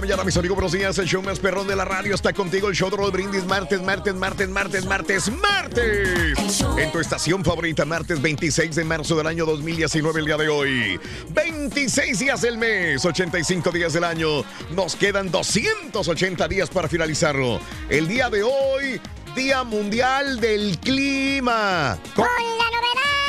La mañana, mis amigos, buenos días. El show más perrón de la radio está contigo. El show de Raúl Brindis, martes, martes, martes, martes, martes, martes. En tu estación favorita, martes 26 de marzo del año 2019, el día de hoy. 26 días del mes, 85 días del año. Nos quedan 280 días para finalizarlo. El día de hoy, Día Mundial del Clima. Con la novedad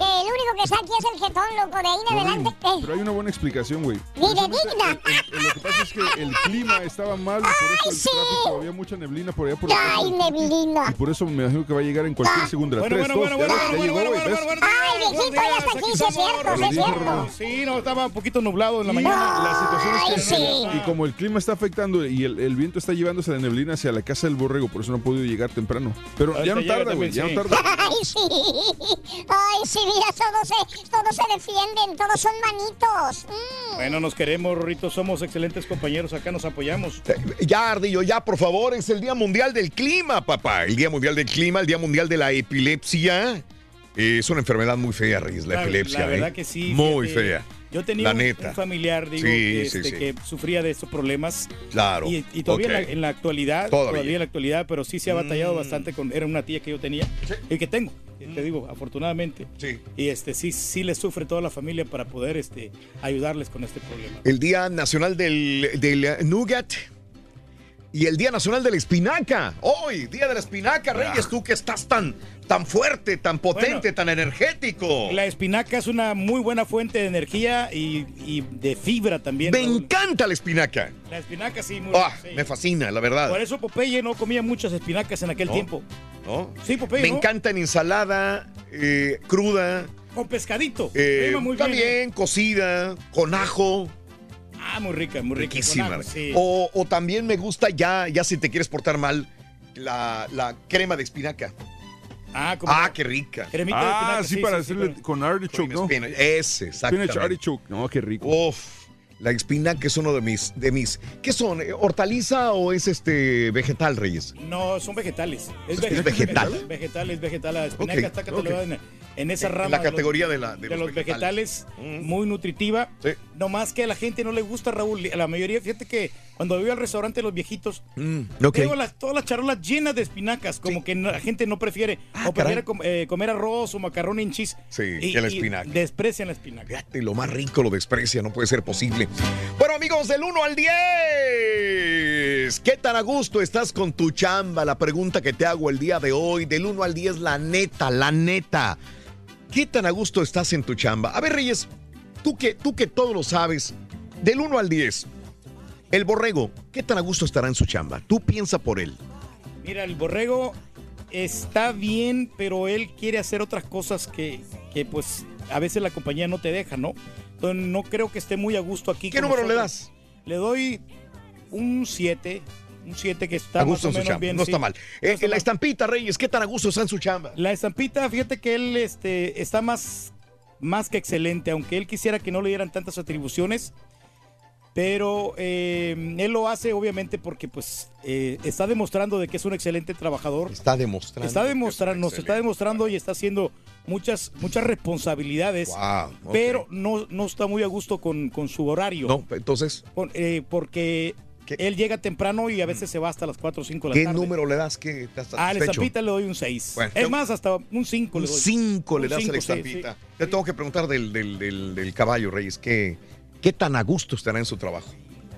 que el único que está aquí es el jetón, loco. De ahí en adelante. eh, Pero hay una buena explicación, güey. Fidedigna. El- el- Lo que pasa es que el clima estaba mal y por eso el sí! tráfico había mucha neblina por allá por Ay, neblina. Y por eso me imagino que va a llegar en cualquier segundo. Bueno, Tres, bueno, dos, bueno, ya, bueno, ya bueno, llegó, bueno, bueno, bueno, Ay, viejito, ya está aquí, sí es cierto, sí es cierto. Sí, no, estaba un poquito nublado en la mañana. La situación es que Ay, sí. y como el clima está afectando y el, el viento está llevándose la neblina hacia la casa del borrego, por eso no ha podido llegar temprano. Pero ya no tarda, güey, ya no tarda. Ay, sí. Ay, sí, mira, todos se, todos se defienden, todos son manitos. Mm. Bueno, nos queremos, Rorrito. Somos excelentes compañeros. Acá nos apoyamos. Ya, Ardillo, ya, por favor, es el Día Mundial del Clima, papá. El Día Mundial del Clima, el Día Mundial de la Epilepsia. Eh, es una enfermedad muy fea, Reyes, la, epilepsia. La verdad ¿eh? que sí. Muy fíjate, fea. Yo tenía un, familiar, digo, Sí, que, sí, este, sí. que sufría de estos problemas. Claro. Y, y todavía en, la, en la actualidad, Todavía. todavía. en la actualidad, pero sí se ha batallado Mm. bastante con. Era una tía que yo tenía y que tengo, te digo, afortunadamente. Sí. Y este sí, sí le sufre toda la familia para poder este, ayudarles con este problema. El Día Nacional del, del Nougat. Y el Día Nacional de la Espinaca. Hoy, Día de la Espinaca, Reyes, tú que estás tan, tan fuerte, tan potente, Bueno. tan energético. La espinaca es una muy buena fuente de energía y, y de fibra también. Me Raúl. encanta la espinaca. La espinaca sí, muy Ah, sí. me fascina, la verdad. Por eso Popeye no comía muchas espinacas en aquel ¿No? tiempo. ¿No? Sí, Popeye. Me ¿no? encanta en ensalada, eh, cruda, Con pescadito. eh, muy bien, también ¿eh? cocida, con ajo. Ah, muy rica, muy rica. Riquísima. con ajo, sí. o, o también me gusta ya, ya si te quieres portar mal, la, la crema de espinaca. Ah, como Ah, qué rica. cremita de Ah, espinaca, sí, para sí, hacerle sí, con artichoke, ¿no? Ese, exactamente. Spinach artichoke. No, qué rico. Uf, la espinaca es uno de mis, de mis. ¿Qué son? eh, ¿Hortaliza o es este vegetal, Reyes? No, son vegetales. ¿Es vege- vegetal? Vegetal, es vegetal. La espinaca está catalogada en, en esa En rama. la de los- categoría de la- de de los los vegetales. vegetales, Mm. muy nutritiva. Sí. No más que a la gente no le gusta, Raúl. A la mayoría, fíjate que cuando voy al restaurante los viejitos, Mm, ok. Tengo las, todas las charolas llenas de espinacas, como que no- la gente no prefiere. Ah, o prefiere com- eh, comer arroz o macarrón en cheese. Sí, que la espinaca. Desprecian la espinaca. Fíjate, lo más rico lo desprecia, no puede ser posible. Bueno, amigos, del 1 al 10. ¿Qué tan a gusto estás con tu chamba? La pregunta que te hago el día de hoy. Del 1 al 10, la neta, la neta. ¿Qué tan a gusto estás en tu chamba? A ver, Reyes, tú que, tú que todo lo sabes, del 1 al 10, el borrego, ¿qué tan a gusto estará en su chamba? Tú piensa por él. Mira, el borrego está bien, pero él quiere hacer otras cosas que, que, pues a veces la compañía no te deja, ¿no? Entonces no creo que esté muy a gusto aquí. ¿Qué número le das? Le doy un 7, un 7 que está A gusto en su menos chamba. bien. no sí. está mal. No Eh, está la mal. estampita, Reyes, ¿qué tan a gusto está en su chamba? La estampita, fíjate que él este, está más, más que excelente, aunque él quisiera que no le dieran tantas atribuciones. Pero eh, él lo hace obviamente porque pues eh, está demostrando de que es un excelente trabajador. Está demostrando. Está demostrando, nos está demostrando y está haciendo muchas, muchas responsabilidades. Wow. Pero no, no está muy a gusto con, con su horario. No, entonces, Con- eh, porque ¿Qué? él llega temprano y a veces se va hasta las 4 o 5 de la ¿qué tarde. número le das? ¿Qué estás A la satisfecho? estampita le doy un 6. Bueno, es más, hasta un 5 Un le doy. 5 le Un das a la cinco, sí, estampita. sí, Te tengo que preguntar del, del- del- del caballo, Reyes. ¿qué, ¿Qué tan a gusto estará en su trabajo?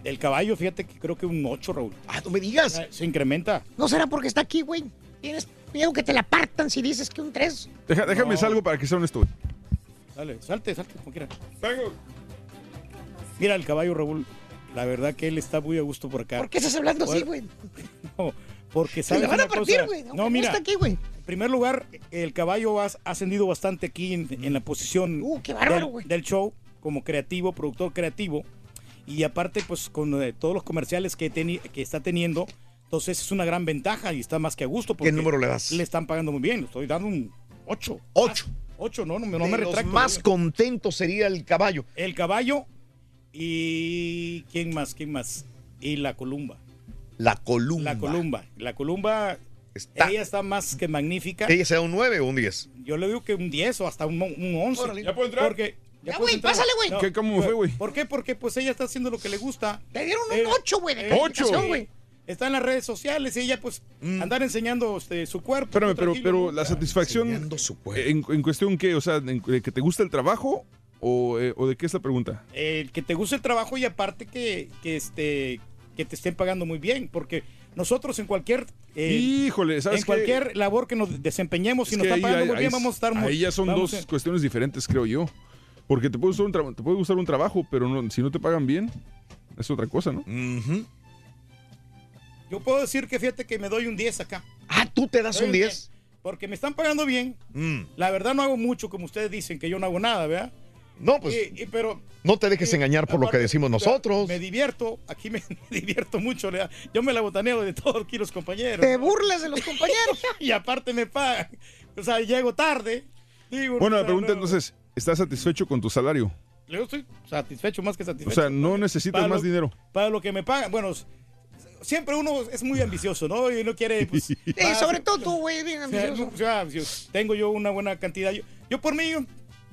El caballo, fíjate que creo que un 8, Raúl. Ah, no me digas. Ah, Se incrementa. ¿No será porque está aquí, güey? Tienes miedo que te la partan si dices que un 3. Deja- déjame No. salgo para que sea honesto. güey. Dale, salte, salte, como quiera. Mira el caballo, Raúl. La verdad que él está muy a gusto por acá. ¿Por qué estás hablando así, güey? No, porque Se sabes le van a partir, güey. No, mira, está aquí, güey. en primer lugar, el caballo ha ascendido bastante aquí en, en la posición Uh, qué bárbaro, del, güey. del show como creativo, productor creativo. Y aparte, pues con eh, todos los comerciales que, teni- que está teniendo, entonces es una gran ventaja y está más que a gusto. porque número le das? Le están pagando muy bien. Le estoy dando un 8. Ocho. 8, no, no, me- no De me los retracto. más güey. contentos sería el caballo. El caballo y. ¿Quién más? ¿Quién más? Y la columba. La columba. La columba. La columba. Está- Ella está más que magnífica. ¿Ella sea un 9 o un 10? Yo le digo que un 10 o hasta un, un 11. Órale. ¿Ya puedo entrar? Porque, Ya, güey, pásale, güey. ¿Qué, ¿Cómo me fue, güey? ¿Por qué? Porque pues ella está haciendo lo que le gusta. Te dieron Eh, un 8, güey, de eh, calificación, ocho. güey. Está en las redes sociales y ella pues andar enseñando este, su cuerpo. Espérame, pero, pero ¿no? la satisfacción, Enseñando su cuerpo. en, en cuestión qué, o sea, en- ¿de que te gusta el trabajo o, eh, o de qué es la pregunta? Eh, que te guste el trabajo y aparte que, que, este, que te estén pagando muy bien. Porque nosotros en cualquier... eh, Híjole, ¿sabes en qué? cualquier labor que nos desempeñemos, si Es nos ahí- pagando muy ahí- bien, vamos a estar muy... Ahí ya son dos a- cuestiones diferentes, creo yo. Porque te puede gustar un, tra- te puede gustar un trabajo, pero no- si no te pagan bien, es otra cosa, ¿no? Ujú. Yo puedo decir que fíjate que me doy un 10 acá. Ah, ¿tú te das un 10? Porque me están pagando bien. Mm. La verdad no hago mucho, como ustedes dicen, que yo no hago nada, ¿verdad? No, pues Y- y- pero no te dejes y engañar por lo que decimos nosotros. Me divierto, aquí me, me divierto mucho. ¿verdad? Yo me la botaneo de todos aquí los compañeros. Te burlas de los compañeros. y aparte me pagan. O sea, llego tarde. Digo, Bueno, no, la pregunta no, entonces, ¿estás satisfecho con tu salario? Yo estoy satisfecho, más que O satisfecho. sea, no necesitas más lo- dinero. Para lo que me pagan. Bueno, siempre uno es muy ambicioso, ¿no? Y no quiere. Pues, Sí, sobre todo tú, güey, bien o sea, ambicioso. o sea, tengo yo una buena cantidad. Yo, yo por mí,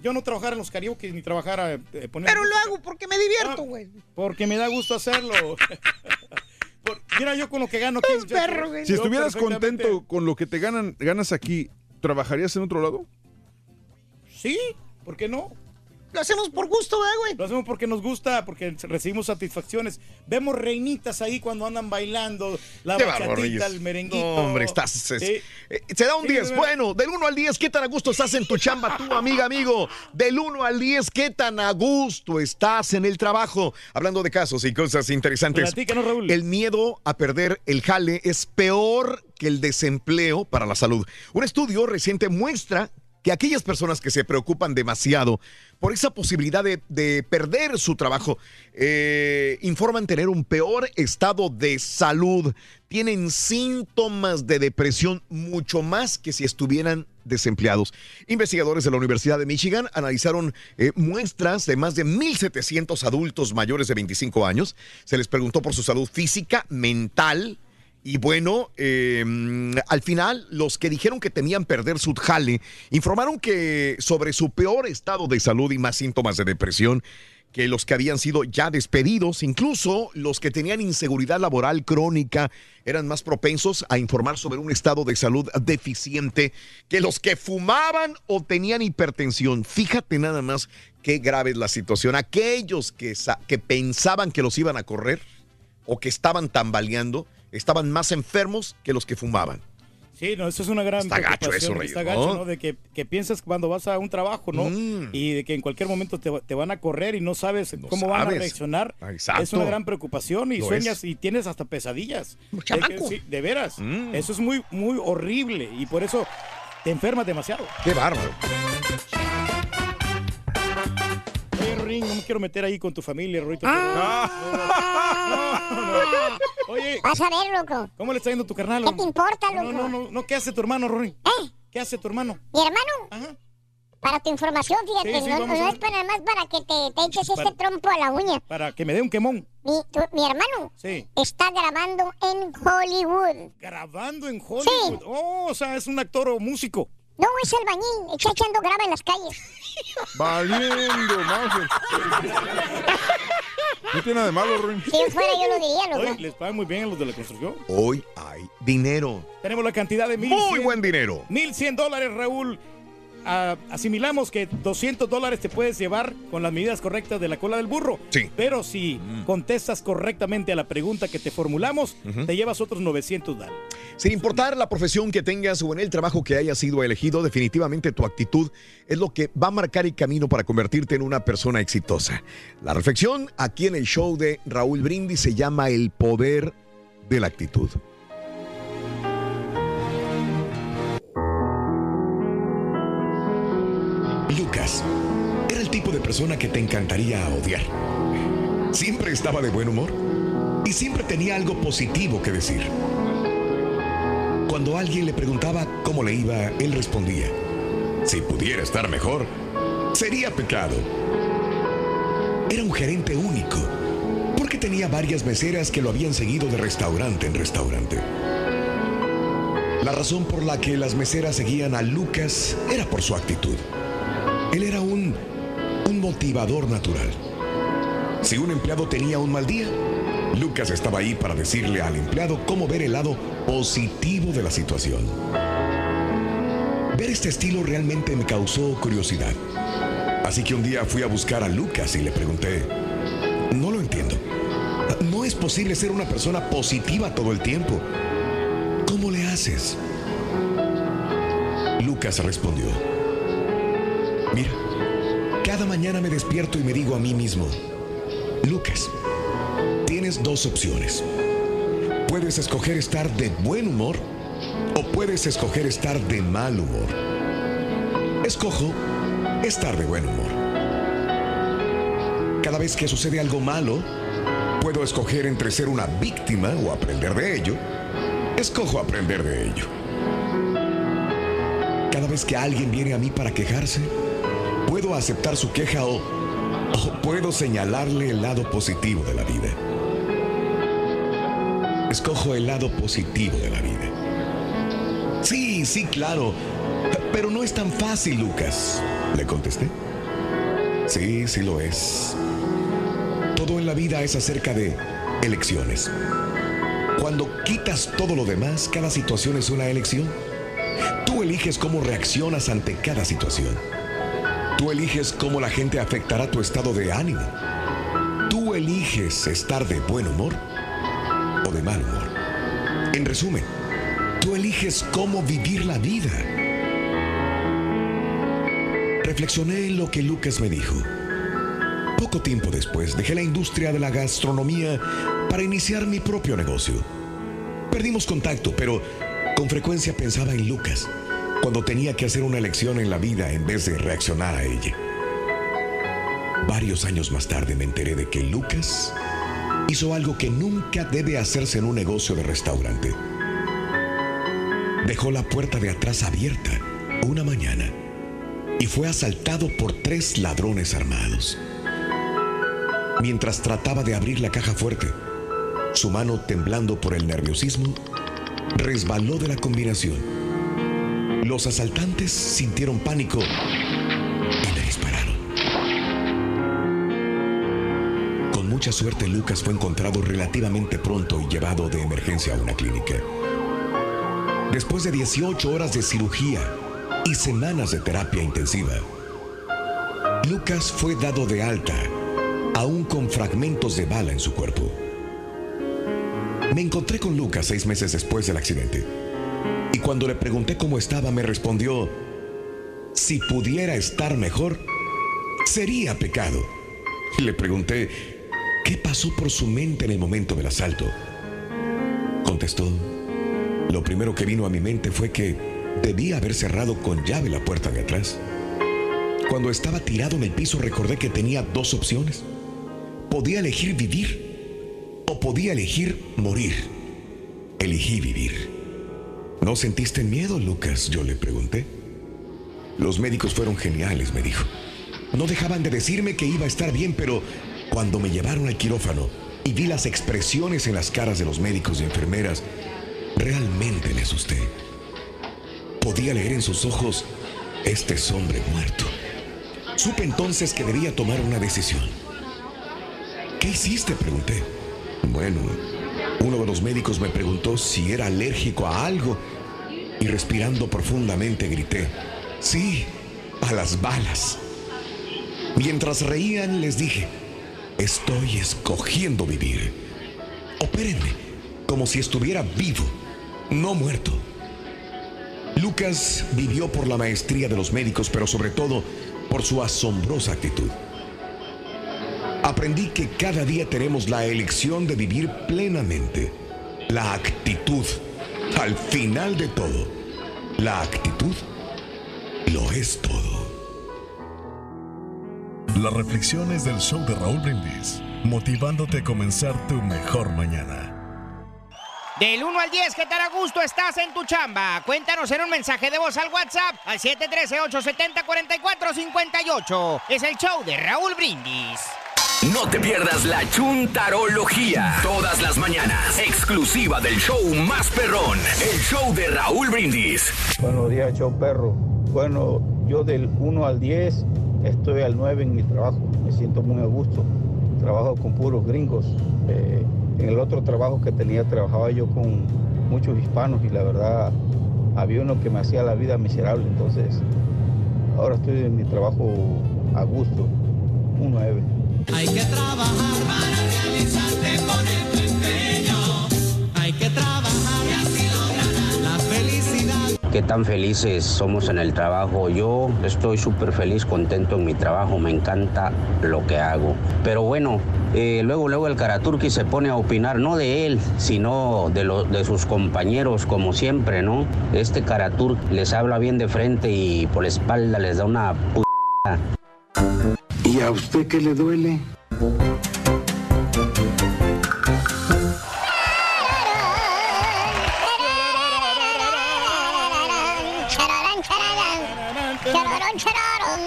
yo, no trabajara en los karaoke ni trabajara eh, poniendo Pero lo hago porque me divierto, Ah, güey. Porque me da gusto hacerlo. Por- mira yo con lo que gano aquí. Es perro, güey. Si estuvieras contento con lo que te ganan, ganas aquí, ¿trabajarías en otro lado? Sí, ¿por qué no? Lo hacemos por gusto, ¿verdad, güey? Lo hacemos porque nos gusta, porque recibimos satisfacciones. Vemos reinitas ahí cuando andan bailando, la bachatita, el merenguito. No, hombre, estás. es- eh, se da un Sí, 10. de Bueno, del 1 al 10, ¿qué tan a gusto estás en tu chamba, tú, amiga, amigo? Del 1 al 10, ¿qué tan a gusto estás en el trabajo? Hablando de casos y cosas interesantes. Platícanos, Raúl. El miedo a perder el jale es peor que el desempleo para la salud. Un estudio reciente muestra que aquellas personas que se preocupan demasiado por esa posibilidad de, de perder su trabajo eh, informan tener un peor estado de salud. Tienen síntomas de depresión mucho más que si estuvieran desempleados. Investigadores de la Universidad de Michigan analizaron eh, muestras de más de 1.700 adultos mayores de 25 años. Se les preguntó por su salud física, mental, y bueno, eh, al final, los que dijeron que temían perder su jale informaron que sobre su peor estado de salud y más síntomas de depresión que los que habían sido ya despedidos, incluso los que tenían inseguridad laboral crónica, eran más propensos a informar sobre un estado de salud deficiente que los que fumaban o tenían hipertensión. Fíjate nada más qué grave es la situación. Aquellos que, que pensaban que los iban a correr o que estaban tambaleando, estaban más enfermos que los que fumaban. Sí, no, eso es una gran Está gacho preocupación, eso, Rey, Está ¿no? gacho, ¿no? De que, que piensas cuando vas a un trabajo, ¿no? Mm. Y de que en cualquier momento te, te van a correr y no sabes cómo van a sabes. reaccionar. Exacto. Es una gran preocupación y Lo sueñas es. y tienes hasta pesadillas. De, sí, de veras. Mm. Eso es muy, muy horrible y por eso te enfermas demasiado. Qué bárbaro. Oye, Ring, no me quiero meter ahí con tu familia, Rorito. Oye, Vas a ver, loco. ¿cómo le está yendo tu carnal? ¿Qué te importa, loco? no, no, no, ¿qué hace tu hermano, Rory? ¿Eh? ¿Qué hace tu hermano? Mi hermano, para tu información, fíjate, Sí, sí, no, es para más para que te, te eches Para- este trompo a la uña. Para que me dé un quemón. Mi, tu- mi hermano Sí. está grabando en Hollywood. Grabando en Hollywood. Oh, o sea, es un actor o músico. No, es el bañín, está echando grava en las calles. Valiendo, Mauser. No tiene nada de malo, Ruin. Si yo fuera, yo lo diría, loco. Oye, les pagan muy bien a los de la construcción. Hoy hay dinero. Tenemos la cantidad de mil. Muy buen dinero. 1100 dólares, Raúl. Asimilamos que 200 dólares te puedes llevar con las medidas correctas de la cola del burro. Sí. Pero si contestas correctamente a la pregunta que te formulamos, te llevas otros 900 dólares. Sin importar la profesión que tengas o en el trabajo que hayas sido elegido, definitivamente tu actitud es lo que va a marcar el camino para convertirte en una persona exitosa. La reflexión aquí en el show de Raúl Brindis se llama El poder de la actitud. Persona que te encantaría odiar. Siempre estaba de buen humor y siempre tenía algo positivo que decir. Cuando alguien le preguntaba cómo le iba, él respondía, si pudiera estar mejor, sería pecado. Era un gerente único, porque tenía varias meseras que lo habían seguido de restaurante en restaurante. La razón por la que las meseras seguían a Lucas era por su actitud. Él era un, motivador natural. Si un empleado tenía un mal día, Lucas estaba ahí para decirle al empleado cómo ver el lado positivo de la situación. Ver este estilo realmente me causó curiosidad. Así que un día fui a buscar a Lucas y le pregunté, no lo entiendo. No es posible ser una persona positiva todo el tiempo. ¿Cómo le haces? Lucas respondió, Mira, cada mañana me despierto y me digo a mí mismo, Lucas, tienes dos opciones. Puedes escoger estar de buen humor o puedes escoger estar de mal humor. Escojo estar de buen humor. Cada vez que sucede algo malo, puedo escoger entre ser una víctima o aprender de ello. Escojo aprender de ello. Cada vez que alguien viene a mí para quejarse, puedo aceptar su queja o, puedo señalarle el lado positivo de la vida. Escojo el lado positivo de la vida. Sí, sí, claro. Pero no es tan fácil, Lucas. Le contesté. Sí, sí lo es. Todo en la vida es acerca de elecciones. Cuando quitas todo lo demás, cada situación es una elección. Tú eliges cómo reaccionas ante cada situación. Tú eliges cómo la gente afectará tu estado de ánimo. Tú eliges estar de buen humor o de mal humor. En resumen, tú eliges cómo vivir la vida. Reflexioné en lo que Lucas me dijo. Poco tiempo después dejé la industria de la gastronomía para iniciar mi propio negocio. Perdimos contacto, pero con frecuencia pensaba en Lucas cuando tenía que hacer una elección en la vida en vez de reaccionar a ella. Varios años más tarde me enteré de que Lucas hizo algo que nunca debe hacerse en un negocio de restaurante. Dejó la puerta de atrás abierta una mañana y fue asaltado por tres ladrones armados. Mientras trataba de abrir la caja fuerte, su mano temblando por el nerviosismo, resbaló de la combinación. Los asaltantes sintieron pánico y le dispararon. Con mucha suerte, Lucas fue encontrado relativamente pronto y llevado de emergencia a una clínica. Después de 18 horas de cirugía y semanas de terapia intensiva, Lucas fue dado de alta, aún con fragmentos de bala en su cuerpo. Me encontré con Lucas seis meses después del accidente. Y cuando le pregunté cómo estaba, me respondió, si pudiera estar mejor, sería pecado. Le pregunté, ¿qué pasó por su mente en el momento del asalto? Contestó, lo primero que vino a mi mente fue que debía haber cerrado con llave la puerta de atrás. Cuando estaba tirado en el piso recordé que tenía dos opciones. Podía elegir vivir o podía elegir morir. Elegí vivir. ¿No sentiste miedo, Lucas? Yo le pregunté. Los médicos fueron geniales, me dijo. No dejaban de decirme que iba a estar bien, pero cuando me llevaron al quirófano y vi las expresiones en las caras de los médicos y enfermeras, realmente me asusté. Podía leer en sus ojos, este es hombre muerto. Supe entonces que debía tomar una decisión. ¿Qué hiciste? Pregunté. Bueno, uno de los médicos me preguntó si era alérgico a algo y respirando profundamente grité, sí, a las balas. Mientras reían les dije, estoy escogiendo vivir. Opérenme como si estuviera vivo, no muerto. Lucas vivió por la maestría de los médicos, pero sobre todo por su asombrosa actitud. Aprendí que cada día tenemos la elección de vivir plenamente. La actitud, al final de todo, la actitud lo es todo. Las reflexiones del show de Raúl Brindis, motivándote a comenzar tu mejor mañana. Del 1 al 10, ¿qué tan a gusto estás en tu chamba? Cuéntanos en un mensaje de voz al WhatsApp al 713-870-4458. Es el show de Raúl Brindis. No te pierdas la chuntarología. Todas las mañanas. Exclusiva del show más perrón. El show de Raúl Brindis. Buenos días, show perro. Bueno, yo del 1 al 10 estoy al 9 en mi trabajo. Me siento muy a gusto. Trabajo con puros gringos. Eh, en el otro trabajo que tenía trabajaba yo con muchos hispanos y la verdad había uno que me hacía la vida miserable. Entonces, ahora estoy en mi trabajo a gusto. Un 9. Hay que trabajar para realizarte con el empeño. Hay que trabajar y así lograrás la felicidad. Qué tan felices somos en el trabajo. Yo estoy súper feliz, contento en mi trabajo, me encanta lo que hago. Pero bueno, eh, luego, luego el Karaturki se pone a opinar, no de él, sino de, lo- de sus compañeros, como siempre, ¿no? Este Karaturk les habla bien de frente y por la espalda les da una p. ¿Y a usted qué le duele? Chararán, chararán. Chararán, chararán.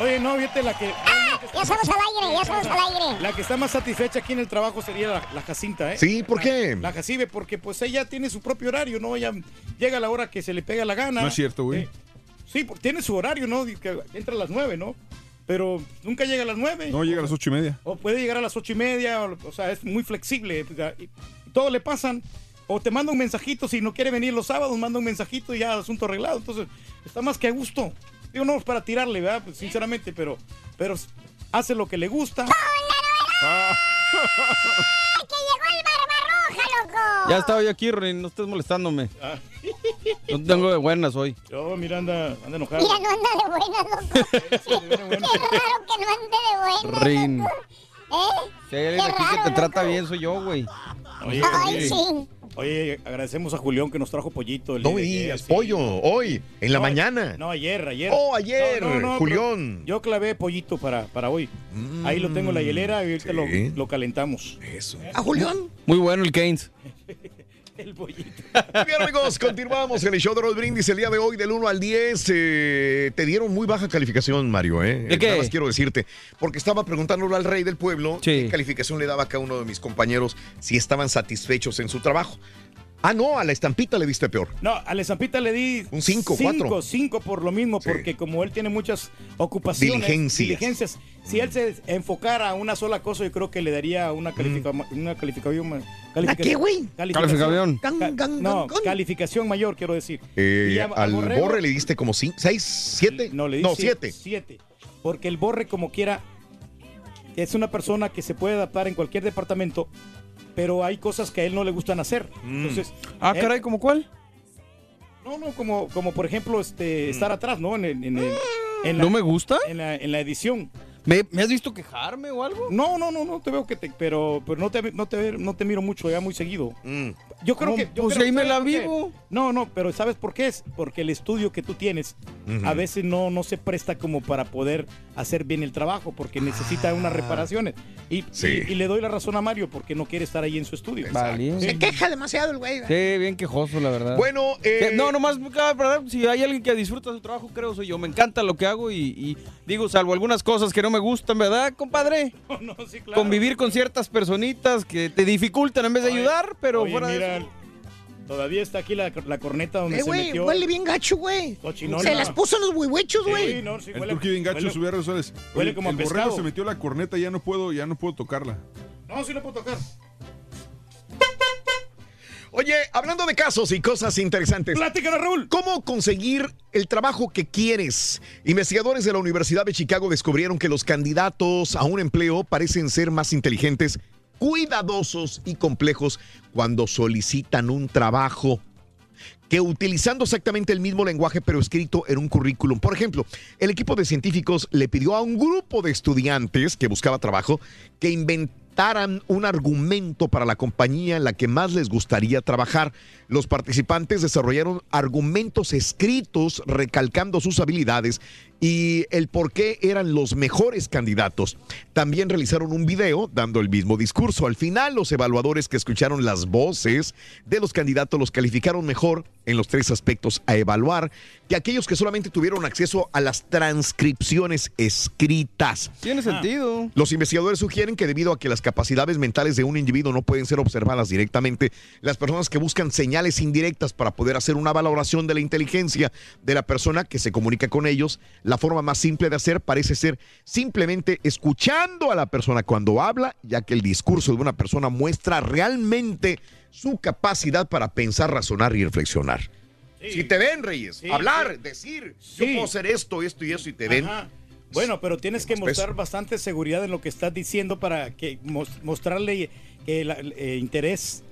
Oye, no, fíjate la que. Ya estamos al aire, ya estamos al aire. La que está más satisfecha aquí en el trabajo sería la, la Jacinta, ¿eh? Sí, ¿por qué? La, la Jacibe, porque pues ella tiene su propio horario, ¿no? Ella llega a la hora que se le pega la gana. No es cierto, güey. Eh, sí, porque tiene su horario, ¿no? Que entra a las nueve, ¿no? Pero nunca llega a las nueve. No, llega a las ocho y media. O puede llegar a las ocho y media, o, o sea, es muy flexible. o sea, y todo le pasan. O te manda un mensajito, si no quiere venir los sábados, manda un mensajito y ya, asunto arreglado. Entonces, está más que a gusto. Digo, no es para tirarle, ¿verdad? Pues, sinceramente, pero, pero hace lo que le gusta. Ah. ¡Que llegó el barbarroja, loco! Ya estaba yo aquí, Rin, no estés molestándome. Ah. No tengo de buenas hoy. Yo, mira, anda, anda enojado. Mira, no anda de buenas, loco. Qué raro que no ande de buenas, Rin. loco. ¿Eh? Si hay alguien Qué aquí que raro, te trata loco. bien, soy yo, güey. Oye, Ay, sí. Oye, agradecemos a Julián que nos trajo pollito. El No día me digas, sí. pollo, hoy, en la No, mañana. No, ayer, ayer. Oh, ayer, pero Julián. Yo clavé pollito para, para hoy. Ahí lo tengo en la hielera y ahorita lo, lo calentamos. Eso. ¿A Julián? Muy bueno el Keynes. El pollito. Muy bien, amigos, continuamos en el show de los brindis el día de hoy, del 1 al 10. eh, te dieron muy baja calificación, Mario, ¿eh? ¿De qué? Nada más quiero decirte, porque estaba preguntándole al rey del pueblo qué calificación le daba a cada uno de mis compañeros si estaban satisfechos en su trabajo. Ah, no, a la estampita le diste peor. No, a la Zampita le di Un cinco, cuatro. cinco, cinco por lo mismo, porque como él tiene muchas ocupaciones, Diligencias. diligencias, si él se enfocara a una sola cosa, yo creo que le daría una, califica- una calificación califica- qué, güey? Calificación. Ca- no, calificación mayor, quiero decir. Eh, Y a- a al Borrego- Borre le diste como 6, 7. No, le di No, sie- 7. siete. Porque el Borre, como quiera, es una persona que se puede adaptar en cualquier departamento, pero hay cosas que a él no le gustan hacer. Entonces, Ah, él- caray, ¿cómo cuál? No, no, como, como por ejemplo este, estar atrás, ¿no? En, el- en en la- ¿No me gusta? En la, en la edición. ¿Me, me has visto quejarme o algo? No, no, no, no te veo que te, pero, pero no te, no te, no te miro mucho ya muy seguido. Yo creo que. yo Pues creo- ahí me ¿sabes la vivo. No, no, pero ¿sabes por qué es? Porque el estudio que tú tienes Ujú. a veces no, no se presta como para poder hacer bien el trabajo, porque necesita unas reparaciones. Y, Sí. y, y le doy la razón a Mario, porque no quiere estar ahí en su estudio. Vale. Se queja demasiado el güey. Sí, bien quejoso, la verdad. Bueno, eh, Que- no, nomás, cada verdad, si hay alguien que disfruta su trabajo, creo soy yo. Me encanta lo que hago y, y digo, salvo algunas cosas que no me gustan, ¿verdad, compadre? No, sí, claro. Convivir con ciertas personitas que te dificultan en vez de ayudar, pero Oye, fuera de mira, eso. Todavía está aquí la, la corneta donde Eh, se güey, metió. huele bien gacho, güey. Se las puso en los huihuechos, güey. Sí, no, sí, El huele- turqui bien gacho huele- subió a redes sociales. huele Oye, como a el borrego pescado. se metió la corneta, ya no puedo, ya no puedo tocarla. No, sí lo puedo tocar. Oye, hablando de casos y cosas interesantes. Platícanos, Raúl. ¿Cómo conseguir el trabajo que quieres? Investigadores de la Universidad de Chicago descubrieron que los candidatos a un empleo parecen ser más inteligentes, cuidadosos y complejos cuando solicitan un trabajo que utilizando exactamente el mismo lenguaje pero escrito en un currículum. Por ejemplo, el equipo de científicos le pidió a un grupo de estudiantes que buscaba trabajo que un argumento para la compañía en la que más les gustaría trabajar. Los participantes desarrollaron argumentos escritos recalcando sus habilidades y el por qué eran los mejores candidatos. También realizaron un video dando el mismo discurso. Al final, los evaluadores que escucharon las voces de los candidatos los calificaron mejor en los tres aspectos a evaluar que aquellos que solamente tuvieron acceso a las transcripciones escritas. Tiene sentido. Los investigadores sugieren que debido a que las capacidades mentales de un individuo no pueden ser observadas directamente, las personas que buscan señales indirectas para poder hacer una valoración de la inteligencia de la persona que se comunica con ellos, la forma más simple de hacer parece ser simplemente escuchando a la persona cuando habla, ya que el discurso de una persona muestra realmente su capacidad para pensar, razonar y reflexionar. Si te ven, Reyes, Sí, hablar, sí. decir, yo puedo hacer esto, esto y eso, y te ven. Ajá. Bueno, pero tienes que Más mostrar peso. bastante seguridad en lo que estás diciendo para que mos- mostrarle la- eh, interés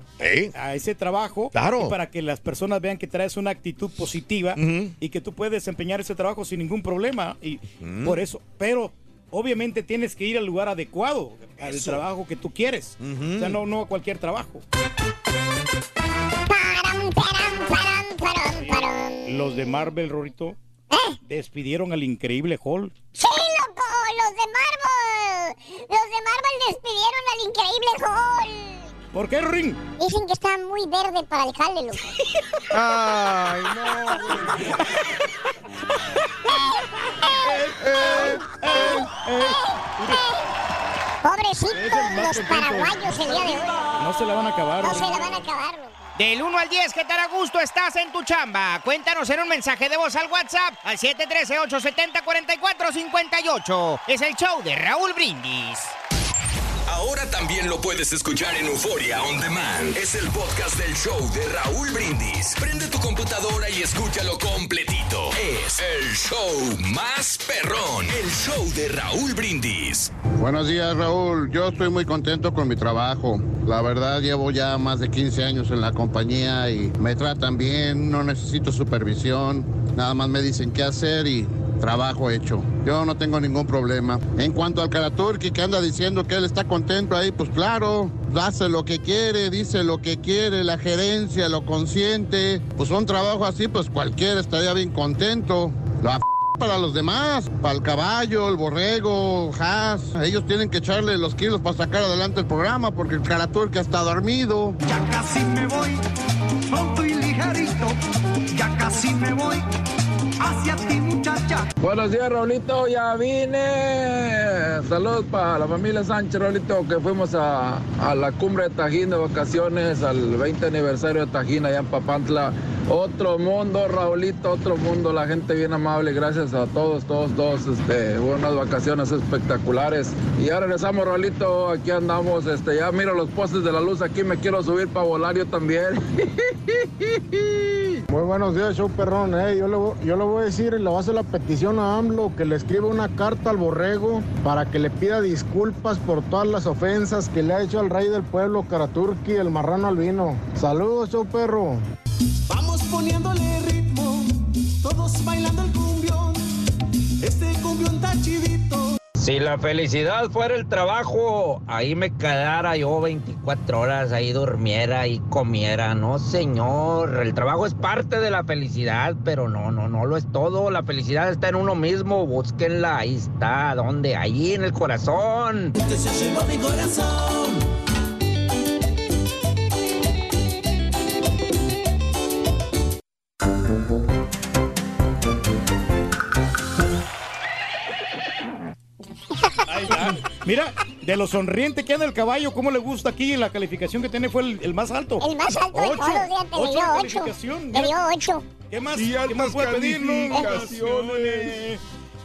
a ese trabajo Claro. y para que las personas vean que traes una actitud positiva y que tú puedes desempeñar ese trabajo sin ningún problema y por eso, pero obviamente tienes que ir al lugar adecuado al Eso. trabajo que tú quieres, o sea, no, no a cualquier trabajo. Los de Marvel, Rorito, despidieron al increíble Hulk. Sí, loco, los de Marvel. Los de Marvel despidieron al increíble Hulk. ¿Por qué, Ring? Dicen que está muy verde para el jale, loco. Ay, no. Pobrecitos Es el más los paraguayos el día de hoy. No se la van a acabar. No Ring. se la van a acabar, loco. Del 1 al 10, ¿qué tan a gusto estás en tu chamba? Cuéntanos en un mensaje de voz al WhatsApp al 713-870-4458. Es el show de Raúl Brindis. Ahora también lo puedes escuchar en Euforia On Demand. Es el podcast del show de Raúl Brindis. Prende tu computadora y escúchalo completito. Es el show más perrón. El show de Raúl Brindis. Buenos días, Raúl. Yo estoy muy contento con mi trabajo. La verdad, llevo ya más de 15 años en la compañía y me tratan bien, no necesito supervisión. Nada más me dicen qué hacer y trabajo hecho. Yo no tengo ningún problema. En cuanto al Karaturki que anda diciendo que él está contento ahí, pues claro, hace lo que quiere, dice lo que quiere, la gerencia lo consiente. Pues un trabajo así, pues cualquiera estaría bien contento. La f- para los demás, para el caballo, el borrego, Haas. Ellos tienen que echarle los kilos para sacar adelante el programa porque el Karaturki está dormido. Ya casi me voy, pronto y ligerito. Ya casi me voy hacia ti, muchacha. Buenos días, Raulito, ya vine. Saludos para la familia Sánchez, Raulito, que fuimos a, a la cumbre de Tajín de vacaciones, al 20 aniversario de Tajín allá en Papantla. Otro mundo, Raulito, otro mundo, la gente bien amable, gracias a todos, todos, todos, este, unas vacaciones espectaculares. Y ya regresamos, Raulito, aquí andamos, este, ya miro los postes de la luz, aquí me quiero subir para volar yo también. Muy buenos días, show perrón. Eh, yo, le, voy- yo le voy a decir y le voy a la petición a AMLO que le escriba una carta al borrego para que le pida disculpas por todas las ofensas que le ha hecho al rey del pueblo, Karaturki, el marrano albino. Saludos, show perro. Vamos poniéndole ritmo todos bailando el cumbión. Este cumbión está chidito. Si la felicidad fuera el trabajo, ahí me quedara yo 24 horas, ahí durmiera y comiera. No, señor, el trabajo es parte de la felicidad, pero no, no, no lo es todo. La felicidad está en uno mismo, búsquenla, ahí está, ¿dónde? Ahí en el corazón. Se llevó mi corazón. Mira, de lo sonriente que anda el caballo, ¿cómo le gusta aquí? La calificación que tiene fue el, el más alto. El más alto de Ocho. todos, fíjate, Ocho de dio ocho. calificación. Le dio ocho. ¿Qué más, Y ¿qué más puede pedir? Y,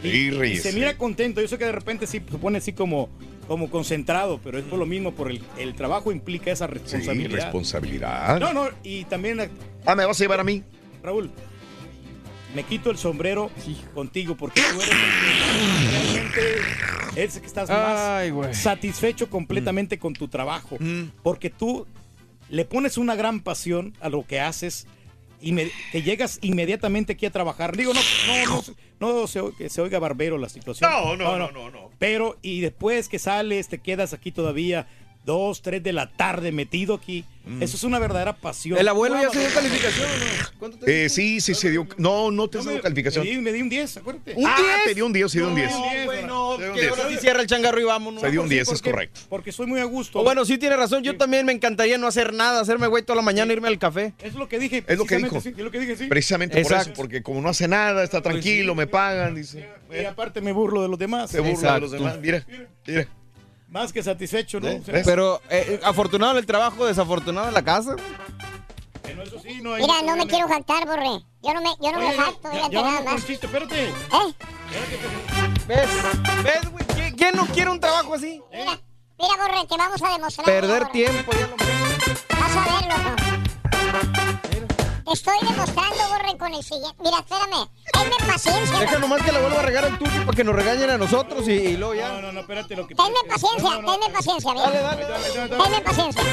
Sí, y Reyes, se sí. mira contento. Yo sé que de repente sí se pone así como, como concentrado, pero es por lo mismo, por el, el trabajo implica esa Sí, responsabilidad. responsabilidad. No, no, y también, Ah, ¿me vas a llevar a mí? Raúl, me quito el sombrero contigo porque tú eres el que realmente el que estás Ay, más satisfecho completamente con tu trabajo. Porque tú le pones una gran pasión a lo que haces y me- te llegas inmediatamente aquí a trabajar. Digo, no, no, no, no se, que oiga barbero la situación. No, no, no, no, no. Pero, y después que sales, te quedas aquí todavía dos, tres de la tarde metido aquí. Eso es una verdadera pasión. ¿El abuelo ya se dio calificación o no? ¿Cuánto te Eh, sí, sí se dio. No, no te has dado calificación. Me di, me di un 10, acuérdate. ¿Un Ah, 10? te dio un 10, sí dio un 10. No, güey, no, Se dio que 10. ahora sí cierra el changarro y vámonos. Se dio un Sí, 10, es correcto. Porque soy muy a gusto. O bueno, sí tiene razón. Yo también me encantaría no hacer nada, hacerme güey toda la mañana, irme al café. Es lo que dije. Es lo que dijo. sí, es lo que dije, sí. Precisamente por eso, porque como no hace nada, está tranquilo, me pagan, dice. Y aparte me burlo de los demás. Se burla de los demás. Mira, mira. Más que satisfecho, ¿no? ¿Eh? Pero eh, afortunado en el trabajo, desafortunado en la casa. bueno, eso sí, no hay- Mira, no me quiero jactar, borre. Yo no me, yo no me jacto, ya, ya nada más. chiste, espérate. ¿Eh? ¿Ves? ¿Ves, güey? ¿Quién, no quiere un trabajo así? Mira, mira, borre, te vamos a demostrar. Perder tiempo, ya lo Vas a ver, loco. Te estoy demostrando, borre, con el siguiente. Mira, espérame. Tenme paciencia. Deja nomás que le vuelva a regar el turqui para que nos regañen a nosotros y, y luego ya. No, no, no, espérate lo que Tenme paciencia, tenme paciencia, mira. Dale, dale, dale. Tenme paciencia.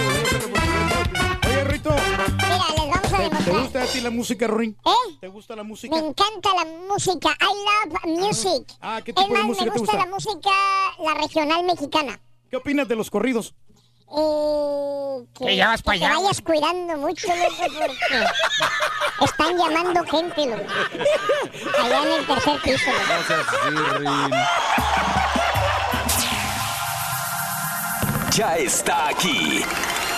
Oye, Rito, Mira, les vamos a ¿te, te demostrar. gusta a ti la música, Ruin? ¿Eh? ¿Te gusta la música? Me encanta la música. I love music. Ah, ¿qué es tipo de más, música me te gusta, gusta? la música, la regional mexicana. ¿Qué opinas de los corridos? Eh, que, Que ya vas pa' que te allá, vayas cuidando mucho, loco, porque están llamando gente, loco. Allá en el tercer piso, loco. Ya está aquí.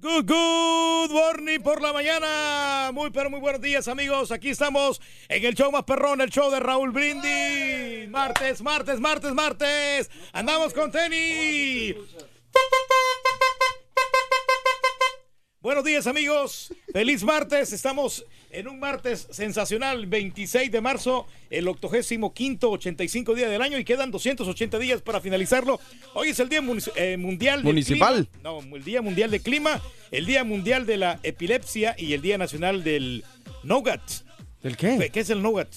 Good, good, morning por la mañana. Muy, pero muy buenos días, amigos. Aquí estamos en el show más perrón, el show de Raúl Brindis. Martes, martes, martes, martes. Andamos con tenis. Buenos días, amigos. Feliz martes. Estamos en un martes sensacional, 26 de marzo, el 85 85 día del año y quedan 280 días para finalizarlo. Hoy es el Día eh, Mundial del Municipal. Clima. No, el Día Mundial del Clima, el Día Mundial de la Epilepsia y el Día Nacional del Nougat. ¿El qué? ¿Qué es el Nougat?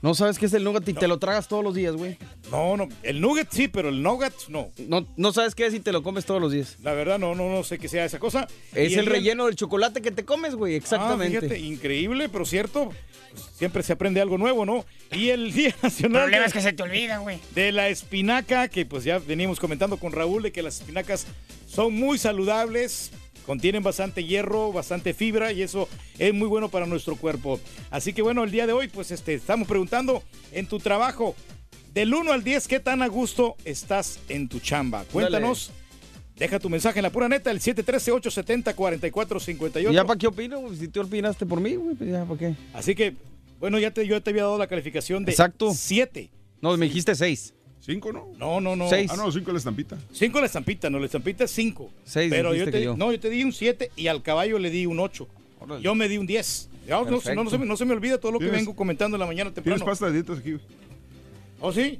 No sabes qué es el nougat y te lo tragas todos los días, güey. No, no, el Nougat sí, pero el Nougat no. No, no sabes qué es y te lo comes todos los días. La verdad no, no, no sé qué sea esa cosa. Es el día- relleno del chocolate que te comes, güey, exactamente. Ah, fíjate, increíble, pero cierto. Pues, siempre se aprende algo nuevo, ¿no? Y el Día Nacional problema de, es que se te olvida, güey. de la espinaca, que pues ya venimos comentando con Raúl de que las espinacas son muy saludables, contienen bastante hierro, bastante fibra y eso es muy bueno para nuestro cuerpo. Así que bueno, el día de hoy pues este, estamos preguntando en tu trabajo, del 1 al 10, ¿qué tan a gusto estás en tu chamba? Cuéntanos. Deja tu mensaje en la pura neta, el 713-870-4458. ¿Y ya para qué opino? güey? Si tú opinaste por mí, güey, pues ya para qué. Así que, bueno, ya te, yo te había dado la calificación de Exacto. 7. No, me dijiste seis. ¿Cinco, no? No, no, no. Seis. Ah, no, cinco la estampita. 5 la estampita, no, la estampita es 5. Seis Pero yo te, que yo. no, yo te di un 7 y al caballo le di un 8. Órale. Yo me di un 10. Ya, no, no, no se me, no se me olvida todo lo que vengo comentando en la mañana ¿Tienes pasta de dietas aquí? ¿Oh, sí?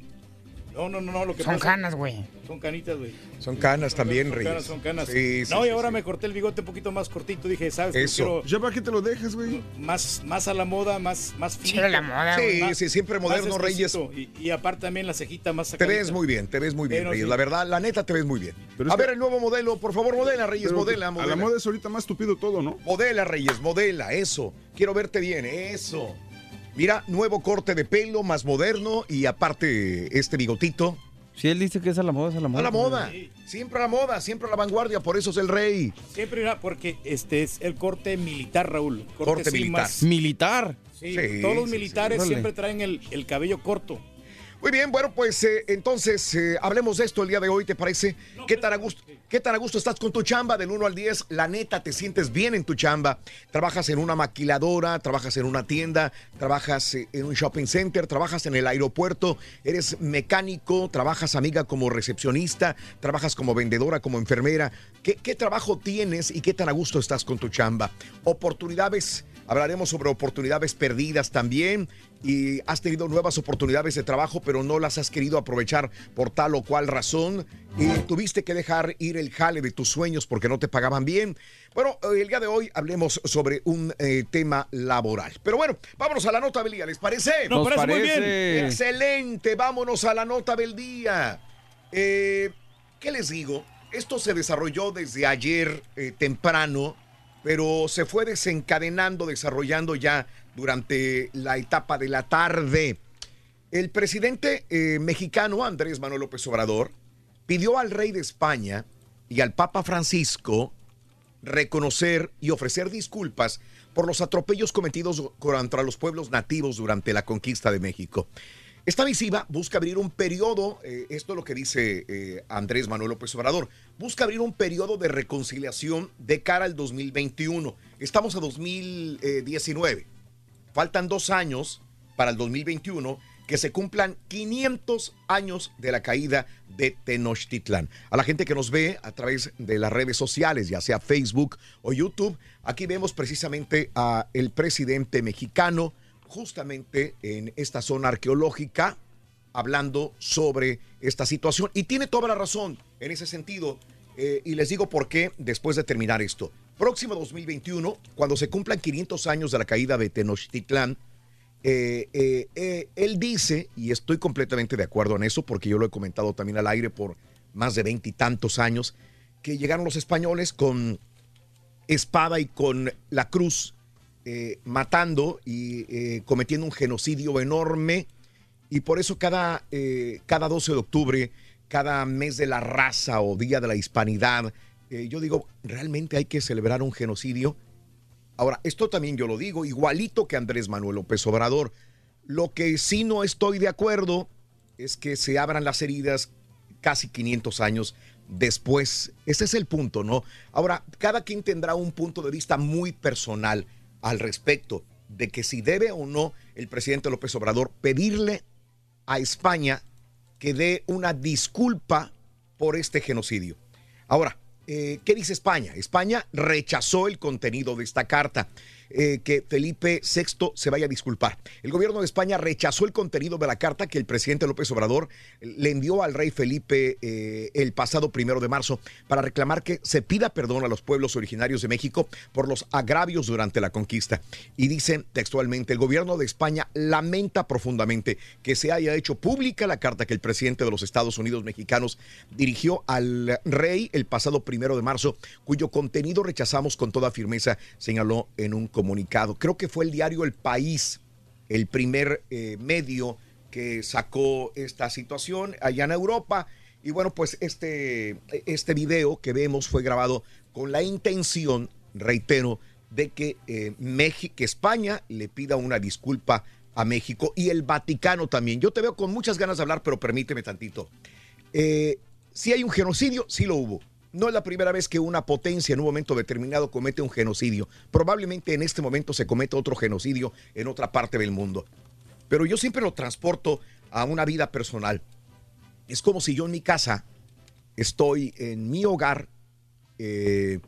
No, no, no, no, lo que Son pasa- canas, güey. Son canitas, güey. Son canas también, Son Reyes. canas, son canas. Sí, sí, no, y sí, ahora sí. me corté el bigote un poquito más cortito. Dije, ¿sabes? qué? Eso. Quiero ¿Ya para qué te lo dejas, güey? más, más a la moda, más, más finito. a la moda, Sí, Más- sí, siempre moderno, Reyes. Y, y aparte también la cejita más Te sacadita. ves muy bien, te ves muy bien, Pero Reyes. sí. La verdad, la neta, te ves muy bien. Pero A que- ver el nuevo modelo, por favor, modela, Reyes, Pero modela, A modela. la moda es ahorita más tupido todo, ¿no? Modela, Reyes, modela, eso. Quiero verte bien, eso. Mira, nuevo corte de pelo, más moderno y aparte este bigotito. Si él dice que es a la moda, es a la moda. A la moda. Siempre a la moda, siempre a la vanguardia, por eso es el rey. Siempre era porque este es el corte militar, Raúl. Corte sí militar. más- Militar. sí, Sí, todos los sí, militares sí. siempre traen el, el cabello corto. Muy bien, bueno, pues eh, entonces eh, hablemos de esto el día de hoy, ¿te parece? ¿Qué tan, a gusto, ¿Qué tan a gusto estás con tu chamba del 1 al 10? La neta, te sientes bien en tu chamba. Trabajas en una maquiladora, trabajas en una tienda, trabajas eh, en un shopping center, trabajas en el aeropuerto, eres mecánico, trabajas amiga como recepcionista, trabajas como vendedora, como enfermera. ¿Qué, qué trabajo tienes y qué tan a gusto estás con tu chamba? Oportunidades. Hablaremos sobre oportunidades perdidas también y has tenido nuevas oportunidades de trabajo, pero no las has querido aprovechar por tal o cual razón y tuviste que dejar ir el jale de tus sueños porque no te pagaban bien. Bueno, el día de hoy hablemos sobre un eh, tema laboral. Pero bueno, vámonos a la nota del día, ¿les parece? Nos Nos parece muy bien. Excelente, vámonos a la nota del día. Eh, ¿Qué les digo? Esto se desarrolló desde ayer eh, temprano, pero se fue desencadenando, desarrollando ya durante la etapa de la tarde. El presidente eh, mexicano Andrés Manuel López Obrador pidió al rey de España y al Papa Francisco reconocer y ofrecer disculpas por los atropellos cometidos contra los pueblos nativos durante la conquista de México. Esta misiva busca abrir un periodo, eh, esto es lo que dice eh, Andrés Manuel López Obrador, busca abrir un periodo de reconciliación de cara al 2021. Estamos a 2019. Faltan dos años para el 2021 que se cumplan 500 años de la caída de Tenochtitlán. A la gente que nos ve a través de las redes sociales, ya sea Facebook o YouTube, aquí vemos precisamente a el presidente mexicano justamente en esta zona arqueológica hablando sobre esta situación y tiene toda la razón en ese sentido. Eh, y les digo por qué después de terminar esto. Próximo 2021, cuando se cumplan 500 años de la caída de Tenochtitlán, eh, eh, él dice, y estoy completamente de acuerdo en eso, porque yo lo he comentado también al aire por más de veintitantos años, que llegaron los españoles con espada y con la cruz, matando y cometiendo un genocidio enorme. Y por eso cada, cada 12 de octubre, cada mes de la raza o día de la hispanidad, eh, yo digo, ¿realmente hay que celebrar un genocidio? Ahora, esto también yo lo digo, igualito que Andrés Manuel López Obrador. Lo que sí no estoy de acuerdo es que se abran las heridas casi 500 años después. Ese es el punto, ¿no? Ahora, cada quien tendrá un punto de vista muy personal al respecto de que si debe o no el presidente López Obrador pedirle a España que dé una disculpa por este genocidio. Ahora, eh, ¿qué dice España? España rechazó el contenido de esta carta. Eh, que Felipe VI se vaya a disculpar. El gobierno de España rechazó el contenido de la carta que el presidente López Obrador le envió al rey Felipe eh, el pasado primero de marzo para reclamar que se pida perdón a los pueblos originarios de México por los agravios durante la conquista. Y dice textualmente, el gobierno de España lamenta profundamente que se haya hecho pública la carta que el presidente de los Estados Unidos mexicanos dirigió al rey el pasado primero de marzo, cuyo contenido rechazamos con toda firmeza, señaló en un comunicado. Creo que fue el diario El País el primer eh, medio que sacó esta situación allá en Europa. Y bueno, pues este, este video que vemos fue grabado con la intención, reitero, de que, eh, México, que España le pida una disculpa a México y el Vaticano también. Yo te veo con muchas ganas de hablar, pero permíteme tantito. Eh, si hay un genocidio, sí lo hubo. No es la primera vez que una potencia en un momento determinado comete un genocidio. Probablemente en este momento se cometa otro genocidio en otra parte del mundo. Pero yo siempre lo transporto a una vida personal. Es como si yo en mi casa estoy en mi hogar eh,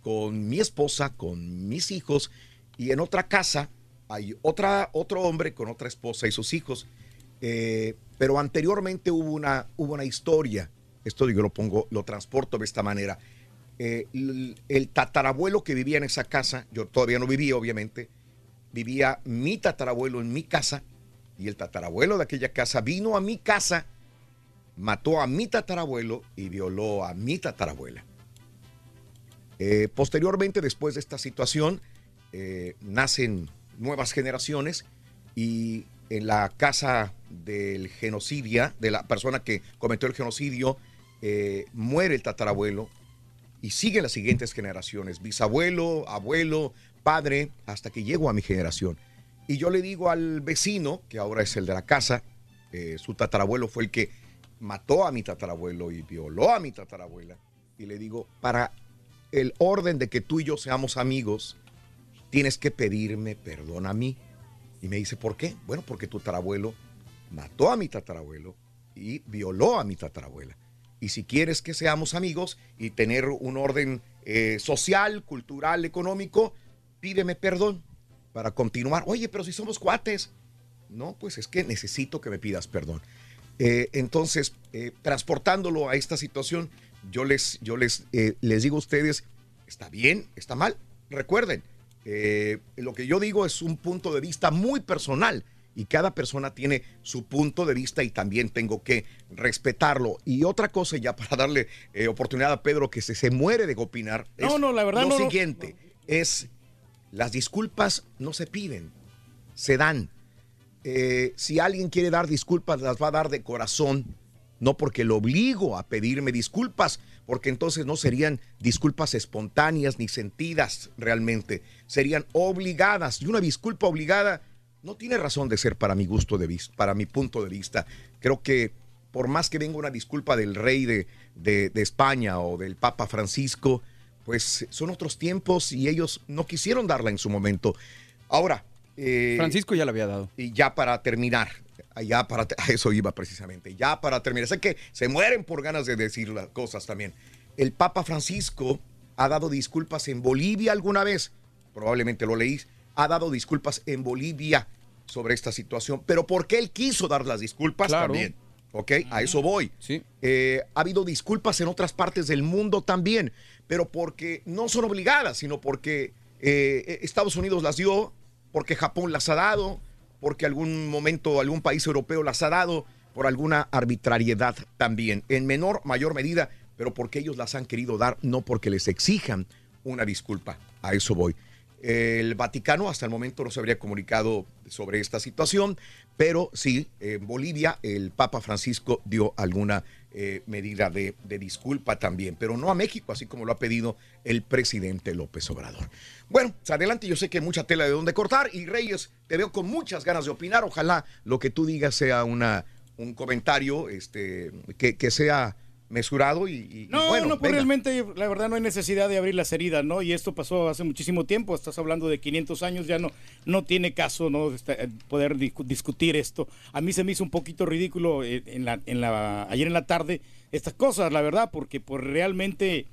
con mi esposa, con mis hijos, y en otra casa hay otra, otro hombre con otra esposa y sus hijos. Eh, Pero anteriormente hubo una, hubo una historia. Esto yo lo pongo, lo transporto de esta manera. Eh, el, el tatarabuelo que vivía en esa casa, yo todavía no vivía, obviamente, vivía mi tatarabuelo en mi casa y el tatarabuelo de aquella casa vino a mi casa, mató a mi tatarabuelo y violó a mi tatarabuela. Eh, posteriormente, después de esta situación, eh, nacen nuevas generaciones y en la casa del genocidio, de la persona que cometió el genocidio, eh, muere el tatarabuelo y siguen las siguientes generaciones, bisabuelo, abuelo, padre, hasta que llego a mi generación. Y yo le digo al vecino, que ahora es el de la casa, eh, su tatarabuelo fue el que mató a mi tatarabuelo y violó a mi tatarabuela, y le digo, para el orden de que tú y yo seamos amigos, tienes que pedirme perdón a mí. Y me dice, ¿por qué? Bueno, porque tu tatarabuelo mató a mi tatarabuelo y violó a mi tatarabuela. Y si quieres que seamos amigos y tener un orden eh, social, cultural, económico, pídeme perdón para continuar. Oye, pero si somos cuates. No, pues es que necesito que me pidas perdón. Eh, entonces, eh, transportándolo a esta situación, yo les, yo les, les digo a ustedes, está bien, está mal. Recuerden, lo que yo digo es un punto de vista muy personal y cada persona tiene su punto de vista y también tengo que respetarlo. Y otra cosa, ya para darle eh, oportunidad a Pedro que se, se muere de opinar, No, es no, la verdad lo no, siguiente es las disculpas no se piden, se dan. Eh, si alguien quiere dar disculpas, las va a dar de corazón, no porque lo obligo a pedirme disculpas, porque entonces no serían disculpas espontáneas ni sentidas realmente, serían obligadas. Y una disculpa obligada no tiene razón de ser para mi gusto de vista, para mi punto de vista. Creo que por más que venga una disculpa del rey de, de- de España o del Papa Francisco, pues son otros tiempos y ellos no quisieron darla en su momento. Ahora, eh, Francisco ya la había dado. y ya para terminar, ya para a eso iba precisamente, ya para terminar, sé que se mueren por ganas de decir las cosas también. El Papa Francisco ha dado disculpas en Bolivia alguna vez, probablemente lo leís, ha dado disculpas en Bolivia sobre esta situación, pero porque él quiso dar las disculpas Claro. también. ¿Ok? A eso voy. Eh, ha habido disculpas en otras partes del mundo también, pero porque no son obligadas, sino porque eh, Estados Unidos las dio, porque Japón las ha dado, porque algún momento algún país europeo las ha dado, por alguna arbitrariedad también, en menor, mayor medida, pero porque ellos las han querido dar, no porque les exijan una disculpa. A eso voy. El Vaticano hasta el momento no se habría comunicado sobre esta situación, pero sí, en Bolivia el Papa Francisco dio alguna eh, medida de, disculpa también, pero no a México, así como lo ha pedido el presidente López Obrador. Bueno, pues adelante, yo sé que hay mucha tela de donde cortar y Reyes, te veo con muchas ganas de opinar, ojalá lo que tú digas sea una, un comentario este, que sea mesurado y, No, bueno, no, pues realmente la verdad no hay necesidad de abrir las heridas, ¿no? Y esto pasó hace muchísimo tiempo, estás hablando de 500 años, ya no, no tiene caso, ¿no? Esta- eh, poder discu- discutir esto. A mí se me hizo un poquito ridículo eh, en la, en la, ayer en la tarde estas cosas, la verdad, porque pues realmente,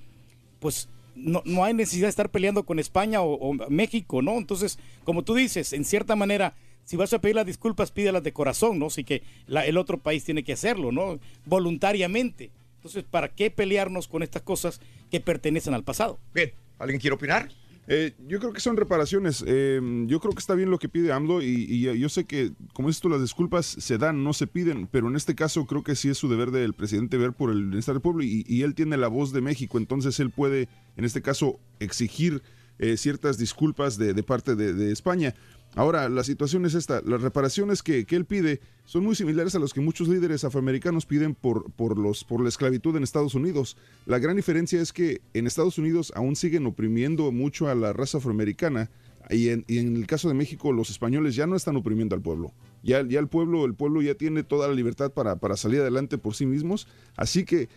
pues no, no hay necesidad de estar peleando con España o, o México, ¿no? Entonces, como tú dices, en cierta manera, si vas a pedir las disculpas, pídelas de corazón, ¿no? Así que la- el otro país tiene que hacerlo, ¿no? Voluntariamente. Entonces, ¿para qué pelearnos con estas cosas que pertenecen al pasado? Bien, ¿alguien quiere opinar? Eh, yo creo que son reparaciones. Eh, yo creo que está bien lo que pide AMLO y, y yo sé que, como dices tú, las disculpas se dan, no se piden, pero en este caso creo que sí es su deber del presidente ver por el bienestar del pueblo y, y él tiene la voz de México, entonces él puede, en este caso, exigir eh, ciertas disculpas de, parte de, España. Ahora, la situación es esta, las reparaciones que, él pide son muy similares a los que muchos líderes afroamericanos piden por, por, los, por la esclavitud en Estados Unidos. La gran diferencia es que en Estados Unidos aún siguen oprimiendo mucho a la raza afroamericana y en, y en el caso de México los españoles ya no están oprimiendo al pueblo. Ya, ya el pueblo, el pueblo ya tiene toda la libertad para, para salir adelante por sí mismos. Así que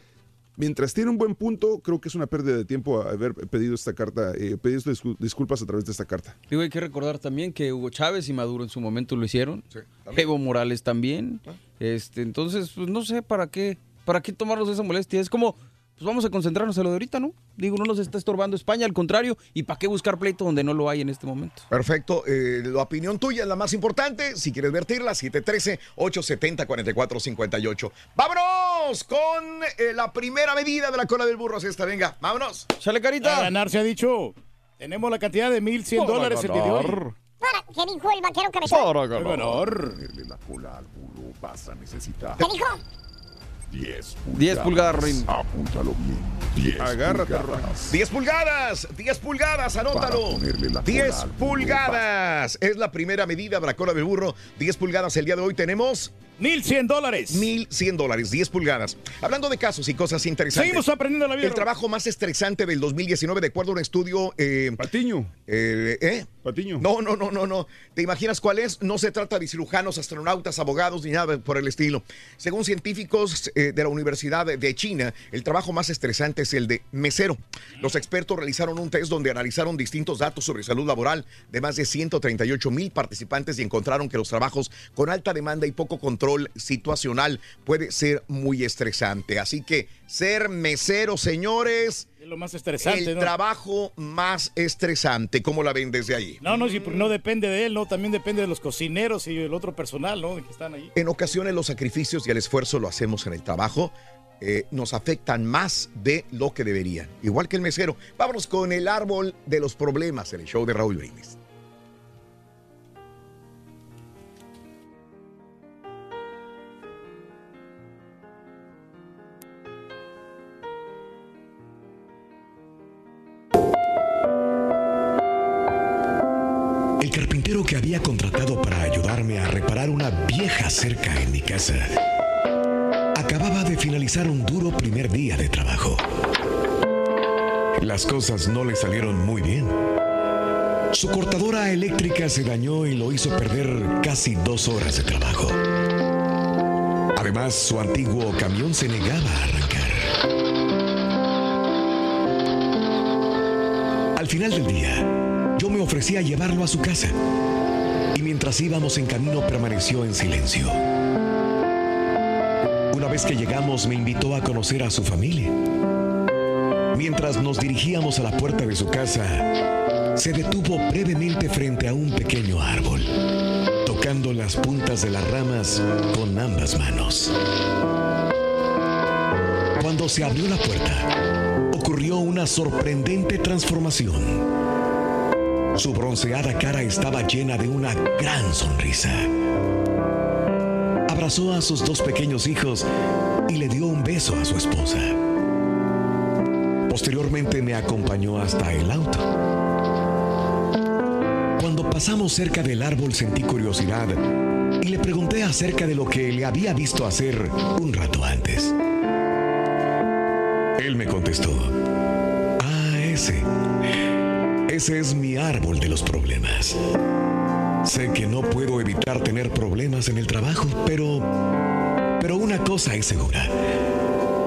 mientras tiene un buen punto, creo que es una pérdida de tiempo haber pedido esta carta, eh, pedido discul- disculpas a través de esta carta. Digo, hay que recordar también que Hugo Chávez y Maduro en su momento lo hicieron. Evo Morales también. Este, entonces, pues no sé para qué, para qué tomarnos esa molestia. Es como pues vamos a concentrarnos en lo de ahorita, ¿no? Digo, no nos está estorbando España, al contrario, ¿y para qué buscar pleito donde no lo hay en este momento? Perfecto. eh, la opinión tuya es la más importante. Si quieres vertirla, 713-870-4458. ¡Vámonos con eh, la primera medida de la cola del burro! Así está, venga, vámonos. ¡Sale, A ganar se ha dicho. Tenemos la cantidad de 1.100 dólares el día de hoy. Para, ¿Qué dijo el vaquero que me Para ganar. la cola al burro vas a necesitar ¿Qué dijo? 10 10 pulgadas, Rin. Apúntalo bien. 10 Agárrate, pulgadas. 10 pulgadas, 10 pulgadas, anótalo. Para ponerle la cola 10 al burro pulgadas. Es la primera medida de la cola del burro. 10 pulgadas. El día de hoy tenemos 1.100 dólares. 1.100 dólares, 10 pulgadas. Hablando de casos y cosas interesantes. Seguimos aprendiendo la vida. El trabajo más estresante del 2019, de acuerdo a un estudio. Eh, Patiño. eh, ¿eh? Patiño. No, no, no, no, no. ¿Te imaginas cuál es? No se trata de cirujanos, astronautas, abogados ni nada por el estilo. Según científicos eh, de la Universidad de China, el trabajo más estresante es el de mesero. Los expertos realizaron un test donde analizaron distintos datos sobre salud laboral de más de 138 mil participantes y encontraron que los trabajos con alta demanda y poco control situacional puede ser muy estresante. Así que ser mesero, señores, Es lo más estresante, el ¿no? trabajo más estresante. ¿Cómo la ven desde ahí? No, no, sí, porque no depende de él, ¿no? También depende de los cocineros y el otro personal, ¿no? Que están ahí. En ocasiones los sacrificios y el esfuerzo lo hacemos en el trabajo. eh, nos afectan más de lo que deberían. Igual que el mesero. Vámonos con el árbol de los problemas en el show de Raúl Brindis. Que había contratado para ayudarme a reparar una vieja cerca en mi casa acababa de finalizar un duro primer día de trabajo. Las cosas no le salieron muy bien. Su cortadora eléctrica se dañó y lo hizo perder casi dos horas de trabajo. Además, su antiguo camión se negaba a arrancar. Al final del día, yo me ofrecí a llevarlo a su casa. Y mientras íbamos en camino permaneció en silencio. Una vez que llegamos me invitó a conocer a su familia. Mientras nos dirigíamos a la puerta de su casa, se detuvo brevemente frente a un pequeño árbol, tocando las puntas de las ramas con ambas manos. Cuando se abrió la puerta, ocurrió una sorprendente transformación. Su bronceada cara estaba llena de una gran sonrisa. Abrazó a sus dos pequeños hijos y le dio un beso a su esposa. Posteriormente me acompañó hasta el auto. Cuando pasamos cerca del árbol sentí curiosidad y le pregunté acerca de lo que le había visto hacer un rato antes. Él me contestó, ah, ese. Ese es mi árbol de los problemas. Sé que no puedo evitar tener problemas en el trabajo, pero... Pero una cosa es segura.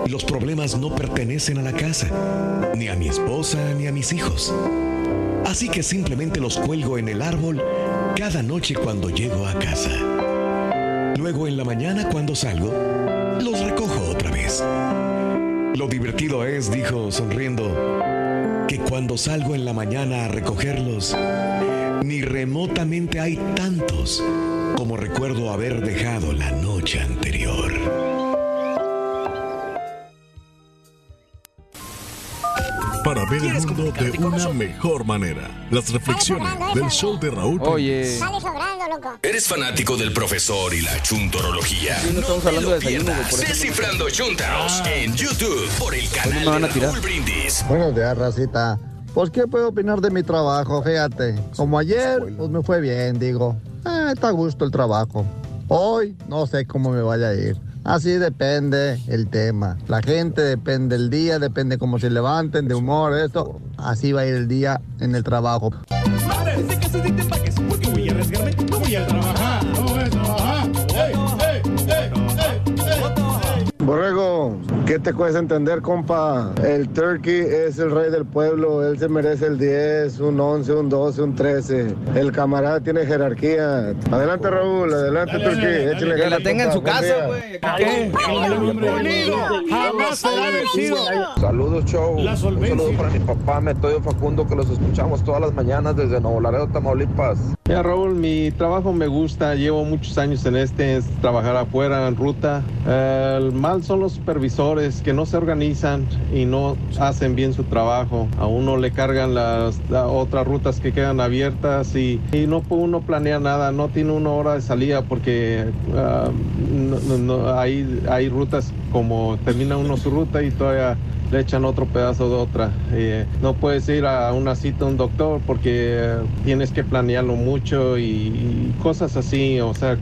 Los problemas no pertenecen a la casa, ni a mi esposa, ni a mis hijos. Así que simplemente los cuelgo en el árbol cada noche cuando llego a casa. Luego en la mañana cuando salgo, los recojo otra vez. Lo divertido es, dijo sonriendo, que cuando salgo en la mañana a recogerlos, ni remotamente hay tantos como recuerdo haber dejado la noche anterior. Para ver el mundo de una mejor manera. Las reflexiones del show de Raúl. Loco. ¿Eres fanático del profesor y la chuntorología? Sí, no estamos hablando de desayuno, pierdas. Descifrando Chuntaros en YouTube por el canal me van a de tirar. Raúl Brindis. Buenos días, racita. Pues, ¿qué puedo opinar de mi trabajo? Fíjate, como ayer, pues me fue bien, digo. Ah, está a gusto el trabajo. Hoy, no sé cómo me vaya a ir. Así depende el tema. La gente depende el día, depende cómo se levanten, de humor, esto. Así va a ir el día en el trabajo. Porque voy a arriesgarme, voy a trabajar. No voy a trabajar. Borrego, ¿qué ¿Qué te cuesta entender, compa? El turkey es el rey del pueblo, él se merece el 10, un 11, un 12, un 13. El camarada tiene jerarquía. Adelante, Raúl, adelante, turkey. Échale Que la tenga en su casa, güey. Jamás será vencido. Saludos, show. Un saludo para mi papá, Metodio Facundo, que los escuchamos todas las mañanas desde Nuevo Laredo, Tamaulipas. Mira, Raúl, mi trabajo me gusta, llevo muchos años en este, es trabajar afuera, en ruta. El mal son los supervisores que no se organizan y no hacen bien su trabajo. A uno le cargan las, las otras rutas que quedan abiertas y, y no uno planear nada, no tiene una hora de salida porque no- no- no, hay, hay rutas como termina uno su ruta y todavía le echan otro pedazo de otra. Eh, no puedes ir a una cita a un doctor porque eh, tienes que planearlo mucho y, y cosas así, o sea.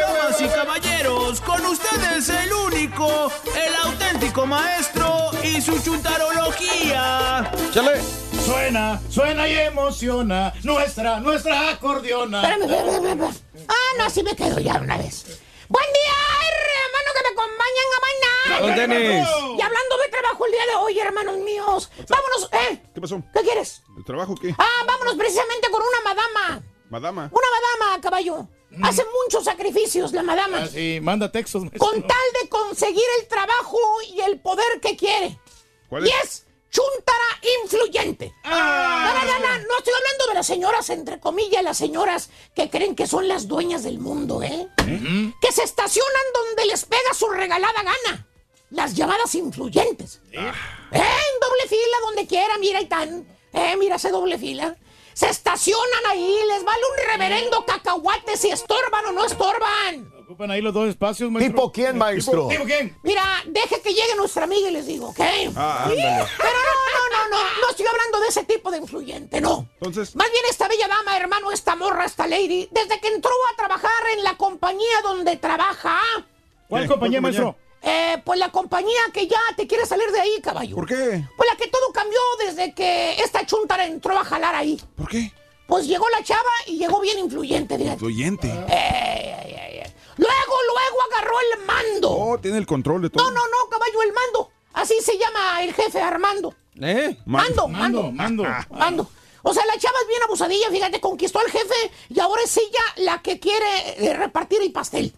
Damas y caballeros, con ustedes el único, el auténtico maestro y su chuntarología. ¡Chale! Suena, suena y emociona nuestra, nuestra acordeona. Espérame, espérame, espérame. Ah, no, así me quedo ya una vez. Buen día, hermano, que me acompañan a bailar. Don Denis. Y hablando de trabajo el día de hoy, hermanos míos. Vámonos, ¿eh? ¿Qué pasó? ¿Qué quieres? ¿El trabajo qué? Ah, vámonos precisamente con una madama. Madama. Una madama, caballo. Hace muchos sacrificios la madama. Ah, sí, manda textos. maestro. Con tal de conseguir el trabajo y el poder que quiere. ¿Cuál y es? es chuntara influyente. Ah. No, no, no, no, no estoy hablando de las señoras, entre comillas, las señoras que creen que son las dueñas del mundo, ¿eh? Que se estacionan donde les pega su regalada gana. Las llamadas influyentes. ¿Eh? En doble fila, donde quiera, mira, y tan. Eh, mira ese doble fila. Se estacionan ahí, les vale un reverendo cacahuate si estorban o no estorban. Ocupan ahí los dos espacios, maestro. ¿Tipo quién, maestro? ¿Tipo, tipo quién? Mira, deje que llegue nuestra amiga y les digo, ¿ok? Ah, Sí. Pero no, no, no, no, no estoy hablando de ese tipo de influyente, no. Entonces. Más bien esta bella dama, hermano, esta morra, esta lady, desde que entró a trabajar en la compañía donde trabaja. ¿Cuál compañía, maestro? Eh, pues la compañía que ya te quiere salir de ahí, caballo. ¿Por qué? Pues la que todo cambió desde que esta chuntara entró a jalar ahí. ¿Por qué? Pues llegó la chava y llegó bien influyente, fíjate. Influyente. Luego, luego agarró el mando. Oh, tiene el control de todo. No, no, no, caballo, el mando. Así se llama el jefe, Armando. ¿Eh? Mando, mando, mando. Mando. O sea, la chava es bien abusadilla, fíjate, conquistó al jefe y ahora es ella la que quiere eh, repartir el pastel.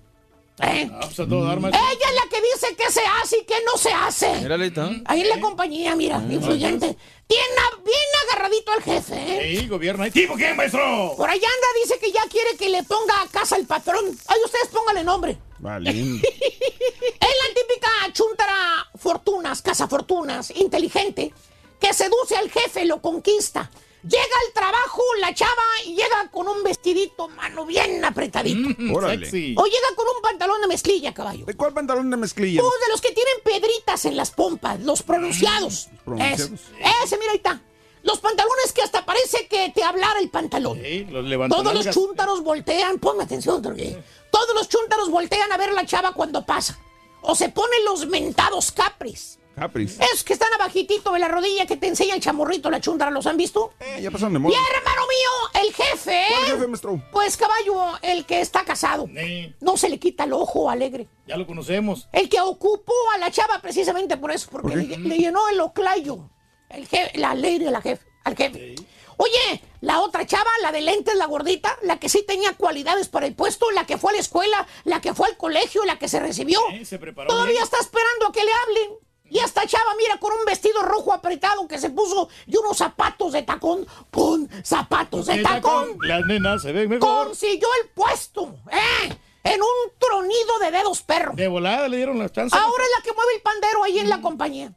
¿Eh? Ah, pues a todo dar, maestro. Ella es la que dice qué se hace y qué no se hace. Mira, Leita. Ahí en la compañía, mira, influyente. Tiene bien agarradito al jefe, ¿eh? Sí, gobierno. ahí. ¿Tipo quién, maestro? Por allá anda, dice que ya quiere que le ponga a casa el patrón. Ay, ustedes póngale nombre. Vale. Es la típica chuntara fortunas, casa fortunas, inteligente, que seduce al jefe, lo conquista. Llega al trabajo la chava y llega con un vestidito, mano, bien apretadito. Órale. sexy. O llega con un pantalón de mezclilla, caballo. ¿De cuál pantalón de mezclilla? Pues de los que tienen pedritas en las pompas, los pronunciados. pronunciados. Es- ese, mira, ahí está. Los pantalones que hasta parece que te hablara el pantalón. Sí, los Todos los chúntaros voltean, ponme atención, Torque. Todos los chúntaros voltean a ver a la chava cuando pasa. O se ponen los mentados capris. Capris. Esos que están abajitito de la rodilla que te enseña el chamorrito, la chúntara, ¿los han visto? Eh, ya pasaron de Y moda. hermano mío, el jefe. ¿Cuál jefe, maestro? Pues caballo, el que está casado. Sí, No se le quita el ojo alegre. ya lo conocemos. El que ocupó a la chava precisamente por eso, porque le, le llenó el oclayo. El jefe, la ley de la jefe, al jefe. Oye, la otra chava, la de lentes, la gordita, la que sí tenía cualidades para el puesto, la que fue a la escuela, la que fue al colegio, la que se recibió. se preparó Todavía bien. está esperando a que le hablen. Y esta chava, mira, con un vestido rojo apretado que se puso y unos zapatos de tacón, con zapatos de ¿Qué tacón, Las nenas se ven mejor. consiguió el puesto, ¿eh? En un tronido de dedos perro. De volada le dieron las chances. Ahora es la que mueve el pandero ahí en la compañía.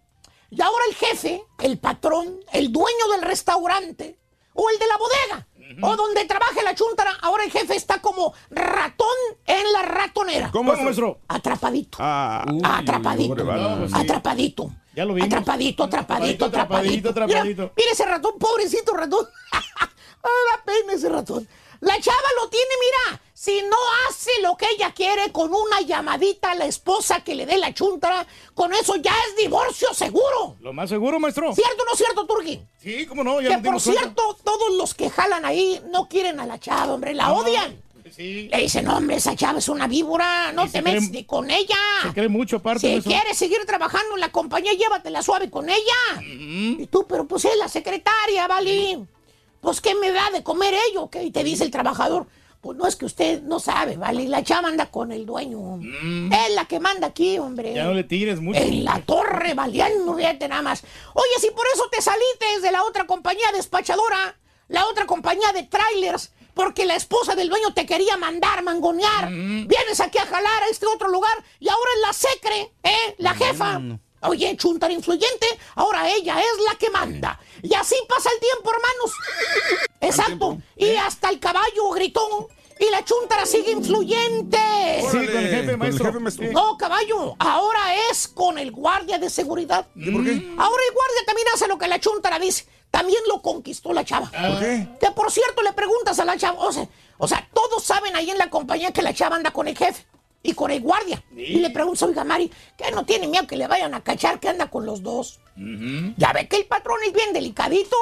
Y ahora el jefe, el patrón, el dueño del restaurante o el de la bodega o donde trabaje la chuntara, ahora el jefe está como ratón en la ratonera. ¿Cómo, maestro? Atrapadito. Ah, atrapadito. Sí. Atrapadito. Ya lo vimos. Atrapadito, atrapadito, Atrapadito, atrapadito. atrapadito. Mira, mira ese ratón, pobrecito ratón. Ay, da pena ese ratón. La chava lo tiene, mira. Si no hace lo que ella quiere con una llamadita a la esposa que le dé la chuntara, con eso ya es divorcio seguro. Lo más seguro, maestro. ¿Cierto o no cierto, Turki? Sí, cómo no, ya Que por cuenta. cierto, todos los que jalan ahí no quieren a la chava, hombre, la odian. Le dice, no, hombre, esa chava es una víbora, no Y te metes ni con ella. Se cree mucho aparte. Si quieres seguir trabajando en la compañía, llévatela suave con ella. Y tú, pero pues es la secretaria, ¿vale? Pues, ¿qué me da de comer ello? ¿Qué? Y te dice el trabajador. Pues no es que usted no sabe, ¿vale? La chava anda con el dueño. Es la que manda aquí, hombre. Ya no le tires mucho. En la torre, valiendo, fíjate nada más. Oye, si por eso te saliste de la otra compañía despachadora, la otra compañía de trailers, porque la esposa del dueño te quería mandar, mangonear. Vienes aquí a jalar a este otro lugar y ahora es la secre, ¿eh? La jefa. Oye, chuntar influyente, ahora ella es la que manda. Y así pasa el tiempo, hermanos. Exacto. Y hasta el caballo gritó. Y la chuntara sigue influyente. Sí, con el jefe, maestro. No, caballo. Ahora es con el guardia de seguridad. ¿Y por qué? Ahora el guardia también hace lo que la chuntara dice. También lo conquistó la chava. ¿Por qué? Que por cierto le preguntas a la chava. O sea, o sea, todos saben ahí en la compañía que la chava anda con el jefe y con el guardia. Y le preguntas, oiga, Mari, que no tiene miedo que le vayan a cachar que anda con los dos. Ya ve que el patrón es bien delicadito.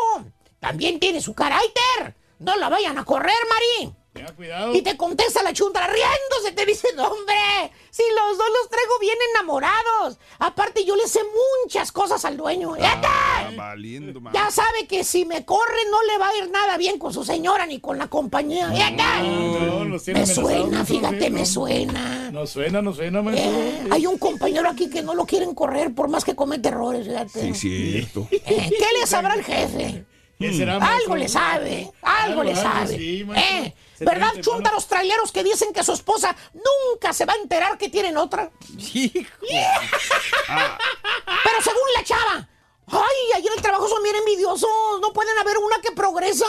También tiene su carácter. No la vayan a correr, Mari. Tenga cuidado. Y te contesta la chuntra riéndose, te dice, "No, hombre, si los dos los traigo bien enamorados. Aparte, yo le sé muchas cosas al dueño. Ah, valiendo, man. Ya sabe que si me corre no le va a ir nada bien con su señora ni con la compañía. ¡Ya está! No, me suena, maestro, fíjate, me suena. No suena, no suena, maestro. Eh, hay un compañero aquí que no lo quieren correr por más que comete errores, fíjate. Sí, cierto. Eh, ¿Qué le sabrá el jefe? ¿Qué será, maestro? Algo le sabe, algo le sabe. sí. ¿Eh? ¿Verdad, chunta los traileros que dicen que su esposa nunca se va a enterar que tienen otra? Pero según la chava, ay, ahí en el trabajo son bien envidiosos, no pueden haber una que progresa.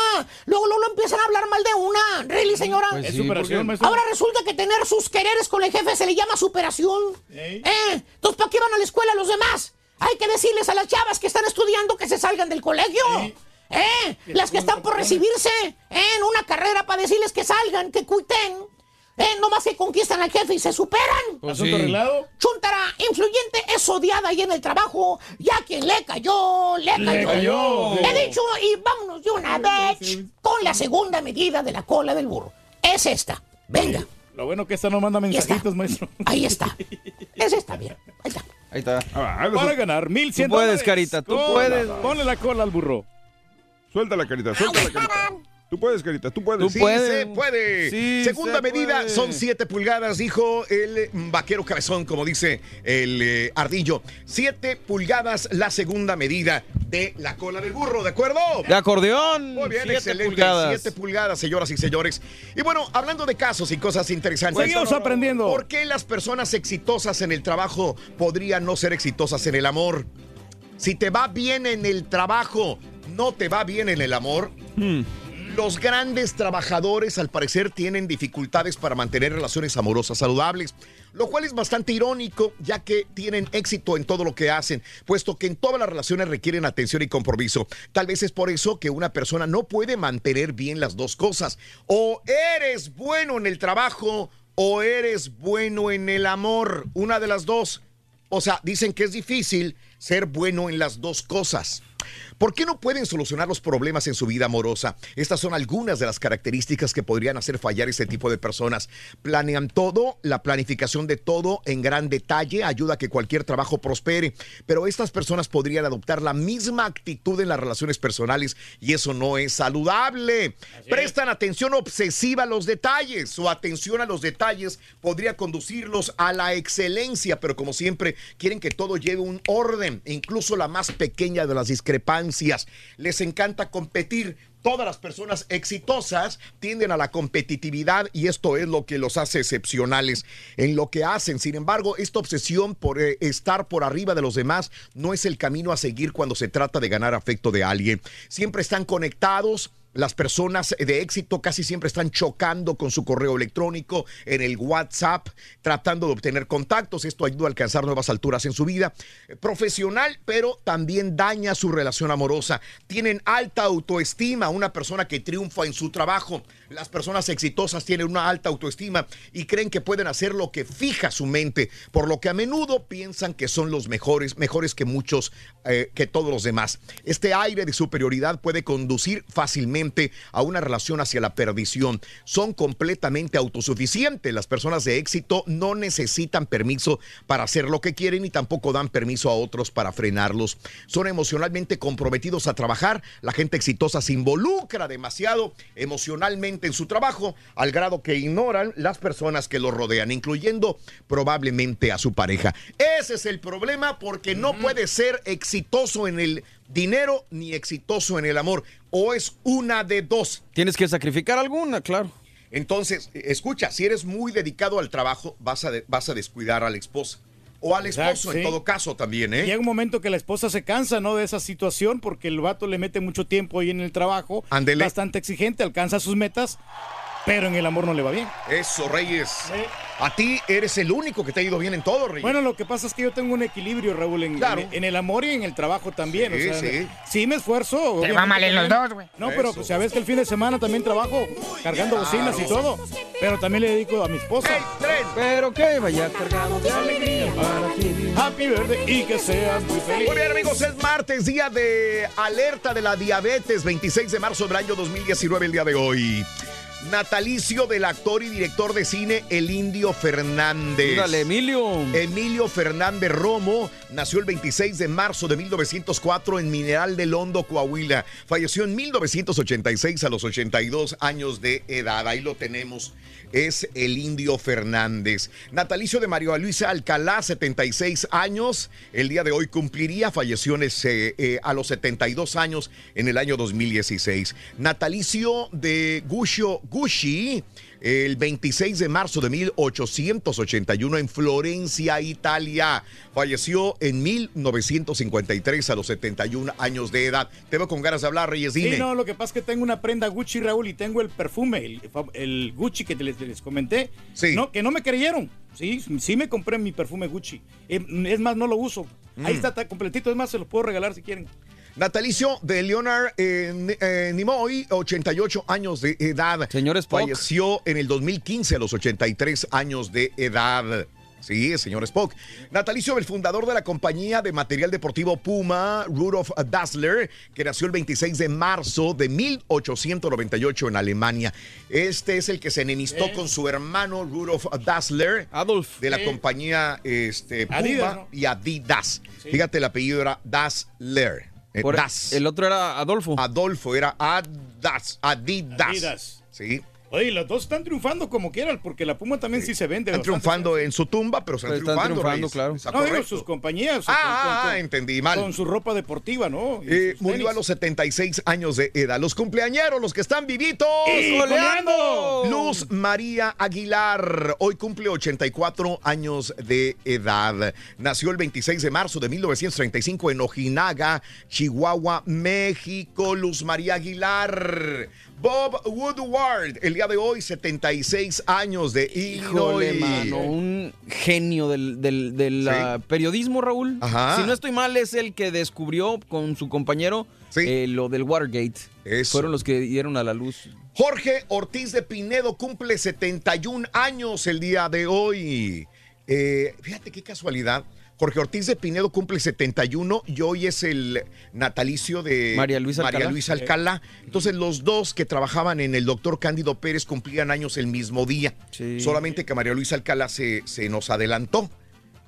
Luego, luego empiezan a hablar mal de una. ¿Really, señora? Pues Es superación, ¿por qué? maestro. Ahora resulta que tener sus quereres con el jefe se le llama superación. Ey. ¿Eh? Entonces, ¿para qué van a la escuela los demás? Hay que decirles a las chavas que están estudiando que se salgan del colegio. ¿Eh? Las que están por recibirse ¿eh? en una carrera para decirles que salgan, que cuiten. ¿Eh? Nomás que conquistan al jefe y se superan. Pues ¿Asunto sí. arreglado? Chuntara influyente es odiada ahí en el trabajo. Ya quien le cayó, le cayó. Le cayó. He dicho, y vámonos de una vez con la segunda medida de la cola del burro. Es esta. Venga. Lo bueno que esta no manda mensajitos, maestro. Ahí está. Es esta, bien. Ahí está. Ahí está. Para ganar 1100 Tú puedes, dólares. Carita, tú Con- puedes. Ponle la cola al burro. Suelta la carita, suelta la carita. Tú puedes, carita, tú puedes. Sí se puede. Sí Segunda se medida puede. son 7 pulgadas, dijo el vaquero cabezón, como dice el eh, ardillo. 7 pulgadas la segunda medida de la cola del burro, ¿de acuerdo? De acordeón. Muy bien, siete excelente. pulgadas. 7 pulgadas, señoras y señores. Y bueno, hablando de casos y cosas interesantes. Seguimos aprendiendo. ¿Por qué las personas exitosas en el trabajo podrían no ser exitosas en el amor? Si te va bien en el trabajo, no te va bien en el amor. Los grandes trabajadores al parecer tienen dificultades para mantener relaciones amorosas saludables, lo cual es bastante irónico ya que tienen éxito en todo lo que hacen, puesto que en todas las relaciones requieren atención y compromiso. Tal vez es por eso que una persona no puede mantener bien las dos cosas. O eres bueno en el trabajo o eres bueno en el amor, una de las dos. O sea, dicen que es difícil ser bueno en las dos cosas. ¿Por qué no pueden solucionar los problemas en su vida amorosa? Estas son algunas de las características que podrían hacer fallar este tipo de personas. Planean todo, la planificación de todo en gran detalle ayuda a que cualquier trabajo prospere, pero estas personas podrían adoptar la misma actitud en las relaciones personales y eso no es saludable. Prestan atención obsesiva a los detalles. Su atención a los detalles podría conducirlos a la excelencia, pero como siempre quieren que todo lleve un orden, incluso la más pequeña de las discrepancias. Les encanta competir. Todas las personas exitosas tienden a la competitividad y esto es lo que los hace excepcionales en lo que hacen. Sin embargo, esta obsesión por eh, estar por arriba de los demás no es el camino a seguir cuando se trata de ganar afecto de alguien. Siempre están conectados. Las personas de éxito casi siempre están chocando con su correo electrónico, en el WhatsApp, tratando de obtener contactos. Esto ayuda a alcanzar nuevas alturas en su vida eh, profesional, pero también daña su relación amorosa. Tienen alta autoestima, una persona que triunfa en su trabajo. Las personas exitosas tienen una alta autoestima y creen que pueden hacer lo que fija su mente, por lo que a menudo piensan que son los mejores, mejores que muchos, eh, que todos los demás. Este aire de superioridad puede conducir fácilmente directamente a una relación hacia la perdición. Son completamente autosuficientes. Las personas de éxito no necesitan permiso para hacer lo que quieren y tampoco dan permiso a otros para frenarlos. Son emocionalmente comprometidos a trabajar. La gente exitosa se involucra demasiado emocionalmente en su trabajo al grado que ignoran las personas que los rodean, incluyendo probablemente a su pareja. Ese es el problema porque no puede ser exitoso en el dinero ni exitoso en el amor. O es una de dos. Tienes que sacrificar alguna, claro. Entonces, escucha, si eres muy dedicado al trabajo, vas a, de- vas a descuidar a la esposa. O al esposo, Exacto, en todo caso, también, ¿eh? Llega un momento que la esposa se cansa, ¿no? De esa situación porque el vato le mete mucho tiempo ahí en el trabajo. Ándele. Bastante exigente, alcanza sus metas, pero en el amor no le va bien. Eso, Reyes. A ti eres el único que te ha ido bien en todo, Reyes. Bueno, lo que pasa es que yo tengo un equilibrio, Raúl, en, Claro. en- en el amor y en el trabajo también. Sí, o sea, sí. sí me esfuerzo. Te va mal en los dos, güey. No, pero pues, sabes que el fin de semana también trabajo cargando bocinas y todo. Pero también le dedico a mi esposa. Pero que vaya cargado de alegría para ti. Happy birthday y que seas muy feliz. Muy bien, amigos, es martes, día de alerta de la diabetes, 26 de marzo del año 2019, el día de hoy. Natalicio del actor y director de cine El Indio Fernández. Dale, Emilio. Emilio Fernández Romo nació el 26 de marzo de 1904 en Mineral del Hondo, Coahuila. Falleció en 1986 a los 82 años de edad. Ahí lo tenemos. Es el Indio Fernández. Natalicio de María Luisa Alcalá, 76 años. El día de hoy cumpliría. Falleció ese, eh, a los 72 años en el año 2016. Natalicio de Guscio Gucci. El 26 de marzo de 1881 en Florencia, Italia. Falleció en 1953 a los 71 años de edad. Te veo con ganas de hablar, Reyes. Dime. Sí, no, lo que pasa es que tengo una prenda Gucci, Raúl, y tengo el perfume, el, el Gucci que les, les comenté. Sí. No, que no me creyeron. Sí, sí me compré mi perfume Gucci. Eh, Es más, no lo uso. Ahí Mm. está, está completito. Es más, se los puedo regalar si quieren. Natalicio de Leonard eh, eh, Nimoy, 88 años de edad. Señor Spock. Falleció en el 2015 a los 83 años de edad. Sí, señor Spock. Natalicio del fundador de la compañía de material deportivo Puma, Rudolf Dassler, que nació el 26 de marzo de 1898 en Alemania. Este es el que se enemistó con su hermano Rudolf Dassler, Adolf. de la compañía este, Puma Adidas, ¿no? y Adidas. Fíjate, el apellido era Dassler. Eh, Por- Das. El otro era Adolfo. Adolfo era Adas, Adidas. Adidas. Sí. Oye, los dos están triunfando como quieran, porque la Puma también sí, se vende. Están bastante. triunfando en su tumba, pero están Pero están triunfando. triunfando, Reyes. claro. No, digo, sus compañías. Ah, con- con- entendí mal. Con su ropa deportiva, ¿no? Eh, murió tenis. a los 76 años de edad. Los cumpleañeros, los que están vivitos. Luz María Aguilar, hoy cumple 84 años de edad. Nació el 26 de marzo de 1935 en Ojinaga, Chihuahua, México. Luz María Aguilar. Bob Woodward, el día de hoy, 76 años de Híjole, Illinois. mano, un genio del, del- del, Sí. ah, periodismo, Raúl. Ajá. Si no estoy mal, es el que descubrió con su compañero Sí. eh, lo del Watergate. Eso. Fueron los que dieron a la luz. Jorge Ortiz de Pinedo cumple 71 años el día de hoy. Eh, fíjate qué casualidad. Jorge Ortiz de Pinedo cumple 71 y hoy es el natalicio de María Luisa Alcalá. Luisa Alcalá. Entonces los dos que trabajaban en el doctor Cándido Pérez cumplían años el mismo día. Sí. Solamente que María Luisa Alcalá se, se nos adelantó.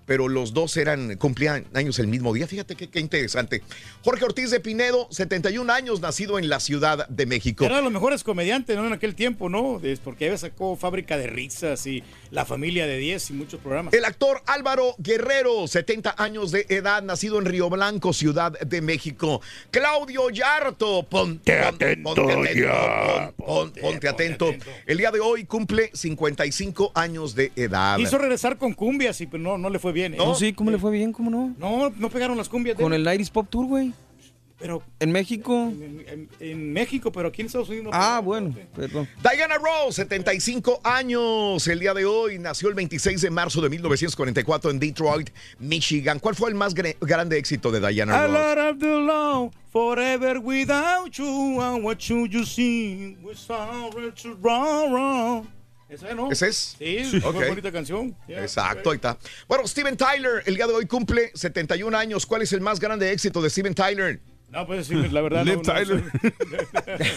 Pero los dos eran, cumplían años el mismo día. Fíjate qué, qué interesante. Jorge Ortiz de Pinedo, 71 años, nacido en la Ciudad de México. Era de los mejores comediantes, ¿no? En aquel tiempo, ¿no? Es porque ella sacó Fábrica de Risas y La Familia de 10 y muchos programas. El actor Álvaro Guerrero, 70 años de edad, nacido en Río Blanco, Ciudad de México. Claudio Yarto, ponte atento, ponte atento, pon- pon- ponte atento. El día de hoy cumple 55 años de edad. Quiso regresar con cumbias y pues no, no le fue bien. ¿Eh? No, sí, ¿cómo le fue bien? ¿Cómo no? No, no pegaron las cumbias. de Con el Iris Pop Tour, güey. Pero En México. en, en- en México, pero aquí en Estados Unidos no Ah, pegaron. bueno, perdón. Diana Ross, 75 años. El día de hoy nació el 26 de marzo de 1944 en Detroit, Michigan. ¿Cuál fue el más grande éxito de Diana I Ross? love the law forever without you and what you you see we sorry to wrong, wrong. ¿Ese no? ¿Ese es? Sí, Ok. muy bonita canción. Yeah. Exacto, ahí está. Bueno, Steven Tyler, el día de hoy cumple 71 años. ¿Cuál es el más grande éxito de Steven Tyler? No, pues sí, la verdad. Liv no, no, Tyler.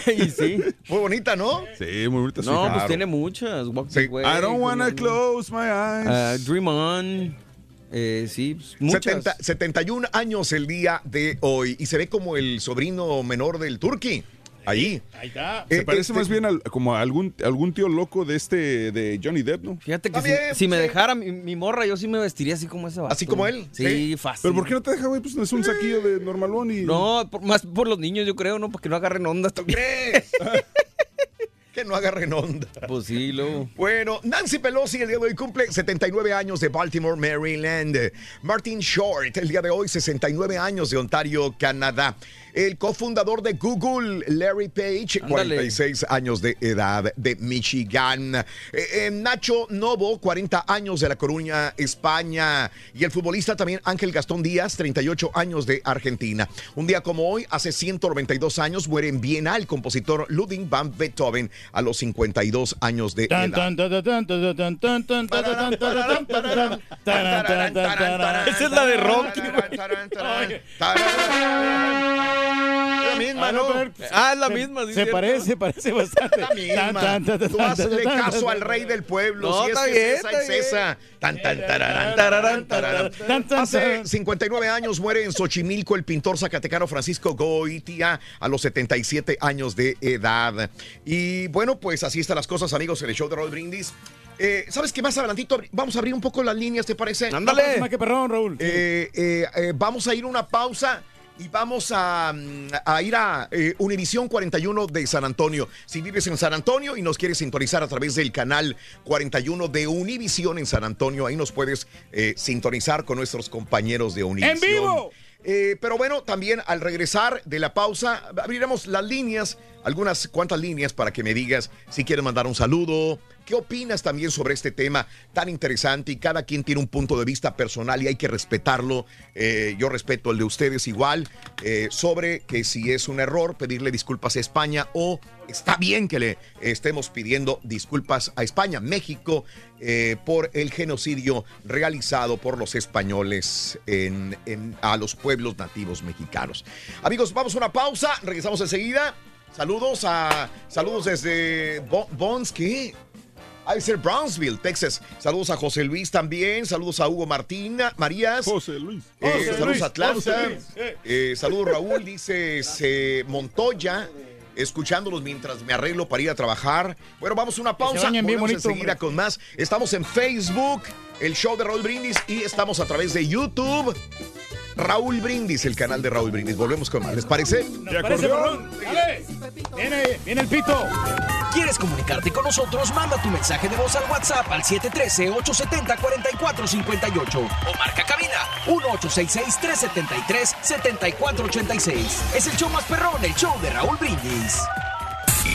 y sí. Muy bonita, ¿no? Sí, muy bonita. sí, No, pues claro. tiene muchas. Walk the Way, I don't wanna close my eyes. Ah, Dream On. Eh, sí, pues, muchas. 70 71 años el día de hoy y se ve como el sobrino menor del Turqui. Ahí. Ahí está. Se Eh, parece este- más bien al- como a algún, algún tío loco de este, de Johnny Depp, ¿no? Fíjate que si, También, si me sí. dejara mi, mi morra, yo sí me vestiría así como ese vato. ¿Así como él? Sí, Sí. fácil. Pero ¿por qué no te deja, güey? Pues es un saquillo de normalón y... No, por- más por los niños, yo creo, ¿no? Para que no agarren ondas también. ¿Crees? que no agarren onda. Pues sí, luego. Bueno, Nancy Pelosi el día de hoy cumple 79 años de Baltimore, Maryland. Martin Short el día de hoy 69 años de Ontario, Canadá el cofundador de Google, Larry Page, Andale. 46 años de edad, de Michigan. Nacho Novo, 40 años de La Coruña, España. Y el futbolista también Ángel Gastón Díaz, 38 años de Argentina. Un día como hoy, hace 192 años, muere en Viena el compositor Ludwig van Beethoven a los 52 años de edad. Esa es la de Rocky. La misma, ¿no? Ah, es la misma, sí. Se cierto. parece, parece bastante. La misma. Tan, tan, tan, Tú hazle caso al rey del pueblo. No, si es está que esa, es esa. Tan, tan, tararán, tararán, tararán. Hace tan. 59 años muere en Xochimilco el pintor zacatecano Francisco Goitia a los 77 años de edad. Y bueno, pues así están las cosas, amigos, en el show de Roll Brindis. Eh, ¿Sabes qué? Más adelantito vamos a abrir un poco las líneas, ¿te parece? Ándale. Más que perrón, Raúl. Eh, eh, eh, vamos a ir a una pausa y vamos a, mm, a ir a eh, Univisión 41 de San Antonio. Si vives en San Antonio y nos quieres sintonizar a través del canal 41 de Univisión en San Antonio, ahí nos puedes eh, sintonizar con nuestros compañeros de Univisión. ¡En vivo! Eh, pero bueno, también al regresar de la pausa, abriremos las líneas, algunas cuantas líneas para que me digas si quieres mandar un saludo. ¿Qué opinas también sobre este tema tan interesante? Y cada quien tiene un punto de vista personal y hay que respetarlo. Eh, yo respeto el de ustedes igual. eh, sobre que si es un error, pedirle disculpas a España o está bien que le estemos pidiendo disculpas a España, México, eh, por el genocidio realizado por los españoles a los pueblos nativos mexicanos. Amigos, vamos a una pausa, regresamos enseguida. Saludos a saludos desde Bo- Bones, ¿qué? De ser Brownsville, Texas. Saludos a José Luis también. Saludos a Hugo Martín, Marías. José Luis. Eh, José saludos Luis, a Atlanta. Luis, eh. Eh, saludos Raúl, dice se Montoya. Escuchándolos mientras me arreglo para ir a trabajar. Bueno, vamos a una pausa. bien Volvemos bonito, enseguida hombre. con más. Estamos en Facebook, el show de Raúl Brindis, y estamos a través de YouTube. Raúl Brindis, el canal de Raúl Brindis. Volvemos con más. ¿Les parece? Nos parece perrón. Dale. Viene, viene el pito. ¿Quieres comunicarte con nosotros? Manda tu mensaje de voz al WhatsApp al 713-870-4458 o marca cabina 1866-373-7486. Es el show más perrón, el show de Raúl Brindis.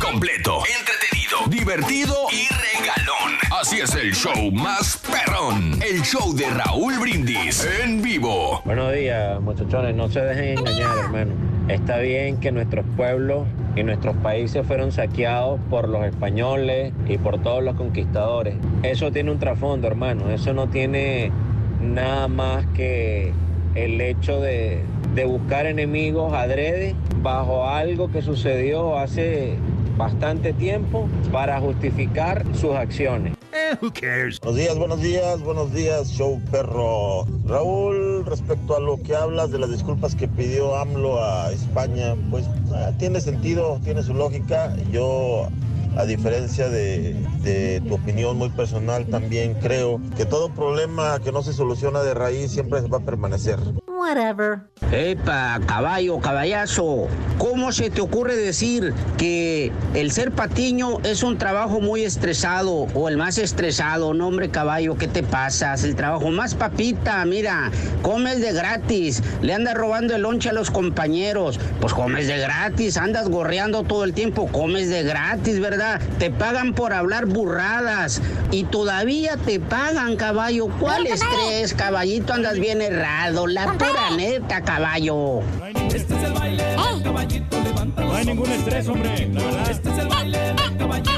Completo, entretenido, divertido y regalón. Así es el show más perrón, el show de Raúl Brindis en vivo. Buenos días, muchachones. No se dejen engañar, hermano. Está bien que nuestros pueblos y nuestros países fueron saqueados por los españoles y por todos los conquistadores. Eso tiene un trasfondo, hermano. Eso no tiene nada más que el hecho de, buscar enemigos adrede bajo algo que sucedió hace bastante tiempo para justificar sus acciones. Buenos días, buenos días, buenos días, show perro. Raúl, respecto a lo que hablas de las disculpas que pidió AMLO a España, pues ah, tiene sentido, tiene su lógica. Yo, a diferencia de, de tu opinión muy personal, también creo que todo problema que no se soluciona de raíz siempre va a permanecer. Whatever. Epa, caballo, caballazo, ¿cómo se te ocurre decir que el ser patiño es un trabajo muy estresado o el más estresado? No, hombre, caballo, ¿qué te pasas? El trabajo más papita, mira, comes de gratis, le andas robando el lonche a los compañeros, pues comes de gratis, andas gorreando todo el tiempo, comes de gratis, ¿verdad? Te pagan por hablar burradas y todavía te pagan, caballo. ¿Cuál estrés, caballito? Andas bien errado, la pura neta, caballo. Este es el baile del caballito, No hay ningún estrés, hombre, la verdad. Este es el baile del caballito,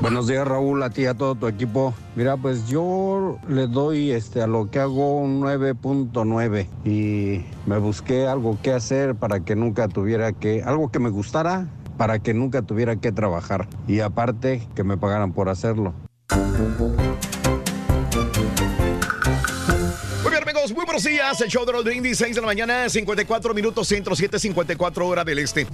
Buenos días Raúl, a ti y a todo tu equipo. Mira, pues yo le doy este a lo que hago un 9.9 y me busqué algo que hacer para que nunca tuviera que, algo que me gustara para que nunca tuviera que trabajar y aparte que me pagaran por hacerlo. Buenos días. El show de los brindis, 6 de la mañana, 54 minutos centro, 7, 54 hora del este.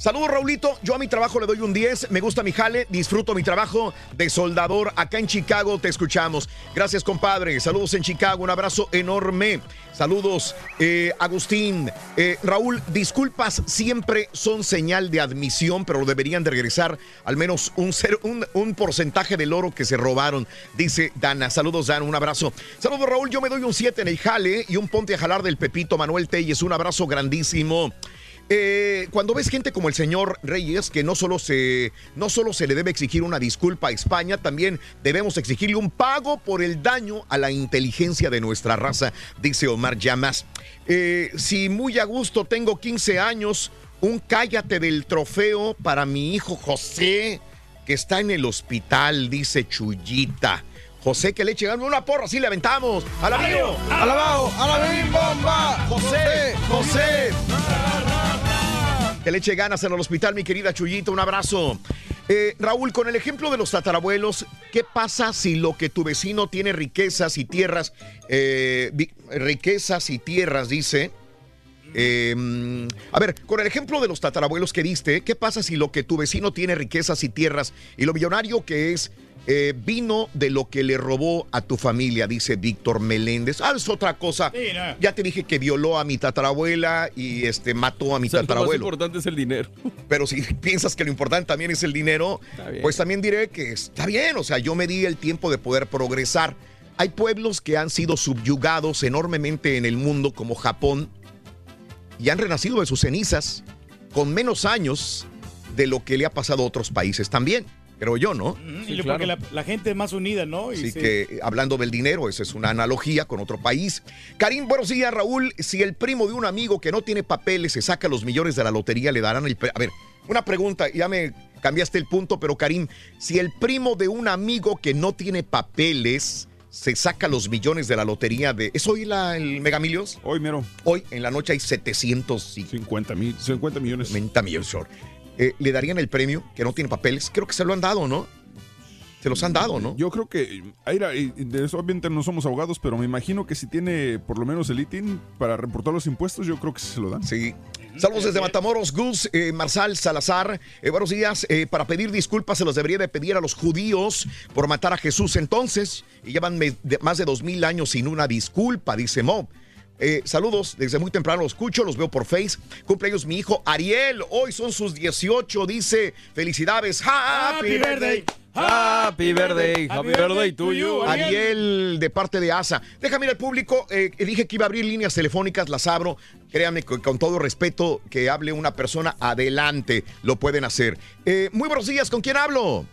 Saludos, Raulito. Yo a mi trabajo le doy un 10. Me gusta mi jale, disfruto mi trabajo de soldador. Acá en Chicago te escuchamos. Gracias, compadre. Saludos en Chicago. Un abrazo enorme. Saludos, eh, Agustín. Eh, Raúl, disculpas siempre son señal de admisión, pero deberían de regresar al menos un, un porcentaje del oro que se robaron, dice Dana. Saludos, Dana, un abrazo. Saludos, Raúl. Yo me doy un 7 en el jale y un ponte a jalar del Pepito Manuel Telles. Un abrazo grandísimo. Eh, cuando ves gente como el señor Reyes, que no solo, se, no solo se le debe exigir una disculpa a España, también debemos exigirle un pago por el daño a la inteligencia de nuestra raza, dice Omar Llamas. Eh, si muy a gusto tengo 15 años, un cállate del trofeo para mi hijo José, que está en el hospital, dice Chuyita. José, que le eche una porra, así le aventamos. ¡A la! ¡Alabao! ¡A la bim bomba! ¡José! ¡José! Que le ganas en el hospital, mi querida Chuyita. Un abrazo. Eh, Raúl, con el ejemplo de los tatarabuelos, ¿qué pasa si lo que tu vecino tiene riquezas y tierras, eh, riquezas y tierras, dice? Mm, a ver, con el ejemplo de los tatarabuelos que diste, ¿qué pasa si lo que tu vecino tiene riquezas y tierras y lo millonario que es eh, vino de lo que le robó a tu familia? Dice Víctor Meléndez. Ah, es otra cosa. Sí, no. Ya te dije que violó a mi tatarabuela y este mató a mi O sea, lo más tatarabuelo. importante es el dinero. Pero si piensas que lo importante también es el dinero, pues también diré que está bien. O sea, yo me di el tiempo de poder progresar. Hay pueblos que han sido subyugados enormemente en el mundo, como Japón, y han renacido de sus cenizas con menos años de lo que le ha pasado a otros países también. Creo yo, ¿no? Y lo- porque la, la gente es más unida, ¿no? Y Así se- que eh, hablando del dinero, esa es una analogía con otro país. Karim, buenos días, Raúl. Si el primo de un amigo que no tiene papeles se saca los millones de la lotería, le darán el... A ver, una pregunta, ya me cambiaste el punto, pero Karim, si el primo de un amigo que no tiene papeles se saca los millones de la lotería de... ¿Es hoy la, el Megamilios? Hoy, mero. Hoy, en la noche hay 750 mil, 50 millones. 50 millones, short. Eh, ¿Le darían el premio que no tiene papeles? Creo que se lo han dado, ¿no? Se los han dado, ¿no? Yo creo que, Aira, de eso obviamente no somos abogados, pero me imagino que si tiene por lo menos el ITIN para reportar los impuestos, yo creo que se lo dan. Sí. Saludos desde Matamoros, Gus, eh, Marsal, Salazar. Eh, buenos días. Eh, para pedir disculpas se los debería de pedir a los judíos por matar a Jesús entonces. Y llevan de- más de dos mil años sin una disculpa, dice Mob. Eh, saludos, desde muy temprano los escucho, los veo por Face. Cumpleaños mi hijo Ariel, hoy son sus 18, dice. Felicidades, happy, Happy birthday. Happy birthday. Happy birthday to you, Ariel. De parte de ASA. Déjame ir al público. eh, dije que iba a abrir líneas telefónicas, las abro. Créanme, con, con todo respeto, que hable una persona, adelante, lo pueden hacer. Eh, muy buenos días, ¿con quién hablo?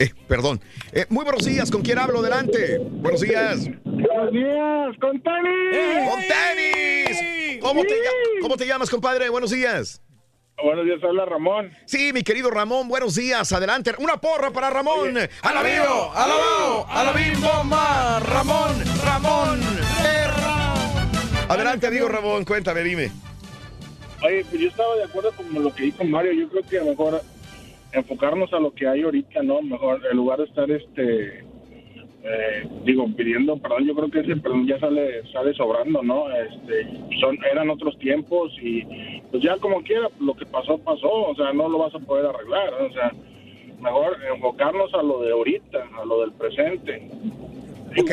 Eh, perdón. Eh, muy buenos días, ¿con quién hablo? Adelante. Buenos días. Buenos días, con tenis. ¡Con tenis! ¿Cómo, te, ll- cómo te llamas, compadre? Buenos días. Buenos días, habla Ramón. Sí, mi querido Ramón, buenos días. Adelante. Una porra para Ramón. ¡A la vivo, vivo! a la bao, a la bim bomba. Ramón, Ramón. Adelante, amigo Ramón, cuéntame, dime. Oye, pues yo estaba de acuerdo con lo que dijo Mario. Yo creo que a lo mejor enfocarnos a lo que hay ahorita, ¿no? Mejor, en lugar de estar, este, eh, digo, pidiendo perdón, yo creo que ese perdón ya sale, sale sobrando, ¿no? Este, son, eran otros tiempos y pues ya como quiera, lo que pasó, pasó. O sea, no lo vas a poder arreglar. O sea, mejor enfocarnos a lo de ahorita, a lo del presente. Ok.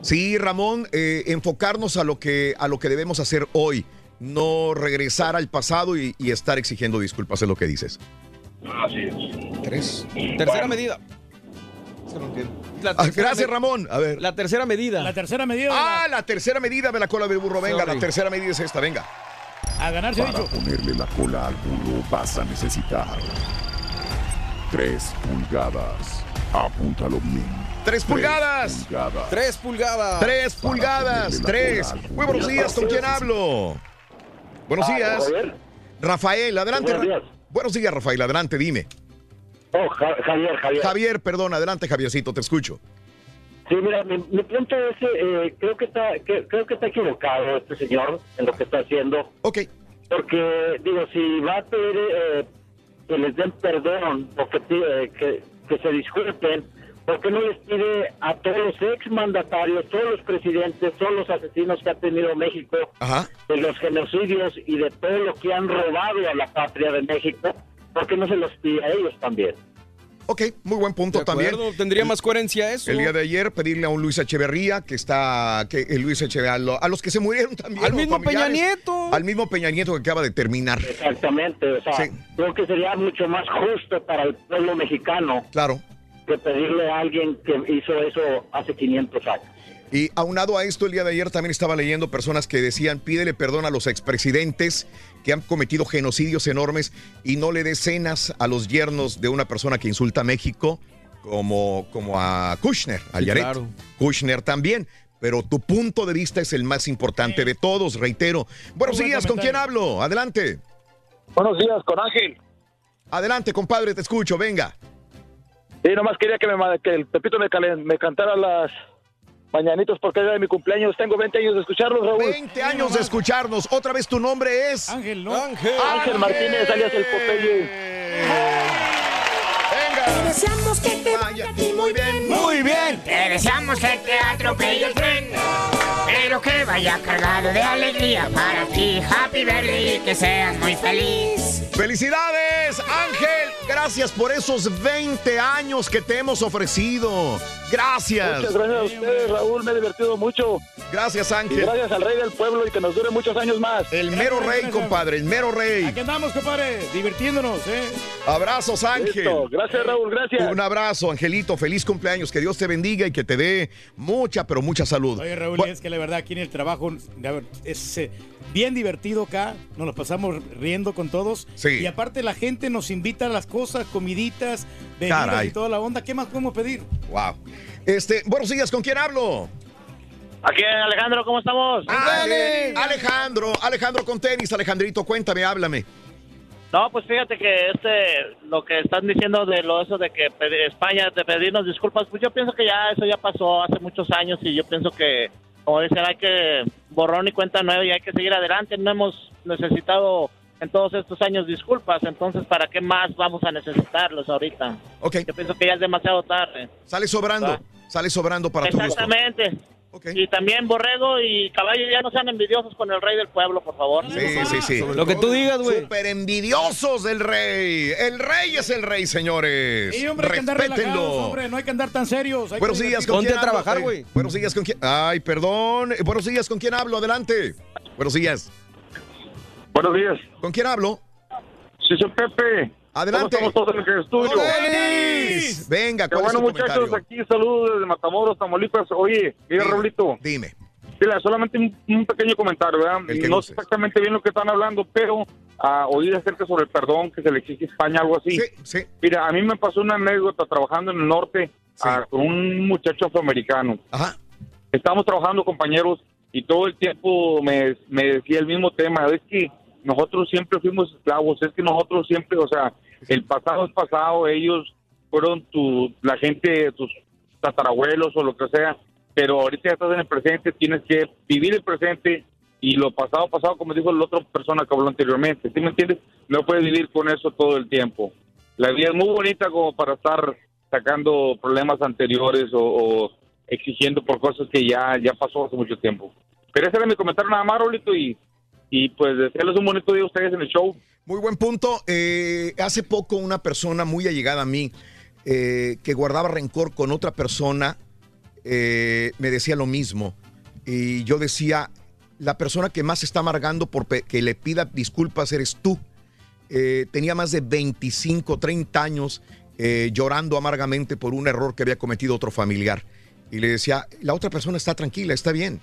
Sí, Ramón, eh, enfocarnos a lo, que, a lo que debemos hacer hoy, no regresar al pasado y, y estar exigiendo disculpas, es lo que dices. Así es. Tres. Tercera medida. La Ah, tercera gracias, Ramón. A ver. La tercera medida. La tercera medida. Ah, la tercera medida de la cola del burro. Venga, Sorry. la tercera medida es esta, venga. A ganar se ha Para dicho. ponerle la cola al burro vas a necesitar 3 pulgadas. Apúntalo bien. Tres pulgadas. Tres pulgadas. Tres pulgadas. Tres. Muy buenos días, ¿con quién hablo? Buenos Ah, días. Rafael, adelante. Buenos días. Buenos días, Rafael, adelante, dime. Oh, Ja- Javier, Javier. Javier, perdón, adelante, Javiercito, te escucho. Sí, mira, mi, mi punto es, eh, creo que está, que- creo que está equivocado este señor en lo que está haciendo. Ok. Porque, digo, si va a pedir eh, que les den perdón o que, pide- que, que se disculpen, ¿por qué no les pide a todos los exmandatarios, todos los presidentes, todos los asesinos que ha tenido México, de los genocidios y de todo lo que han robado a la patria de México, ¿por qué no se los pide a ellos también? Ok, muy buen punto De también. acuerdo, tendría más coherencia eso. El día de ayer pedirle a un Luis Echeverría que está, que el Luis Echeverría, a, lo- a los que se murieron también. Al mismo Peña Nieto. Al mismo Peña Nieto que acaba de terminar. Exactamente, o sea, creo que sería mucho más justo para el pueblo mexicano Claro. Que pedirle a alguien que hizo eso hace 500 años. Y aunado a esto, el día de ayer también estaba leyendo personas que decían, pídele perdón a los expresidentes que han cometido genocidios enormes y no le des cenas a los yernos de una persona que insulta a México, como, como a Kushner, a Sí, Yaret. claro. Kushner también. Pero tu punto de vista es el más importante de todos, reitero. Buenos días, ¿con quién hablo? Adelante. Buenos días, con Ángel. Adelante, compadre, te escucho, venga. Sí, nomás quería que, me, que el Pepito me, calen- me cantara las mañanitos porque era de mi cumpleaños. Tengo 20 años de escucharlos, Raúl. 20 años de escucharnos. Otra vez tu nombre es. Ángel, ¿no? Ángel. Ángel Martínez, alias el Popeye. Venga. Deseamos que te vaya muy bien. Muy bien. Te deseamos que te atropelle el tren. Pero que vaya cargado de alegría para ti. Happy birthday y que seas muy feliz. ¡Felicidades, Ángel! Gracias por esos 20 años que te hemos ofrecido. Gracias. Muchas gracias a ustedes, Raúl. Me he divertido mucho. Gracias, Y Ángel. gracias al rey del pueblo y que nos dure muchos años más. El mero rey, compadre, el mero rey. Aquí andamos, compadre, divirtiéndonos, ¿eh? Abrazos, Ángel. Listo. Gracias, Raúl. Gracias. Un abrazo, Angelito. Feliz cumpleaños. Que Dios te bendiga y que te dé mucha, pero mucha salud. Oye, Raúl, es que la verdad aquí en el trabajo ver, es eh, bien divertido acá, nos lo pasamos riendo con todos. Sí. Y aparte la gente nos invita a las cosas, comiditas, bebidas Caray. y toda la onda. ¿Qué más podemos pedir? Wow. Este, buenos días, ¿con quién hablo? Aquí, Alejandro, ¿cómo estamos? Ale- Alejandro, Alejandro con tenis, Alejandrito, cuéntame, háblame. No, pues fíjate que este, lo que están diciendo de lo eso de que España de pedirnos disculpas, pues yo pienso que ya eso ya pasó hace muchos años y yo pienso que, como dicen, hay que borrón y cuenta nueva y hay que seguir adelante. No hemos necesitado en todos estos años disculpas, entonces ¿para qué más vamos a necesitarlos ahorita? Ok. Yo pienso que ya es demasiado tarde. Sale sobrando, sale sobrando para tu gusto. Exactamente. Y también Borrego y Caballo ya no sean envidiosos con el rey del pueblo, por favor. Sí, sí, sí. Lo que tú digas, güey. Súper envidiosos del rey. El rey es el rey, señores. Y hombre, hay que andar relajados, Respétenlo. hombre, no hay que andar tan serios. hay Buenos que días. ¿con quién hablo? Eh, Buenos días, ¿con quién? Ay, perdón. Buenos días, ¿con quién hablo? Adelante. Buenos días. Buenos días. ¿Con quién hablo? Sí, soy Pepe. Adelante. ¿Cómo estamos todos en el estudio? Venga, Qué ¿cuál bueno, es tu muchachos, comentario? aquí saludos desde Matamoros, Tamaulipas. Oye, mira, Dime, Raulito. Dime. Mira, solamente un, un pequeño comentario, ¿verdad? El que No sé exactamente bien lo que están hablando, pero ah, oí acerca sobre el perdón que se le exige a España, algo así. Sí, Mira, a mí me pasó una anécdota trabajando en el norte ah, con un muchacho afroamericano. Ajá. Estábamos trabajando, compañeros, y todo el tiempo me, me decía el mismo tema. Es que nosotros siempre fuimos esclavos, es que nosotros siempre, o sea, el pasado es pasado, ellos fueron tu, la gente, tus tatarabuelos o lo que sea, pero ahorita ya estás en el presente, tienes que vivir el presente y lo pasado, pasado, como dijo la otra persona que habló anteriormente, ¿sí me entiendes? No puedes vivir con eso todo el tiempo. La vida es muy bonita como para estar sacando problemas anteriores o, exigiendo por cosas que ya, ya pasó hace mucho tiempo. Pero ese era mi comentario nada más, Rolito, y, y pues desearles un bonito día a ustedes en el show. Muy buen punto. Eh, hace poco una persona muy allegada a mí eh, que guardaba rencor con otra persona eh, me decía lo mismo. Y yo decía, la persona que más está amargando por que le pida disculpas eres tú. Eh, tenía más de 25, 30 años llorando amargamente por un error que había cometido otro familiar. Y le decía, la otra persona está tranquila, está bien.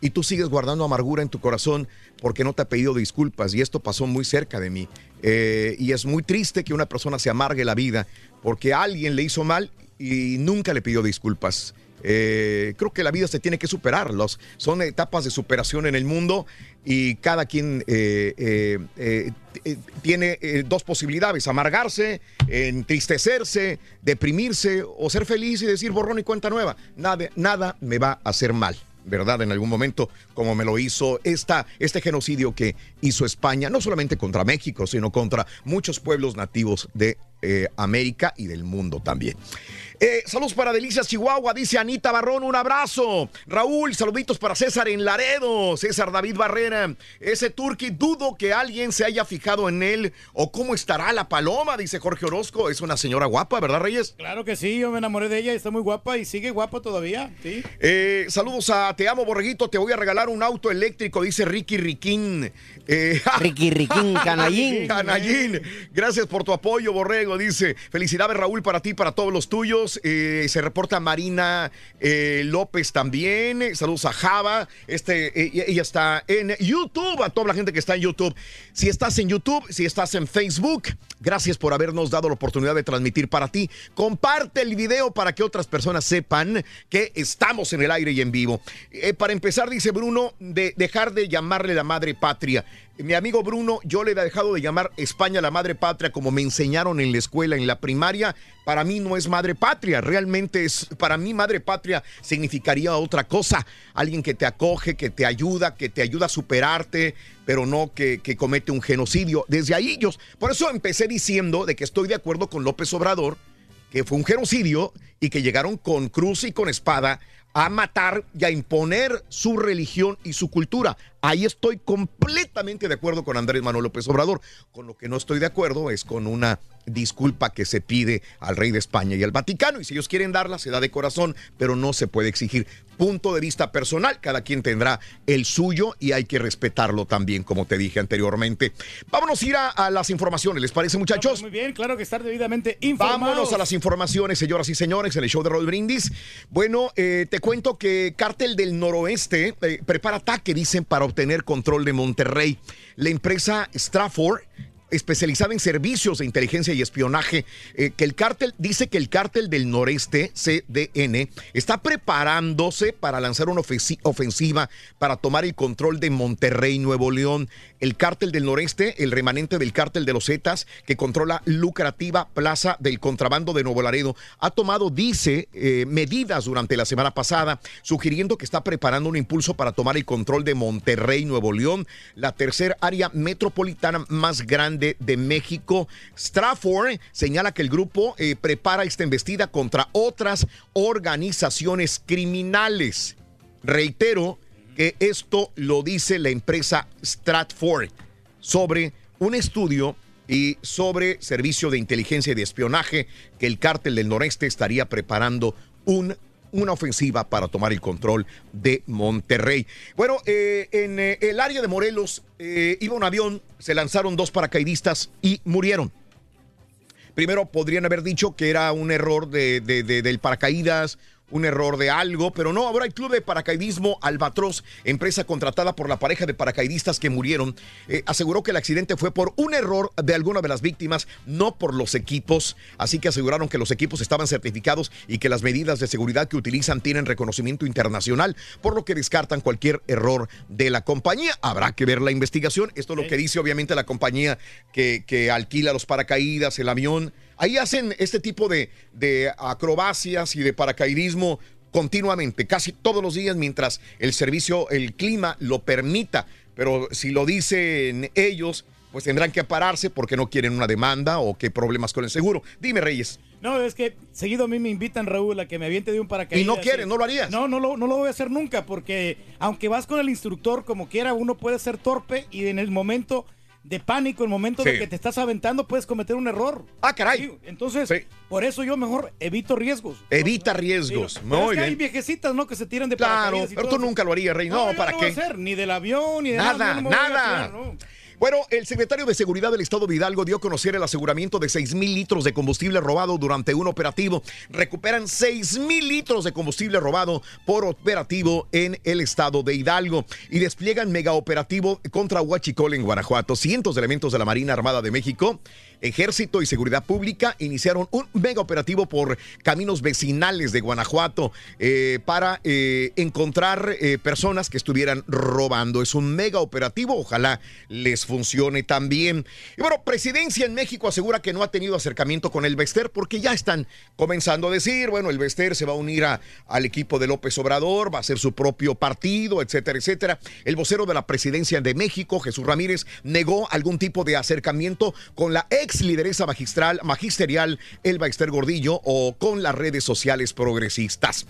Y tú sigues guardando amargura en tu corazón porque no te ha pedido disculpas. Y esto pasó muy cerca de mí. Eh, y es muy triste que una persona se amargue la vida porque alguien le hizo mal y nunca le pidió disculpas. Eh, creo que la vida se tiene que superar. Los, son etapas de superación en el mundo y cada quien eh, tiene dos posibilidades, amargarse, entristecerse, deprimirse o ser feliz y decir borrón y cuenta nueva. Nada, nada me va a hacer mal. ¿Verdad? En algún momento, como me lo hizo esta, este genocidio que hizo España, no solamente contra México, sino contra muchos pueblos nativos de eh, América y del mundo también. Eh, saludos para Delicias Chihuahua, dice Anita Barrón, un abrazo. Raúl, saluditos para César en Laredo, César David Barrera. Ese turqui, dudo que alguien se haya fijado en él o cómo estará la paloma, dice Jorge Orozco. Es una señora guapa, ¿verdad, Reyes? Claro que sí, yo me enamoré de ella y está muy guapa y sigue guapa todavía, sí. Eh, saludos a Te Amo Borreguito, te voy a regalar un auto eléctrico, dice Ricky Riquín. Eh, Ricky Riquín, canallín. Canallín. Gracias por tu apoyo, Borrego, dice. Felicidades, Raúl, para ti, para todos los tuyos. Eh, se reporta Marina eh, López también. Saludos a Java. Este, eh, ella está en YouTube, a toda la gente que está en YouTube. Si estás en YouTube, si estás en Facebook, gracias por habernos dado la oportunidad de transmitir para ti. Comparte el video para que otras personas sepan que estamos en el aire y en vivo. Eh, para empezar, dice Bruno, de dejar de llamarle la madre patria. Mi amigo Bruno, yo le he dejado de llamar España la madre patria como me enseñaron en la escuela, en la primaria. Para mí no es madre patria, realmente es, para mí madre patria significaría otra cosa. Alguien que te acoge, que te ayuda, que te ayuda a superarte, pero no que, comete un genocidio. Desde ahí yo, por eso empecé diciendo de que estoy de acuerdo con López Obrador, que fue un genocidio y que llegaron con cruz y con espada a matar y a imponer su religión y su cultura. Ahí estoy completamente de acuerdo con Andrés Manuel López Obrador. Con lo que no estoy de acuerdo es con una disculpa que se pide al rey de España y al Vaticano. Y si ellos quieren darla, se da de corazón, pero no se puede exigir. Punto de vista personal, cada quien tendrá el suyo y hay que respetarlo también, como te dije anteriormente. Vámonos a ir a, a las informaciones, ¿les parece, muchachos? Muy bien, claro que estar debidamente informados. Vámonos a las informaciones, señoras y señores, en el show de Roll Brindis. Bueno, eh, te cuento que Cártel del Noroeste eh, prepara ataque, dicen, para obtener control de Monterrey. La empresa Strafford especializada en servicios de inteligencia y espionaje, eh, que el cártel, dice que el cártel del noreste, CDN, está preparándose para lanzar una ofensi- ofensiva para tomar el control de Monterrey, Nuevo León. El cártel del noreste, el remanente del cártel de los Zetas, que controla lucrativa plaza del contrabando de Nuevo Laredo, ha tomado, dice, eh, medidas durante la semana pasada, sugiriendo que está preparando un impulso para tomar el control de Monterrey, Nuevo León, la tercera área metropolitana más grande de México. Strafford señala que el grupo eh, prepara esta embestida contra otras organizaciones criminales. Reitero que esto lo dice la empresa Stratford sobre un estudio y sobre servicio de inteligencia y de espionaje que el cártel del noreste estaría preparando un una ofensiva para tomar el control de Monterrey. Bueno, eh, en eh, el área de Morelos eh, iba un avión, se lanzaron dos paracaidistas y murieron. Primero podrían haber dicho que era un error de, de- de- del paracaídas, un error de algo, pero no, ahora el Club de Paracaidismo Albatros, empresa contratada por la pareja de paracaidistas que murieron, eh, aseguró que el accidente fue por un error de alguna de las víctimas, no por los equipos, así que aseguraron que los equipos estaban certificados y que las medidas de seguridad que utilizan tienen reconocimiento internacional, por lo que descartan cualquier error de la compañía. Habrá que ver la investigación, esto es lo que dice obviamente la compañía que, que alquila los paracaídas, el avión. Ahí hacen este tipo de, de acrobacias y de paracaidismo continuamente, casi todos los días, mientras el servicio, el clima lo permita. Pero si lo dicen ellos, pues tendrán que pararse porque no quieren una demanda o qué problemas con el seguro. Dime, Reyes. No, es que seguido a mí me invitan, Raúl, a que me aviente de un paracaídas. Y no quieres, no lo harías. No, no lo, no lo voy a hacer nunca, porque aunque vas con el instructor como quiera, uno puede ser torpe y en el momento de pánico, el momento Sí. de que te estás aventando, puedes cometer un error. Ah, caray. entonces, por eso yo mejor evito riesgos. Evita riesgos. Pero es Muy que hay viejecitas, ¿no? Que se tiran de Claro, pero tú nunca lo harías, Rey. No, yo ¿para no qué? hacer, ni del avión, ni de Nada, nada. no nada. tirar, no. Bueno, el secretario de Seguridad del Estado de Hidalgo dio a conocer el aseguramiento de 6 mil litros de combustible robado durante un operativo. Recuperan 6 mil litros de combustible robado por operativo en el Estado de Hidalgo y despliegan mega operativo contra Huachicol en Guanajuato. Cientos de elementos de la Marina Armada de México, Ejército y Seguridad Pública iniciaron un mega operativo por caminos vecinales de Guanajuato eh, para eh, encontrar eh, personas que estuvieran robando. Es un mega operativo, ojalá les funcione también. Y bueno, Presidencia en México asegura que no ha tenido acercamiento con el Bester porque ya están comenzando a decir, bueno, el Bester se va a unir a- al equipo de López Obrador, va a ser su propio partido, etcétera, etcétera. El vocero de la Presidencia de México, Jesús Ramírez, negó algún tipo de acercamiento con la ex lideresa magistral, magisterial Elba Ester Gordillo o con las redes sociales progresistas.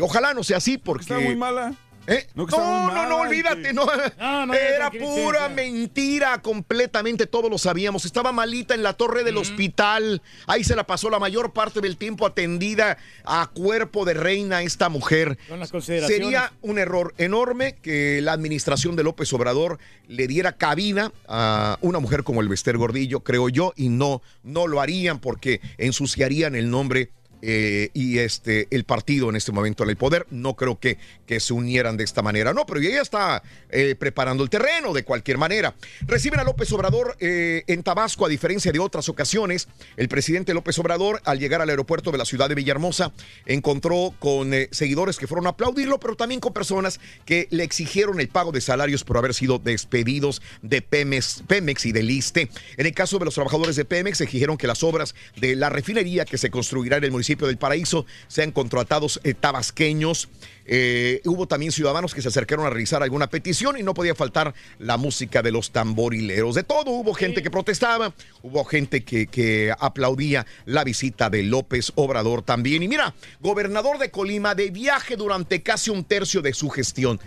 Ojalá no sea así porque... Está muy mala. ¿Eh? No, No, no, olvídate, no. No, no, ya Era pura mentira, completamente, todos lo sabíamos. Estaba malita en la torre del hospital. Ahí se la pasó la mayor parte del tiempo atendida a cuerpo de reina esta mujer. Son las consideraciones. Sería un error enorme que la administración de López Obrador le diera cabida a una mujer como el Bester Gordillo, creo yo, y no, no lo harían porque ensuciarían el nombre eh, y este el partido en este momento en el poder. No creo que, que se unieran de esta manera. No, pero ella está eh, preparando el terreno de cualquier manera. Reciben a López Obrador eh, en Tabasco, a diferencia de otras ocasiones. El presidente López Obrador, al llegar al aeropuerto de la ciudad de Villahermosa, encontró con seguidores que fueron a aplaudirlo, pero también con personas que le exigieron el pago de salarios por haber sido despedidos de Pemex, Pemex y del ISTE. En el caso de los trabajadores de Pemex, exigieron que las obras de la refinería que se construirá en el municipio del Paraíso sean contratados eh, tabasqueños. Eh, hubo también ciudadanos que se acercaron a realizar alguna petición y no podía faltar la música de los tamborileros. De todo, hubo gente que protestaba, hubo gente que, que aplaudía la visita de López Obrador también. Y mira, gobernador de Colima de viaje durante casi un tercio de su gestión.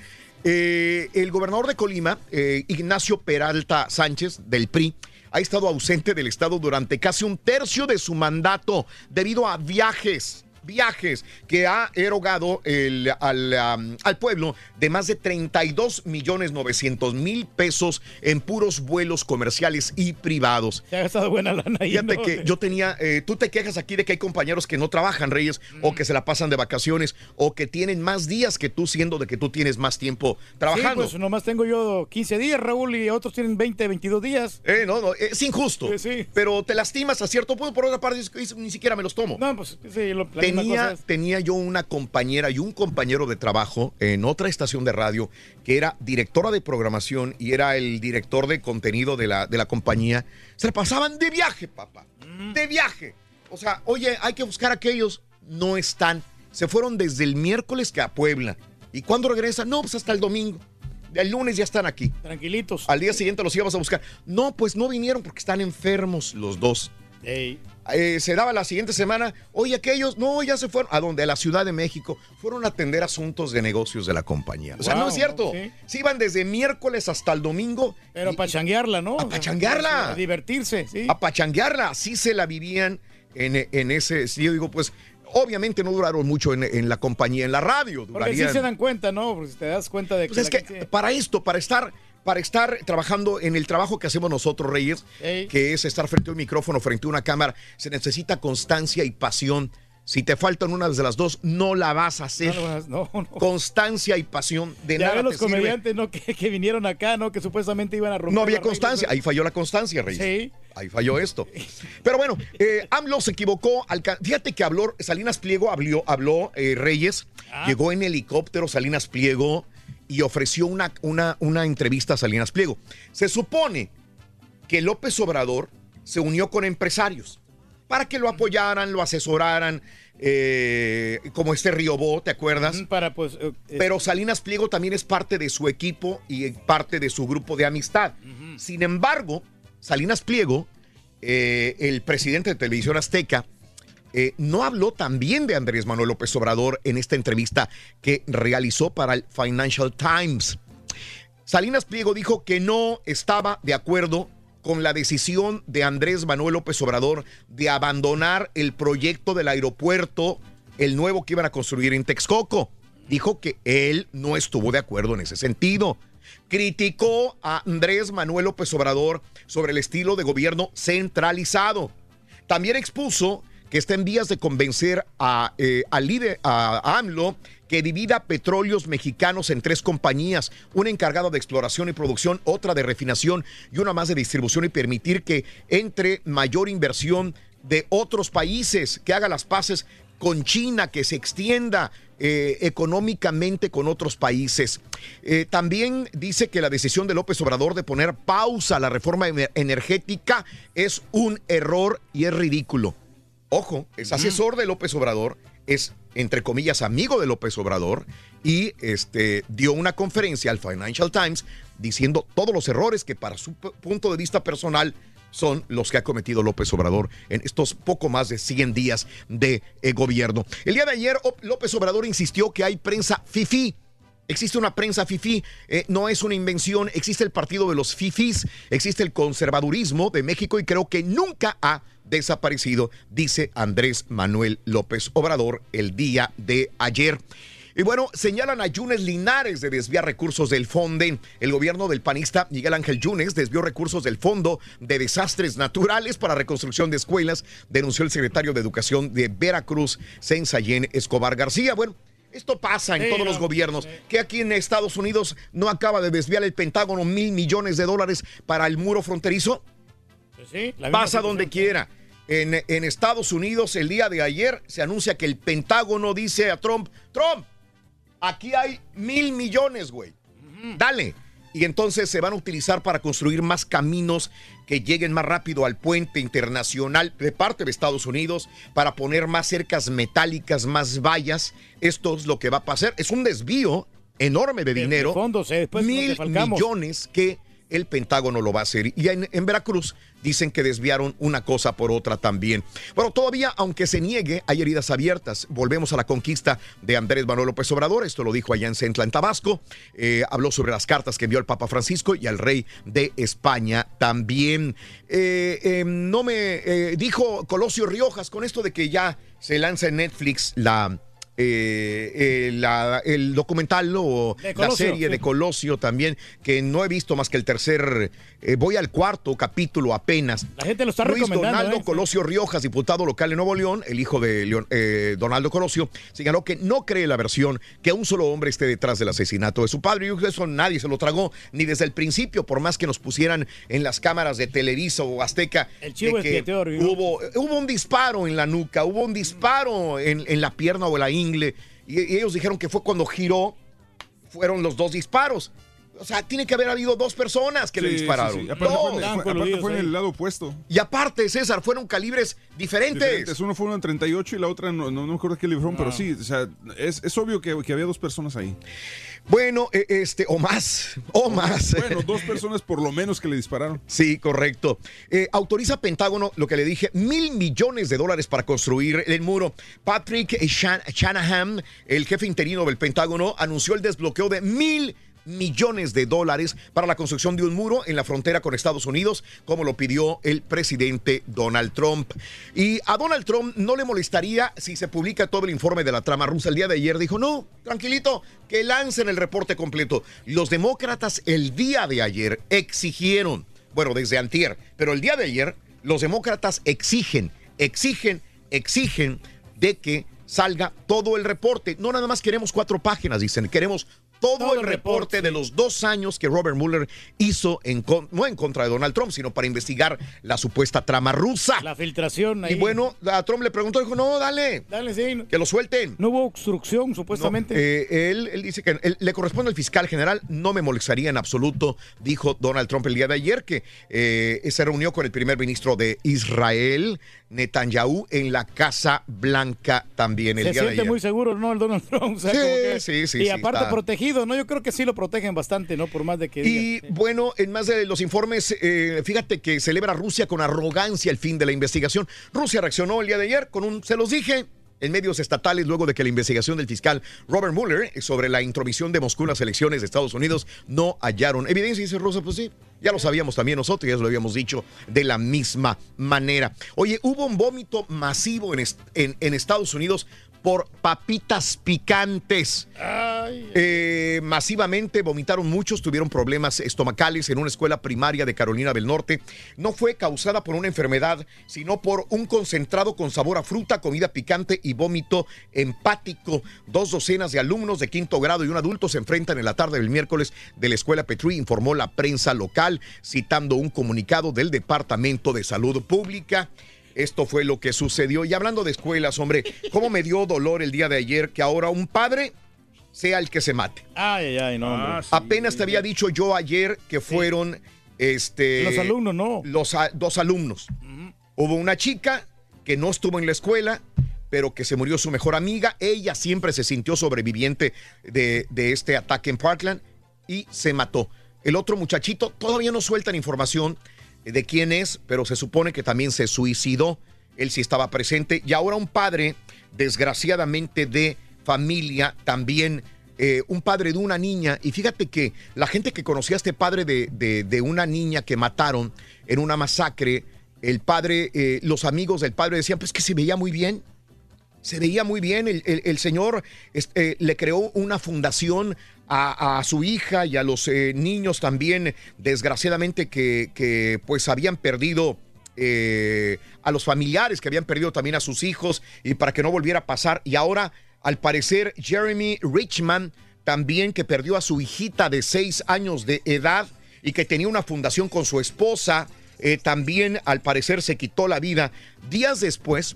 Eh, el gobernador de Colima, eh, Ignacio Peralta Sánchez, del PRI, ha estado ausente del Estado durante casi un tercio de su mandato debido a viajes. Viajes que ha erogado el- al, al pueblo de más de 32 millones 900 mil pesos en puros vuelos comerciales y privados. Se ha gastado buena lana ahí. Fíjate ¿no? que yo tenía, eh, tú te quejas aquí de que hay compañeros que no trabajan, Reyes, o que se la pasan de vacaciones, o que tienen más días que tú, siendo de que tú tienes más tiempo trabajando. Sí, pues nomás tengo yo 15 días, Raúl, y otros tienen 20, 22 días. Eh, no, no, es injusto. Pero te lastimas a cierto punto, por otra parte, ni siquiera me los tomo. No, pues sí, lo, la Tenía, es. tenía yo una compañera y un compañero de trabajo en otra estación de radio que era directora de programación y era el director de contenido de la, de la compañía. Se la pasaban de viaje, papá. Mm. De viaje. O sea, oye, hay que buscar a aquellos. No están. Se fueron desde el miércoles que a Puebla. ¿Y cuándo regresan? No, pues hasta el domingo. El lunes ya están aquí. Tranquilitos. Al día siguiente los íbamos a buscar. No, pues no vinieron porque están enfermos los dos. Eh, se daba la siguiente semana, oye, aquellos, no, ya se fueron. ¿A dónde? A la Ciudad de México. Fueron a atender asuntos de negocios de la compañía. O sea, no es cierto. sí. Se iban desde miércoles hasta el domingo. Pero a pachanguearla, ¿no? A pachanguearla. A divertirse, sí. A pachanguearla. Así se la vivían en, en ese. sí, yo digo, pues, obviamente no duraron mucho en, en la compañía, en la radio. Porque sí se dan cuenta, ¿no? Porque si te das cuenta de que. pues es que gente- para esto, para estar, para estar trabajando en el trabajo que hacemos nosotros, Reyes, Ey. que es estar frente a un micrófono, frente a una cámara, se necesita constancia y pasión. Si te faltan una de las dos, no la vas a hacer. No, no. Constancia y pasión de ya nada los te comediantes, ¿no? Que, que vinieron acá, ¿no? Que supuestamente iban a romper. No había constancia, ahí falló la constancia, Reyes. Sí. Ahí falló esto. Pero bueno, eh, AMLO se equivocó. Fíjate que habló, Salinas Pliego habló, habló eh, Reyes, Ah. llegó en helicóptero Salinas Pliego y ofreció una, una, una entrevista a Salinas Pliego. Se supone que López Obrador se unió con empresarios para que lo apoyaran, lo asesoraran, eh, como este Riobó, ¿te acuerdas? Para pues. eh, Pero Salinas Pliego también es parte de su equipo y parte de su grupo de amistad. Sin embargo, Salinas Pliego, eh, el presidente de Televisión Azteca, eh, no habló también de Andrés Manuel López Obrador en esta entrevista que realizó para el Financial Times. Salinas Pliego dijo que no estaba de acuerdo con la decisión de Andrés Manuel López Obrador de abandonar el proyecto del aeropuerto, el nuevo que iban a construir en Texcoco. Dijo que él no estuvo de acuerdo en ese sentido. Criticó a Andrés Manuel López Obrador sobre el estilo de gobierno centralizado. También expuso que está en vías de convencer a, eh, a, AMLO, que divida petróleos mexicanos en tres compañías, una encargada de exploración y producción, otra de refinación y una más de distribución y permitir que entre mayor inversión de otros países, que haga las paces con China, que se extienda eh, económicamente con otros países. Eh, también dice que la decisión de López Obrador de poner pausa a la reforma ener- energética es un error y es ridículo. Ojo, es asesor de López Obrador, es entre comillas amigo de López Obrador y este dio una conferencia al Financial Times diciendo todos los errores que para su punto de vista personal son los que ha cometido López Obrador en estos poco más de 100 días de eh, gobierno. El día de ayer López Obrador insistió que hay prensa fifi. Existe una prensa fifí, eh, no es una invención, existe el partido de los fifís, existe el conservadurismo de México y creo que nunca ha desaparecido, dice Andrés Manuel López Obrador el día de ayer. Y bueno, señalan a Yunes Linares de desviar recursos del FONDE. El gobierno del panista Miguel Ángel Yunes desvió recursos del Fondo de Desastres Naturales para reconstrucción de escuelas, denunció el secretario de Educación de Veracruz, Sensayén Escobar García. Bueno, esto pasa en Sí, todos no, los gobiernos. Que aquí en Estados Unidos no acaba de desviar el Pentágono mil millones de dólares para el muro fronterizo. Pues sí, Pasa donde quiera. En, en Estados Unidos, el día de ayer, se anuncia que el Pentágono dice a Trump: Trump, aquí hay mil millones, güey. Dale. Y entonces se van a utilizar para construir más caminos que lleguen más rápido al puente internacional de parte de Estados Unidos, para poner más cercas metálicas, más vallas. Esto es lo que va a pasar. Es un desvío enorme de, De- de dinero. fondos, eh, mil millones que el Pentágono lo va a hacer. Y en, Veracruz dicen que desviaron una cosa por otra también. Bueno, todavía, aunque se niegue, hay heridas abiertas. Volvemos a la conquista de Andrés Manuel López Obrador. Esto lo dijo allá en Centla, en Tabasco. Eh, habló sobre las cartas que envió el Papa Francisco y al rey de España también. Eh, eh, no me eh, dijo Colosio Riojas con esto de que ya se lanza en Netflix la. Eh, eh, la- el documental o la serie de Colosio también, que no he visto más que el tercer, eh, voy al cuarto capítulo apenas. La gente lo está Luis recomendando. Donaldo. Colosio Riojas, diputado local de Nuevo León, el hijo de eh, Donaldo Colosio, señaló que no cree la versión que un solo hombre esté detrás del asesinato de su padre. Y eso nadie se lo tragó, ni desde el principio, por más que nos pusieran en las cámaras de Televisa o Azteca. El chivo de que hubo, hubo un disparo en la nuca, hubo un disparo en, en la pierna o en la y ellos dijeron que fue cuando giró, fueron los dos disparos. O sea, tiene que haber habido dos personas que le Sí, sí, dispararon. sí. Aparte fue, Dos. fue- aparte fue en el lado opuesto. Y aparte, César, fueron calibres diferentes. Diferentes. Uno fue uno en 38 y la otra no, no, no me acuerdo qué librón, Ah. pero sí, o sea, es, es obvio que, que había dos personas ahí. Bueno, eh, este, o más, o más. Bueno, dos personas por lo menos que le dispararon. Sí, correcto. Eh, autoriza Pentágono, lo que le dije, mil millones de dólares para construir el muro. Patrick Shan- Shanahan, el jefe interino del Pentágono, anunció el desbloqueo de mil millones de dólares para la construcción de un muro en la frontera con Estados Unidos, como lo pidió el presidente Donald Trump. Y a Donald Trump no le molestaría si se publica todo el informe de la trama rusa. El día de ayer dijo, no, tranquilito, que lancen el reporte completo. Los demócratas el día de ayer exigieron, bueno, desde antier, pero el día de ayer los demócratas exigen, exigen, exigen de que salga todo el reporte. No nada más queremos cuatro páginas, dicen, queremos todo, Todo el reporte de los dos años que Robert Mueller hizo, en, con- no en contra de Donald Trump, sino para investigar la supuesta trama rusa. La filtración ahí. Y bueno, a Trump le preguntó, dijo, no, dale, Dale, sí. que lo suelten. No hubo obstrucción, supuestamente. No, eh, él, él dice que él- le corresponde al fiscal general, no me molestaría en absoluto, dijo Donald Trump el día de ayer, que eh, se reunió con el primer ministro de Israel, Netanyahu, en la Casa Blanca también el Se día de siente ayer. muy seguro, ¿no? El Donald Trump. o sea, Sí, que- sí, sí, Y aparte protegido, ¿no? Yo creo que sí lo protegen bastante, ¿no? Por más de que Y bueno, en más de los informes, eh, fíjate que celebra Rusia con arrogancia el fin de la investigación. Rusia reaccionó el día de ayer con un, se los dije, en medios estatales luego de que la investigación del fiscal Robert Mueller sobre la intromisión de Moscú en las elecciones de Estados Unidos no hallaron evidencia. Dice Rosa, pues sí, ya lo sabíamos también nosotros, ya lo habíamos dicho de la misma manera. Oye, hubo un vómito masivo en, en Estados Unidos por papitas picantes. Eh, masivamente vomitaron muchos, tuvieron problemas estomacales en una escuela primaria de Carolina del Norte. No fue causada por una enfermedad, sino por un concentrado con sabor a fruta, comida picante y vómito empático. Dos docenas de alumnos de quinto grado y un adulto se enfrentan en la tarde del miércoles de la escuela Petrie, informó la prensa local, citando un comunicado del Departamento de Salud Pública. Esto fue lo que sucedió. Y hablando de escuelas, hombre, ¿cómo me dio dolor el día de ayer que ahora un padre sea el que se mate? Ay, ay, ay, no, hombre. Apenas te había dicho yo ayer que fueron este Los alumnos, no. Los a- dos alumnos. Hubo una chica que no estuvo en la escuela, pero que se murió su mejor amiga. Ella siempre se sintió sobreviviente de, de este ataque en Parkland y se mató. El otro muchachito todavía no sueltan información de quién es, pero se supone que también se suicidó. Él sí estaba presente. Y ahora un padre, desgraciadamente de familia, también eh, un padre de una niña. Y fíjate que la gente que conocía a este padre de, de- una niña que mataron en una masacre, el padre, eh, los amigos del padre decían, pues que se veía muy bien. Se veía muy bien. El, señor este, le creó una fundación a, su hija y a los eh, niños también, desgraciadamente, que, que, pues habían perdido. eh, a los familiares que habían perdido también a sus hijos y para que no volviera a pasar. Y ahora, al parecer, Jeremy Richman también que perdió a su hijita de seis años de edad y que tenía una fundación con su esposa, eh, también al parecer se quitó la vida. Días después,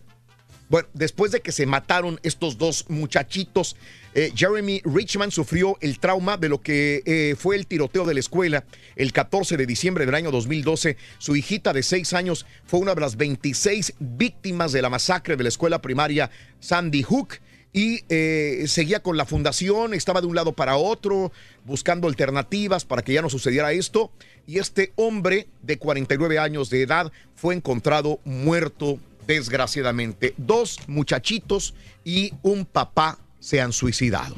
bueno, después de que se mataron estos dos muchachitos, eh, Jeremy Richman sufrió el trauma de lo que eh, fue el tiroteo de la escuela el 14 de diciembre del año 2012. Su hijita de 6 años fue una de las 26 víctimas de la masacre de la escuela primaria Sandy Hook y eh, seguía con la fundación, estaba de un lado para otro, buscando alternativas para que ya no sucediera esto. Y este hombre de 49 años de edad fue encontrado muerto desgraciadamente. Dos muchachitos y un papá se han suicidado.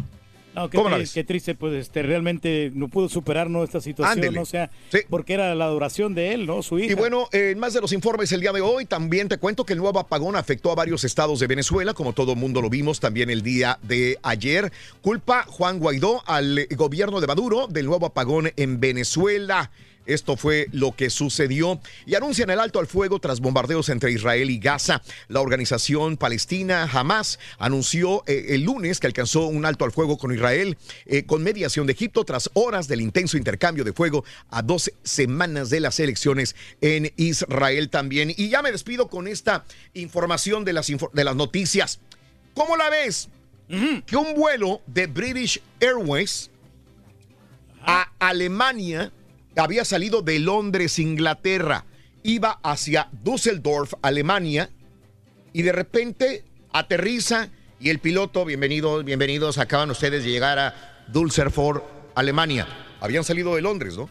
No, qué, ¿Cómo la tri- ves? qué triste, pues este, realmente no pudo superar ¿no? esta situación, Ándele. ¿no? o sea, porque era la adoración de él, ¿no? Su hija. Y bueno, eh, en más de los informes el día de hoy, también te cuento que el nuevo apagón afectó a varios estados de Venezuela, como todo mundo lo vimos también el día de ayer. Culpa Juan Guaidó al gobierno de Maduro del nuevo apagón en Venezuela. Esto fue lo que sucedió y anuncian el alto al fuego tras bombardeos entre Israel y Gaza. La organización palestina Hamas anunció eh, el lunes que alcanzó un alto al fuego con Israel eh, con mediación de Egipto tras horas del intenso intercambio de fuego a dos semanas de las elecciones en Israel también. Y ya me despido con esta información de las, de las noticias. ¿Cómo la ves? Que un vuelo de British Airways a Alemania había salido de Londres, Inglaterra, iba hacia Düsseldorf, Alemania, y de repente aterriza y el piloto, bienvenidos, bienvenidos, acaban ustedes de llegar a Düsseldorf, Alemania. Habían salido de Londres, ¿no?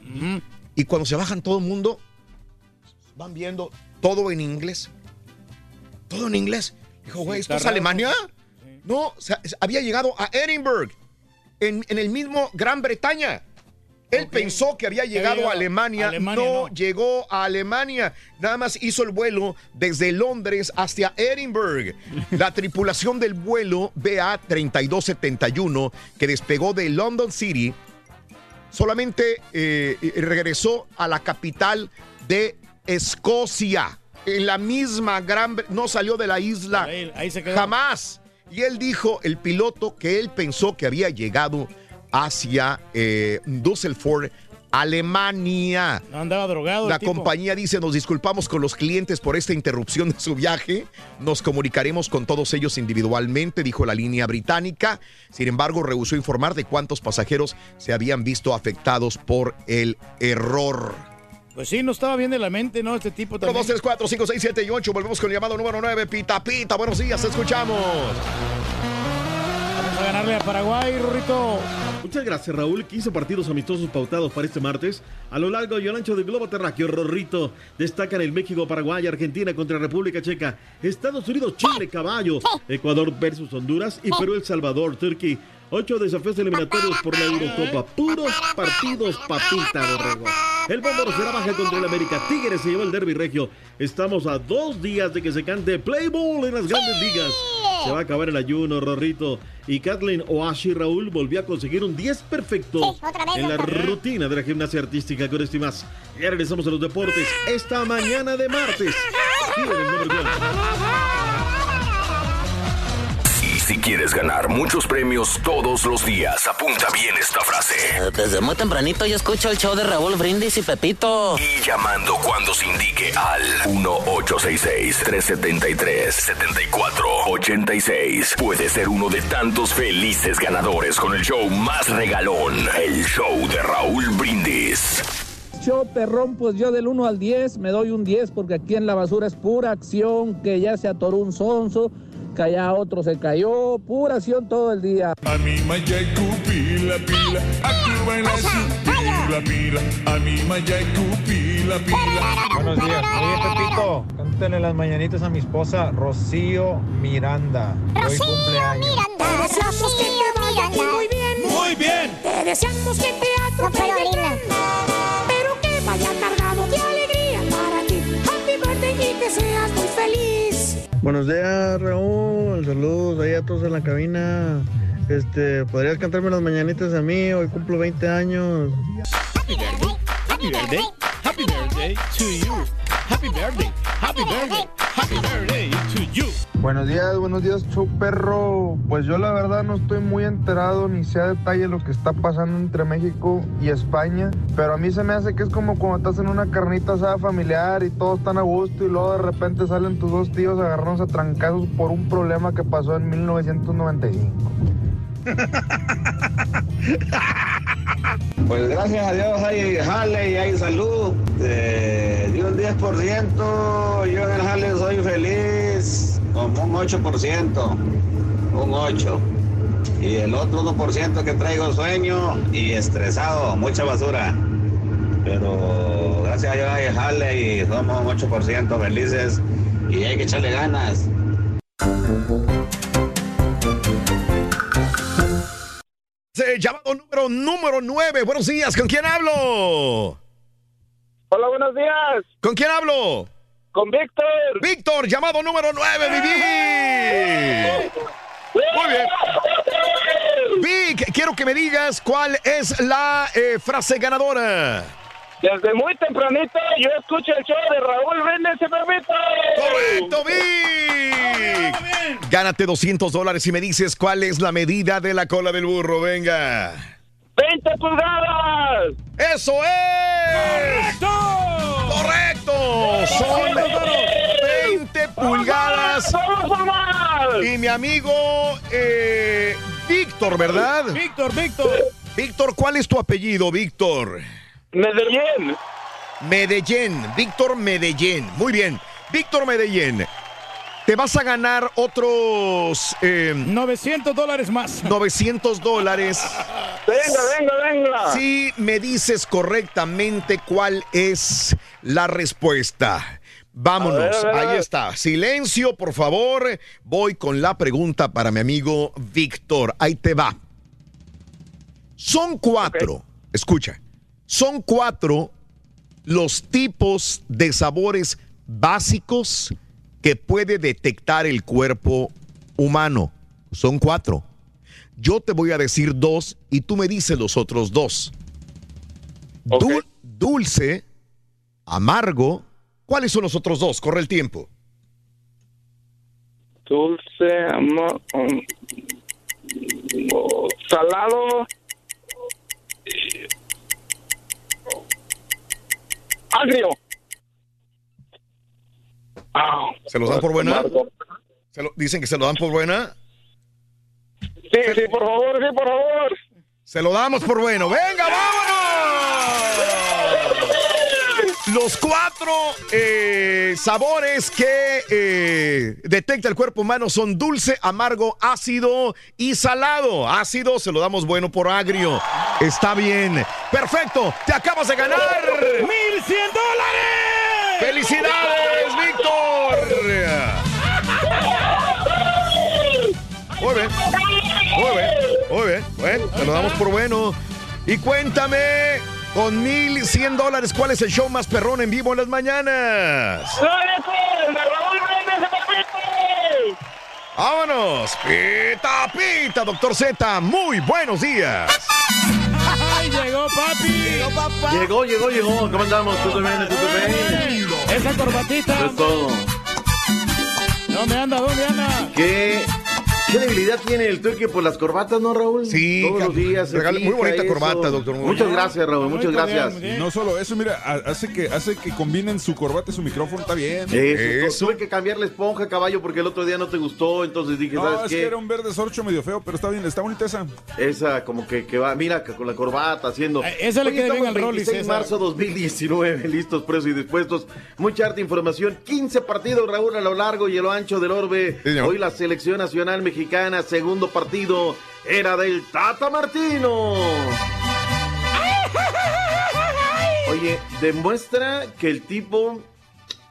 Y cuando se bajan todo el mundo, van viendo todo en inglés. Todo en inglés. Dijo, güey, ¿esto está es raro. Alemania? No, o sea, había llegado a Edinburgh, en, en el mismo Gran Bretaña. Él pensó que había llegado a Alemania, Alemania, no, llegó a Alemania, nada más hizo el vuelo desde Londres hacia Edinburgh. La tripulación del vuelo BA 3271 que despegó de London City solamente eh, regresó a la capital de Escocia, en la misma Gran no salió de la isla Ahí- ahí se quedó. jamás. Y él dijo, el piloto, que él pensó que había llegado hacia eh, Düsseldorf, Alemania. No andaba drogado. el La tipo. compañía dice, nos disculpamos con los clientes por esta interrupción de su viaje. Nos comunicaremos con todos ellos individualmente, dijo la línea británica. Sin embargo, rehusó informar de cuántos pasajeros se habían visto afectados por el error. Pues sí, no estaba bien de la mente, ¿no? Este tipo 1, también. 2, 3, 4, 5, 6, 7 y 8. Volvemos con el llamado número 9. Pita, pita. Buenos días, escuchamos. A ganarle a Paraguay, Rurrito. Muchas gracias, Raúl. 15 partidos amistosos pautados para este martes. A lo largo y al ancho del globo terráqueo, Rorrito destacan el México, Paraguay, Argentina contra República Checa, Estados Unidos, Chile, Caballo, Ecuador versus Honduras y Perú, El Salvador, Turquía. Ocho desafíos eliminatorios por la Eurocopa. Puros partidos papita, borrego. El Bómboro será baja contra el América. Tigres se lleva el derby regio. Estamos a dos días de que se cante Play Ball en las grandes ligas. Se va a acabar el ayuno, Rorrito. Y Kathleen Oashi Raúl volvió a conseguir un 10 perfecto vez, en la rutina de la gimnasia artística con esto y más. Ya regresamos a los deportes esta mañana de martes. Si quieres ganar muchos premios todos los días, apunta bien esta frase. Desde muy tempranito yo escucho el show de Raúl Brindis y Pepito. Y llamando cuando se indique al 1-866-373-7486. Puede ser uno de tantos felices ganadores con el show más regalón, el show de Raúl Brindis. Show perrón, pues yo del 1 al 10 me doy un 10 porque aquí en la basura es pura acción, que ya se atoró un sonso, allá otro se cayó, pura acción todo el día. A mi Mayaku pila pila, activa en la pila pila. A mi Mayaku pila pila. Buenos días. Oye, Pepito, cántale las mañanitas a mi esposa Rocío Miranda. Deseamos que te vaya muy bien. Muy bien. Te deseamos que te atropelle tren, Pero que vaya cargado de alegría para ti. Happy birthday y que seas muy feliz. Buenos días, Raúl. Saludos ahí a todos en la cabina. Este, ¿podrías cantarme las mañanitas a mí? Hoy cumplo 20 años. Happy birthday to you. Happy birthday. Happy birthday. Happy birthday to you. Buenos días, buenos días, show perro. Pues yo la verdad no estoy muy enterado ni sé a detalle lo que está pasando entre México y España, pero a mí se me hace que es como cuando estás en una carnita asada familiar y todos están a gusto y luego de repente salen tus dos tíos agarrándose a trancazos por un problema que pasó en 1995. Pues gracias a Dios hay jale y hay salud. De un 10%, yo en el jale soy feliz, como un 8%, un 8%. Y el otro 1% que traigo sueño y estresado, mucha basura. Pero gracias a Dios hay jale y somos un 8% felices y hay que echarle ganas. Eh, Llamado número número 9. Buenos días, ¿con quién hablo? Hola, buenos días. ¿Con quién hablo? Con Víctor. Víctor, llamado número 9, Vivi. Muy bien. Vic, quiero que me digas cuál es la eh, frase ganadora. Desde muy tempranito yo escucho el show de Raúl Brindis y Pepito. ¡Correcto, Vic! Gánate 200 dólares y me dices cuál es la medida de la cola del burro. Venga. 20 pulgadas. ¡Eso es! ¡Correcto! ¡Correcto! Son 20 pulgadas. Y mi amigo eh, Víctor, ¿verdad? Víctor, Víctor. Víctor, ¿cuál es tu apellido, Víctor? Medellín. Medellín, Víctor Medellín. Muy bien. Víctor Medellín. Te vas a ganar otros... eh, 900 dólares más. 900 dólares. Venga, venga, venga. Si me dices correctamente cuál es la respuesta. Vámonos, A ver, a ver, a ahí está. Silencio, por favor. Voy con la pregunta para mi amigo Víctor. Ahí te va. Son cuatro, escucha, son cuatro los tipos de sabores básicos que puede detectar el cuerpo humano. Son cuatro. Yo te voy a decir dos y tú me dices los otros dos. Dul- dulce, amargo. ¿Cuáles son los otros dos? Corre el tiempo. Dulce, amor, um, oh, salado. Agrio. Ah, ¿Se los dan por buena? ¿Se lo- ¿Dicen que se lo dan por buena? Sí, sí, por favor, sí, por favor. Se lo damos por bueno. ¡Venga, vámonos! Los cuatro eh, sabores que eh, detecta el cuerpo humano son dulce, amargo, ácido y salado. Ácido se lo damos bueno por agrio. Está bien. Perfecto. Te acabas de ganar. ¡Mil cien dólares! ¡Felicidades, Víctor! Muy bien. Muy bien. Muy bien. Bueno, te lo damos por bueno. Y cuéntame, con 1100 dólares, ¿cuál es el show más perrón en vivo en las mañanas? ¡Vámonos! ¡Pita, pita, doctor Z! ¡Muy buenos días! ¡Ay, llegó papi! ¡Llegó papá! Llegó, llegó, llegó. ¿Cómo andamos? ¿Todo bien? Esa corbatita. Eso es todo. ¿Dónde anda? ¿Dónde anda? ¿Qué, qué debilidad tiene el turque por las corbatas, no, Raúl? Sí, Todos los días. se regala- muy bonita eso. corbata, doctor. Muy Muchas bien. gracias, Raúl. Muchas gracias. Y no solo eso, mira, ha- hace que, hace que combinen su corbata y su micrófono, está bien. Eso, Tuve que cambiar la esponja, caballo, porque el otro día no te gustó, entonces dije, No, ¿sabes es qué? que era un verde sorcho medio feo, pero está bien, está bonita esa. Esa como que, que va, mira, con la corbata haciendo. Eh, esa le queda bien estamos al Rollis, 26 de marzo 2019, listos, presos y dispuestos. Mucha harta información. 15 partidos, Raúl, a lo largo y a lo ancho del orbe. señor. Hoy la selección nacional mexicana, segundo partido, era del Tata Martino. Oye, demuestra que el tipo,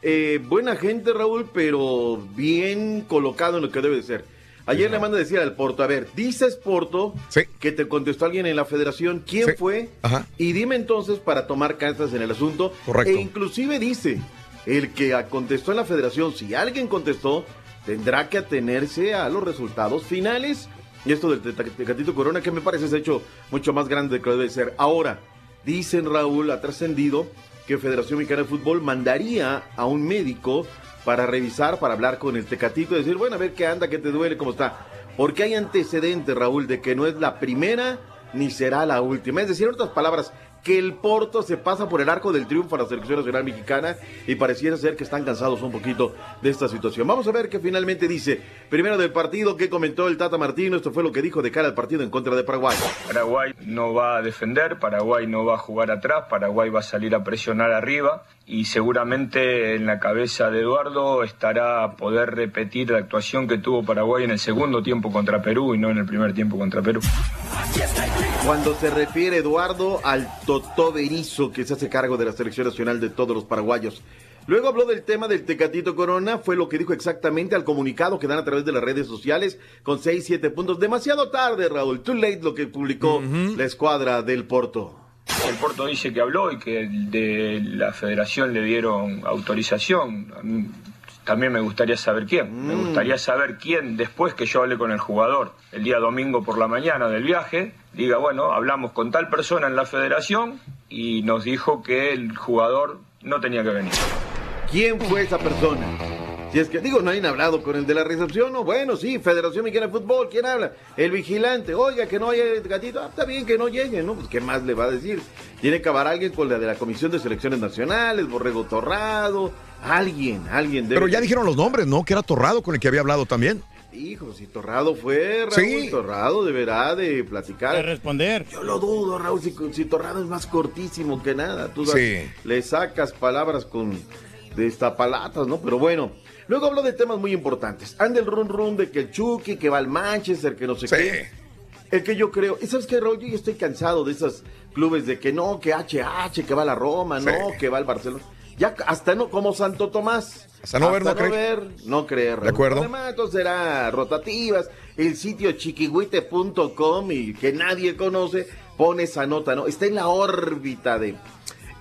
eh, buena gente, Raúl, pero bien colocado en lo que debe de ser. Ayer le manda a decir al Porto, a ver, dices Porto que te contestó alguien en la federación, ¿quién Sí. fue? Ajá. Y dime entonces para tomar cartas en el asunto. Correcto. E inclusive dice, el que contestó en la federación, si alguien contestó, tendrá que atenerse a los resultados finales. Y esto del Tecatito Corona, que me parece ha hecho mucho más grande que debe ser. Ahora, dicen Raúl, ha trascendido que Federación Mexicana de Fútbol mandaría a un médico para revisar, para hablar con el Tecatito y decir, bueno, a ver qué anda, qué te duele, cómo está. Porque hay antecedentes, Raúl, de que no es la primera ni será la última. Es decir, en otras palabras, que el Porto se pasa por el arco del triunfo a la selección nacional mexicana y pareciera ser que están cansados un poquito de esta situación. Vamos a ver qué finalmente dice. Primero del partido que comentó el Tata Martino, esto fue lo que dijo de cara al partido en contra de Paraguay. Paraguay no va a defender, Paraguay no va a jugar atrás, Paraguay va a salir a presionar arriba y seguramente en la cabeza de Eduardo estará poder repetir la actuación que tuvo Paraguay en el segundo tiempo contra Perú y no en el primer tiempo contra Perú. Cuando se refiere Eduardo al Totó Berizo que se hace cargo de la selección nacional de todos los paraguayos. Luego habló del tema del Tecatito Corona, fue lo que dijo exactamente al comunicado que dan a través de las redes sociales con 6, 7 puntos. Demasiado tarde, Raúl. Too late lo que publicó la escuadra del Porto. El Porto dice que habló y que de la federación le dieron autorización. A mí También me gustaría saber quién. Me gustaría saber quién, después que yo hable con el jugador el día domingo por la mañana del viaje, diga, bueno, hablamos con tal persona en la federación y nos dijo que el jugador no tenía que venir. ¿Quién fue esa persona? Si es que digo, no han hablado con el de la recepción, no, bueno, sí, Federación Mexicana de Fútbol, ¿quién habla? El vigilante, oiga, que no haya gatito, ah, está bien que no llegue, ¿no? Pues, ¿qué más le va a decir? Tiene que acabar alguien con la de la Comisión de Selecciones Nacionales, Borrego Torrado, alguien, alguien debe... Pero ya dijeron los nombres, ¿no? Que era Torrado con el que había hablado también. Hijo, si Torrado fue, Raúl, Sí. Torrado deberá de platicar. De responder. Yo lo dudo, Raúl, si, si Torrado es más cortísimo que nada. Tú Sí. le sacas palabras con destapalatas, ¿no? Pero bueno. Luego habló de temas muy importantes. Anda el run run de que el Chucky, que va al Manchester, que no sé qué. El que yo creo. ¿Y sabes qué, Raúl? Yo ya estoy cansado de esos clubes de que no, que HH, que va a la Roma, no, que va al Barcelona. Ya hasta no, como Santo Tomás. Hasta no ver, no creer. ver, no creer. De acuerdo. Además, entonces será rotativas. El sitio chiquihuite.com y que nadie conoce pone esa nota, ¿no? Está en la órbita de.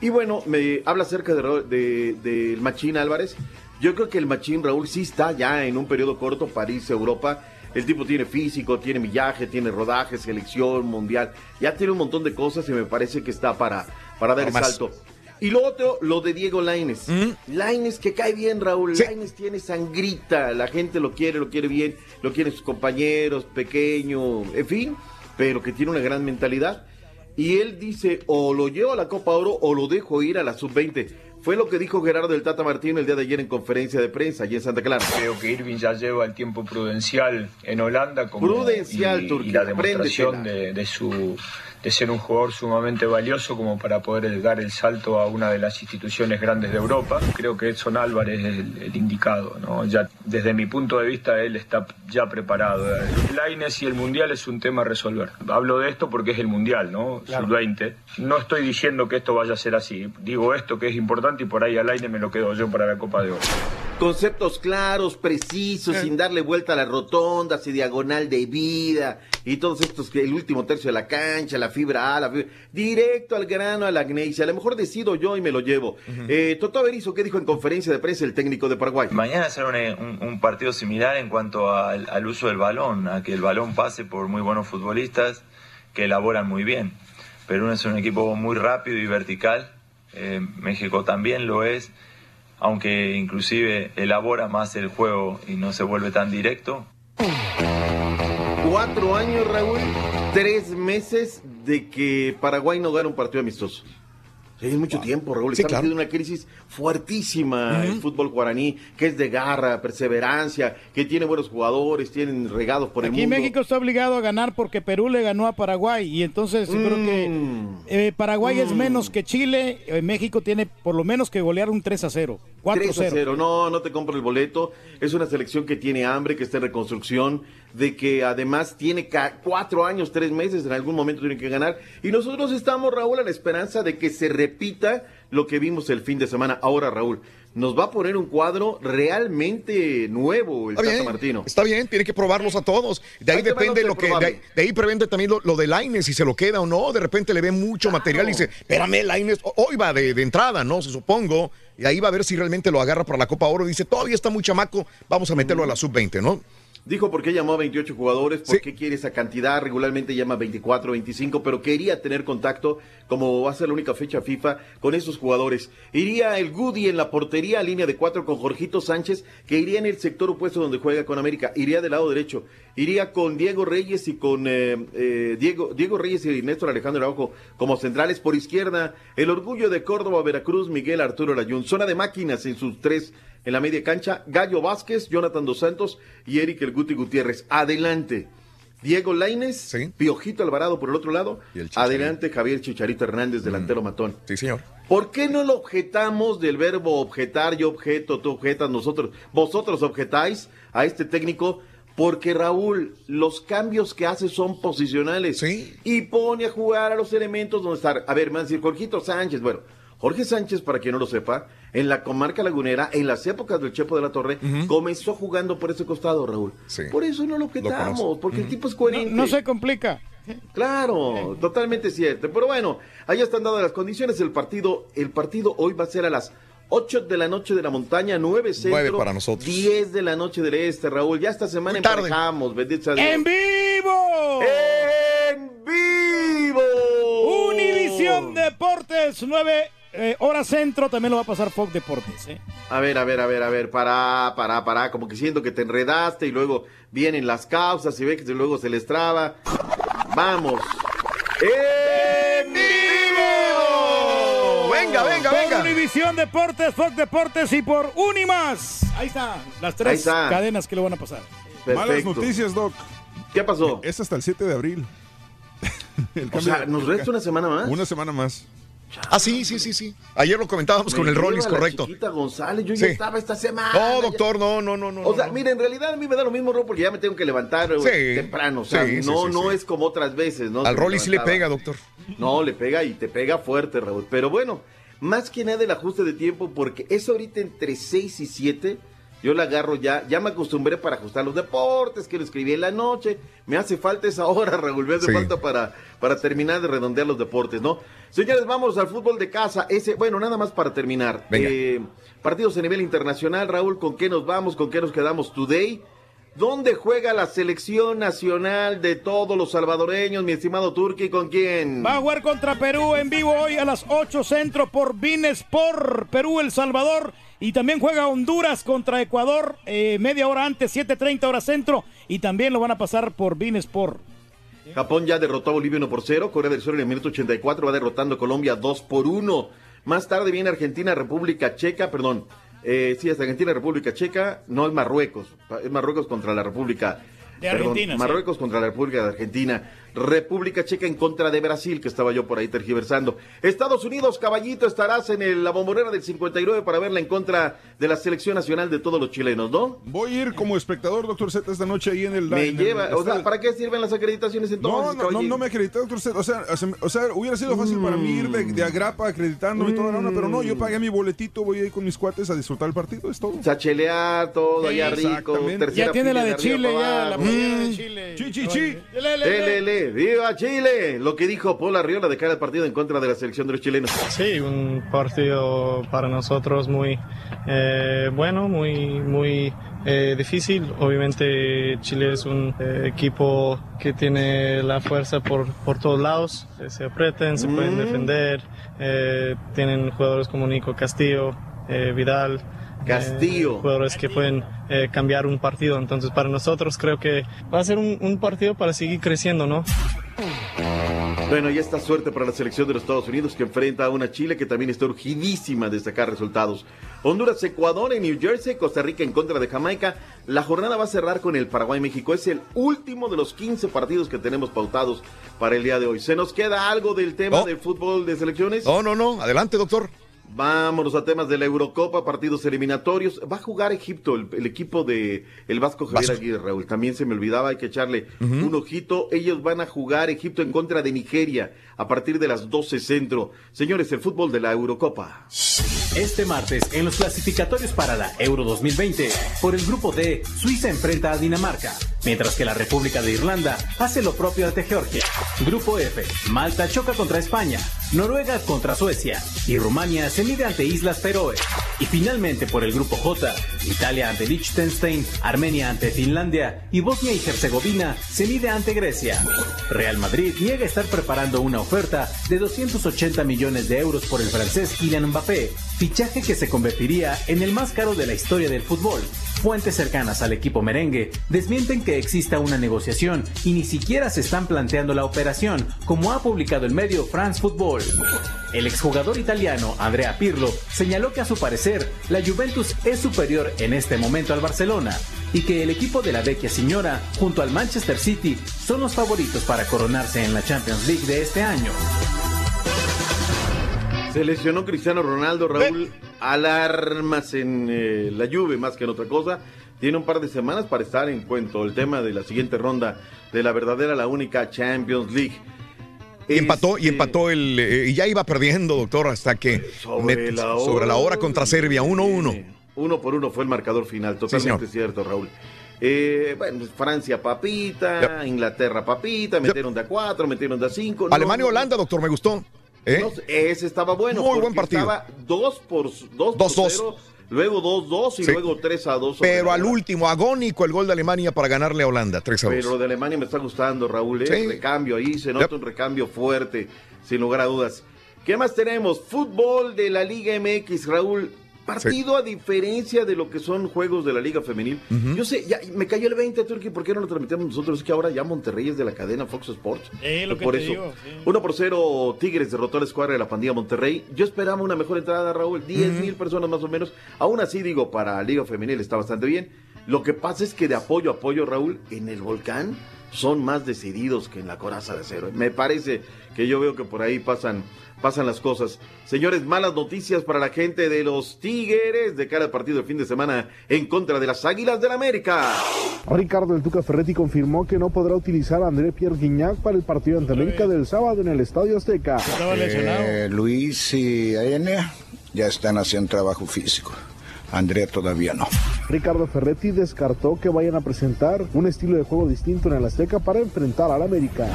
Y bueno, me habla acerca de, de- del Machín Álvarez. Yo creo que el Machín Raúl sí está ya en un periodo corto para irse a Europa. El tipo tiene físico, tiene millaje, tiene rodaje, selección mundial. Ya tiene un montón de cosas y me parece que está para, para dar el más. salto. Y lo otro, lo de Diego Laines. Laines que cae bien, Raúl. Laines tiene sangrita. La gente lo quiere, lo quiere bien. Lo quieren sus compañeros, pequeño, en fin. Pero que tiene una gran mentalidad. Y él dice, o lo llevo a la Copa Oro o lo dejo ir a la Sub-20. Fue lo que dijo Gerardo del Tata Martino el día de ayer en conferencia de prensa allí en Santa Clara. Creo que Irving ya lleva el tiempo prudencial en Holanda como Prudencial, y, Turquía, y la demostración de su de ser un jugador sumamente valioso como para poder dar el salto a una de las instituciones grandes de Europa. Creo que Edson Álvarez es el, el indicado, ¿no? Ya desde mi punto de vista él está ya preparado. Laines y el Mundial es un tema a resolver. Hablo de esto porque es el Mundial, ¿no? Sub-20. No estoy diciendo que esto vaya a ser así. Digo esto que es importante y por ahí al Laine me lo quedo yo para la Copa de Oro. Conceptos claros, precisos, sin darle vuelta a las rotondas y diagonal de vida y todos estos, que el último tercio de la cancha, la fibra A, la fibra, directo al grano, a la agnesia. A lo mejor decido yo y me lo llevo. eh, Toto Berizo, ¿qué dijo en conferencia de prensa el técnico de Paraguay? Mañana será un, un- un partido similar en cuanto al, al uso del balón, a que el balón pase por muy buenos futbolistas que elaboran muy bien. Perú es un equipo muy rápido y vertical, eh, México también lo es, aunque inclusive elabora más el juego y no se vuelve tan directo. Cuatro años, Raúl, tres meses de que Paraguay no gana un partido amistoso. Sí, es mucho tiempo, Raúl. Sí, Está claro. una crisis fuertísima el fútbol guaraní, que es de garra, perseverancia, que tiene buenos jugadores, tienen regados por el Aquí mundo. México está obligado a ganar porque Perú le ganó a Paraguay y entonces yo creo que Mm. eh, Paraguay es menos que Chile, eh, México tiene por lo menos que golear un 3 a 0, 4 a 3 a 0. 0. No, no te compro el boleto. Es una selección que tiene hambre, que está en reconstrucción, de que además tiene cuatro años, tres meses, en algún momento tiene que ganar. Y nosotros estamos, Raúl, a la esperanza de que se repita lo que vimos el fin de semana. Ahora, Raúl, nos va a poner un cuadro realmente nuevo el Está Tata bien, Martino. está bien, tiene que probarlos a todos. De ahí depende lo que, de, ahí- de ahí depende también lo, lo de Laines, si se lo queda o no. De repente le ve mucho material y dice, espérame, Laines, hoy va de, de entrada, ¿no? Se supongo. Y ahí va a ver si realmente lo agarra para la Copa Oro. Dice, todavía está muy chamaco, vamos a meterlo a la sub-20, ¿no? Dijo por qué llamó a 28 jugadores, por qué quiere esa cantidad, regularmente llama 24, 25, pero quería tener contacto, como va a ser la única fecha FIFA, con esos jugadores. Iría el Goody en la portería, línea de cuatro con Jorgito Sánchez, que iría en el sector opuesto donde juega con América, iría del lado derecho, iría con Diego Reyes y con eh, eh, Diego, Diego Reyes y Néstor Alejandro Araujo como centrales. Por izquierda, el orgullo de Córdoba, Veracruz, Miguel Arturo Layún, zona de máquinas en sus tres en la media cancha, Gallo Vázquez, Jonathan Dos Santos y Eric El Guti Gutiérrez. Adelante. Diego Laines, Piojito Alvarado por el otro lado. Adelante Javier Chicharito Hernández, delantero matón. Sí, señor. ¿Por qué no lo objetamos del verbo objetar? Yo objeto, tú objetas, nosotros, vosotros objetáis a este técnico. Porque Raúl, los cambios que hace son posicionales. Y pone a jugar a los elementos donde estar. A ver, me van a decir, Jorgito Sánchez. Bueno, Jorge Sánchez, para quien no lo sepa, en la comarca lagunera, en las épocas del Chepo de la Torre, comenzó jugando por ese costado, Raúl. Por eso no lo objetamos, conozco. porque el tipo es coherente. No, no se complica. Claro, totalmente cierto. Pero bueno, ahí están dadas las condiciones. El partido, el partido hoy va a ser a las 8 de la noche de la montaña, 9 centro, Nueve para nosotros. 10 de la noche del este, Raúl. Ya esta semana tarde. emparejamos, bendito sea Dios. ¡En vivo! ¡En vivo! Univisión Deportes, 9 horas centro, también lo va a pasar Fox Deportes. ¿eh? A ver, a ver, a ver, a ver, pará, pará, pará, como que siento que te enredaste y luego vienen las causas y ves que luego se les traba. Vamos. ¡En vivo! Venga, venga, Por venga. Univisión Deportes, Fox Deportes y por Unimas. Ahí está, las tres está. cadenas que lo van a pasar. Malas noticias, Doc. ¿Qué pasó? Es hasta el 7 de abril. El O sea, ¿nos resta una semana más? Una semana más. Ah, sí, sí, sí, sí. Ayer lo comentábamos con el la correcto. chiquita González, yo Sí. ya estaba esta semana. No, doctor, no, no, no, no. O sea, no. mira, en realidad a mí me da lo mismo, Ro, porque ya me tengo que levantar Sí. temprano. O sea, Sí, no, no es como otras veces, ¿no? Al Rollis sí le pega, doctor. No, le pega y te pega fuerte, Raúl. Pero bueno, más que nada el ajuste de tiempo, porque es ahorita entre 6 y 7. Yo la agarro ya, ya me acostumbré para ajustar los deportes, que lo escribí en la noche. Me hace falta esa hora, Raúl, me hace Sí. falta para, para terminar de redondear los deportes, ¿no? Señores, vamos al fútbol de casa. Ese, bueno, nada más para terminar. Venga. Eh, partidos a nivel internacional, Raúl, ¿con qué nos vamos? ¿Con qué nos quedamos today? ¿Dónde juega la selección nacional de todos los salvadoreños, mi estimado Turki? ¿Con quién? Va a jugar contra Perú en vivo hoy a las 8 centro por Binesport, Perú, El Salvador. Y también juega Honduras contra Ecuador eh, media hora antes, 7.30 hora centro. Y también lo van a pasar por Binesport. Japón ya derrotó a Bolivia 1 por 0. Corea del Sur en el minuto 84 va derrotando a Colombia 2 por 1. Más tarde viene Argentina, República Checa, perdón. Eh, sí, es Argentina, República Checa. No es Marruecos. Es Marruecos contra la República De Perdón, Argentina, sí. Marruecos contra la República de Argentina. República Checa en contra de Brasil, que estaba yo por ahí tergiversando. Estados Unidos, caballito, estarás en el- la bombonera del 59 para verla en contra de la selección nacional de todos los chilenos, ¿no? Voy a ir como espectador, doctor Z, esta noche ahí en el. Me en el lleva, o sea. ¿para qué sirven las acreditaciones entonces? No, no, no, me acredité, doctor Z. O sea, o sea, o sea, hubiera sido fácil para mí ir de, de agrapa acreditándome y toda la onda, pero no, yo pagué mi boletito, voy a ir con mis cuates a disfrutar el partido, es todo. Todo allá rico. Ya tiene la de Chile, ya, la de Mm. Chile. Chi, chi, chi. ¡Viva Chile! Lo que dijo Paul Arriola de cara al partido en contra de la selección de los chilenos. Sí, un partido para nosotros muy eh, bueno, muy, muy eh, difícil. Obviamente Chile es un eh, equipo que tiene la fuerza por, por todos lados. Se apretan, se pueden Mm. defender. tienen jugadores como Nico Castillo, Vidal. Castillo. eh, jugadores que pueden eh, cambiar un partido. Entonces para nosotros creo que va a ser un, un partido para seguir creciendo, ¿no? Bueno, y esta suerte para la selección de los Estados Unidos que enfrenta a una Chile que también está urgidísima de sacar resultados. Honduras, Ecuador en New Jersey, Costa Rica en contra de Jamaica. La jornada va a cerrar con el Paraguay-México. Es el último de los 15 partidos que tenemos pautados para el día de hoy. ¿Se nos queda algo del tema del fútbol de selecciones? No, no, no. Adelante, doctor. Vámonos a temas de la Eurocopa, partidos eliminatorios. Va a jugar Egipto, el, el equipo de el Vasco Javier Vasco. Aguirre, Raúl. También se me olvidaba, hay que echarle un ojito. Ellos van a jugar Egipto en contra de Nigeria a partir de las 12 centro. Señores, el fútbol de la Eurocopa. Este martes, en los clasificatorios para la Euro 2020, por el grupo D, Suiza enfrenta a Dinamarca, mientras que la República de Irlanda hace lo propio ante Georgia. Grupo F, Malta choca contra España, Noruega contra Suecia y Rumania se mide ante Islas Feroe. Y finalmente por el grupo J, Italia ante Liechtenstein, Armenia ante Finlandia y Bosnia y Herzegovina se mide ante Grecia. Real Madrid niega estar preparando una oferta de 280 millones de euros por el francés Kylian Mbappé, fichaje que se convertiría en el más caro de la historia del fútbol. Fuentes cercanas al equipo merengue desmienten que exista una negociación y ni siquiera se están planteando la operación, como ha publicado el medio France Football. El exjugador italiano Andrea Pirlo señaló que a su parecer la Juventus es superior en este momento al Barcelona y que el equipo de la vecchia señora junto al Manchester City son los favoritos para coronarse en la Champions League de este año. Se lesionó Cristiano Ronaldo, Raúl. Alarmas en eh, la Juve más que en otra cosa. Tiene un par de semanas para estar en cuento el tema de la siguiente ronda de la verdadera, la única Champions League. Y empató, y Este, empató el. eh, y ya iba perdiendo, doctor, hasta que. Sobre met- la hora. sobre la hora contra Serbia, 1-1. Uno por uno fue el marcador final, totalmente señor. cierto, Raúl. Eh, bueno, Francia papita, Inglaterra papita, metieron de a cuatro, metieron de a cinco. No, Alemania-Holanda, doctor, me gustó. ¿Eh? no ese estaba bueno. Muy buen partido. Estaba 2 por 2 por 2-2. 0, luego 2-2 y Sí. luego 3 a 2. Pero al último, agónico el gol de Alemania para ganarle a Holanda, 3 a 2. Pero lo de Alemania me está gustando, Raúl. ¿eh? Sí. Recambio ahí, se nota Yep. un recambio fuerte, sin lugar a dudas. ¿Qué más tenemos? Fútbol de la Liga MX, Raúl. Partido a diferencia de lo que son juegos de la Liga Femenil. Yo sé, ya me cayó el 20, Turki, ¿por qué no lo transmitimos nosotros? Es que ahora ya Monterrey es de la cadena Fox Sports. Eh, lo que Por te eso. digo, sí. 1 por 0, Tigres derrotó a la escuadra de la pandilla Monterrey. Yo esperaba una mejor entrada, Raúl. 10 mil personas más o menos. Aún así, digo, para Liga Femenil está bastante bien. Lo que pasa es que de apoyo a apoyo, Raúl, en el volcán son más decididos que en la coraza de acero. Me parece que yo veo que por ahí pasan, pasan las cosas. Señores, malas noticias para la gente de los Tigres de cara al partido de fin de semana en contra de las Águilas del América. Ricardo El Tuca Ferretti confirmó que no podrá utilizar a André Pierre Guignac para el partido ante América del sábado en el Estadio Azteca. Eh, Luis y Aene ya están haciendo trabajo físico. Andrea todavía no. Ricardo Ferretti descartó que vayan a presentar un estilo de juego distinto en el Azteca para enfrentar al América.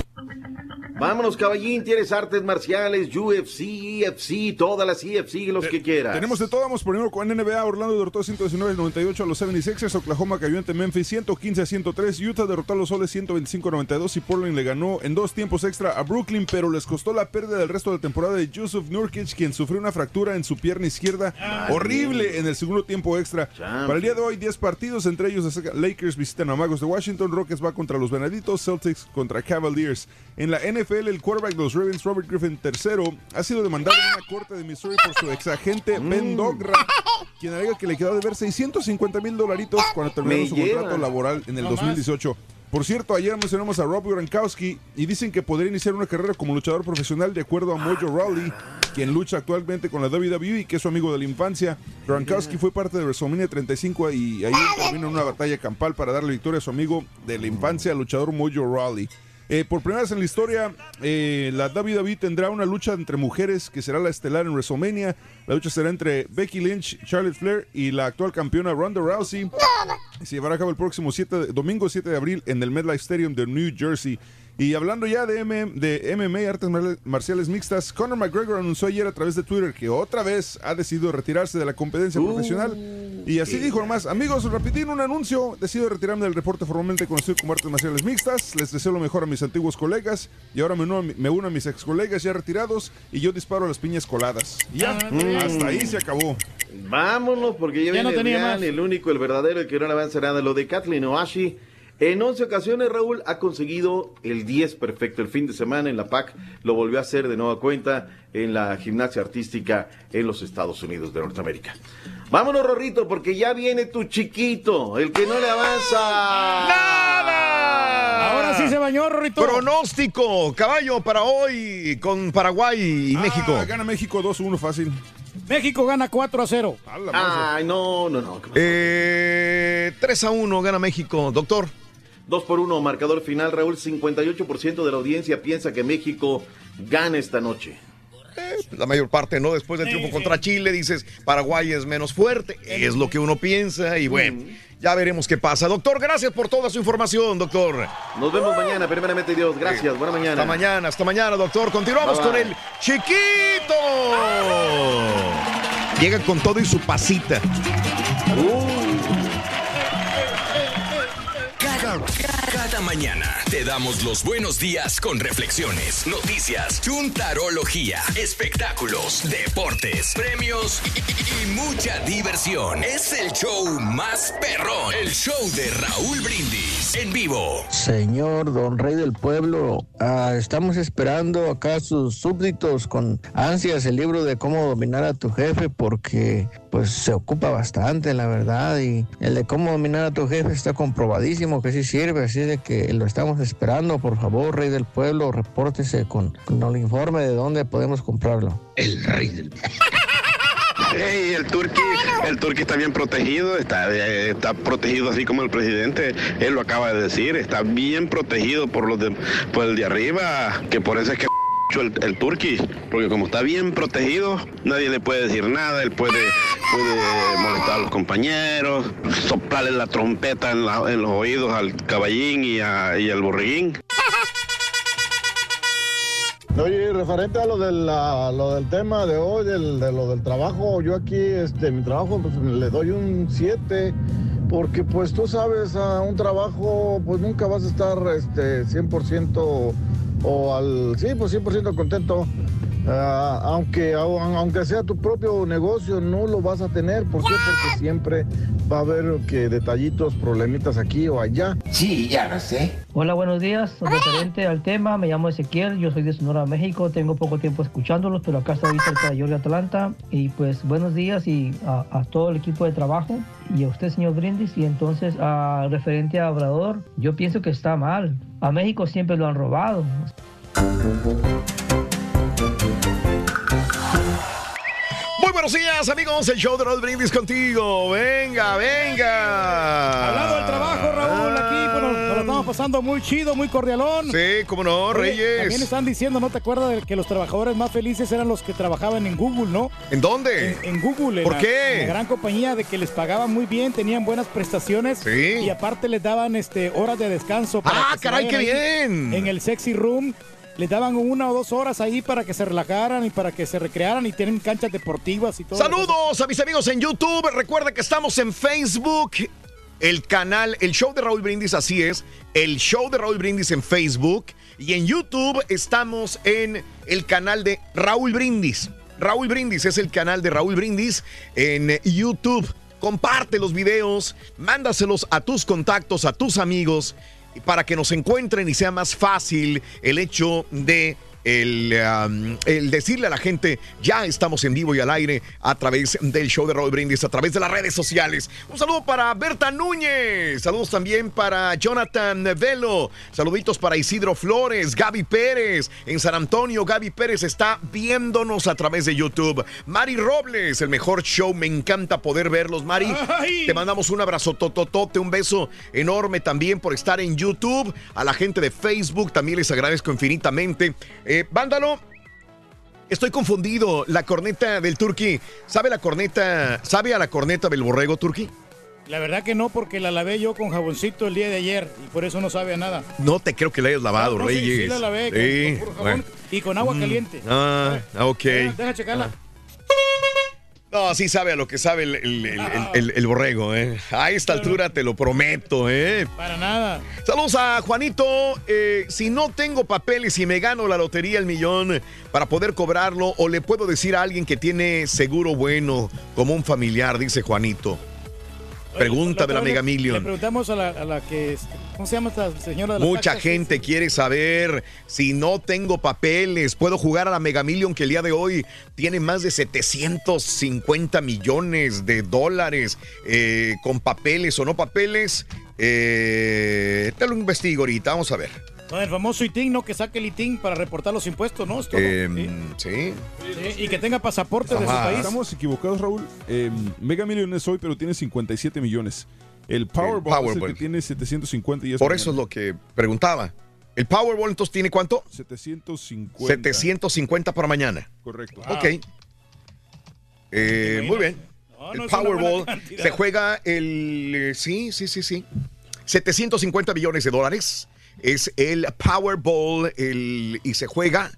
Vámonos, caballín, tienes artes marciales, UFC, EFC, todas las EFC, los que quieras. Tenemos de todo, vamos primero con NBA. Orlando derrotó 119-98 a los 76ers. Oklahoma cayó ante Memphis 115 a 103. Utah derrotó a los Soles 125-92 y Portland le ganó en dos tiempos extra a Brooklyn, pero les costó la pérdida del resto de la temporada de Yusuf Nurkic, quien sufrió una fractura en su pierna izquierda horrible en el segundo tiempo extra. Para el día de hoy, 10 partidos, entre ellos Lakers visitan a Magos de Washington, Rockets va contra los Venaditos, Celtics contra Cavaliers. En la NFL, el quarterback de los Ravens, Robert Griffin III, ha sido demandado en una corte de Missouri por su exagente Ben Dogra, quien alega que le quedó de ver 650 mil dolaritos cuando terminó su contrato laboral en el No más. 2018. Por cierto, ayer mencionamos a Rob Gronkowski y dicen que podría iniciar una carrera como luchador profesional de acuerdo a Mojo Rawley, quien lucha actualmente con la WWE y que es su amigo de la infancia. Gronkowski fue parte de WrestleMania 35 y ahí terminó en una batalla campal para darle victoria a su amigo de la infancia, luchador Mojo Rawley. Eh, por primera vez en la historia, eh, la WWE tendrá una lucha entre mujeres que será la estelar en WrestleMania. La lucha será entre Becky Lynch, Charlotte Flair y la actual campeona Ronda Rousey. Se llevará a cabo el próximo 7 de- domingo 7 de abril en el MetLife Stadium de New Jersey. Y hablando ya de, M- de MMA, artes mar- marciales mixtas, Conor McGregor anunció ayer a través de Twitter que otra vez ha decidido retirarse de la competencia profesional. Y así dijo nomás, amigos, repetir un anuncio, decido retirarme del reporte formalmente conocido como artes marciales mixtas, les deseo lo mejor a mis antiguos colegas y ahora me uno a, mi- me uno a mis ex colegas ya retirados y yo disparo a las piñas coladas. Ya, hasta ahí se acabó. Vámonos, porque ya, Ya viene no tenía el, real, más. el único, el verdadero, el que no le avanza nada. Lo de Kathleen Oashi. En 11 ocasiones, Raúl ha conseguido el 10 perfecto. El fin de semana en la PAC lo volvió a hacer de nueva cuenta en la gimnasia artística en los Estados Unidos de Norteamérica. Vámonos, Rorrito, porque ya viene tu chiquito, el que no le avanza. Ahora sí se bañó, Rorrito. Pronóstico, caballo para hoy con Paraguay y México. Ah, gana México 2-1 fácil. México gana 4 a 0. Ay, no, no, no. Eh, 3 a 1 gana México, doctor. 2 por 1, marcador final, Raúl. 58% de la audiencia piensa que México gana esta noche. La mayor parte, ¿no? Después del triunfo contra Chile, dices, Paraguay es menos fuerte. Es lo que uno piensa y bueno, ya veremos qué pasa. Doctor, gracias por toda su información, doctor. Nos vemos mañana, primeramente Dios. Gracias, buena mañana. Hasta mañana, hasta mañana, doctor. Continuamos Bye, con el chiquito. Llega con todo y su pasita. Cada, mañana te damos los buenos días con reflexiones, noticias, chuntarología, espectáculos, deportes, premios y, y- y mucha diversión. Es el show más perrón, el show de Raúl Brindis en vivo. Señor don rey del pueblo, ah, estamos esperando acá sus súbditos con ansias el libro de cómo dominar a tu jefe porque pues se ocupa bastante la verdad y el de cómo dominar a tu jefe está comprobadísimo que sí sirve, así de que lo estamos esperando, por favor rey del pueblo, repórtese con, con el informe de dónde podemos comprarlo. El rey del Hey, el turqui, el turqui está bien protegido, está, eh, está protegido así como el presidente, él lo acaba de decir, está bien protegido por los de, por el de arriba, que por eso es que el, el porque como está bien protegido, nadie le puede decir nada, él puede, molestar a los compañeros, soplarle la trompeta en, la- en los oídos al caballín y, a- y al borreguín. Oye, referente a lo, del, tema de hoy, de lo del trabajo, yo aquí, este, mi trabajo, pues le doy un 7, porque pues tú sabes, a un trabajo, pues nunca vas a estar este, 100% o al, sí, pues 100% contento. Ah, aunque, au- aunque sea tu propio negocio, no lo vas a tener. ¿Por qué? Porque siempre va a haber que detallitos, problemitas aquí o allá. Sí, ya lo sé. Hola, buenos días. Referente al tema, me llamo Ezequiel, yo soy de Sonora, México. Tengo poco tiempo escuchándolos, pero acá estoy cerca de Georgia, Atlanta. Y pues buenos días y a, a todo el equipo de trabajo y a usted, señor Brindis. Y entonces, a, referente a Obrador, yo pienso que está mal. A México siempre lo han robado. Muy buenos días, amigos. El show de Raúl Brindis contigo. Venga, venga. Hablando del trabajo, Raúl, aquí nos, nos lo estamos pasando muy chido, muy cordialón. Sí, cómo no, Oye, Reyes. También están diciendo, ¿no te acuerdas de que los trabajadores más felices eran los que trabajaban en Google, no? ¿En dónde? En, en Google. en ¿Por la- qué? en la gran compañía de que les pagaban muy bien, tenían buenas prestaciones. Y aparte les daban este, horas de descanso. para ¡Ah, caray, qué bien! En el sexy room. Les daban una o dos horas ahí para que se relajaran y para que se recrearan y tienen canchas deportivas y todo. Saludos a mis amigos en YouTube. Recuerda que estamos en Facebook. El canal, el show de Raúl Brindis, así es. El show de Raúl Brindis en Facebook. Y en YouTube estamos en el canal de Raúl Brindis. Raúl Brindis es el canal de Raúl Brindis en YouTube. Comparte los videos, mándaselos a tus contactos, a tus amigos, para que nos encuentren y sea más fácil el hecho de el, um, el decirle a la gente, ya estamos en vivo y al aire a través del show de Roy Brindis, a través de las redes sociales. Un saludo para Berta Núñez, saludos también para Jonathan Velo, saluditos para Isidro Flores, Gaby Pérez, en San Antonio, Gaby Pérez está viéndonos a través de YouTube. Mari Robles, el mejor show, me encanta poder verlos, Mari. Te mandamos un abrazo tototote, un beso enorme también por estar en YouTube. A la gente de Facebook también les agradezco infinitamente. Eh, Vándalo, estoy confundido. La corneta del Turqui, ¿sabe la corneta, sabe a la corneta del borrego Turqui? La verdad que no, porque la lavé yo con jaboncito el día de ayer y por eso no sabe a nada. No te creo que la hayas lavado, No, no, sí, Reyes. sí la lavé con- Sí, con puro jabón bueno. y con agua Mm. caliente. Ah, ok. Deja, deja checarla. No, sí sabe a lo que sabe el, el- el- borrego, ¿eh? A esta altura te lo prometo, ¿eh? Para nada. Saludos a Juanito. Eh, si no tengo papeles y me gano la lotería el millón para poder cobrarlo, o le puedo decir a alguien que tiene seguro bueno, como un familiar, dice Juanito. Pregunta de la Mega le- Le Million. preguntamos a la, a la que. ¿Cómo se llama esta señora de las Mucha gente quiere saber si no tengo papeles, puedo jugar a la Mega Million que el día de hoy tiene más de 750 millones de dólares eh, con papeles o no papeles. Eh, te lo investigo ahorita, vamos a ver. Con el famoso ITIN, ¿no? Que saque el ITIN para reportar los impuestos, ¿no? Em, sí. Sí, Y que tenga pasaporte de su país. Estamos equivocados, Raúl. Eh, Mega Million es hoy, pero tiene 57 millones. El Powerball, es el Powerball. que tiene 750 y es Por mañana. eso es lo que preguntaba. ¿El Powerball entonces tiene cuánto? 750. 750 para mañana. Correcto. Ok. Eh, muy bien. No, el no Powerball se juega el. eh, sí, sí, sí, sí. 750 millones de dólares. Es el Powerball el, y se juega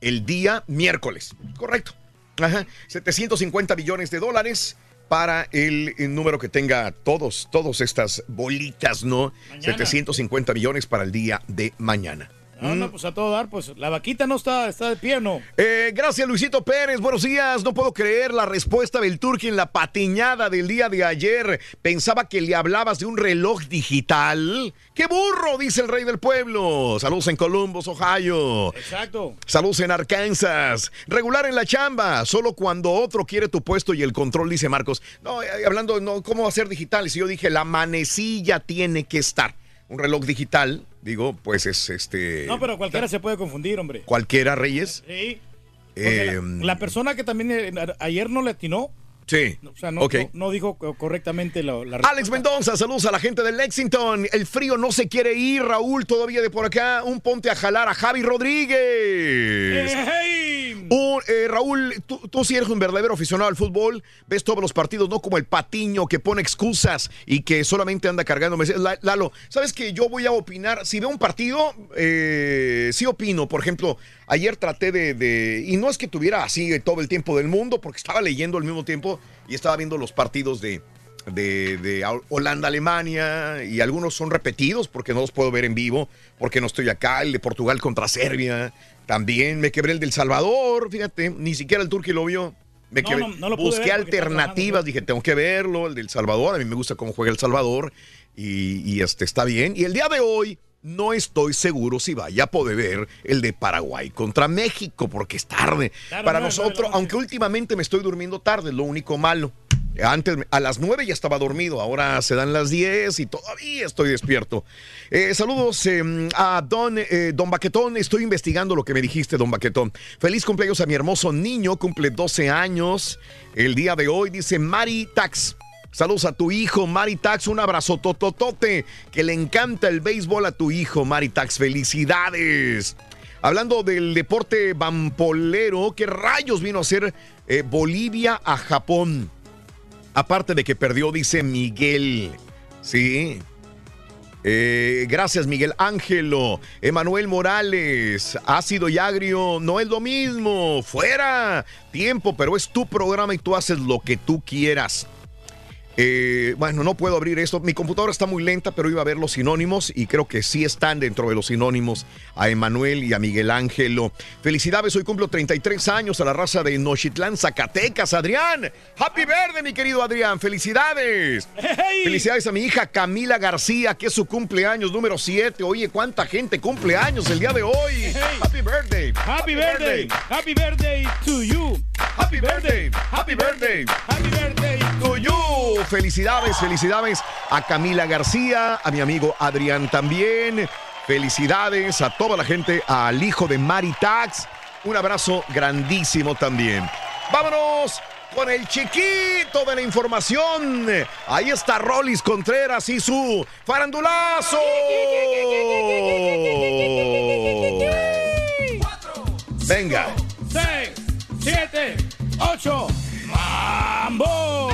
el día miércoles. Correcto. Ajá. 750 millones de dólares para el, el número que tenga todos, todas estas bolitas, ¿no? 750 millones para el día de mañana. No, no, pues a todo dar, pues la vaquita no está, está de pie, ¿no? Eh, gracias, Luisito Pérez. Buenos días. No puedo creer la respuesta del Turqui en la patiñada del día de ayer. Pensaba que le hablabas de un reloj digital. ¡Qué burro! Dice el rey del pueblo. Saludos en Columbus, Ohio. Exacto. Saludos en Arkansas. Regular en la chamba. Solo cuando otro quiere tu puesto y el control, dice Marcos. No, eh, hablando, no, ¿cómo va a ser digital? Si yo dije, la manecilla tiene que estar. Un reloj digital, digo, pues es este. No, pero cualquiera se puede confundir, hombre. Cualquiera, Reyes. Sí. Porque la- Em, la, persona que también eh, ayer no le atinó, Sí. o sea, no, Ok. no, no dijo co- correctamente la, la Alex Mendoza, saludos a la gente de Lexington. El frío no se quiere ir, Raúl, todavía de por acá. Un ponte a jalar a Javi Rodríguez. Un, eh, Raúl, tú, tú sí eres un verdadero aficionado al fútbol, ves todos los partidos, no como el patiño que pone excusas y que solamente anda cargando. Lalo, ¿sabes que yo voy a opinar? Si veo un partido, eh, sí opino. Por ejemplo, ayer traté de, de- Y no es que tuviera así todo el tiempo del mundo, porque estaba leyendo al mismo tiempo y estaba viendo los partidos de, de, de Holanda-Alemania y algunos son repetidos porque no los puedo ver en vivo, porque no estoy acá, el de Portugal contra Serbia, también me quebré el del Salvador, fíjate, ni siquiera el Turqui lo vio. Me No, quebré. no, no lo Busqué ver alternativas, dije, tengo que verlo, el del Salvador, a mí me gusta cómo juega el Salvador y, y este está bien. Y el día de hoy no estoy seguro si vaya a poder ver el de Paraguay contra México, porque es tarde. Claro, Para nosotros, aunque últimamente me estoy durmiendo tarde, es lo único malo. Antes, a las 9 ya estaba dormido, ahora se dan las 10 y todavía estoy despierto. Eh, saludos eh, a Don, eh, Don Baquetón, estoy investigando lo que me dijiste, Don Baquetón. Feliz cumpleaños a mi hermoso niño, cumple 12 años el día de hoy, dice Mari Tax. Saludos a tu hijo, Mari Tax, un abrazo tototote, que le encanta el béisbol a tu hijo, Mari Tax, felicidades. Hablando del deporte vampolero, ¿qué rayos vino a hacer eh, Bolivia a Japón? Aparte de que perdió, dice Miguel. Sí. Eh, gracias, Miguel Ángelo. Emanuel Morales. Ácido y agrio no es lo mismo. Fuera. Tiempo, pero es tu programa y tú haces lo que tú quieras. Eh, bueno, no puedo abrir esto. Mi computadora está muy lenta, pero iba a ver los sinónimos y creo que sí están dentro de los sinónimos a Emanuel y a Miguel Ángelo. Felicidades, hoy cumplo 33 años a la raza de Nochitlán, Zacatecas. Adrián, happy verde, mi querido Adrián. Felicidades. Felicidades a mi hija Camila García, que es su cumpleaños número 7. Oye, cuánta gente cumple años el día de hoy. Happy birthday. Happy birthday. Happy birthday to you. Happy birthday. Happy birthday. Happy birthday to you. Felicidades, felicidades a Camila García, a mi amigo Adrián también. Felicidades a toda la gente, al hijo de Mari Tax. Un abrazo grandísimo también. Vámonos con el chiquito de la información. Ahí está Rolis Contreras y su farandulazo. Venga. 6, 7, 8. ¡Mambo!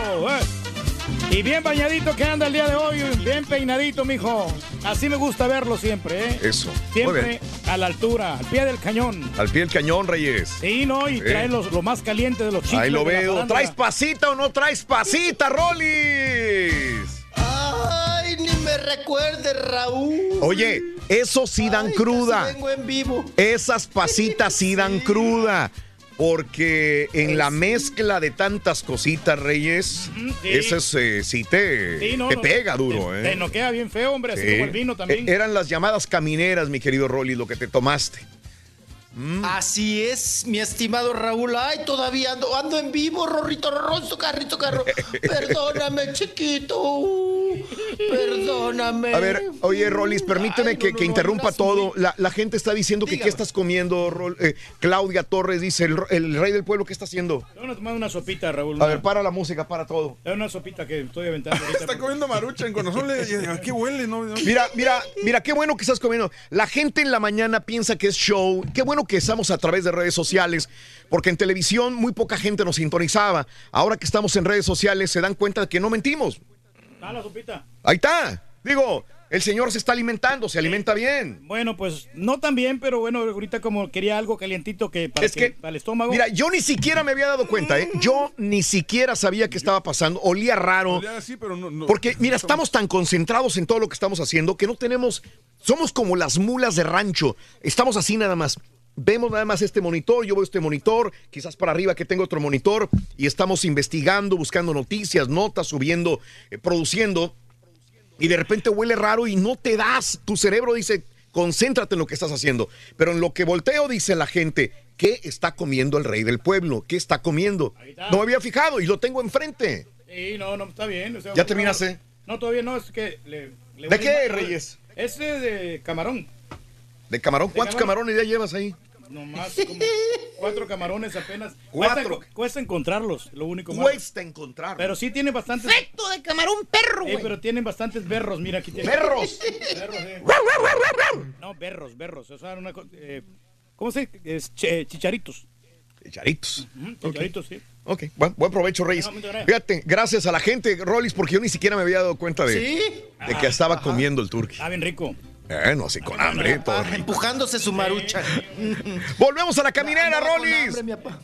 Y bien bañadito que anda el día de hoy, bien peinadito, mijo. Así me gusta verlo siempre, ¿eh? Eso. Muy Siempre bien. a la altura, al pie del cañón. Al pie del cañón, Reyes. Sí, ¿no? Y trae los- lo más caliente de los chicos. Ahí lo veo. ¿Traes pasita o no traes pasita, Rolis? Ay, ni me recuerde, Raúl. Oye, eso sí dan Ay, cruda. vengo en vivo. Esas pasitas sí dan cruda. Porque en la mezcla de tantas cositas, Reyes, sí. ese es, eh, sí te, Sí, no, te no, pega duro, te, ¿eh? te noquea bien feo, hombre, así Sí. como el vino también. Eh, Eran las llamadas camineras, mi querido Rolly, lo que te tomaste. Mm. Así es, mi estimado Raúl. Ay, todavía ando, ando en vivo, Rorrito, Rorrito, Carrito, Carro. Perdóname, chiquito. Perdóname. A ver, oye, Rolis, permíteme Ay, no, que, no, que no, interrumpa todo. La, la gente está diciendo que qué estás comiendo, Rol- eh, Claudia Torres dice, el, el rey del pueblo, ¿qué está haciendo? Van a tomar una sopita, Raúl. A ver, para la música, para todo. Es una sopita que estoy aventando. Está comiendo marucha en ¿A qué huele? No, no. Mira, mira, mira, qué bueno que estás comiendo. La gente en la mañana piensa que es show. Qué bueno que estamos a través de redes sociales, porque en televisión muy poca gente nos sintonizaba. Ahora que estamos en redes sociales se dan cuenta de que no mentimos. Ah. Ahí está. Digo, el señor se está alimentando, se alimenta bien. Bueno, pues no tan bien, pero bueno, ahorita como quería algo calientito que para, Es que, para el estómago. Mira, yo ni siquiera me había dado cuenta, ¿eh? Yo ni siquiera sabía qué estaba pasando. Olía raro. Olía así, pero no- no- Porque, mira, estamos tan concentrados en todo lo que estamos haciendo que no tenemos. Somos como las mulas de rancho. Estamos así nada más. Vemos nada más este monitor, yo veo este monitor, quizás para arriba que tengo otro monitor, y estamos investigando, buscando noticias, notas, subiendo, eh, produciendo, y de repente huele raro y no te das. Tu cerebro dice, concéntrate en lo que estás haciendo. Pero en lo que volteo, dice la gente, ¿qué está comiendo el rey del pueblo? ¿Qué está comiendo? está. No me había fijado y lo tengo enfrente. Sí, no, no, está bien. o sea, ¿Ya no, terminaste? No, todavía no, es que le... le ¿De qué, Reyes? Ese es de camarón. ¿De camarón? ¿Cuántos camarón. camarones ya llevas ahí? Nomás como cuatro camarones apenas. Cuatro. Cuesta, cuesta encontrarlos, lo único malo. Cuesta encontrarlos. Pero sí tiene bastantes... Efecto de camarón perro, Eh, güey. pero tienen bastantes berros, mira aquí tiene. ¡Berros! Berros, sí. No, berros, berros. O sea, una eh, ¿Cómo se dice? Es ch- chicharitos. Charitos. Ujú, Chicharitos, sí. Ok, buen, buen provecho, Reyes. Fíjate, gracias a la gente, Rollis, porque yo ni siquiera me había dado cuenta de, ¿Sí? de que estaba comiendo el turkey. Ah, bien rico. Bueno, así con hambre. todo empujándose su marucha. Volvemos a la caminera, hambre, mi papá.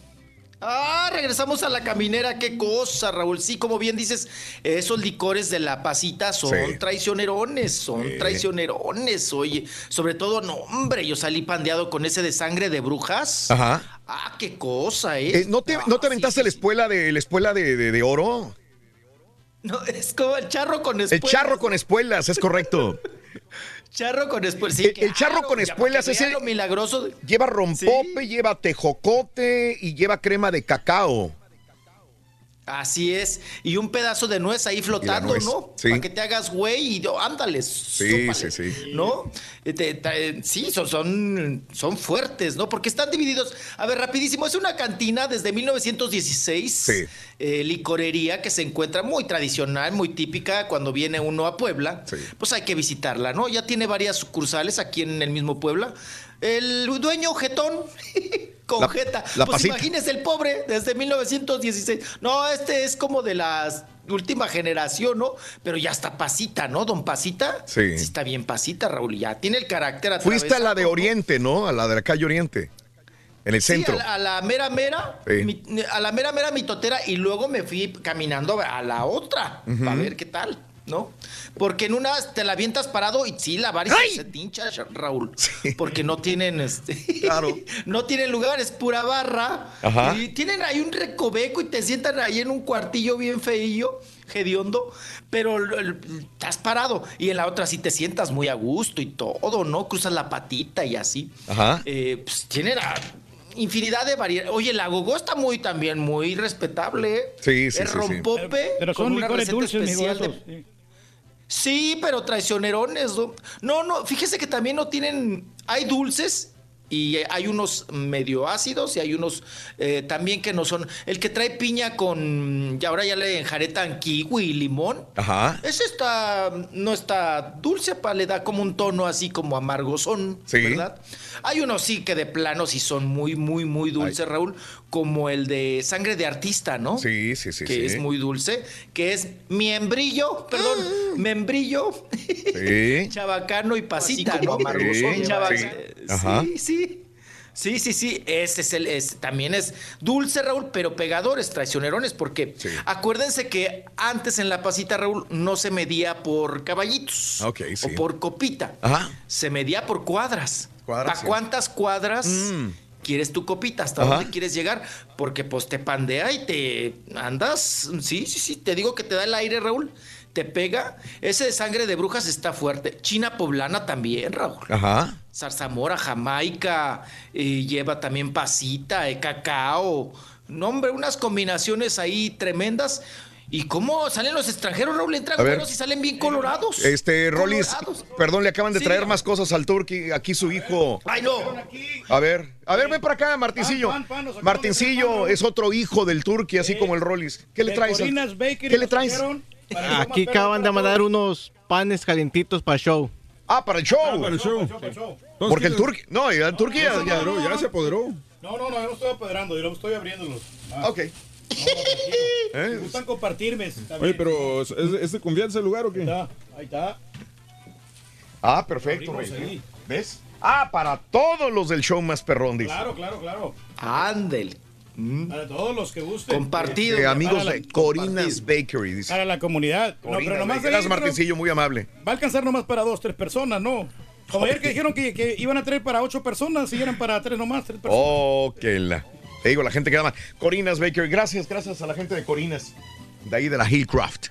Ah, regresamos a la caminera, qué cosa, Raúl. Sí, como bien dices, esos licores de la pasita son Sí. traicionerones, son Sí. traicionerones, oye. Sobre todo, no, hombre, yo salí pandeado con ese de sangre de brujas. Ajá. Ah, qué cosa, ¿eh? Eh, ¿no, te, ¿No te aventaste la espuela de la espuela de, de- de oro? No, es como el charro con El espuelas. charro con espuelas, es correcto. Charro con espuelas, sí, El- el charro con espuelas es el- milagroso. Lleva rompope, lleva tejocote y lleva crema de cacao. Así es. Y un pedazo de nuez ahí flotando, nuez, ¿no? sí. Para que te hagas güey y oh, ándale. Sí, súpale, sí, sí. ¿No? Sí, son, son, son fuertes, ¿no? Porque están divididos. A ver, rapidísimo. Es una cantina desde 1916. Sí. eh, licorería que se encuentra muy tradicional, muy típica cuando viene uno a Puebla. Sí. Pues hay que visitarla, ¿no? Ya tiene varias sucursales aquí en el mismo Puebla. El dueño jetón. Con La- jeta. la pues pasita. imagínese el pobre desde 1916. No, este es como de la última generación, ¿no? Pero ya está pasita, ¿no? Don Pasita. Sí. está bien pasita, Raúl. Ya tiene el carácter Fuiste a la de. Oriente, ¿no? A la de la calle Oriente. En el Sí, centro. a, la, a la mera mera, Sí. mi- a la mera mera mitotera y luego me fui caminando a la otra para ver qué tal, ¿no? Porque en una te la avientas parado y sí, la varice se te hincha, Raúl. Porque no tienen este. no tienen lugar, es pura barra. Ajá. Y tienen ahí un recoveco y te sientan ahí en un cuartillo bien feillo, hediondo, pero estás parado. Y en la otra sí te sientas muy a gusto y todo, ¿no? Cruzas la patita y así. Ajá. Eh, pues tienen a- infinidad de variedades. Oye, la gogó está muy también muy respetable. ¿eh? Sí, sí, Es sí, sí. rompope. Pero- pero con son una licores receta dulces, mi especial de- Sí, pero traicionerones. ¿no? No, no, fíjese que también no tienen. Hay dulces y hay unos medio ácidos y hay unos eh, también que no son. El que trae piña con. Y ahora ya le enjaretan kiwi y limón. Ajá. Ese está. No está dulce, pa, le da como un tono así como amargosón. Sí. ¿Verdad? Hay unos sí que de plano sí son muy, muy, muy dulces, Raúl. Como el de sangre de artista, ¿no? Sí, sí, sí. que sí. es muy dulce, que es miembrillo, perdón, membrillo, Sí. chabacano y pasita, Así ¿no? como amargosón, Sí, sí. Ajá. sí, sí. Sí, sí, sí, ese es el, es- también es dulce, Raúl, pero pegadores, traicionerones, porque acuérdense que antes en la pasita, Raúl, no se medía por caballitos Ok, sí. o por copita, Ajá. se medía por cuadras. Cuadras, ¿Para sí. cuántas cuadras Mm. Quieres tu copita? ¿Hasta Ajá. dónde quieres llegar? Porque pues te pandea y te andas. Sí, sí, sí. Te digo que te da el aire, Raúl. Te pega. Ese de sangre de brujas está fuerte. China poblana también, Raúl. Ajá. Zarzamora, Jamaica, eh, lleva también pasita, eh, cacao. No, hombre, unas combinaciones ahí tremendas. ¿Y cómo salen los extranjeros, Raúl? Entran buenos y salen bien colorados. Este, Rolis, Colorados. perdón, le acaban de Sí, traer más cosas al Turqui. Aquí su hijo. ¡Ay, no! A ver, a ver, ven para acá, Martincillo. Pan, Martincillo es otro hijo del Turqui, así como el Rolis. ¿Qué le traes? al- ¿Qué le traes? el show Aquí acaban de mandar unos panes calientitos para el show. Ah, para el show. para el show. Porque el Turqui. No, ya el Turqui ya. Ya se apoderó, ya se apoderó. No, no, no, yo no estoy apoderando, yo estoy abriéndolos. Ah. Ok. Me gustan compartirme. está Oye, pero ¿es, es de confianza el lugar o qué? Ahí está, ahí está. Ah, perfecto, Abrimos Rey. ahí. ¿Ves? Ah, para todos los del show más perrón, dice. Claro, claro, claro. Ándele. Para todos los que gusten. Compartido. Eh, amigos la- de Corinas Bakery, dice. Para la comunidad. No, Corinas pero nomás. Gracias, Martincillo, muy amable. Va a alcanzar nomás para dos, tres personas, ¿no? Como ayer que dijeron que, que iban a traer para ocho personas y eran para tres nomás, tres personas. Oh, que la. Te digo, la gente que llama Corinas Bakery. Gracias, gracias a la gente de Corinas. De ahí de la Hillcraft.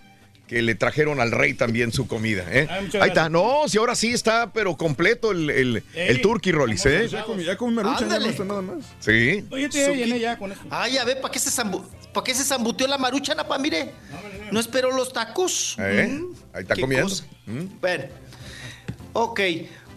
Que le trajeron al rey también su comida. ¿eh? Ah, ahí está. No, si ahora sí está, pero completo el, el, el Ey, Turkey Rollis, ¿eh? Ya comí, ya comí maruchan, ya no está nada más. Sí. Oye, te Suki- llené ya con eso. Ah, ya ve, ¿para qué se zambu- ¿para qué se zambuteó la marucha, napa? Mire, no esperó los tacos. ¿Eh? Mm, Ahí está comiendo. Mm. Bueno, ok.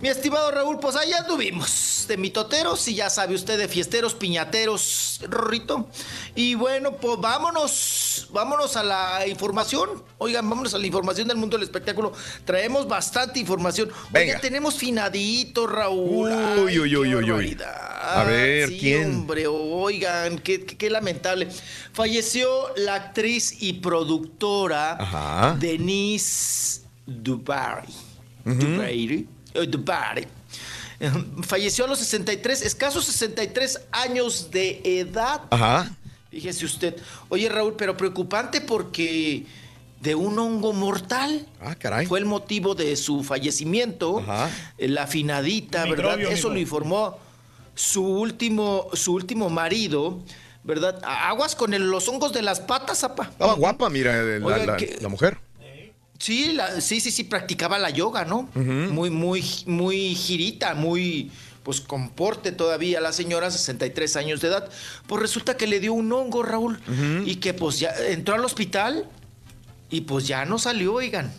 Mi estimado Raúl, pues allá anduvimos de mitoteros y ya sabe usted de fiesteros, piñateros, Rorrito. Y bueno, pues vámonos, vámonos a la información. Oigan, vámonos a la información del mundo del espectáculo. Traemos bastante información. Venga. Oigan, tenemos finadito, Raúl. Uy, uy, uy, uy, uy. A ver, Sí, ¿quién? Hombre, oigan, qué, qué- qué lamentable. Falleció la actriz y productora Ajá. Denise Dubarry. Ujú. Dubarry. Eh, Dubarry. Eh, Falleció a los 63, escasos 63 años de edad. Ajá. Fíjese usted. Oye, Raúl, pero preocupante porque de un hongo mortal. Ah, caray. Fue el motivo de su fallecimiento. Ajá. Eh, La finadita, ¿verdad? microbio, Eso lo informó su último, su último marido, ¿verdad? Aguas con el- los hongos de las patas, apa. Estaba guapa, mira, la, Oiga, la- que- la mujer. Sí, la- sí, sí, sí, practicaba la yoga, ¿no? Muy, muy, muy girita, muy, pues con porte todavía la señora, 63 años de edad. Pues resulta que le dio un hongo, Raúl, y que pues ya entró al hospital y pues ya no salió, oigan.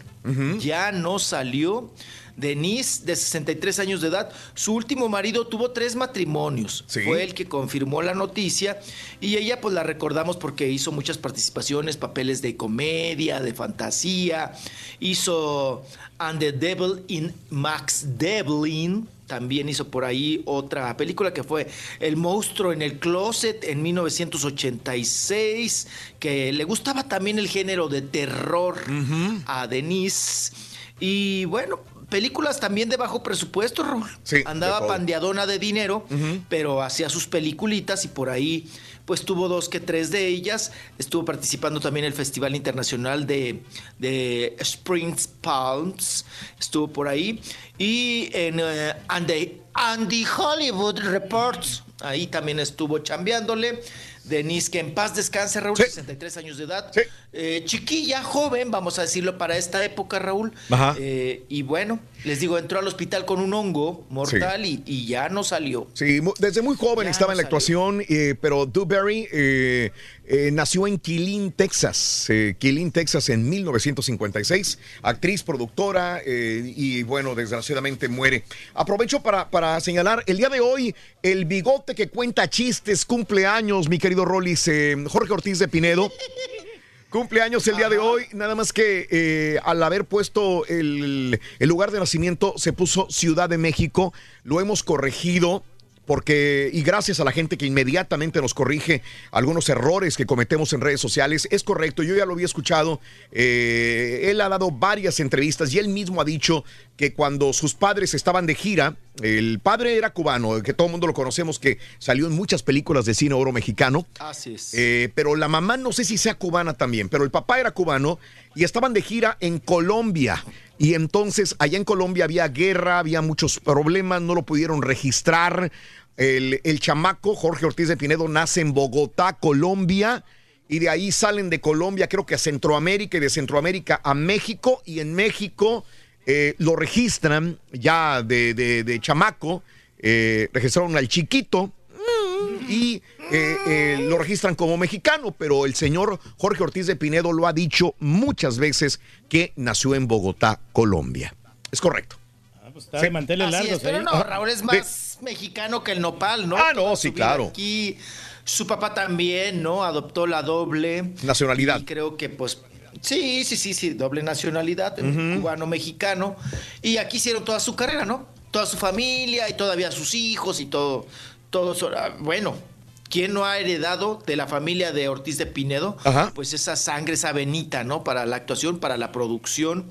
Ya no salió. Denise, de 63 años de edad, su último marido tuvo tres matrimonios. Sí. Fue el que confirmó la noticia y ella pues la recordamos porque hizo muchas participaciones, papeles de comedia, de fantasía, hizo And the Devil in Max Devlin, también hizo por ahí otra película que fue El monstruo en el closet en 1986, que le gustaba también el género de terror a Denise. Y bueno, películas también de bajo presupuesto, Raúl. Sí, de Andaba todo. pandeadona de dinero, pero hacía sus peliculitas y por ahí pues tuvo dos que tres de ellas. Estuvo participando también en el Festival Internacional de, de Springs Palms. Estuvo por ahí. Y en eh, and, the, and the Hollywood Reports. Ahí también estuvo chambeándole. Denise, que en paz descanse, Raúl, 63 años de edad. Eh, chiquilla, joven, vamos a decirlo para esta época, Raúl. Ajá. Eh, y bueno, les digo, entró al hospital con un hongo mortal y, y ya no salió. Sí, desde muy joven Ya estaba en la actuación, eh, pero Dewberry eh, nació en Killeen, Texas. Eh, Killeen, Texas en 1956. Actriz, productora eh, y bueno, desgraciadamente muere. Aprovecho para, para señalar, el día de hoy, el bigote que cuenta chistes, cumpleaños, mi querido Rollis, eh, Jorge Ortiz de Pinedo. Cumpleaños el día de hoy, nada más que eh, al haber puesto el, el lugar de nacimiento se puso Ciudad de México, lo hemos corregido porque, y gracias a la gente que inmediatamente nos corrige algunos errores que cometemos en redes sociales, es correcto, yo ya lo había escuchado, eh, él ha dado varias entrevistas y él mismo ha dicho que cuando sus padres estaban de gira, el padre era cubano, que todo el mundo lo conocemos, que salió en muchas películas de cine oro mexicano, Así es. eh, pero la mamá no sé si sea cubana también, pero el papá era cubano y estaban de gira en Colombia. Y entonces allá en Colombia había guerra, había muchos problemas, no lo pudieron registrar. El, chamaco, Jorge Ortiz de Pinedo, nace en Bogotá, Colombia. Y de ahí salen de Colombia, creo que a Centroamérica y de Centroamérica a México. Y en México eh, lo registran ya de chamaco. eh, registraron al chiquito, y eh, eh, lo registran como mexicano, pero el señor Jorge Ortiz de Pinedo lo ha dicho muchas veces que nació en Bogotá, Colombia. Es correcto. Está de manteles Así largos es, pero ahí. no, Raúl es más mexicano que el nopal, ¿no? Ah, no, Toda sí, claro. Aquí su papá también, ¿no? Adoptó la doble. Nacionalidad. Y creo que pues sí, sí, sí, sí, doble nacionalidad, cubano-mexicano. Y aquí hicieron toda su carrera, ¿no? Toda su familia y todavía sus hijos y todo, todo eso. Ah, Bueno, ¿quién no ha heredado de la familia de Ortiz de Pinedo? Ajá. Pues esa sangre, esa venita, ¿no? Para la actuación, para la producción.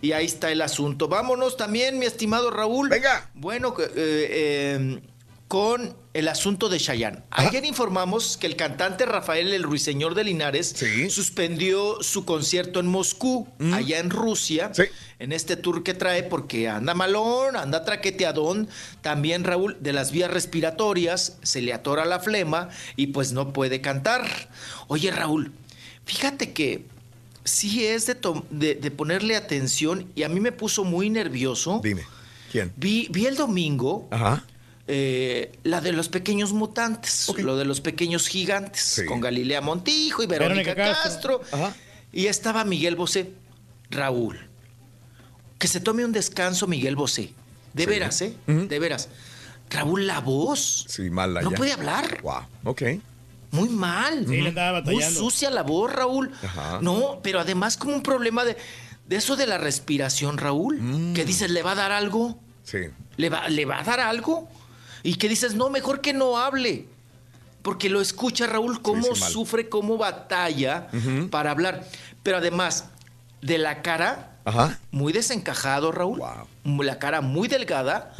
Y ahí está el asunto. Vámonos también, mi estimado Raúl. Venga. Bueno, eh, eh, con el asunto de Chayanne. Ayer informamos que el cantante Rafael el Ruiseñor de Linares suspendió su concierto en Moscú, allá en Rusia, en este tour que trae porque anda malón, anda traqueteadón, también Raúl de las vías respiratorias, se le atora la flema y pues no puede cantar. Oye Raúl, fíjate que sí es de, de ponerle atención y a mí me puso muy nervioso. Dime, ¿quién? Vi, vi el domingo Ajá. Eh, la de los pequeños mutantes, lo de los pequeños gigantes, con Galilea Montijo y Verónica, Verónica Castro. Y estaba Miguel Bosé. Raúl, que se tome un descanso Miguel Bosé. De Sí. veras, ¿eh? De veras. Raúl, la voz. Sí, mala No ya. puede hablar. Wow, ok. Muy mal. Sí, le andaba Muy batallando. sucia la voz, Raúl. Ajá. No, pero además como un problema de, de eso de la respiración, Raúl. Mm. Que dices, ¿le va a dar algo? Sí. ¿Le va, ¿Le va a dar algo? Y que dices, no, mejor que no hable. Porque lo escucha Raúl, cómo sufre, cómo batalla para hablar. Pero además, de la cara, Ajá. muy desencajado, Raúl. La cara muy delgada.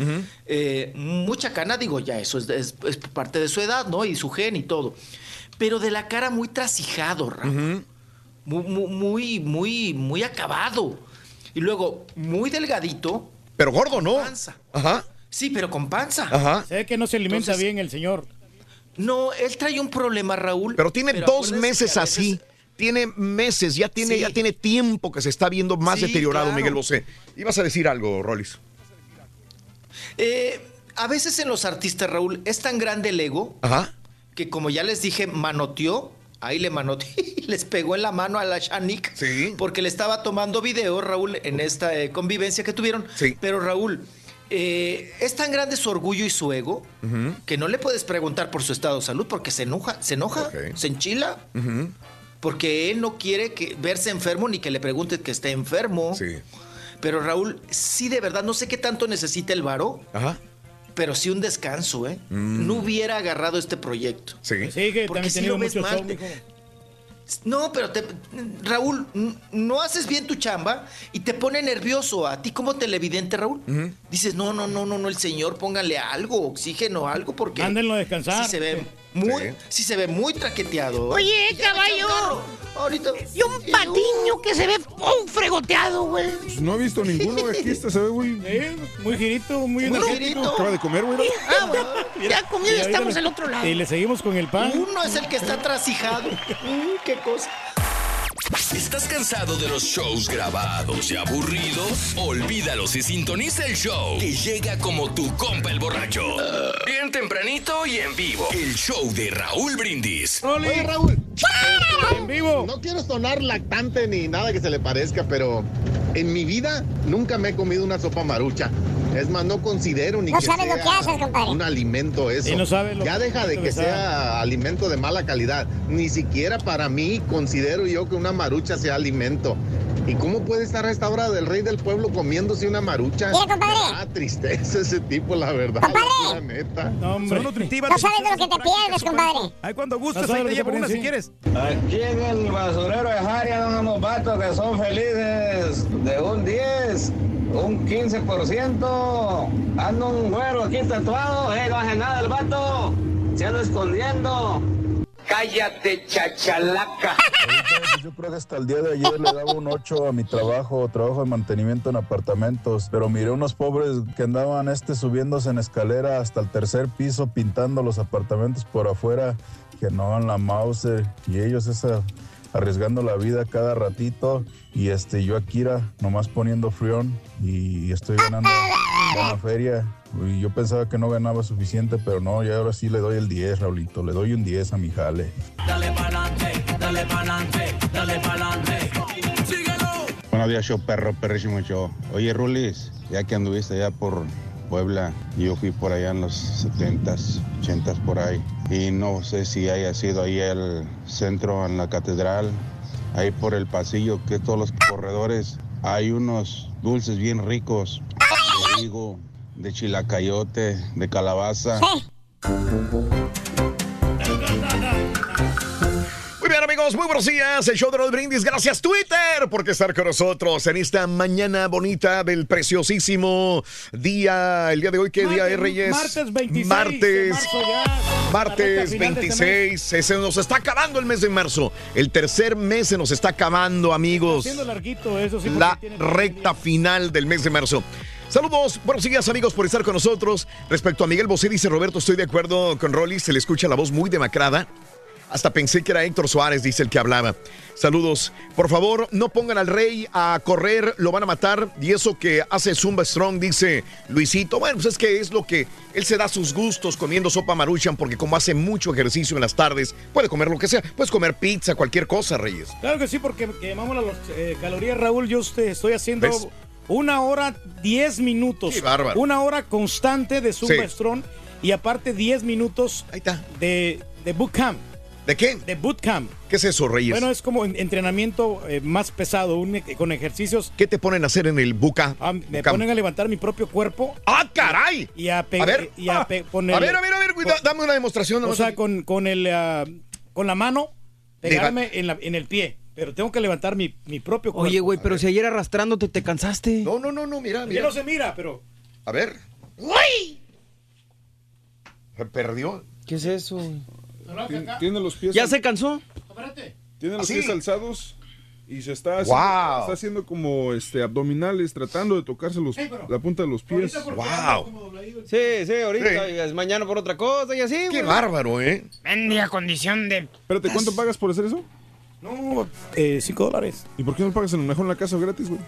eh, mucha cana, digo, ya, eso es, es- es parte de su edad, ¿no? Y su gen y todo. Pero de la cara muy trasijado, Raúl. Muy, muy, muy, muy, muy acabado. Y luego, muy delgadito. Pero gordo, ¿no? Panza. Ajá. Sí, pero con panza. Ajá. Se ve que no se alimenta Entonces- bien el señor. No, él trae un problema, Raúl. Pero tiene pero dos meses así. Tiene meses, ya tiene, Sí. ya tiene tiempo que se está viendo más Sí, deteriorado claro. Miguel Bosé. Ibas a decir algo, Rollis. Eh, a veces en los artistas, Raúl, es tan grande el ego Ajá. que como ya les dije, manoteó, ahí le manoteó, y les pegó en la mano a la Shanik, porque le estaba tomando video, Raúl, en esta eh, convivencia que tuvieron. Pero Raúl, eh, es tan grande su orgullo y su ego que no le puedes preguntar por su estado de salud porque se enoja, se enoja, se enchila. Porque él no quiere que, verse enfermo ni que le pregunte que esté enfermo. Pero Raúl, sí de verdad, no sé qué tanto necesita el varo, Ajá. pero sí un descanso, ¿eh? Mm. No hubiera agarrado este proyecto. Sí. Sí, que Porque también sí tenido lo ves mucho mal, te-. No, pero te, Raúl, no haces bien tu chamba y te pone nervioso a ti como televidente, Raúl. Dices, no, no, no, no, no, el señor, póngale algo, oxígeno, algo, porque. Mándenlo a descansar. Sí se ve muy, sí. se ve muy traqueteado. Oye, caballo. Ahorita. Y un patiño que se ve un fregoteado, güey. Pues no he visto ninguno. Aquí está, se ve muy. muy girito, muy Muy energético. girito. Acaba de comer, güey. Ah, bueno, ya comió y estamos al otro lado. Y le seguimos con el pan. Uno es el que está trasijado. Mm, qué cosa. ¿Estás cansado de los shows grabados y aburridos? Olvídalos y sintoniza el show que llega como tu compa el borracho. Bien tempranito y en vivo. El show de Raúl Brindis. Oye, Raúl. En vivo. No quiero sonar lactante ni nada que se le parezca, pero en mi vida nunca me he comido una sopa marucha. Es más, no considero ni No que sabes lo sea que haces, compadre. un alimento eso. Y no sabe lo ya deja de que sabe. sea alimento de mala calidad. Ni siquiera para mí considero yo que una marucha sea alimento. ¿Y cómo puede estar a esta hora del rey del pueblo comiéndose una marucha? Mira, compadre. Ah, tristeza ese tipo, la verdad. Compadre. La neta. No, hombre. Son nutritivas, No sabes de lo que te pierdes, compadre. Ay, cuando gustes, ahí te llevo una si quieres. Aquí en el basurero de Jari andan unos vatos que son felices de un 10, un 15%. Anda un güero aquí tatuado, eh, no hace nada el vato. Se anda escondiendo. Cállate, chachalaca. Yo creo que hasta el día de ayer le daba un 8 a mi trabajo, trabajo de mantenimiento en apartamentos, pero miré unos pobres que andaban este subiéndose en escalera hasta el tercer piso pintando los apartamentos por afuera, que no en la Mauser, y ellos esa arriesgando la vida cada ratito y este yo aquí era nomás poniendo frión y estoy ganando buena feria y yo pensaba que no ganaba suficiente pero no y ahora sí le doy el 10 Raulito le doy un 10 a mi jale Dale pa'lante, dale pa'lante, dale pa'lante. Síguelo. Buenos días, show perro, perrísimo show. Oye, Rulis, ya que anduviste allá por Puebla, yo fui por allá en los 70s, 80s por ahí. Y no sé si haya sido ahí el centro, en la catedral, ahí por el pasillo, que todos los corredores, hay unos dulces bien ricos, de higo, de chilacayote, de calabaza. Muy amigos, muy buenos días. El show de los brindis. Gracias, Twitter, por estar con nosotros en esta mañana bonita del preciosísimo día. El día de hoy, ¿qué día es, Reyes? Martes 26 de Martes. ya. Martes final de este 26. Se nos está acabando el mes de marzo. El tercer mes se nos está acabando, amigos. Haciendo larguito, eso sí. La recta final del mes de marzo. Saludos, buenos días amigos por estar con nosotros. Respecto a Miguel Bosé, dice Roberto, estoy de acuerdo con Rolly, se le escucha la voz muy demacrada. Hasta pensé que era Héctor Suárez, dice el que hablaba. Saludos. Por favor, no pongan al rey a correr, lo van a matar. Y eso que hace Zumba Strong, dice Luisito. Bueno, pues es que es lo que él se da sus gustos comiendo sopa maruchan, porque como hace mucho ejercicio en las tardes, puede comer lo que sea. Puedes comer pizza, cualquier cosa, Reyes. Claro que sí, porque quemamos las eh, calorías, Raúl. Yo este, estoy haciendo ¿Ves? una hora, 10 minutos. Qué bárbaro. Una hora constante de Zumba Sí. Strong y aparte 10 minutos de, de bootcamp. ¿De qué? De bootcamp. ¿Qué es eso, Reyes? Bueno, es como en- entrenamiento eh, más pesado, un- con ejercicios. ¿Qué te ponen a hacer en el buca? Ah, me ponen a levantar mi propio cuerpo. ¡Ah, caray! Y a, A ver, y a ah, ponerle- a ver, a ver, a ver, cuida- dame una demostración. O sea, con, con, el, ah, con la mano, pegarme en, la- en el pie. Pero tengo que levantar mi, mi propio cuerpo. Oye, güey, pero si ayer arrastrándote te cansaste. No, no, no, no, mira, Ya mira. no se mira, pero. A ver, ¡Uy! se perdió. ¿Qué es eso? Tiene los pies. ¿Ya se cansó? Tiene los ¿Ah, pies sí? alzados y se está haciendo, Wow. está haciendo como este abdominales, tratando de tocarse los, la punta de los pies. ¡Wow! Sí, sí, ahorita. y es mañana por otra cosa y así, ¡Qué bárbaro, eh! Mendiga condición de. Espérate, ¿cuánto pagas por hacer eso? No, 5 dólares. ¿Y por qué no pagas en mejor en la casa gratis, güey?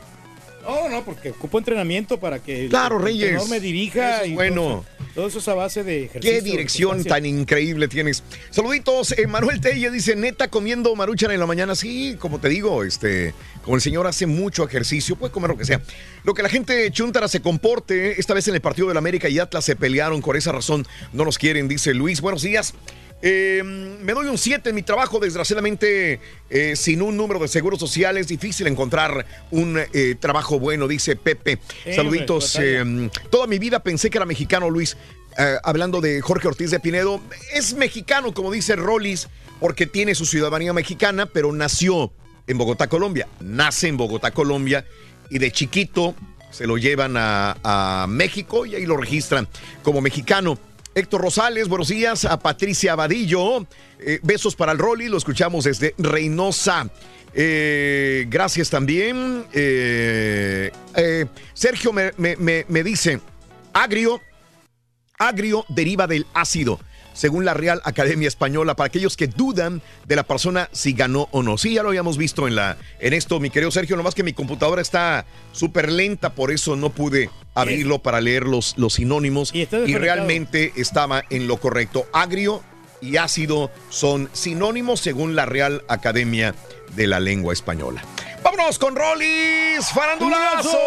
No, no, porque ocupo entrenamiento para que Claro, el Reyes. entrenador me dirija. Es y bueno. Todo todo eso es a base de ejercicio. ¡Qué dirección tan increíble tienes! Saluditos, eh, Manuel Telle dice, neta, comiendo maruchan en la mañana. Sí, como te digo, este, como el señor hace mucho ejercicio, puede comer lo que sea. Lo que la gente chuntara se comporte, esta vez en el partido del América y Atlas se pelearon, por esa razón no nos quieren, dice Luis. Buenos días. Eh, me doy un 7 en mi trabajo, desgraciadamente, eh, sin un número de seguros sociales, difícil encontrar un eh, trabajo bueno, dice Pepe. Saluditos. eh, toda mi vida pensé que era mexicano, Luis. eh, hablando de Jorge Ortiz de Pinedo, es mexicano, como dice Rollis, porque tiene su ciudadanía mexicana, pero nació en Bogotá, Colombia. Nace en Bogotá, Colombia, y de chiquito se lo llevan a, a México y ahí lo registran como mexicano. Héctor Rosales, buenos días. A Patricia Abadillo, eh, besos para el Rolly, lo escuchamos desde Reynosa. Eh, gracias también. Eh, Sergio me- me dice, agrio, agrio deriva del ácido, según la Real Academia Española, para aquellos que dudan de la persona si ganó o no. Sí, ya lo habíamos visto en, la, en esto, mi querido Sergio, nomás que mi computadora está súper lenta, por eso no pude abrirlo para leer los, los sinónimos y, desconectado. realmente estaba en lo correcto. Agrio y ácido son sinónimos según la Real Academia de la Lengua Española. Vámonos con Rollis Farandulazo.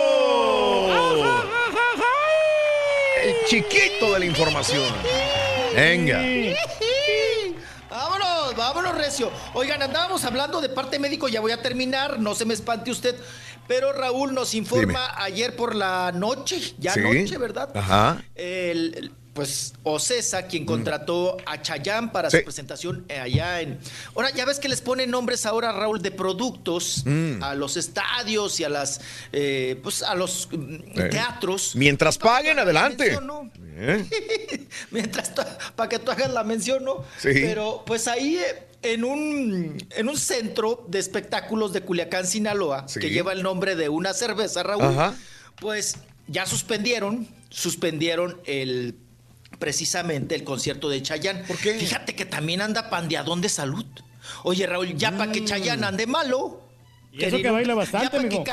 El chiquito de la información. Venga. Vámonos, vámonos, Recio. Oigan, andábamos hablando de parte médico, ya voy a terminar, no se me espante usted. Pero Raúl nos informa ayer por la noche, ya Sí. noche, ¿verdad? Ajá. El, el- pues Ocesa, quien contrató a Chayán para Mm. Sí. su presentación eh, allá en. Ahora, ya ves que les ponen nombres ahora, Raúl, de productos Mm. a los estadios y a las eh, pues a los mm, Eh. teatros. Mientras paguen, adelante. Bien. Mientras para que tú hagas la mención, ¿no? Sí. Pero pues ahí eh, en un, en un centro de espectáculos de Culiacán, Sinaloa, Sí. que lleva el nombre de una cerveza, Raúl, Ajá. pues ya suspendieron, suspendieron el precisamente el concierto de Chayán. ¿Por qué? Fíjate que también anda pandeadón de salud. Oye, Raúl, ya para que Chayán ande malo. Y eso que baila bastante, ya mijo.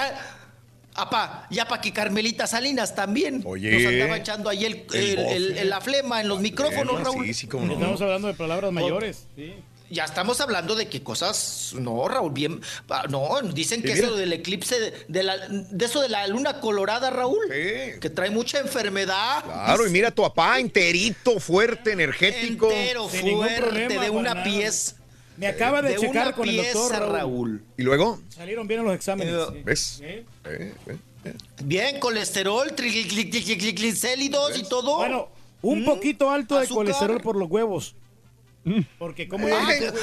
Apá, ya para que Carmelita Salinas también Oye. nos andaba echando ahí el, El el- el- bofe. el- la flema en los micrófonos, Flema, Raúl. sí, sí, cómo no. Estamos hablando de palabras mayores. Sí. Ya estamos hablando de que cosas, no, Raúl, bien, ah, no, dicen que Sí, mira. eso del eclipse, de, de la, de eso de la luna colorada, Raúl, que trae mucha enfermedad. Claro, y mira a tu papá enterito, fuerte, energético. Entero, fuerte, problema, de una pieza. Me acaba de, de checar una con el doctor pieza, Raúl. Raúl. ¿Y luego? Salieron bien los exámenes. sí. ¿Ves? Sí. Eh, eh, eh. Bien, colesterol, triglicéridos y todo. Bueno, un poquito alto de Azúcar. colesterol por los huevos. Porque como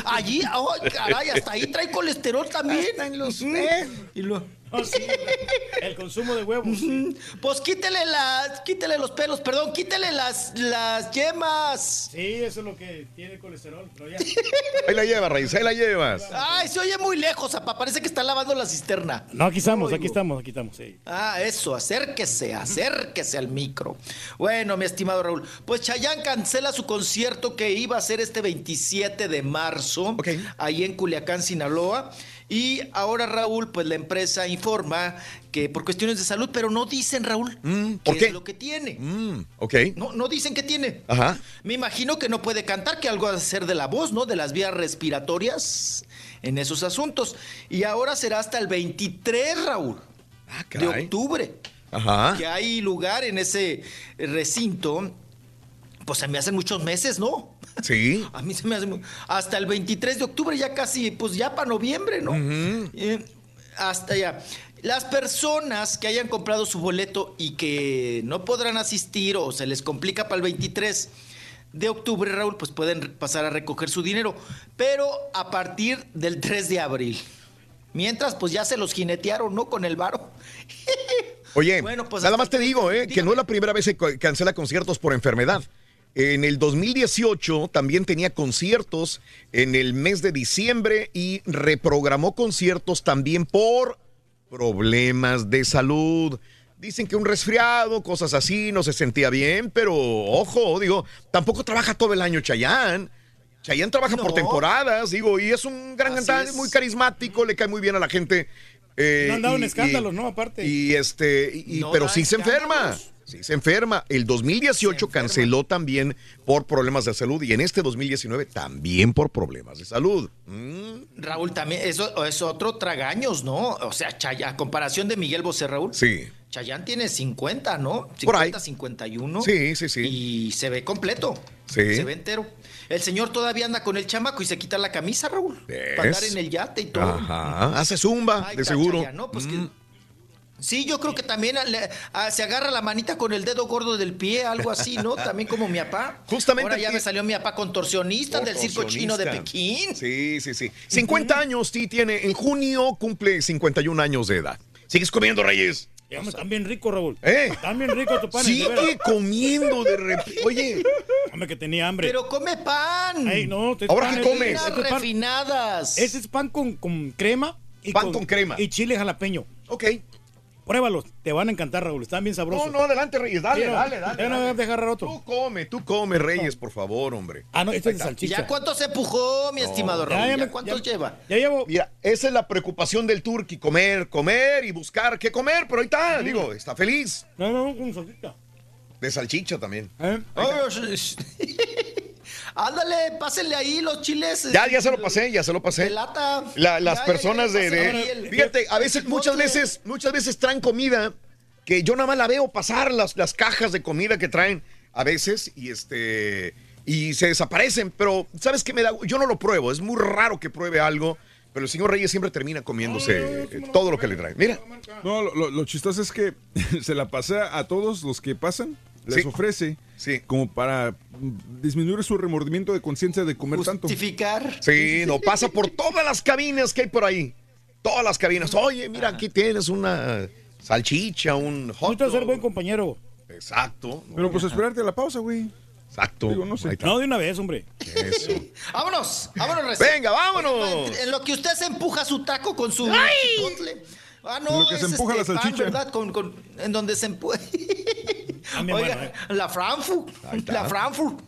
allí, ay, caray, hasta ahí trae colesterol también. en los y lo- no, el consumo de huevos. sí. Pues quítele las, quítele los pelos, perdón, quítele las, las yemas. Sí, eso es lo que tiene colesterol. Pero ya. Ahí la llevas, Raíz, ahí la llevas. Ay, se oye muy lejos, papá. Parece que está lavando la cisterna. No, aquí estamos, aquí estamos, aquí estamos. sí. Ah, eso, acérquese, acérquese al micro. Bueno, mi estimado Raúl, pues Chayán cancela su concierto que iba a ser este 27 de marzo, ahí en Culiacán, Sinaloa. Y ahora, Raúl, pues la empresa informa que por cuestiones de salud, pero no dicen, Raúl, ¿por qué, qué? es lo que tiene. Mm, ok. No, no dicen qué tiene. Ajá. Me imagino que no puede cantar, que algo ha de ser de la voz, ¿no? De las vías respiratorias en esos asuntos. Y ahora será hasta el 23, Raúl, de Ah, caray. octubre, Ajá. que hay lugar en ese recinto. Pues se me hacen muchos meses, ¿no? Sí. A mí se me hace muy... Hasta el 23 de octubre, ya casi, pues ya para noviembre, ¿no? Eh, hasta ya. Las personas que hayan comprado su boleto y que no podrán asistir o se les complica para el 23 de octubre, Raúl, pues pueden pasar a recoger su dinero, pero a partir del 3 de abril. Mientras, pues ya se los jinetearon, ¿no? Con el varo. Oye, Bueno, pues nada más te digo, eh, que no es la primera vez que cancela conciertos por enfermedad. En el 2018 también tenía conciertos en el mes de diciembre y reprogramó conciertos también por problemas de salud. Dicen que un resfriado, cosas así, no se sentía bien, pero ojo, digo, tampoco trabaja todo el año Chayán. Chayán trabaja por temporadas, digo, y es un gran cantante, muy carismático, le cae muy bien a la gente. eh, No han dado y- en y- escándalos, ¿no? Aparte. y este, y- No pero sí se enferma. Sí se enferma. El 2018 canceló también por problemas de salud y en este 2019 también por problemas de salud. Mm, Raúl, también, eso es otro tragaños, ¿no? O sea, Chayán, a comparación de Miguel Bosé, Raúl. sí. Chayán tiene 50, ¿no? 50, Por ahí. 51. Sí, sí, sí. Y se ve completo. Sí. Se ve entero. El señor todavía anda con el chamaco y se quita la camisa, Raúl. Para andar en el yate y todo. Ajá. Hace zumba, de seguro. ¿no? Pues que- Mm, Sí, yo creo que también le- ah, se agarra la manita con el dedo gordo del pie, algo así, ¿no? También como mi papá. Justamente Ahora ya me salió mi papá contorsionista del circo chino de. Pekín. Sí, sí, sí. 50 años, sí, tiene. En junio cumple 51 años de edad. ¿Sigues comiendo, Reyes? Ya, hombre, Están bien ricos, Raúl. ¿Eh? Están bien ricos tu pan. Sigue comiendo de repente. Oye. Hombre, que tenía hambre. Pero come pan. Ey, no, este es Ahora, pan, ¿qué este- comes? este es pan- refinadas. Ese es pan con, con crema. Y Pan con crema. Y chile jalapeño. Ok. Pruébalos, te van a encantar, Raúl. Están bien sabrosos. No, no, adelante, Reyes. Dale, Sí, no, dale, dale. ya no dale. voy a dejar otro. Tú come, tú come, Reyes, por favor, hombre. Ah, no, este es de salchicha. ¿Ya cuánto se empujó, mi estimado Raúl? ya, ¿Ya, ya cuántos ya- lleva? Ya llevo. Mira, esa es la preocupación del turqui, comer, comer y buscar qué comer, pero ahí está, digo, está feliz. No, no, con salchicha. De salchicha también. ¿Eh? Ándale, pásenle ahí los chiles. Ya, ya se lo pasé, ya se lo De pasé. lata. La- las Ya, personas ya, de, ya, de- el- fíjate, a veces, muchas veces, muchas veces traen comida que yo nada más la veo pasar las, las cajas de comida que traen a veces y este y se desaparecen, pero sabes qué me da, yo no lo pruebo, es muy raro que pruebe algo, pero el señor Reyes siempre termina comiéndose eh, todo lo que le trae. Mira, No, lo, lo- lo chistoso es que se la pasa a todos los que pasan, les Sí. ofrece Sí. como para disminuir su remordimiento de conciencia de comer tanto. Justificar. sí, no pasa por todas las cabinas que hay por ahí. Todas las cabinas. Oye, mira, aquí tienes una salchicha, un hot Necesitas ser dog. buen compañero. Exacto. Pero pues esperarte a la pausa, güey. Exacto. Digo, no sé. No, de una vez, hombre. Eso. Vámonos, vámonos. recién. Venga, vámonos. En lo que usted se empuja su taco con su chipotle. Ah, no, En lo que se empuja este la pan, salchicha. ¿verdad? Con, con- en donde se empuja. Oigan, bueno, eh. la Frankfurt. La Frankfurt.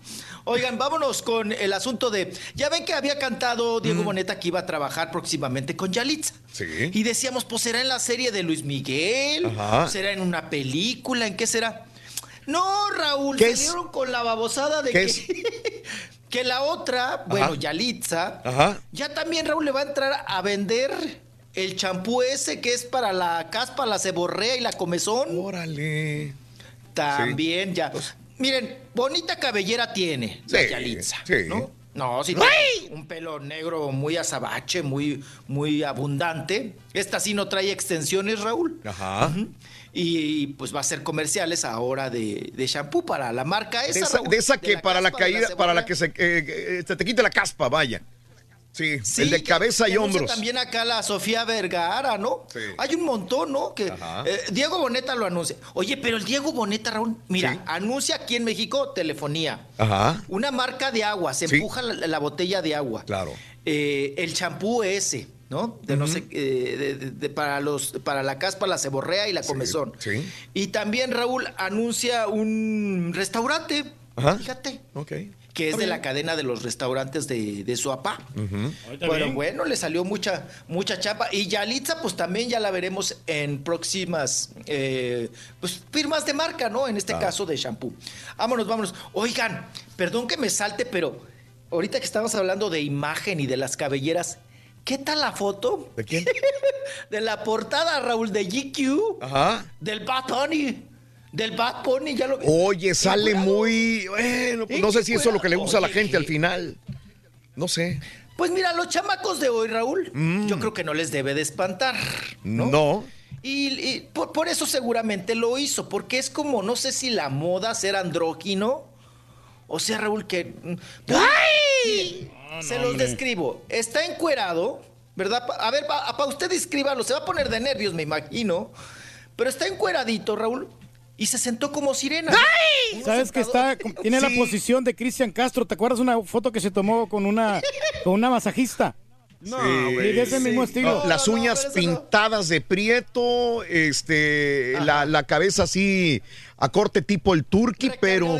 Oigan, vámonos con el asunto de. Ya ven que había cantado Diego Boneta que iba a trabajar próximamente con Yalitza. Mm. Sí. Y decíamos, pues será en la serie de Luis Miguel, Ajá. será en una película, ¿en qué será? No, Raúl, salieron con la babosada de ¿Qué que, es? que la otra, bueno, Ajá. Yalitza, Ajá. ya también Raúl le va a entrar a vender el champú ese que es para la caspa, la ceborrea y la comezón. Órale. También ya. Miren, bonita cabellera tiene la Sí, Yalitza, sí. ¿no? No, sí tiene un pelo negro muy azabache, muy, muy abundante. Esta sí no trae extensiones, Raúl. Ajá. Y pues va a ser comerciales ahora de, de shampoo para la marca esa, De esa, Raúl, de esa de que para la caspa, caída, para la que se, eh, eh, te, te quite la caspa, vaya. Sí, Sí, el de cabeza que y hombros. También acá la Sofía Vergara, ¿no? Sí. Hay un montón, ¿no? Que eh, Diego Boneta lo anuncia. Oye, pero el Diego Boneta, Raúl, mira, Sí. anuncia aquí en México telefonía. Ajá. Una marca de agua, se empuja la, la botella de agua. Claro. Eh, el champú ese, ¿no? De no sé, eh, de- de- de- para los, para la caspa, la ceborrea y la comezón. Sí. Y también Raúl anuncia un restaurante, Ajá. fíjate, Ok. Que es de la cadena de los restaurantes de, de su papá. Ahorita Bueno, le salió mucha, mucha chapa. Y Yalitza, pues también ya la veremos en próximas eh, pues, firmas de marca, ¿no? En este caso de shampoo. Vámonos, vámonos. Oigan, perdón que me salte, pero ahorita que estamos hablando de imagen y de las cabelleras, ¿qué tal la foto? ¿De quién? De la portada, Raúl, de GQ, Ajá. del Bad Bunny. Del Bad Bunny, ya lo vi. Oye, sale muy. Bueno, pues no sé si eso es lo que le gusta a la gente al final. No sé. Pues mira, los chamacos de hoy, Raúl, Mm. yo creo que no les debe de espantar. ¿no? No. Y, y por, por eso seguramente lo hizo, porque es como, no sé si la moda ser andrógino, o sea, Raúl, que... mm, pues, miren, se los hombre. describo. Está encuerado, ¿verdad? A ver, para usted descríbalo, se va a poner de nervios, me imagino, pero está encueradito, Raúl, y se sentó como sirena. Uno ¿Sabes que está? Tiene la Sí. posición de Cristian Castro. ¿Te acuerdas una foto que se tomó con una, con una masajista? No, Sí. Y de ese mismo estilo. No, Las uñas no. pintadas de prieto, este, la, la cabeza así a corte tipo el turqui, pero,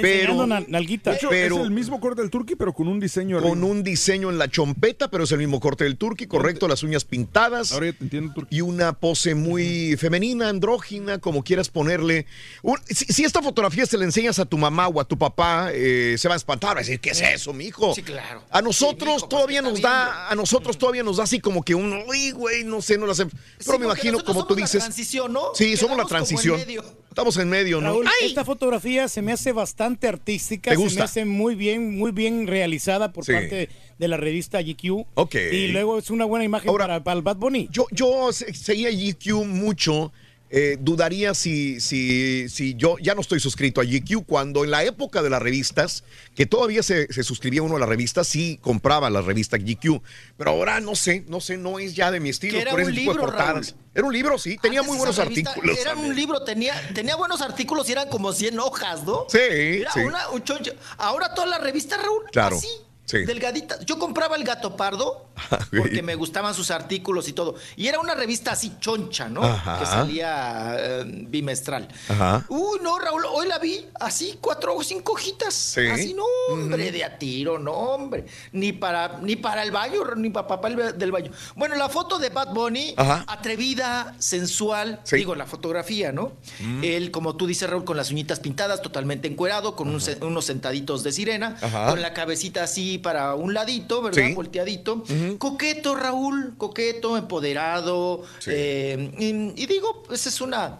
pero, nalguita. Hecho, Pero- es el mismo corte del turqui, pero con un diseño con arriba. un diseño en la chompeta, pero es el mismo corte del turqui, correcto, las uñas pintadas. Ahora ya te entiendo, turqui. y una pose muy femenina, andrógina, como quieras ponerle. Un- si, si esta fotografía se la enseñas a tu mamá o a tu papá, eh, se va a espantar, va a decir, ¿qué es eso, mijo? Sí, claro. A nosotros Sí, mijo, todavía nos da, a nosotros todavía nos da así como que un, uy, güey, no sé, no lo hacemos. Pero Sí, me imagino, como tú somos la dices. transición, ¿no? Sí, somos la como en transición. medio. Estamos en medio, ¿no? Raúl, esta fotografía se me hace bastante artística, ¿Te se me hace muy bien, muy bien realizada por Sí. parte de la revista GQ. Ok. Y luego es una buena imagen Ahora- para, para el Bad Bunny. Yo, yo se- seguía GQ mucho eh, dudaría si, si, si yo ya no estoy suscrito a GQ, cuando en la época de las revistas, que todavía se, se suscribía uno a las revistas, sí compraba la revista GQ, pero ahora no sé, no sé, no es ya de mi estilo. Era por un de libro. Era un libro, sí, tenía muy buenos revista artículos. Era un libro, tenía, tenía buenos artículos y eran como 100 hojas, ¿no? Sí, Era sí. una- un choncho. Ahora toda la revista, Raúl, Claro, así, sí. delgadita. Yo compraba el Gato Pardo porque me gustaban sus artículos y todo. Y era una revista así choncha, ¿no? Ajá. Que salía eh, bimestral. Ajá. Uy, no, Raúl, hoy la vi así, cuatro o cinco hojitas. Sí. Así, no, hombre, de a tiro, no, hombre. Ni para, ni para el baño, ni para papá el- del baño. Bueno, la foto de Bad Bunny, Ajá. atrevida, sensual, Sí. digo, la fotografía, ¿no? Mm. Él, como tú dices, Raúl, con las uñitas pintadas, totalmente encuerado, con un unos sentaditos de sirena, Ajá. con la cabecita así para un ladito, ¿verdad? Sí. Volteadito. Coqueto, Raúl, coqueto, empoderado. eh, y, y digo, pues es una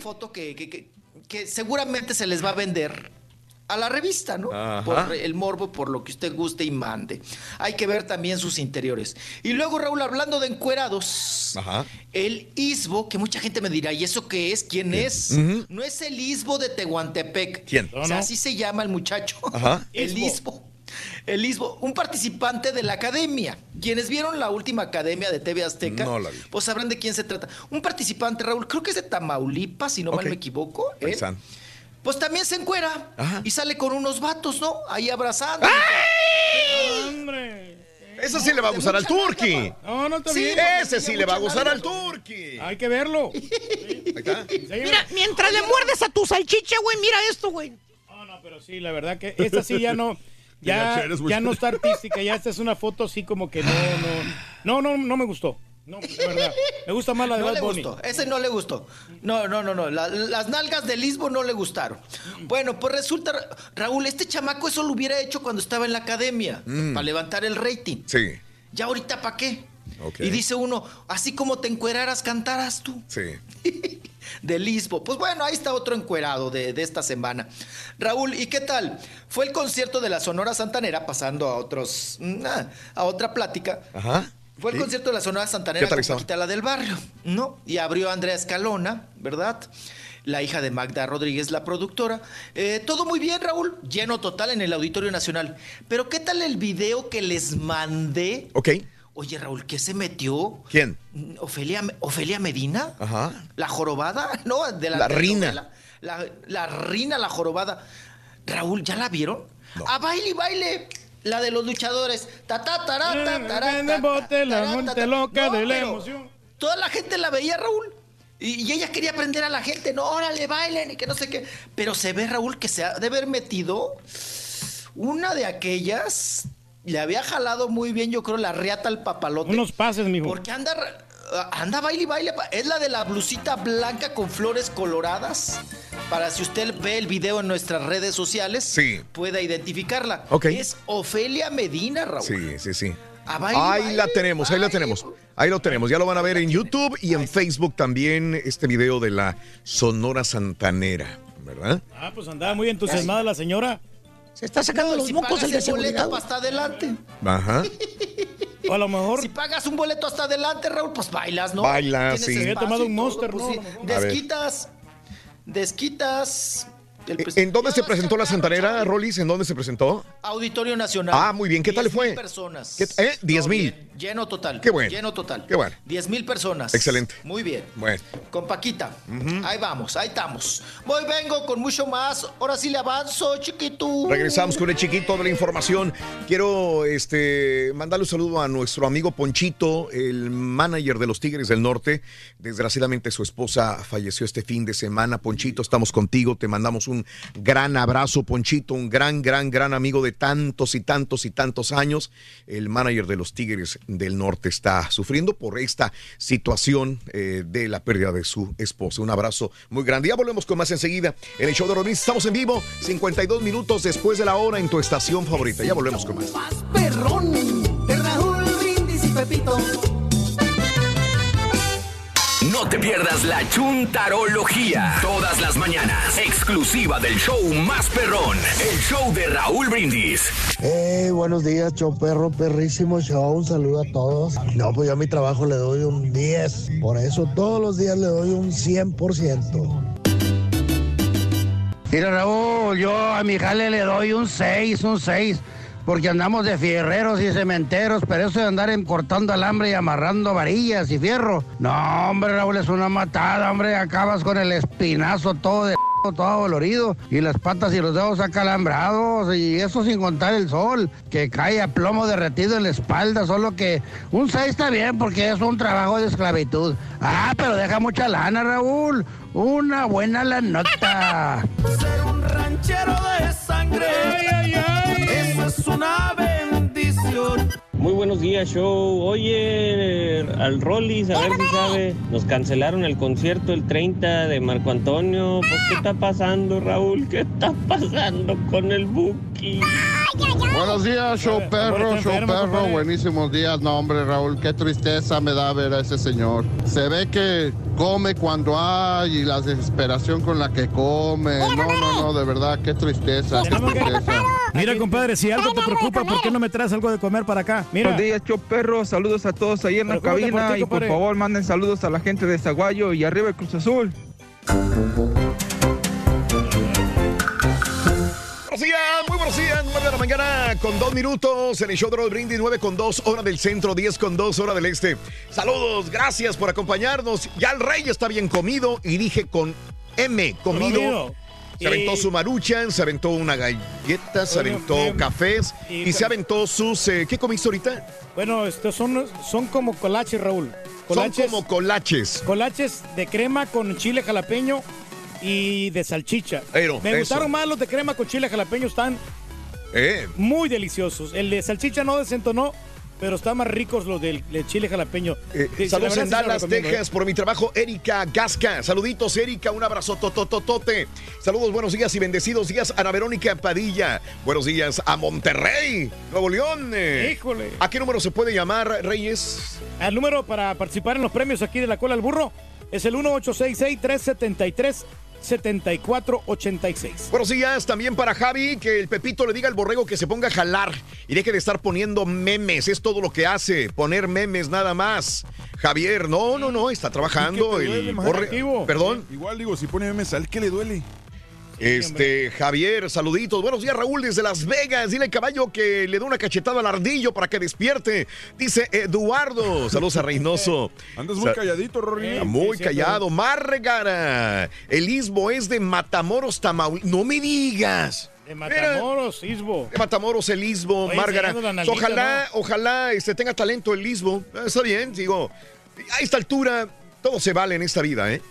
foto que, que- que- que seguramente se les va a vender a la revista, ¿no? Ajá. Por el morbo, por lo que usted guste y mande. Hay que ver también sus interiores. Y luego, Raúl, hablando de encuerados, Ajá. el Isbo, que mucha gente me dirá, ¿y eso qué es? ¿Quién es? No es el Isbo de Tehuantepec. ¿Quién? O sea, así se llama el muchacho. Ajá. El Isbo. El Isbo, un participante de la academia. Quienes vieron la última academia de TV Azteca, No la vi. pues sabrán de quién se trata. Un participante, Raúl, creo que es de Tamaulipas, si no mal me equivoco. Paisano. Pues también se encuera Ajá. y sale con unos vatos, ¿no? Ahí abrazando. Hombre. Ese sí le va a gustar al Turqui. No, no está Sí, bien. Ese sí le va a gustar al. Turqui. Hay que verlo. Ahí está. Mira, mientras le muerdes a tu salchicha, güey, mira esto, güey. No, no, pero sí, la verdad que esta sí ya no. Ya, ya no está artística, ya esta es una foto así como que no, no, no, no, no me gustó. No, de verdad. Me gusta más la de No Bad le Bunny. gustó, ese no le gustó. No, no, no, no. la- las nalgas del Lisbo no le gustaron. Bueno, pues resulta, Ra- Raúl, este chamaco eso lo hubiera hecho cuando estaba en la academia, Mm. para levantar el rating. Sí, Ya ahorita, ¿para qué? Y dice uno, así como te encueraras, cantaras tú. sí. de Lisbo. Pues bueno, ahí está otro encuerado de, de esta semana. Raúl, ¿y qué tal? Fue el concierto de la Sonora Santanera, pasando a otros, mm, ah, a otra plática. Ajá. Fue el Sí. concierto de la Sonora Santanera ¿Qué tal con? Paquita, la del barrio, ¿no? Y abrió Andrea Escalona, ¿verdad? La hija de Magda Rodríguez, la productora. Eh, todo muy bien, Raúl. Lleno total en el Auditorio Nacional. Pero ¿qué tal el video que les mandé? Ok. Oye, Raúl, ¿qué se metió? ¿Quién? ¿Ofelia, Ofelia Medina? Ajá. ¿La jorobada? No, de la, La rina. La, la rina, la jorobada. Raúl, ¿ya la vieron? A baile y baile. La de los luchadores. Ta, ta, tará, ta, tará, En el ta, bote, la monte loca de la emoción. Toda la gente la veía, Raúl. Y, y ella quería aprender a la gente. No, órale, bailen y que no sé qué. Pero se ve, Raúl, que se ha de haber metido una de aquellas. Le había jalado muy bien, yo creo, la riata al papalote. Unos pases, mijo. Porque anda, anda baile y baile. Es la de la blusita blanca con flores coloradas. Para si usted ve el video en nuestras redes sociales, Sí. pueda identificarla. Ok. Es Ofelia Medina, Raúl. Sí, sí, sí. Baile, Ahí baile, la tenemos, ahí la tenemos. Ahí lo tenemos. Ya lo van a ver en YouTube y en Facebook también este video de la Sonora Santanera, ¿verdad? Ah, pues andaba muy entusiasmada la señora. Se está sacando No, los si mocos el de boleto seguridad. para hasta adelante. Ajá. O a lo mejor Si pagas un boleto hasta adelante, Raúl, pues bailas, ¿no? Bailas, sí. Espacio tomado un todo, Monster, pues ¿no? Desquitas. Desquitas. ¿En dónde se presentó la Santanera. Rolis? ¿En dónde se presentó? Auditorio Nacional. Ah, muy bien. ¿Qué tal le 10,000 fue? personas. ¿Qué- eh? 10,000. Todo bien. Lleno total. Qué bueno. Lleno total. Qué bueno. 10 mil personas. Excelente. Muy bien. Bueno. Con Paquita. Ahí vamos, ahí estamos. Voy, vengo con mucho más. Ahora sí le avanzo, chiquito. Regresamos con el chiquito de la información. Quiero este, mandarle un saludo a nuestro amigo Ponchito, el manager de los Tigres del Norte. Desgraciadamente su esposa falleció este fin de semana. Ponchito, estamos contigo. Te mandamos un gran abrazo, Ponchito, un gran, gran, gran amigo de tantos y tantos y tantos años. El manager de los Tigres del Norte está sufriendo por esta situación eh, de la pérdida de su esposa. Un abrazo muy grande. Ya volvemos con más enseguida en el show de Rodríguez. Estamos en vivo, 52 minutos después de la hora en tu estación favorita. Ya volvemos con más. Perrón de Brindis y Pepito. No te pierdas la chuntarología. Todas las mañanas. Exclusiva del show más perrón. El show de Raúl Brindis. Eh, buenos días, show perro, perrísimo show. Un saludo a todos. No, pues yo a mi trabajo le doy un 10. Por eso todos los días le doy un 100%. Mira, Raúl, yo a mi jale le doy un 6, un 6, porque andamos de fierreros y cementeros, pero eso de andar cortando alambre y amarrando varillas y fierro. No, hombre, Raúl, es una matada, hombre, acabas con el espinazo todo de todo dolorido y las patas y los dedos acalambrados y eso sin contar el sol que cae a plomo derretido en la espalda, solo que un 6 está bien porque es un trabajo de esclavitud. Ah, pero deja mucha lana, Raúl. Una buena la nota. Ser un ranchero de sangre. Es una bendición. Muy buenos días, show. Oye, al Rollis, a ver si sabe. Nos cancelaron el concierto el 30 de Marco Antonio. Pues, ¿qué está pasando, Raúl? ¿Qué está pasando con el Buki? Buenos días, show perro, show perro, buenísimos días. No, hombre, Raúl, qué tristeza me da ver a ese señor. Se ve que come cuando hay y la desesperación con la que come. No, no, no, de verdad, qué tristeza, qué tristeza. Mira, compadre, si algo te preocupa, ¿por qué no me traes algo de comer para acá? Mira. Buenos días, show perro. Saludos a todos ahí en la por cabina. ti, y por favor, manden saludos a la gente de Zaguayo y arriba el Cruz Azul. Buenos días, muy buenos días, 9 de la mañana con dos minutos en el show de Raúl Brindis, 9 con 2, hora del centro, 10 con 2, hora del este. Saludos, gracias por acompañarnos. Ya el rey está bien comido y dije con M, comido. Comido. Se aventó Y- su maruchan, se aventó una galleta, se aventó cafés y- y se aventó sus... eh, ¿Qué comiste ahorita? Bueno, estos son, son como colaches, Raúl. Son como colaches. Colaches de crema con chile jalapeño y de salchicha. Pero, Me eso. gustaron más los de crema con chile jalapeño, están Eh, muy deliciosos. El de salchicha no desentonó, pero están más ricos los del, del chile jalapeño. Sí, la Saludos en Dallas, recomiendo, ¿eh? Texas, por mi trabajo, Erika Gasca. Saluditos, Erika, un abrazo totototote. Saludos, buenos días y bendecidos días a Ana Verónica Padilla. Buenos días a Monterrey, Nuevo León. Eh, Híjole. ¿A qué número se puede llamar, Reyes? El número para participar en los premios aquí de la cola al burro es el 1866-373-7486. Buenos días también para Javi, que el Pepito le diga al borrego que se ponga a jalar y deje de estar poniendo memes. Es todo lo que hace, poner memes nada más. Javier, no, no, no, está trabajando. ¿Qué te el duele, más borre- activo? Perdón. Igual digo, si pone memes, ¿al qué le duele? Este, Javier, saluditos. Buenos días, Raúl, desde Las Vegas. Dile al caballo que le dé una cachetada al ardillo para que despierte. Dice Eduardo. Saludos a Reynoso. Andas muy calladito, Rory. Está muy callado. Márgara. El Isbo es de Matamoros, Tamaulipas. No me digas. De Matamoros, Isbo. De Matamoros, el Lisbo, Oye, Márgara. la nalguita, Ojalá, ojalá este, tenga talento el Lisbo. Eh, Está bien, digo. A esta altura, todo se vale en esta vida, ¿eh?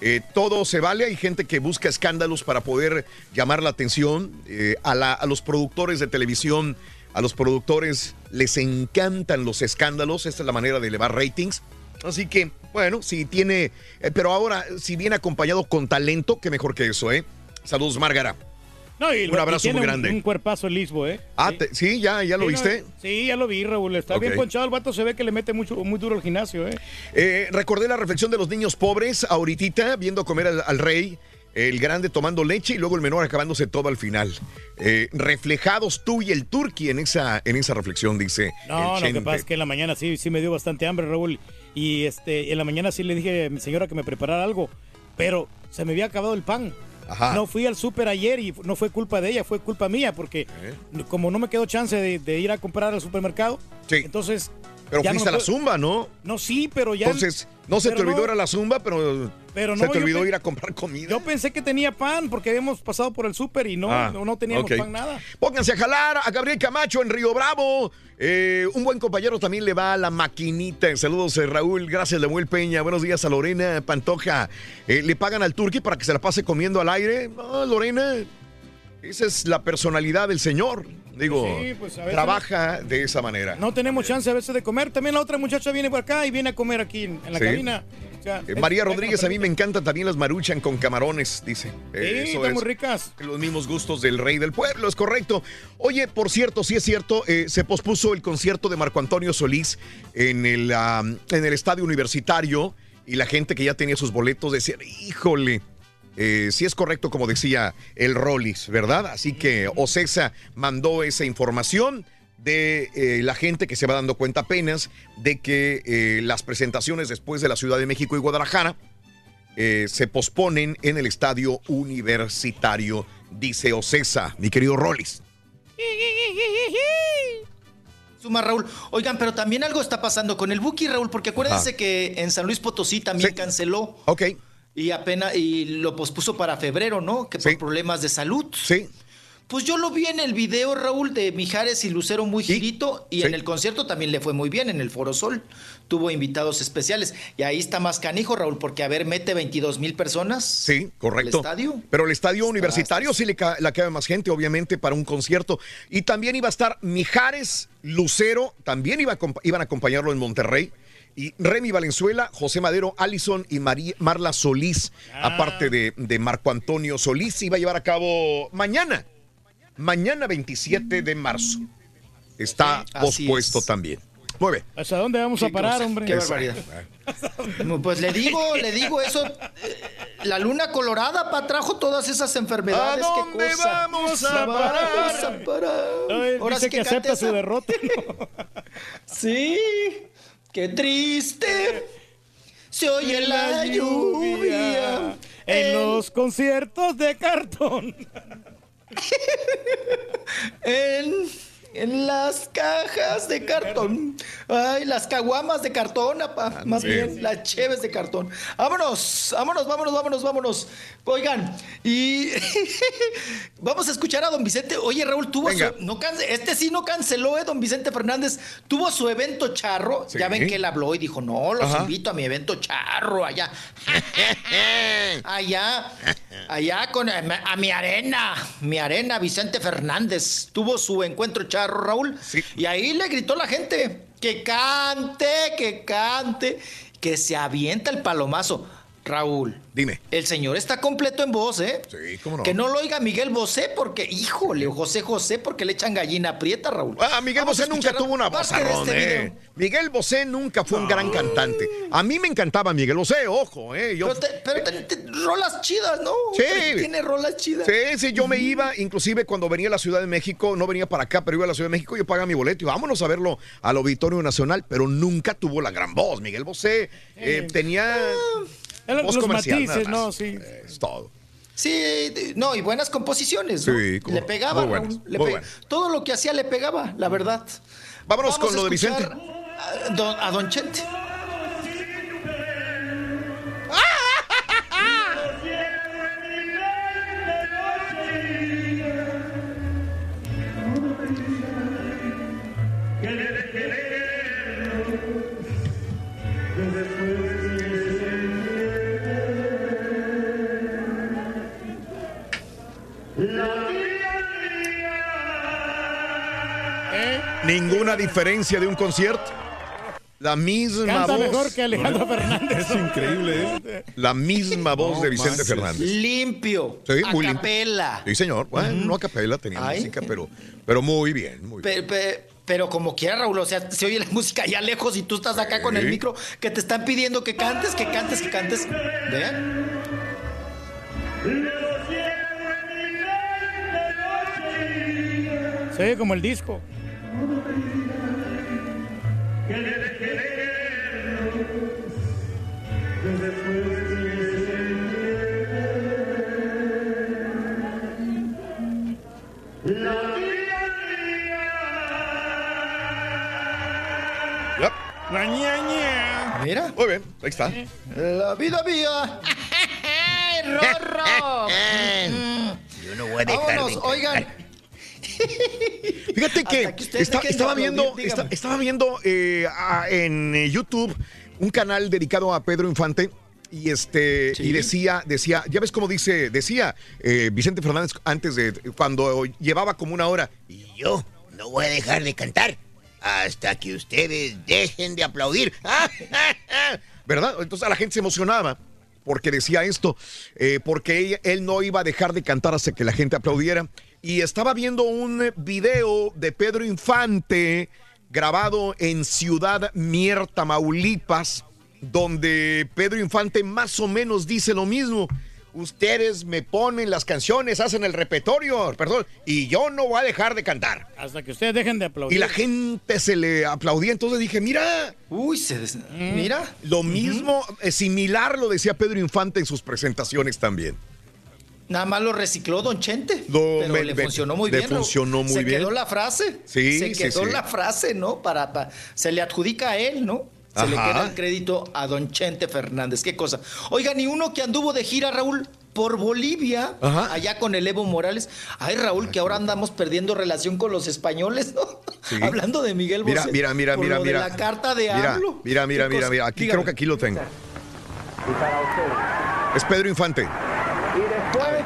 Eh, todo se vale. Hay gente que busca escándalos para poder llamar la atención. Eh, a, los productores de televisión, a los productores les encantan los escándalos. Esta es la manera de elevar ratings. Así que, bueno, si tiene. eh, pero ahora, si viene acompañado con talento, qué mejor que eso, ¿eh? Saludos, Márgara. No, y Un lo- y abrazo tiene muy un- grande. Un, cuerpazo el Lisbo, ¿eh? Ah, te- sí, ya, ya lo Sí, viste. no, sí, ya lo vi, Raúl. Está bien ponchado el vato, se ve que le mete mucho, muy duro al gimnasio, ¿eh? Eh, recordé la reflexión de los niños pobres ahorita, viendo comer al, al rey, el grande tomando leche y luego el menor acabándose todo al final. Eh, reflejados tú y el turqui en esa, en esa reflexión, dice. No, el no, lo que pasa es que en la mañana sí, sí me dio bastante hambre, Raúl. Y este, en la mañana sí le dije a mi señora que me preparara algo, pero se me había acabado el pan. Ajá. No fui al súper ayer y no fue culpa de ella, fue culpa mía, porque Eh. como no me quedó chance de, de ir a comprar al supermercado, entonces... Pero ya no fuiste me a la puedo- zumba, ¿no? No, sí, pero ya... Entonces, no se te olvidó no- ir a la zumba, pero, Pero se no, te olvidó ir a comprar comida. Yo pensé que tenía pan porque habíamos pasado por el súper y no, Ah, no, no teníamos pan nada. Pónganse a jalar a Gabriel Camacho en Río Bravo. Eh, un buen compañero también le va a la maquinita. Saludos, eh, Raúl. Gracias, Lemuel Peña. Buenos días a Lorena Pantoja. Eh, ¿Le pagan al turqui para que se la pase comiendo al aire? No, Lorena. Esa es la personalidad del señor. Digo, Sí, pues, veces- trabaja de esa manera. No tenemos chance a veces de comer. También la otra muchacha viene por acá y viene a comer aquí en, en la Sí. cabina. O sea, Eh, María Rodríguez, a mí me encantan también las maruchan con camarones, dice. Eh, Sí, eso están es muy ricas. Los mismos gustos del rey del pueblo, es correcto. Oye, por cierto, sí es cierto, eh, se pospuso el concierto de Marco Antonio Solís en el, en el estadio universitario. y la gente que ya tenía sus boletos decía, híjole, eh, si es correcto como decía el Rollis, ¿verdad? Así que Ocesa mandó esa información de eh, la gente que se va dando cuenta apenas de que eh, las presentaciones después de la Ciudad de México y Guadalajara eh, se posponen en el estadio universitario, dice Ocesa, mi querido Rollis. Suma Raúl. Oigan, pero también algo está pasando con el Buki, Raúl, porque acuérdense Ajá. que en San Luis Potosí también canceló. Ok. Y apenas y lo pospuso para febrero, ¿no? Que por problemas de salud. Sí. Pues yo lo vi en el video, Raúl, de Mijares y Lucero muy girito. Y Sí. en el concierto también le fue muy bien, en el Foro Sol. Tuvo invitados especiales. Y ahí está más canijo, Raúl, porque a ver, mete 22 mil personas. Sí, correcto. ¿El estadio? Pero el estadio universitario sí le, ca- le cabe más gente, obviamente, para un concierto. Y también iba a estar Mijares, Lucero, también iba a acompa- iban a acompañarlo en Monterrey. Y Remy Valenzuela, José Madero, Allison y María- Marla Solís, Ah. aparte de, de Marco Antonio Solís, se iba a llevar a cabo mañana. Mañana 27 de marzo. Está así pospuesto es. también. Muy bien. ¿Hasta dónde vamos a Qué parar, cosa, hombre? Qué barbaridad. Pues le digo, le digo eso. La luna colorada pa, trajo todas esas enfermedades. ¿A qué dónde cosa. vamos a parar? Vamos a parar. Ay, Ahora dice sí que acepta su derrota. Sí, qué triste. Se oye la lluvia. en los conciertos de cartón. En, en las cajas de cartón. Ay, las caguamas de cartón, apa. Más bien. las cheves de cartón. Vámonos, vámonos, vámonos, vámonos, vámonos. Oigan, y vamos a escuchar a don Vicente. Oye, Raúl, tuvo Venga. su, no cance- este sí no canceló, ¿eh? Don Vicente Fernández. Tuvo su evento charro. Sí. Ya ven que él habló y dijo, no, los Ajá. invito a mi evento charro allá. allá, allá con a mi arena, mi arena, Vicente Fernández. Tuvo su encuentro charro, Raúl. Y ahí le gritó la gente que cante, que cante, que se avienta el palomazo. Raúl. Dime. El señor está completo en voz, ¿eh? Sí, cómo no. Que no lo oiga Miguel Bosé porque, híjole, o José José porque le echan gallina prieta, Raúl. Ah, Miguel Vamos Bosé nunca tuvo una voz este ¿eh? Miguel Bosé nunca fue un gran cantante. A mí me encantaba Miguel Bosé, ojo, ¿eh? Yo, Pero, te- pero te- te- rolas chidas, ¿no? Sí. Tiene rolas chidas. Sí, sí, yo me iba, inclusive cuando venía a la Ciudad de México, no venía para acá, pero iba a la Ciudad de México, yo pagaba mi boleto y vámonos a verlo al Auditorio Nacional, pero nunca tuvo la gran voz. Miguel Bosé eh, tenía Voz los comercial. matices. ¿no? Sí. Es todo. Sí, no, y buenas composiciones. ¿no? Sí, le pegaba, Muy buenas, le muy pe-. Todo lo que hacía le pegaba, la verdad. Vámonos con a lo de Vicente. A don, a don Chente. Ninguna diferencia de un concierto. La misma Canta voz. mejor que Alejandro Fernández. Es increíble, ¿eh? La misma voz No de Vicente manches. Fernández. Limpio. Sí, a muy limpio. capela. Sí, señor. Bueno, no a capela, tenía Ay. música, pero, pero muy bien, muy bien. Pe- pe- pero como quiera, Raúl, o sea, se oye la música allá lejos y tú estás acá con el Sí. micro que te están pidiendo que cantes, que cantes, que cantes. ¿Vean? Se oye como el disco. Yep. La ña, ña. Mira. Muy bien, ahí está. La vida mía. ¡Ay, Rorro! Yo no voy a Vámonos, oigan. Fíjate que está- estaba, viendo, estaba viendo eh, a- en eh, YouTube un canal dedicado a Pedro Infante. Y este, y decía, decía, ya ves cómo dice, decía eh, Vicente Fernández antes de cuando llevaba como una hora. Y yo no voy a dejar de cantar hasta que ustedes dejen de aplaudir. ¿Verdad? Entonces a la gente se emocionaba porque decía esto, eh, porque él no iba a dejar de cantar hasta que la gente aplaudiera. Y estaba viendo un video de Pedro Infante grabado en Ciudad Mier, Tamaulipas. donde Pedro Infante más o menos dice lo mismo. Ustedes me ponen las canciones, hacen el repertorio, perdón, y yo no voy a dejar de cantar. Hasta que ustedes dejen de aplaudir. Y la gente se le aplaudía, entonces dije, mira. Uy, se des- mira. Lo mismo, eh, similar lo decía Pedro Infante en sus presentaciones también. Nada más lo recicló Don Chente. Pero me- le funcionó muy le bien. Raúl. funcionó muy se bien. quedó la frase. Sí, Se quedó sí. la frase, ¿no? Para, pa- se le adjudica a él, ¿no? Se le queda el crédito a Don Chente Fernández. Qué cosa. Oigan, y uno que anduvo de gira, Raúl, por Bolivia, Ajá. allá con el Evo Morales. Ay, Raúl, que ahora andamos perdiendo relación con los españoles, ¿no? Hablando de Miguel Mira, Bosé. mira, mira, por mira, lo de mira. la carta de Mira, AMLO. mira, mira, mira, mira. Aquí Dígame. creo que aquí lo tengo. Y para ustedes. Es Pedro Infante. Después,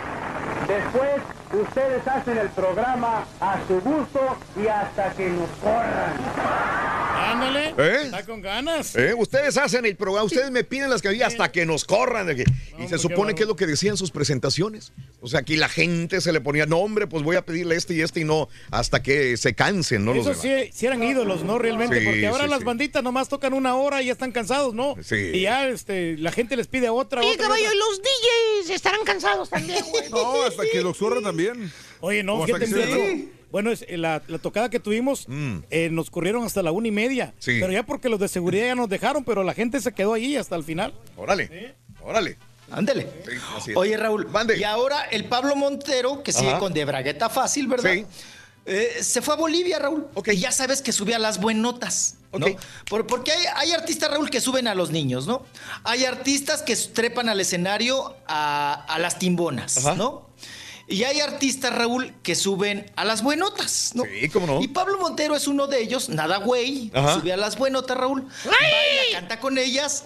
después, ustedes hacen el programa a su gusto y hasta que nos corran. Ándale. ¿Eh? Está con ganas. ¿Eh? Ustedes hacen el programa, ustedes me piden las canciones hasta que nos corran. de que- y se supone que es lo que decían sus presentaciones. O sea, aquí la gente se le ponía, no, hombre, pues voy a pedirle este y este y no, hasta que se cansen, ¿no? Los Esos demás. sí, sí eran ídolos, ¿no? Realmente, Sí, porque ahora sí, las sí. banditas nomás tocan una hora y ya están cansados, ¿no? Sí. Y ya este, la gente les pide otra, Oye, otra, caballo, otra. y los DJs estarán cansados también, güey. No, hasta que los corran también. Oye, no, fíjate, que Bueno, es, eh, la, la tocada que tuvimos eh, nos corrieron hasta la una y media. Sí. Pero ya porque los de seguridad ya nos dejaron, pero la gente se quedó ahí hasta el final. Órale, órale. Ándele. Sí, así es. Oye, Raúl, y ahora el Pablo Montero, que sigue Ajá. con de bragueta fácil, ¿verdad? Sí. Eh, se fue a Bolivia, Raúl. Y ya sabes que subía las buenotas. ¿no? Por- porque hay, hay artistas, Raúl, que suben a los niños, ¿no? Hay artistas que trepan al escenario a, a las timbonas, ¿no? Y hay artistas, Raúl, que suben a las buenotas, ¿no? Sí, cómo no. Y Pablo Montero es uno de ellos, nada güey. Ajá. Sube a las buenotas, Raúl. Baila, canta con ellas.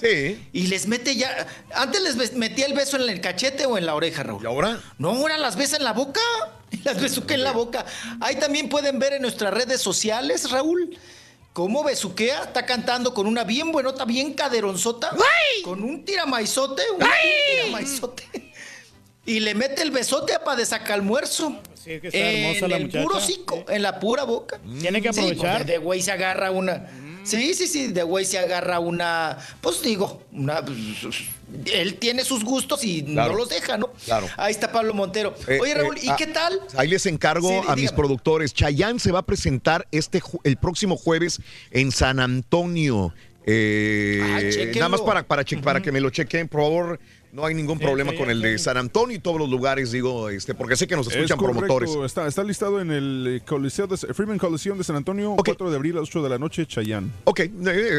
Y les mete ya. Antes les metía el beso en el cachete o en la oreja, Raúl. ¿Y ahora? No, ahora las besa en la boca. Las besuquea en la boca. Ahí también pueden ver en nuestras redes sociales, Raúl. Cómo besuquea, está cantando con una bien buenota, bien caderonzota. Con un tiramaizote, un tiramaizote. Y le mete el besote para de almuerzo. Sí, es que está hermosa en la el muchacha. puro hocico, en la pura boca. Tiene que aprovechar. pues, de güey se agarra una. Sí, sí, sí, de güey se agarra una. Pues digo, una. Él tiene sus gustos y Claro. no los deja, ¿no? Claro. Ahí está Pablo Montero. Eh, Oye, Raúl, eh, ¿y ah, qué tal? Ahí les encargo Sí, a mis productores. Chayanne se va a presentar este ju- el próximo jueves en San Antonio. Eh, Ah, nada más para, para, che- para que me lo chequen, por favor. No hay ningún problema con el de San Antonio y todos los lugares, digo, este, porque sé que nos Es escuchan correcto, promotores. Está, está listado en el eh, Coliseo de, Freeman Coliseum de San Antonio, 4 de abril a las 8 de la noche, Chayán. Ok, eh,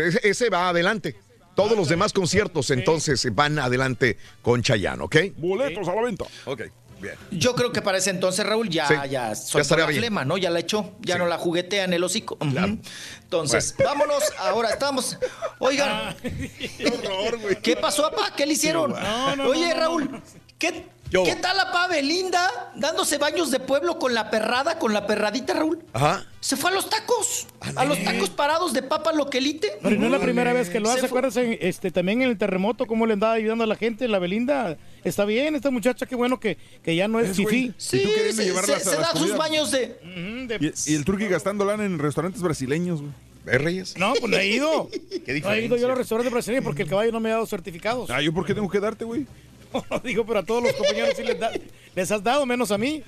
ese- ese va adelante. Todos los demás conciertos entonces van adelante con Chayanne, ¿ok? Boletos a la venta. Ok, bien. Yo creo que para ese entonces, Raúl, ya, Sí, ya ya soltó estaría la bien. flema, ¿no? Ya la echó, ya no la juguetea en el hocico. Entonces, vámonos, ahora estamos. Oigan. ¿Qué pasó, papá? ¿Qué le hicieron? No, no, Oye, no, no, Raúl, ¿qué, ¿qué tal la pa Belinda dándose baños de pueblo con la perrada, con la perradita, Raúl? Ajá. Se fue a los tacos. A los tacos parados de papa loquelite. Pero no es la primera vez que lo hace, acuérdense, este, también en el terremoto, cómo le andaba ayudando a la gente, la Belinda. Está bien, esta muchacha, qué bueno que, que ya no es Es, fifí. Sí, ¿Y tú queriendo se, se- se da sus baños de... Y, y el turqui gastando lana en restaurantes brasileños, güey. ¿Ves, Reyes? No, pues no he ido. Qué No he ido yo a los restaurantes brasileños porque el caballo no me ha dado certificados. Ah, ¿yo por qué tengo que darte, güey? No, digo, pero a todos los compañeros sí les, da- les has dado, menos a mí.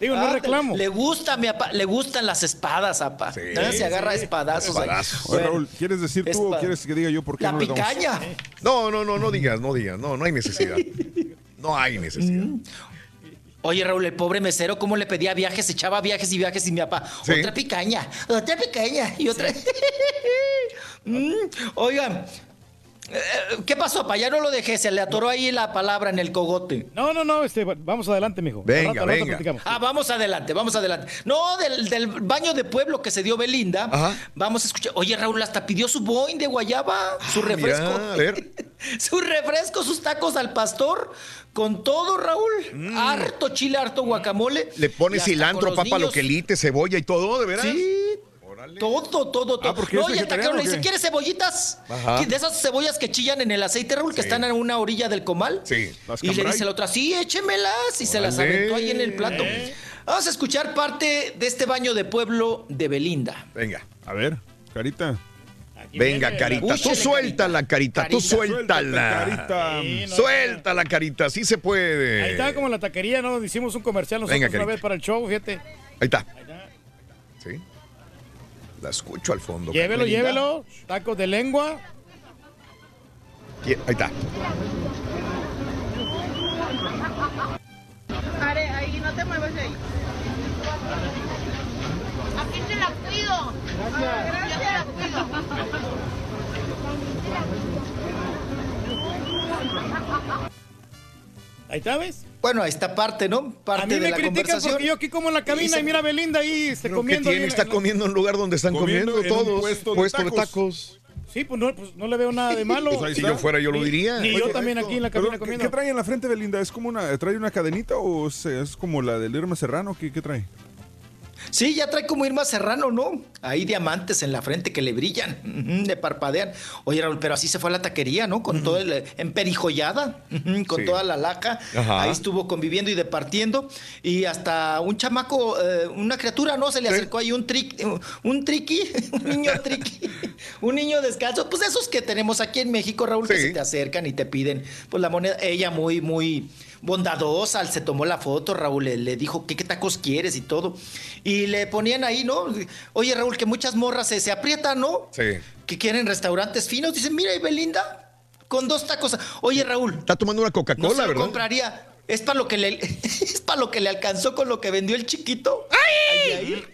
Digo, no Ah, reclamo. Le gusta, mi apa, le gustan las espadas, apa. Ah, Se agarra espadazos. ahí. Espadazos. Oye, Bueno, Raúl, ¿quieres decir tú espa- o quieres que diga yo por qué La no le damos? picaña. No, no, no, no digas, no digas, no, no hay necesidad. No hay necesidad. Oye, Raúl, el pobre mesero, ¿cómo le pedía viajes? Echaba viajes y viajes y mi papá. Sí. Otra picaña, otra picaña y otra. Mm, Oigan, ¿qué pasó, papá? Ya no lo dejé, se le atoró ahí la palabra en el cogote. No, no, no, este, vamos adelante, mijo. Venga, rato- rato venga. platicamos. Ah, vamos adelante, vamos adelante. No, del, del baño de pueblo que se dio Belinda. Ajá. Vamos a escuchar. Oye, Raúl, hasta pidió su boing de guayaba, su refresco. Ah, Mira, a ver. su refresco, sus tacos al pastor, con todo, Raúl. Harto chile, harto guacamole. Mm. Le pone cilantro, papa, niños. loquelite, cebolla y todo, ¿de veras? Sí. Todo, todo, todo. Ah, ¿porque no, es y hasta que le dice? ¿quieres cebollitas? Ajá. De esas cebollas que chillan en el aceite, Raúl, que están en una orilla del comal. Sí. Las Y le dice la otra, sí, échemelas. Y se las aventó ahí en el plato. Vamos a escuchar parte de este baño de pueblo de Belinda. Venga. A ver, carita. Venga, carita, tú Úchale, suelta la carita, tú suéltala. Suéltate, carita. Sí, no, Suelta la carita, sí se puede. Ahí está como en la taquería, ¿no? Hicimos un comercial nosotros Venga, una vez para el show, fíjate. Ahí está. Sí. La escucho al fondo. Llévelo, llévelo. Tacos de lengua. Ahí está. Are, ahí no te muevas de ahí. Aquí te la cuido. Gracias. Yo te la cuido. Ahí está, ¿ves? Bueno, esta parte, ¿no? Parte A mí de me la critican conversación. porque yo aquí como en la cabina y mira a Belinda ahí este, Pero ¿qué comiendo. tiene? ahí en- Está la- comiendo en un lugar donde están Comiendo todos. puesto Puesto, de de tacos. Sí, pues no, pues no le veo nada de malo. Pues Si yo fuera, yo lo diría. Ni yo también aquí en la Pero, cabina ¿qué, comiendo. qué trae en la frente Belinda? ¿Es como una, trae una cadenita o es, es como la del Irma Serrano? ¿Qué, qué trae? Sí, ya trae como Irma Serrano, ¿no? Ahí diamantes en la frente que le brillan, le parpadean. Oye, Raúl, pero así se fue a la taquería, ¿no? Con todo el. emperijollada, ujú, con Sí. toda la laca. Ajá. Ahí estuvo conviviendo y departiendo. Y hasta un chamaco, eh, una criatura, ¿no? Se le acercó ahí un triqui, un triqui, un niño triqui, un niño descalzo. Pues esos que tenemos aquí en México, Raúl, que se te acercan y te piden, pues la moneda. Ella muy, muy bondadosa, se tomó la foto, Raúl, le, le dijo ¿qué, qué tacos quieres y todo. Y le ponían ahí, ¿no? Oye, Raúl, que muchas morras se, se aprietan, ¿no? Sí. Que quieren restaurantes finos. Dicen, mira, y Belinda, con dos tacos. Oye, Raúl, Está tomando una no Coca-Cola, se lo ¿verdad? compraría. Es para lo que le es para lo que le alcanzó con lo que vendió el chiquito. ¡Ay!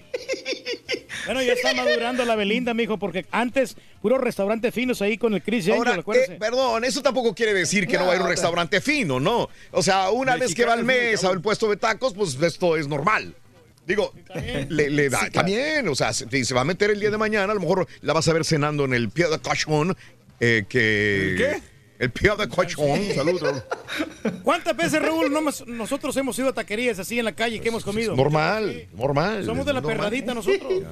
Bueno, ya está madurando la Belinda, mijo, porque antes puros restaurantes finos ahí con el Chris Ahora, Angel, eh, perdón, eso tampoco quiere decir que no, va a ir a un restaurante fino, ¿no? O sea, una vez que va al mes a un puesto de tacos, pues esto es normal. Digo, le, le da Sí, claro. también, o sea, si se va a meter el día de mañana, a lo mejor la vas a ver cenando en el pie de cochón, eh, que... ¿El qué? El pie de cochón. Saludos. ¿Cuántas veces, Raúl, no hemos- nosotros hemos ido a taquerías así en la calle que hemos comido? Normal, normal. Somos de la normal. perradita nosotros.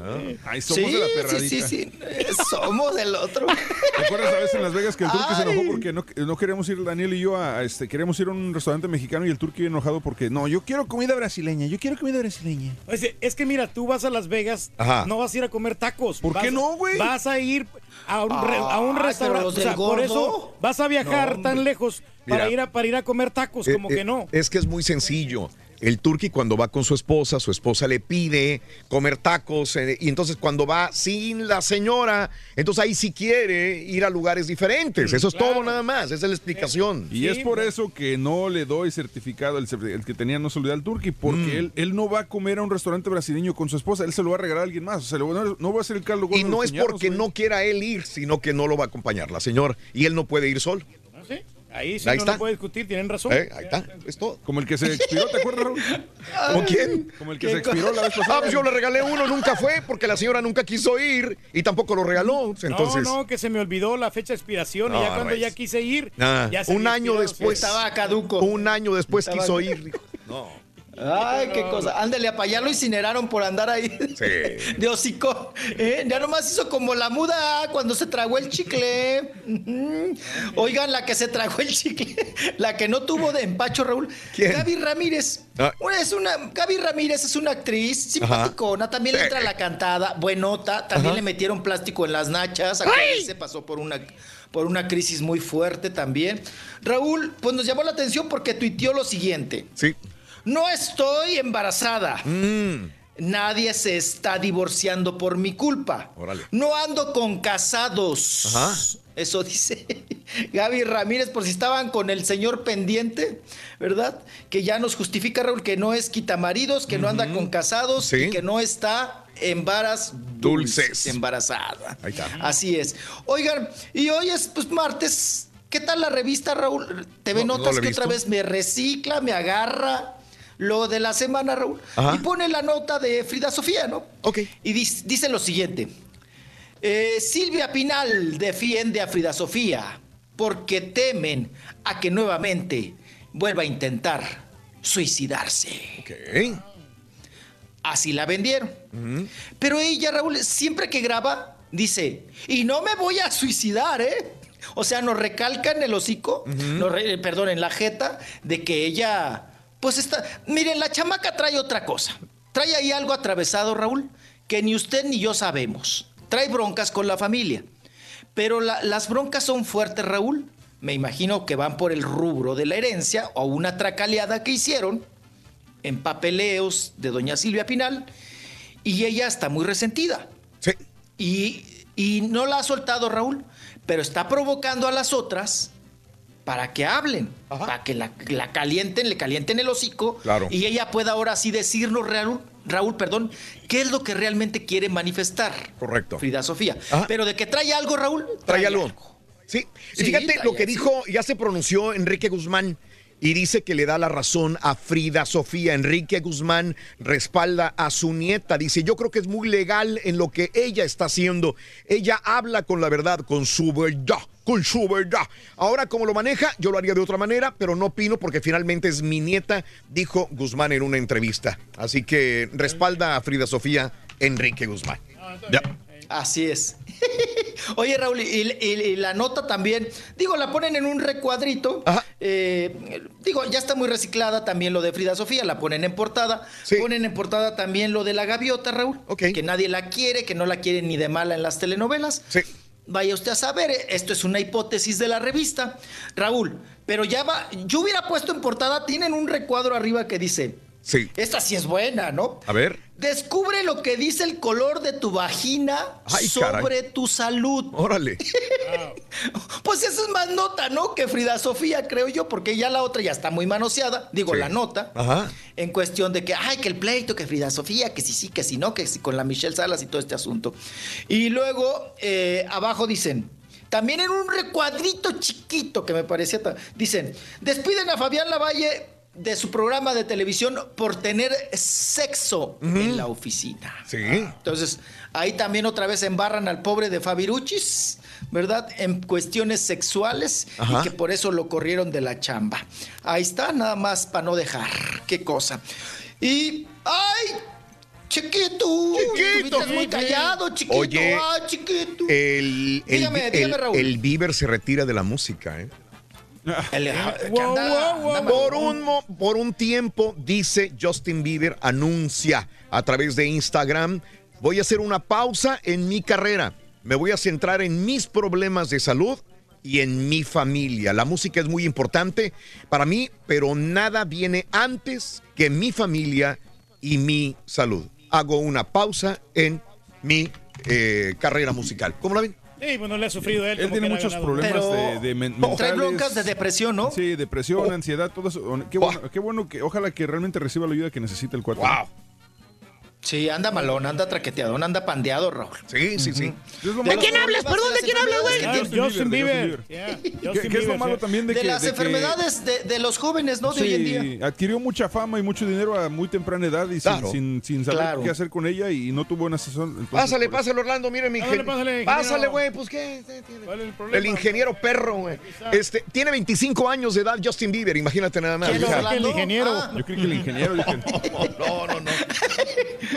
Ay, somos de la perradita. sí, sí, sí. Somos del otro. ¿Te acuerdas a veces en Las Vegas que el turqui se enojó porque no, no queríamos ir, Daniel y yo, a, a este, queríamos ir a un restaurante mexicano y el turqui enojado porque no, yo quiero comida brasileña, yo quiero comida brasileña. Oye, es que mira, tú vas a Las Vegas, Ajá. no vas a ir a comer tacos. ¿Por Vas- qué no, güey? Vas a ir a un, re- a un pero restaurante. o sea, por eso vas a viajar No, tan lejos para Mira. ir a para ir a comer tacos, Eh, como eh, que no. Es que es muy sencillo. El turqui cuando va con su esposa, su esposa le pide comer tacos eh, y entonces cuando va sin la señora, entonces ahí sí quiere ir a lugares diferentes. Eso es claro. todo nada más, esa es la explicación. Y Sí, es por eso que no le doy certificado, el, el que tenía no se lo al turqui, porque Mm. él, él no va a comer a un restaurante brasileño con su esposa, él se lo va a regalar a alguien más. O sea, no, no va a ser el caldo gordo Y no es cuñados, porque güey. no quiera él ir, sino que no lo va a acompañar la señora. Y él no puede ir solo. ¿Ah? Ahí sí Ahí no está. lo puede discutir, tienen razón. Eh, Ahí está, es todo. Como el que se expiró, ¿te acuerdas, Raúl? ¿Con quién? Como el que se expiró la vez Ah, pasada. pues yo le regalé uno, nunca fue, porque la señora nunca quiso ir y tampoco lo regaló. Entonces, No, no, que se me olvidó la fecha de expiración y ya cuando Reyes. ya quise ir, Ah, ya se un año expirado. después. Estaba caduco. un año después Estaba- quiso ir. dijo. No. Ay, qué cosa. Ándale, para allá lo incineraron por andar ahí de hocico. ¿eh? Ya nomás hizo como la muda cuando se tragó el chicle. Oigan, la que se tragó el chicle, la que no tuvo de empacho, Raúl. ¿Quién? Gaby Ramírez. Ah. Es una, Gaby Ramírez es una actriz simpaticona, también le entra la cantada, buenota, también Ajá. le metieron plástico en las nachas, acuérdense, pasó por una, por una crisis muy fuerte también. Raúl, pues nos llamó la atención porque tuiteó lo siguiente. Sí. No estoy embarazada. Mm. Nadie se está divorciando por mi culpa. No ando con casados. Ajá. Eso dice Gaby Ramírez, por si estaban con el señor pendiente, ¿verdad? Que ya nos justifica, Raúl, que no es quitamaridos, que no anda con casados Sí. y que no está en varas Dulces. dulces, embarazada. Ahí está. Así es. Oigan, y hoy es pues martes. ¿Qué tal la revista, Raúl? No, no Notas que otra vez me recicla, me agarra lo de la semana, Raúl. Ajá. Y pone la nota de Frida Sofía, ¿no? Ok. Y dice lo siguiente. Eh, Silvia Pinal defiende a Frida Sofía porque temen a que nuevamente vuelva a intentar suicidarse. Ok. Así la vendieron. Pero ella, Raúl, siempre que graba, dice, y no me voy a suicidar, ¿eh? O sea, nos recalca en el hocico, nos re- perdón, en la jeta, de que ella, pues está... Miren, la chamaca trae otra cosa. Trae ahí algo atravesado, Raúl, que ni usted ni yo sabemos. Trae broncas con la familia. Pero la- las broncas son fuertes, Raúl. Me imagino que van por el rubro de la herencia o una tracaleada que hicieron en papeleos de doña Silvia Pinal y ella está muy resentida. Sí. Y, y no la ha soltado Raúl, pero está provocando a las otras para que hablen, para que la, la calienten, le calienten el hocico Claro. y ella pueda ahora sí decirnos, Raúl, Raúl, perdón, qué es lo que realmente quiere manifestar. Correcto. Frida Sofía. Pero de que trae algo, Raúl, Trae algo. Sí. Y fíjate lo que algo. dijo, ya se pronunció Enrique Guzmán y dice que le da la razón a Frida Sofía. Enrique Guzmán respalda a su nieta. Dice, yo creo que es muy legal en lo que ella está haciendo. Ella habla con la verdad, con su verdad, con su verdad. Ahora, como lo maneja, yo lo haría de otra manera, pero no opino porque finalmente es mi nieta, dijo Guzmán en una entrevista. Así que respalda a Frida Sofía Enrique Guzmán. Ya. Así es. Oye, Raúl, y, y- y la nota también, digo, la ponen en un recuadrito. eh, digo, ya está muy reciclada también lo de Frida Sofía, la ponen en portada. Ponen en portada también lo de la gaviota, Raúl. Que nadie la quiere, que no la quieren ni de mala en las telenovelas. Vaya usted a saber, eh, esto es una hipótesis de la revista. Raúl, pero ya va, yo hubiera puesto en portada, tienen un recuadro arriba que dice, Sí. esta sí es buena, ¿no? A ver. Descubre lo que dice el color de tu vagina Ay, sobre tu salud. Órale. Pues esa es más nota, ¿no? Que Frida Sofía, creo yo, porque ya la otra ya está muy manoseada. Digo, Sí. la nota. Ajá. En cuestión de que, ay, que el pleito, que Frida Sofía, que sí, sí, que sí, no, que sí, con la Michelle Salas y todo este asunto. Y luego, eh, abajo dicen, también en un recuadrito chiquito que me parecía, dicen, despiden a Fabián Lavalle de su programa de televisión por tener sexo en la oficina. Sí. Entonces, ahí también otra vez embarran al pobre de Fabiruchis, ¿verdad? En cuestiones sexuales Ajá. y que por eso lo corrieron de la chamba. Ahí está, nada más para no dejar. Qué cosa. Y. ¡Ay! Chiquito. Chiquito. Estuviste muy callado, chiquito. Oye, ¡Ay, chiquito! El, el, Dígame, el- dígame, Raúl. el Bieber se retira de la música, ¿eh? El- anda-. Por un, por un tiempo, dice Justin Bieber, anuncia a través de Instagram, voy a hacer una pausa en mi carrera, me voy a centrar en mis problemas de salud y en mi familia. La música es muy importante para mí, pero nada viene antes que mi familia y mi salud. Hago una pausa en mi eh, carrera musical. ¿Cómo la ven? Sí, pues no le ha sufrido él. Él como tiene que muchos ganado. problemas de, de men- Trae broncas de depresión, ¿no? Sí, depresión, ansiedad, todo eso. Qué bueno, qué bueno que ojalá que realmente reciba la ayuda que necesita el cuate. Wow. Sí, anda malón, anda traqueteado, anda pandeado, Raúl. Sí, sí, sí. ¿De quién hablas? Perdón, ¿de quién hablas, güey? Justin Bieber. ¿Qué, qué es lo malo también de, De que... las de que- enfermedades de, de los jóvenes, ¿no? De hoy en día. Sí, adquirió mucha fama y mucho dinero a muy temprana edad y sin- Claro. sin, sin saber Claro. qué hacer con ella y no tuvo una asesor. entonces, Pásale, por pásale, Orlando, mire mi Pásale, ingen- pásale, ingeniero. Pásale, güey, pues qué. ¿Cuál es el El problema? ingeniero perro, güey. Este, tiene 25 años de edad Justin Bieber, imagínate nada más. ¿Quién, Hija. Orlando? El ingeniero. Ah. Yo creí que el ingeniero. dije, No, no, no.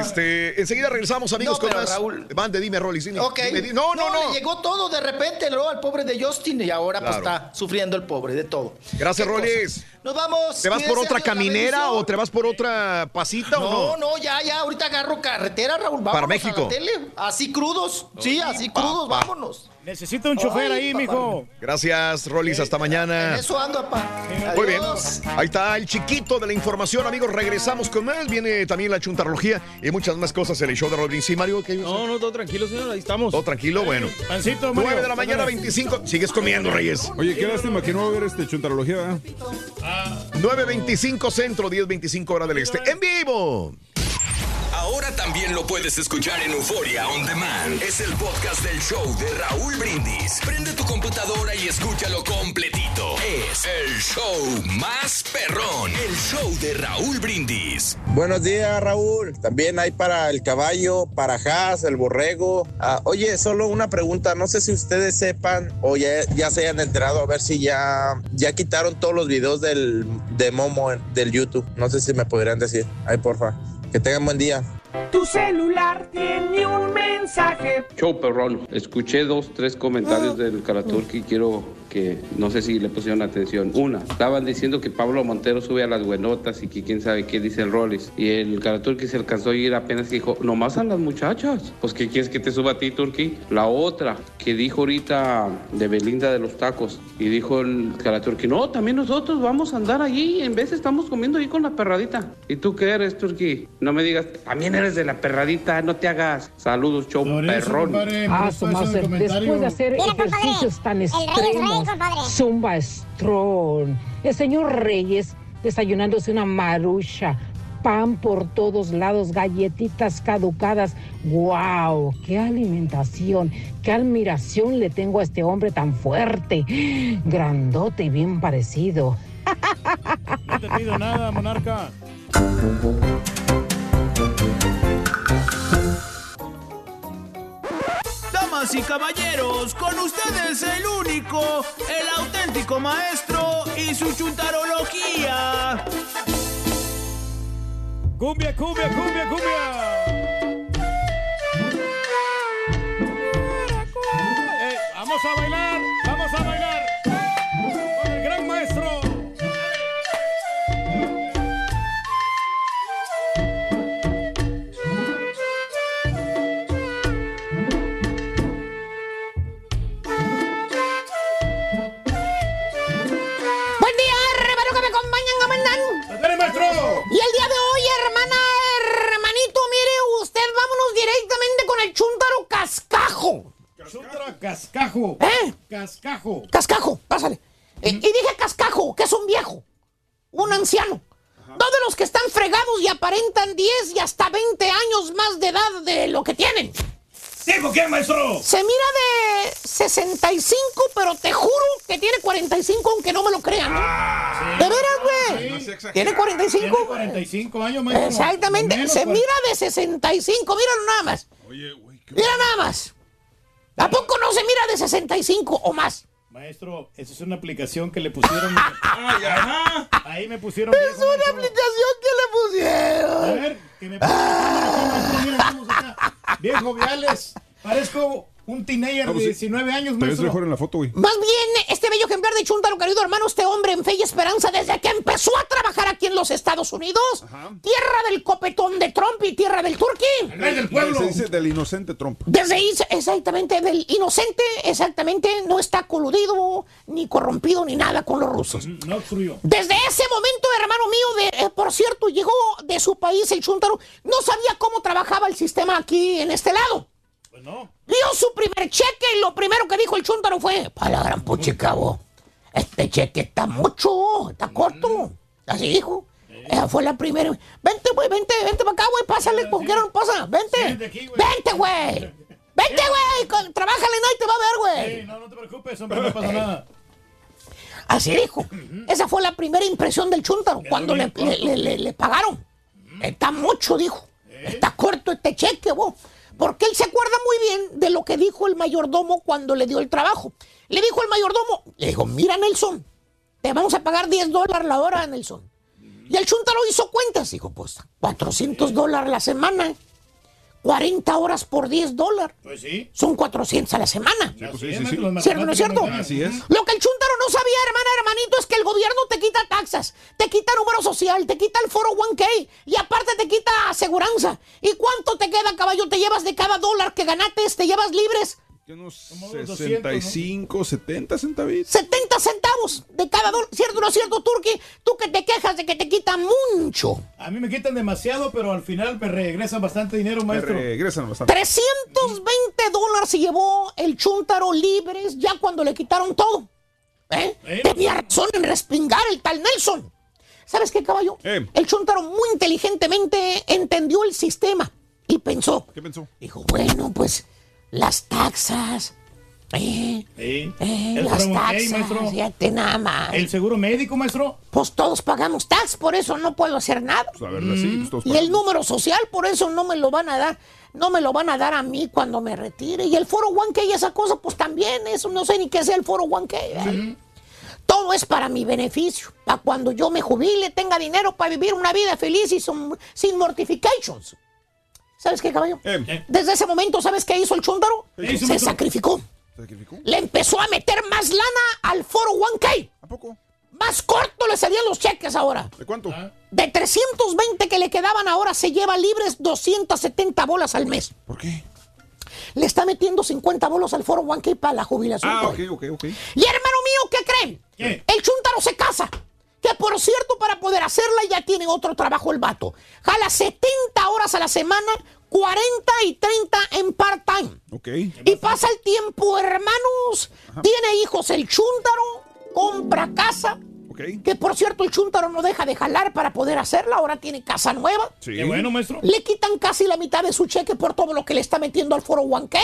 Este, enseguida regresamos, amigos, No, con más. Raúl- Mande, dime, Rolly. dime, no, no, no. Le llegó todo de repente, ¿no? Al pobre de Justin y ahora pues está sufriendo el pobre de todo. Gracias, cosa. Nos vamos. ¿Te vas por otra caminera o te vas por otra pasita o No, no? no, ya, ya, ahorita agarro carretera, Raúl. Vámonos Para a México. la tele. Así crudos. Sí, así crudos, vámonos. Necesito un chofer Ay, ahí, papá. mijo. Gracias, Rollis. Hasta mañana. En eso ando, papá. Muy bien. Ahí está el chiquito de la información, amigos. Regresamos con más. Viene también la chuntarología y muchas más cosas en el show de Rolling. Sí, Mario, ¿qué No, no, todo tranquilo, señor. Ahí estamos. Todo tranquilo, bueno. Pancito, Mario. 9 de la mañana, 25. Sigues comiendo, Reyes. Oye, qué lástima que no va a haber este chuntarología, ¿verdad? 9.25 centro, 10.25 hora del este. ¡En vivo! Ahora también lo puedes escuchar en Euforia On Demand. Es el podcast del show de Raúl Brindis. Prende tu computadora y escúchalo completito. Es el show más perrón. El show de Raúl Brindis. Buenos días, Raúl. También hay para el caballo, para Haas, el borrego. Ah, oye, solo una pregunta. No sé si ustedes sepan o ya, ya se hayan enterado a ver si ya, ya quitaron todos los videos del, de Momo del YouTube. No sé si me podrían decir. Ay, porfa. Que tengan buen día. Tu celular tiene un mensaje. Show perrón. Escuché dos, tres comentarios del Karaturki. Quiero que, no sé si le pusieron atención. Una, estaban diciendo que Pablo Montero sube a las buenotas y que quién sabe qué dice el Rollis. Y el Karaturki se alcanzó a ir apenas que dijo, nomás a las muchachas. Pues ¿qué quieres que te suba a ti, Turki? La otra, que dijo ahorita de Belinda de los tacos. Y dijo el Karaturki, no, también nosotros vamos a andar allí. En vez estamos comiendo ahí con la perradita. ¿Y tú qué eres, Turki? No me digas, también eres de la perradita, no te hagas. Saludos, show perrón. Ah, su después de hacer ejercicios tan extremos, Zumba Strong, el señor Reyes desayunándose una marucha, pan por todos lados, galletitas caducadas. ¡Wow! ¡Qué alimentación! ¡Qué admiración le tengo a este hombre tan fuerte! Grandote y bien parecido. No te pido nada, monarca. Y caballeros, con ustedes el único, el auténtico maestro y su chuntarología. Cumbia, cumbia, cumbia, cumbia. Eh, vamos a bailar, vamos a bailar. 65 años, maestro. Exactamente, menos, se mira de 65, míralo nada más. Oye, uy, qué... Mira nada más. ¿A poco no se mira de 65 o más? Maestro, esa es una aplicación que le pusieron. Ay, ajá. Ahí me pusieron. Es viejo, una maestro. aplicación que le pusieron. A ver, que me pusieron. Ah. Maestro, mira cómo se está. Viejo Viales, parezco un teenager No, pues de sí. 19 años, Te ves maestro. mejor en la foto, güey. Más bien, este bello ejemplar de Chuntaro, querido hermano, este hombre en fe y esperanza desde que empezó a trabajar aquí en los Estados Unidos. Tierra del copetón de Trump y tierra del turqui. Se dice del inocente Trump. Desde ahí, exactamente, del inocente, exactamente, no está coludido, ni corrompido, ni nada con los rusos. No obstruyó. Desde ese momento, hermano mío, de, eh, por cierto, llegó de su país el Chuntaro, no sabía cómo trabajaba el sistema aquí en este lado. Dio su primer cheque y lo primero que dijo el Chuntaro fue, para la gran puchicabo, este cheque está mucho, está corto. Así dijo. Esa fue la primera. Vente, güey, vente, vente para acá, güey, pásale, ¿por qué no pasa? Vente. Vente, güey. Vente, güey, trabájale, nadie te va a ver, güey. No, no te preocupes, hombre, no pasa nada. Así dijo. Esa fue la primera impresión del Chuntaro cuando le- le- le pagaron. Está mucho, dijo. Está corto este cheque, vos. Porque él se acuerda muy bien de lo que dijo el mayordomo cuando le dio el trabajo. Le dijo el mayordomo, le dijo, mira Nelson, te vamos a pagar 10 dólares la hora, Nelson. Y el Chuntaro hizo cuentas. Dijo, pues, 400 dólares la semana. 40 horas por 10 dólares. Pues sí. Son 400 a la semana. pues sí, sí, sí. ¿Cierto, no es cierto? Así es. Lo que el Chuntaro no sabía, hermana, hermanito, es que el gobierno te quita taxas, te quita número social, te quita el foro 1K y aparte te quita aseguranza. ¿Y cuánto te queda, caballo? Te llevas de cada dólar que ganaste, te llevas libres Que unos 65, 70 centavitos. 70 centavos de cada dólar. ¿Cierto o no es cierto, Turki? Tú que te quejas de que te quitan mucho. A mí me quitan demasiado, pero al final me regresan bastante dinero, Me maestro. regresan bastante. 320 dólares se llevó el Chuntaro libres ya cuando le quitaron todo. ¿Eh? Tenía razón en respingar el tal Nelson. ¿Sabes qué, caballo? El Chuntaro muy inteligentemente entendió el sistema y pensó. ¿Qué pensó? Dijo, bueno, pues las taxas. Eh, eh, El las 401k, taxas, maestro. fíjate nada más. ¿El seguro médico, maestro? Pues todos pagamos tax, por eso no puedo hacer nada. Pues la verdad, sí, pues todos Y el número social, por eso no me lo van a dar. No me lo van a dar a mí cuando me retire. Y el foro 1K y esa cosa, pues también, eso no sé ni qué sea el foro 1K. ¿verdad? Todo es para mi beneficio. Para cuando yo me jubile, tenga dinero para vivir una vida feliz y son- sin mortifications. ¿Sabes qué, caballo? Eh. Desde ese momento, ¿sabes qué hizo el chúndaro? ¿Qué hizo, Se sacrificó. ¿Se sacrificó? Le empezó a meter más lana al foro 1K. ¿A poco? Más corto le salían los cheques ahora. ¿De cuánto? De 320 que le quedaban ahora se lleva libres 270 bolas al mes. ¿Por qué? Le está metiendo 50 bolas al foro 1K para la jubilación. Ah, ok, ok, ok. Y hermano mío, ¿qué creen? El chúntaro se casa. Que por cierto, para poder hacerla ya tiene otro trabajo el vato. Jala 70 horas a la semana, 40 y 30 en part-time. Ok. Y pasa el tiempo, hermanos. Tiene hijos el chúntaro, compra casa. Ok. Que por cierto, el chúntaro no deja de jalar para poder hacerla. Ahora tiene casa nueva. Sí. Qué bueno, maestro. Le quitan casi la mitad de su cheque por todo lo que le está metiendo al foro 1K.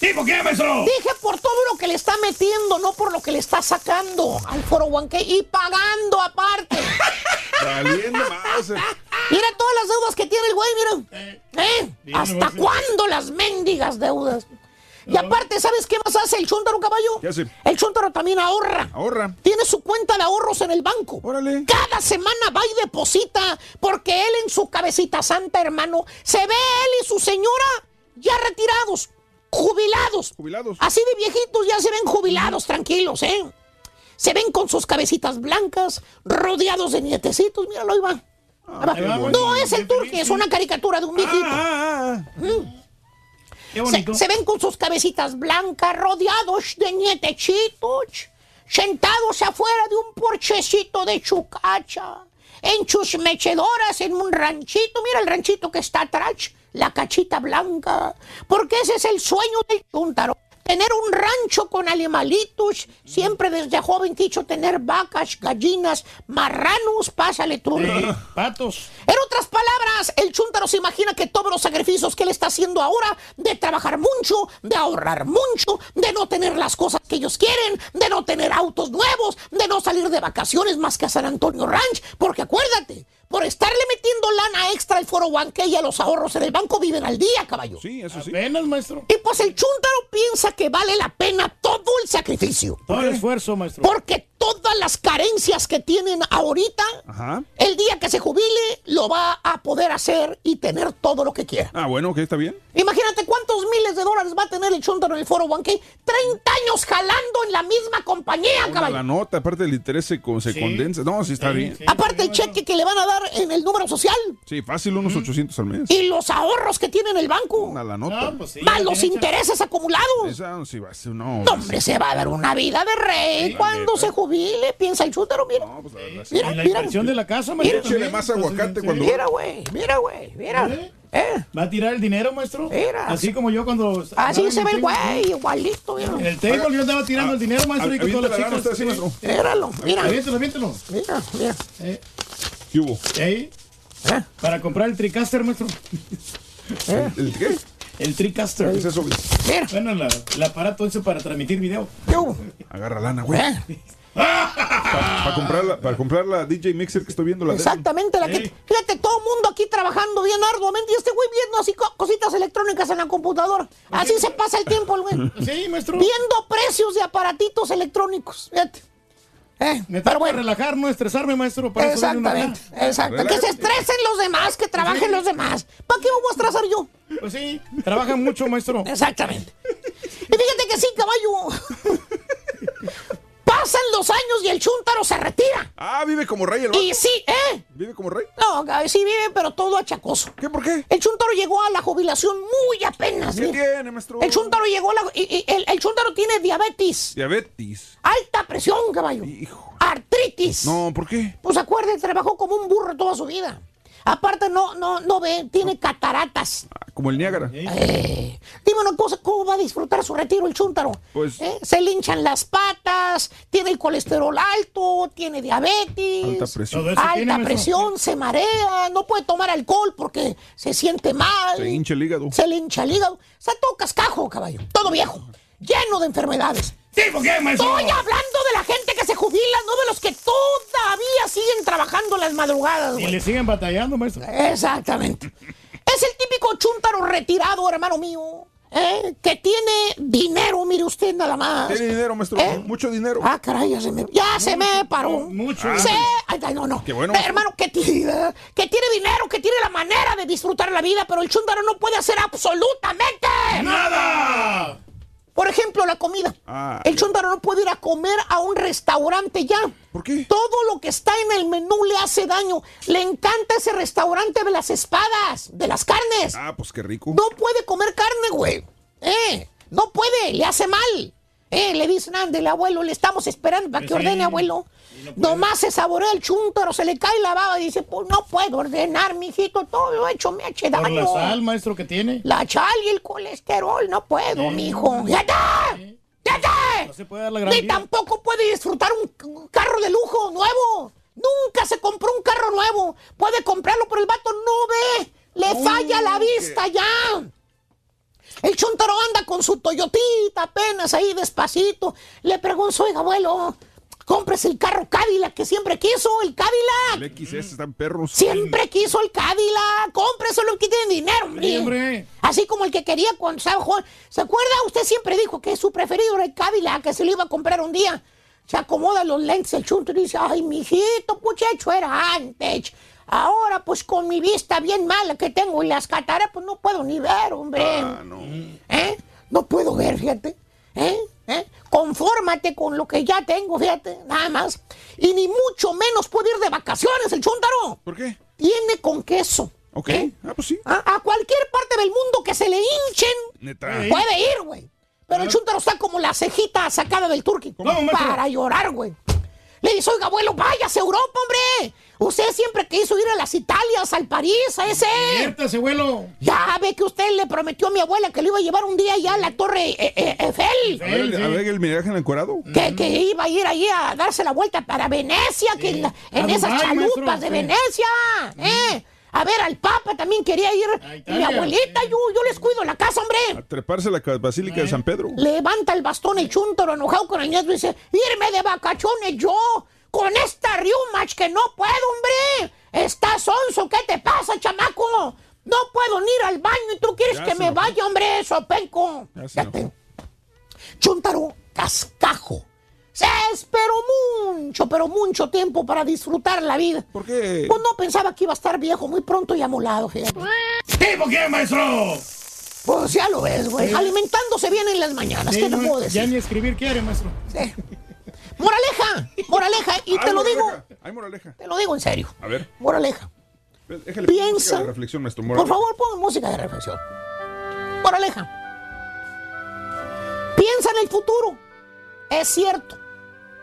¿Sí, por qué, maestro? Dije por todo lo que le está metiendo, no por lo que le está sacando al foro 1K y pagando aparte. Valiendo más. Mira todas las deudas que tiene el güey, mira. ¿Eh? Bien, ¿Hasta cuándo las mendigas deudas? Y aparte, ¿sabes qué más hace el chúntaro caballo? ¿Qué hace? El chúntaro también ahorra. Ahorra. Tiene su cuenta de ahorros en el banco. Órale. Cada semana va y deposita, porque él en su cabecita santa, hermano, se ve él y su señora ya retirados, jubilados. Jubilados. Así de viejitos ya se ven jubilados, tranquilos, ¿eh? Se ven con sus cabecitas blancas, rodeados de nietecitos. Míralo, ahí va. Ahí no es el turqui, es una caricatura de un viejito. Ah, Mm. Qué Se, bonito. se ven con sus cabecitas blancas, rodeados de nietecitos, sentados afuera de un porchecito de chucacha, en sus en un ranchito. Mira el ranchito que está atrás, la cachita blanca, porque ese es el sueño del chúntaro. Tener un rancho con animalitos, siempre desde joven quiso tener vacas, gallinas, marranos, pásale tú. Patos. En otras palabras, el chúntaro se imagina que todos los sacrificios que él está haciendo ahora, de trabajar mucho, de ahorrar mucho, de no tener las cosas que ellos quieren, de no tener autos nuevos, de no salir de vacaciones más que a San Antonio Ranch, porque acuérdate, por estarle metiendo lana extra al foro 1K y a los ahorros en el banco viven al día, caballo. Sí, eso sí. Apenas, maestro. Y pues el chúntaro piensa que vale la pena todo el sacrificio. Todo el esfuerzo, maestro. Porque todas las carencias que tienen ahorita, Ajá. el día que se jubile, lo va a poder hacer y tener todo lo que quiera. Ah, bueno, ok, está bien. Imagínate cuántos miles de dólares va a tener el chúntaro en el foro 1K. 30 años jalando en la misma compañía, Una, caballo. la nota, aparte del interés se, con- se condensa. No, sí está bien. Aparte el cheque que le van a dar en el número social Sí, fácil, unos 800 al mes. y los ahorros que tiene en el banco, Una la nota. más los intereses acumulados. Esa sí va a ser, no. No, hombre, se va a dar una vida de rey cuando se jubile, piensa el chúntaro, mira. pues, Mira, Y la mira. inversión de la casa, maestro. Échale también. más aguacate cuando. Mira, güey, mira, güey, mira. Eh, ¿Va a tirar el dinero, maestro? Mira. Así como yo cuando... así se ve el güey, igualito, mira. En el table yo andaba tirando el dinero, maestro, y con Aviéntala, todas las chicas. Míralo, mira. Aviéntalo, aviéntalo. Mira, mira. Eh, ¿Qué hubo? ¿eh? Para comprar el TriCaster, maestro. ¿El qué? El TriCaster. ¿Qué es eso? Mira. Bueno, la- el aparato ese para transmitir video. Yo. Agarra lana, güey. Eh, Para comprar, la, para comprar la DJ Mixer que estoy viendo. La de- Exactamente, la que, fíjate, todo el mundo aquí trabajando bien arduamente y este güey viendo así co- cositas electrónicas en la computadora. Así se pasa el tiempo el güey. Sí, maestro. Viendo precios de aparatitos electrónicos. Fíjate. Eh, Me pero bueno, relajar, no estresarme, maestro. Para eso exactamente, exacto. Que se estresen los demás, que trabajen los demás. ¿Para qué me voy a estresar yo? Pues sí, trabajan mucho, maestro. Exactamente. Y fíjate que sí, caballo. Pasan los años y el chúntaro se retira. Ah, vive como rey el vato. Y sí, ¿eh? ¿Vive como rey? No, sí vive, pero todo achacoso. ¿Qué? ¿Por qué? El chúntaro llegó a la jubilación muy apenas. ¿Qué mira. tiene, maestro? El chúntaro llegó a la... y- y- el, el chúntaro tiene diabetes, Diabetes. alta presión, caballo, artritis. No, ¿por qué? Pues acuérdate, trabajó como un burro toda su vida. Aparte, no, no, no ve, tiene cataratas. Ah, Como el Niágara. Eh, dime una cosa, ¿cómo va a disfrutar su retiro el chúntaro? Pues- ¿Eh? Se le hinchan las patas, tiene el colesterol alto, tiene diabetes, Alta presión. Alta tiene, presión, se marea, no puede tomar alcohol porque se siente mal. Se hincha el hígado. Se le hincha el hígado. Está todo cascajo, caballo. Todo viejo. Lleno de enfermedades. Sí, ¿por qué, maestro? Estoy hablando de la gente que se jubila, no de los que todavía siguen trabajando en las madrugadas, Y le siguen batallando, maestro. Exactamente. Es el típico chúntaro retirado, hermano mío. ¿eh? que tiene dinero, mire usted nada más. Tiene dinero, maestro. ¿Eh? Mucho dinero. Ah, caray, ya se me, ya se me paró. Mucho. Sí, ay, ay, no, no. Qué bueno. Eh, hermano, que tiene, que tiene dinero, que tiene la manera de disfrutar la vida, pero el chúndaro no puede hacer absolutamente ¡Nada! Por ejemplo, la comida. Ah, el chúndaro no puede ir a comer a un restaurante ya. ¿Por qué? Todo lo que está en el menú le hace daño. Le encanta ese restaurante de las espadas, de las carnes. Ah, pues qué rico. No puede comer carne, güey. Eh, no puede, le hace mal. Eh, le dicen, ándele, abuelo, le estamos esperando para que Sí. ordene, abuelo. Nomás se saborea el chúntaro, se le cae la baba y dice, pues no puedo ordenar, mijito, todo lo hecho me eche Por daño. la sal, maestro, que tiene. La chal y el colesterol, no puedo, mijo. ¡Yate! ¡Yate! No se puede dar la gran Ni vida. tampoco puede disfrutar un, un carro de lujo nuevo. Nunca se compró un carro nuevo. Puede comprarlo, pero el vato no ve. Le falla la vista ya. El chontaro anda con su Toyotita apenas ahí despacito. Le pregunto, oiga, abuelo, compres el carro Cadillac que siempre quiso, el Cadillac. El XS están perros. Siempre quiso el Cadillac. Cómpreselo que tiene dinero, hombre. Sí, hombre. Así como el que quería cuando estaba joven. ¿Se acuerda? Usted siempre dijo que su preferido era el Cadillac, que se lo iba a comprar un día. Se acomoda los lentes el chunto y dice, ay, mijito, puchecho, era antes. Ahora, pues con mi vista bien mala que tengo y las cataratas, pues no puedo ni ver, hombre. Ah, no. ¿Eh? No puedo ver, fíjate. ¿Eh? ¿Eh? Confórmate con lo que ya tengo, fíjate, nada más. Y ni mucho menos puede ir de vacaciones el chúntaro. ¿Por qué? Tiene con queso. Ok. ¿Eh? Ah, pues sí. A, a cualquier parte del mundo que se le hinchen, Neta. puede ir, güey. Pero el chúntaro está como la cejita sacada del turqui. Para llorar, güey. Le dice, oiga, abuelo, váyase a Europa, hombre. Usted siempre quiso ir a las Italias, al París, a ese. Diviértase, abuelo. Ya ve que usted le prometió a mi abuela que le iba a llevar un día ya a la Torre eh, eh, Eiffel. A ver, a ver el miraje en el encuerado. Que, que iba a ir ahí a darse la vuelta para Venecia, que en, la- en A esas chalupas maestro, de sí. Venecia. ¿eh? A ver, al Papa también quería ir. A mi abuelita, yo, yo les cuido la casa, A hombre. treparse a la ca- Basílica de San Pedro. Levanta el bastón el chúntaro enojado con el nieto y dice, irme de vacaciones yo, con esta riumach que no puedo, hombre. Estás sonso, ¿qué te pasa, chamaco? No puedo ni ir al baño y tú quieres Ya que me vaya, hombre, sopenco. Ya enojó. Chúntaro cascajo. Se esperó mucho, pero mucho tiempo para disfrutar la vida. ¿Por qué? Pues no pensaba que iba a estar viejo muy pronto y amolado, fíjate. ¿Tipo qué, maestro? Pues ya lo ves, güey. Alimentándose bien en las mañanas, Sí, ¿qué te no, puedo Ya decir? ni escribir quiere, maestro. Sí. Moraleja, moraleja, y te lo digo, moraleja. Ay, moraleja. te lo digo en serio. A ver. Moraleja. Déjale Piensa. de reflexión, maestro. Por favor, pongan música de reflexión. Moraleja. Piensa en el futuro. Es cierto.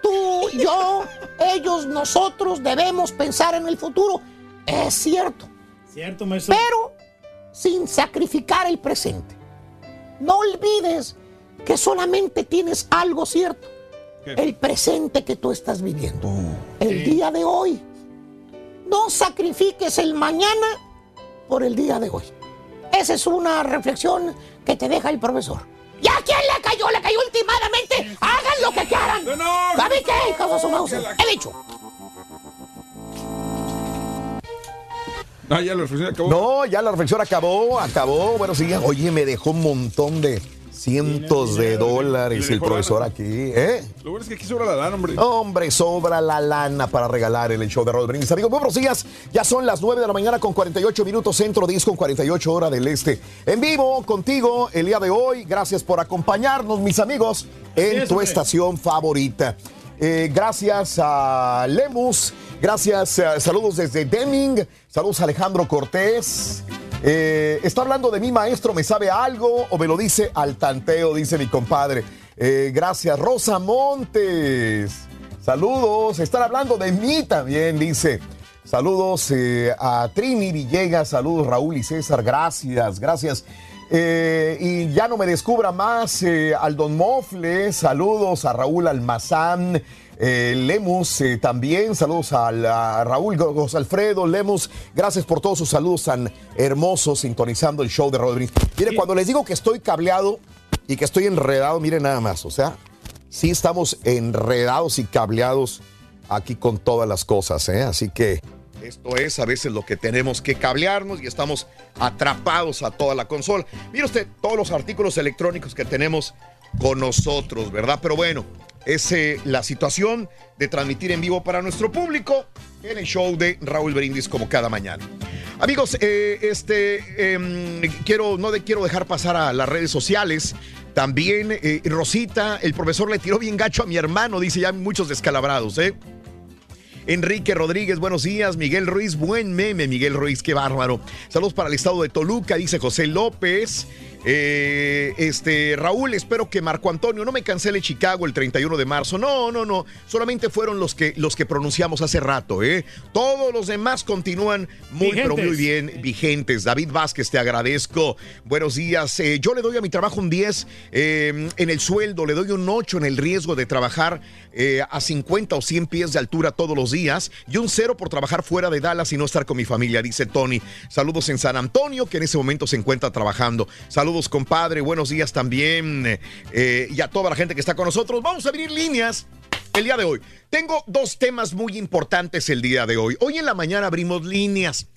Tú, yo, ellos, nosotros debemos pensar en el futuro. Es cierto. Cierto, maestro. Pero sin sacrificar el presente. No olvides que solamente tienes algo cierto. ¿Qué? El presente que tú estás viviendo. el Sí. día de hoy. No sacrifiques el mañana por el día de hoy. Esa es una reflexión que te deja el profesor. ¿Y a quién le cayó? Le cayó últimamente. Hagan lo que quieran. No, no, ¿Sabe no, qué, no, hijos de su mouse? la- He dicho. Ah, ya la reflexión acabó. No, ya la reflexión acabó, acabó. Bueno, sí, oye, me dejó un montón de cientos de dólares el profesor aquí, ¿eh? Lo bueno es que aquí sobra la lana, hombre. Hombre, sobra la lana para regalar en el show de Rod Brindis. Amigos, buenos días. Ya son las 9 de la mañana con 48 minutos centro, 10 con 48 hora del este. En vivo contigo el día de hoy. Gracias por acompañarnos, mis amigos, en es, tu hombre. estación favorita. Eh, gracias a Lemus, gracias, eh, saludos desde Deming, saludos a Alejandro Cortés. Eh, está hablando de mi maestro, ¿me sabe algo o me lo dice al tanteo? Dice mi compadre. Eh, gracias, Rosa Montes. Saludos, están hablando de mí también, dice. Saludos eh, a Trini Villegas, saludos Raúl y César, gracias, gracias. Y ya no me descubra más al Don Mofle, saludos a Raúl Almazán, eh, Lemus eh, también, saludos al- a, Raúl Gos Alfredo, Lemus, gracias por todos sus saludos tan hermosos sintonizando el show de Rodríguez. Mire, cuando les digo que estoy cableado y que estoy enredado, miren nada más, o sea, sí estamos enredados y cableados aquí con todas las cosas, ¿eh? así que Esto es a veces lo que tenemos que cablearnos y estamos atrapados a toda la consola. Mire usted todos los artículos electrónicos que tenemos con nosotros, ¿verdad? Pero bueno, es eh, la situación de transmitir en vivo para nuestro público en el show de Raúl Brindis como cada mañana. Amigos, eh, este em, quiero no de, quiero dejar pasar a las redes sociales. También eh, Rosita, el profesor le tiró bien gacho a mi hermano, dice ya muchos descalabrados, ¿eh? Enrique Rodríguez, buenos días. Miguel Ruiz, buen meme, Miguel Ruiz, qué bárbaro. Saludos para el estado de Toluca, dice José López. Eh, este, Raúl, espero que Marco Antonio no me cancele Chicago el 31 de marzo. No, no, no. Solamente fueron los que, los que pronunciamos hace rato, ¿eh? Todos los demás continúan muy, pero muy bien vigentes. David Vázquez, te agradezco. Buenos días. Eh, yo le doy a mi trabajo un 10 eh, en el sueldo, le doy un 8 en el riesgo de trabajar eh, a 50 o 100 pies de altura todos los días y un 0 por trabajar fuera de Dallas y no estar con mi familia, dice Tony. Saludos en San Antonio, que en ese momento se encuentra trabajando. Saludos compadre. Buenos días también. Eh, y a toda la gente que está con nosotros. Vamos a abrir líneas el día de hoy. Tengo dos temas muy importantes el día de hoy. Hoy en la mañana abrimos líneas.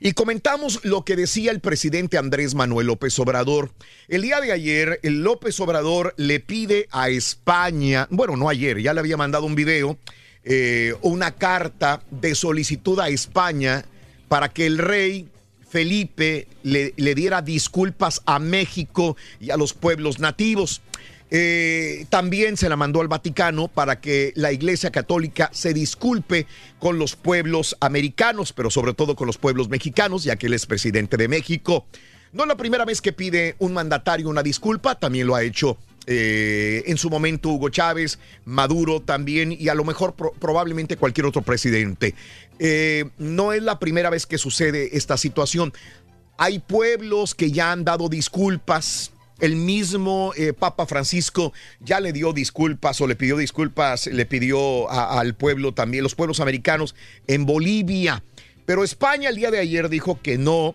Y comentamos lo que decía el presidente Andrés Manuel López Obrador. El día de ayer, el López Obrador le pide a España, bueno, no ayer, ya le había mandado un video, eh, una carta de solicitud a España para que el rey Felipe le, diera disculpas a México y a los pueblos nativos. Eh, también se la mandó al Vaticano para que la Iglesia Católica se disculpe con los pueblos americanos, pero sobre todo con los pueblos mexicanos, ya que él es presidente de México. No es la primera vez que pide un mandatario una disculpa, también lo ha hecho eh, en su momento Hugo Chávez, Maduro también y a lo mejor probablemente cualquier otro presidente. Eh, no es la primera vez que sucede esta situación. Hay pueblos que ya han dado disculpas. El mismo eh, Papa Francisco ya le dio disculpas o le pidió disculpas, le pidió al pueblo también, los pueblos americanos en Bolivia. Pero España el día de ayer dijo que no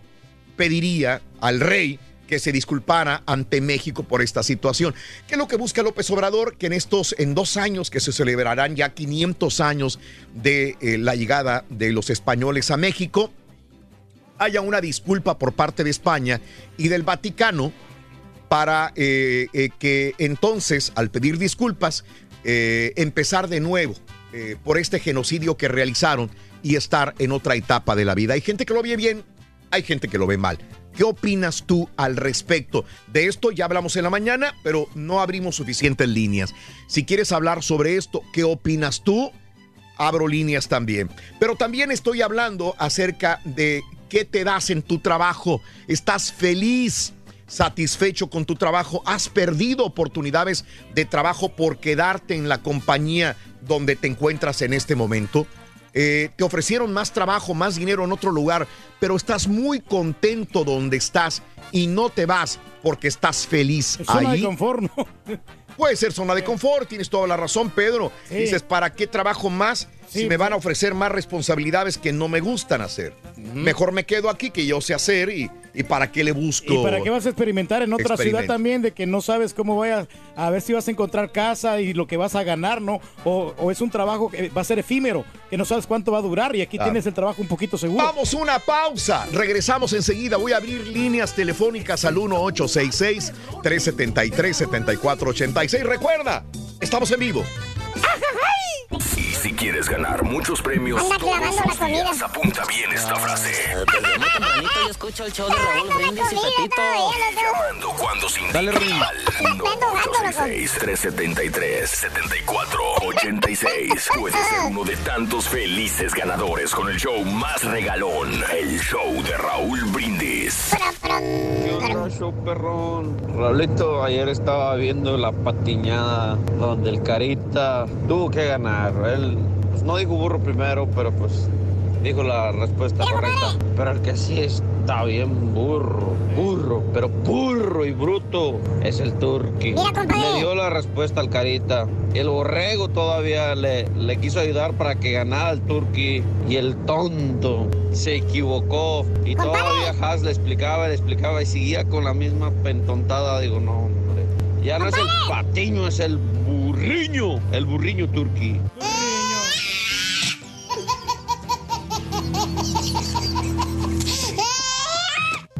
pediría al rey que se disculpara ante México por esta situación. ¿Qué es lo que busca López Obrador? Que en estos, en dos años que se celebrarán ya 500 años de eh, la llegada de los españoles a México, haya una disculpa por parte de España y del Vaticano para eh, eh, que entonces, al pedir disculpas, empezar de nuevo por este genocidio que realizaron y estar en otra etapa de la vida. Hay gente que lo ve bien, hay gente que lo ve mal. ¿Qué opinas tú al respecto? De esto ya hablamos en la mañana, pero no abrimos suficientes líneas. Si quieres hablar sobre esto, ¿qué opinas tú? Abro líneas también. Pero también estoy hablando acerca de qué te das en tu trabajo. ¿Estás feliz? Satisfecho con tu trabajo, has perdido oportunidades de trabajo por quedarte en la compañía donde te encuentras en este momento. Eh, te ofrecieron más trabajo, más dinero en otro lugar, pero estás muy contento donde estás y no te vas porque estás feliz es zona de confort, ¿no? Puede ser zona de confort, tienes toda la razón, Pedro. Dices, ¿para qué trabajo más si me van a ofrecer más responsabilidades que no me gustan hacer? Mejor me quedo aquí que yo sé hacer y, ¿Y para qué le busco? ¿Y para qué vas a experimentar en otra ciudad también de que no sabes cómo vayas a ver si vas a encontrar casa y lo que vas a ganar, ¿no? O, es un trabajo que va a ser efímero, que no sabes cuánto va a durar y aquí tienes el trabajo un poquito seguro. Vamos una pausa. Regresamos enseguida. Voy a abrir líneas telefónicas al 1866 373 7486. Recuerda, estamos en vivo. Y si quieres ganar muchos premios, Anda clavando la comida. apunta bien esta frase. Desde muy tempranito yo escucho el show de Raúl Brindis y Pepito. Llamando cuando sin Dale, Rin. al 1-866-373-7486. Puedes ser uno de tantos felices ganadores con el show más regalón. El show de Raúl Brindis. ¿Qué onda, show perrón? Raulito, ayer estaba viendo la patiñada donde el Carita tuvo que ganar. Él pues, no dijo burro primero, pero pues dijo la respuesta correcta. Pero el que sí está bien burro, burro, pero burro y bruto es el turqui. Le dio la respuesta al Carita. El borrego todavía le, le quiso ayudar para que ganara el turqui. Y el tonto se equivocó. Y todavía Haas le explicaba, le explicaba y seguía con la misma pentontada. Digo, no, hombre. Ya no es el patiño, es el burriño. El burriño turqui.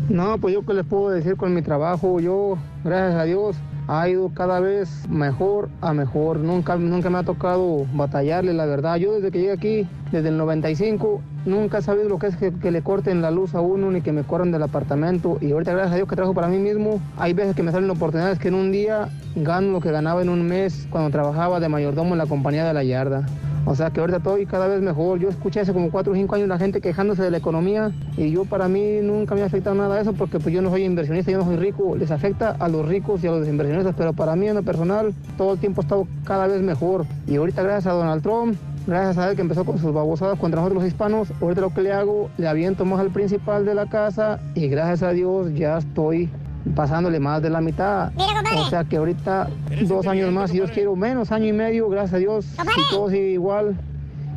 No, pues yo qué les puedo decir con mi trabajo. Yo, gracias a Dios, ha ido cada vez mejor a mejor. Nunca, nunca me ha tocado batallarle, la verdad. Yo desde que llegué aquí, desde el 95, nunca he sabido lo que es que, le corten la luz a uno ni que me corran del apartamento. Y ahorita, gracias a Dios que trabajo para mí mismo, hay veces que me salen oportunidades que en un día gano lo que ganaba en un mes cuando trabajaba de mayordomo en la compañía de la yarda. O sea que ahorita estoy cada vez mejor. Yo escuché hace como 4 o 5 años la gente quejándose de la economía y yo para mí nunca me ha afectado nada eso porque pues yo no soy inversionista, yo no soy rico. Les afecta a los ricos y a los inversionistas, pero para mí en lo personal todo el tiempo ha estado cada vez mejor. Y ahorita gracias a Donald Trump, gracias a él que empezó con sus babosadas contra nosotros los hispanos, ahorita lo que le hago, le aviento más al principal de la casa y gracias a Dios ya estoy pasándole más de la mitad. o sea que ahorita dos años más, si Dios quiere, menos año y medio, gracias a Dios, si todo sigue igual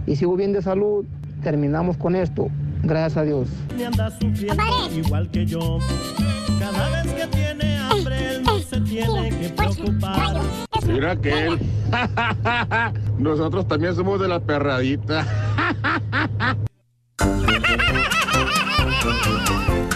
y sigo bien de salud, terminamos con esto. Gracias a Dios. Me anda sufriendo igual que yo. Cada vez que tiene se tiene que preocupar. Mira que él. Nosotros también somos de la perradita.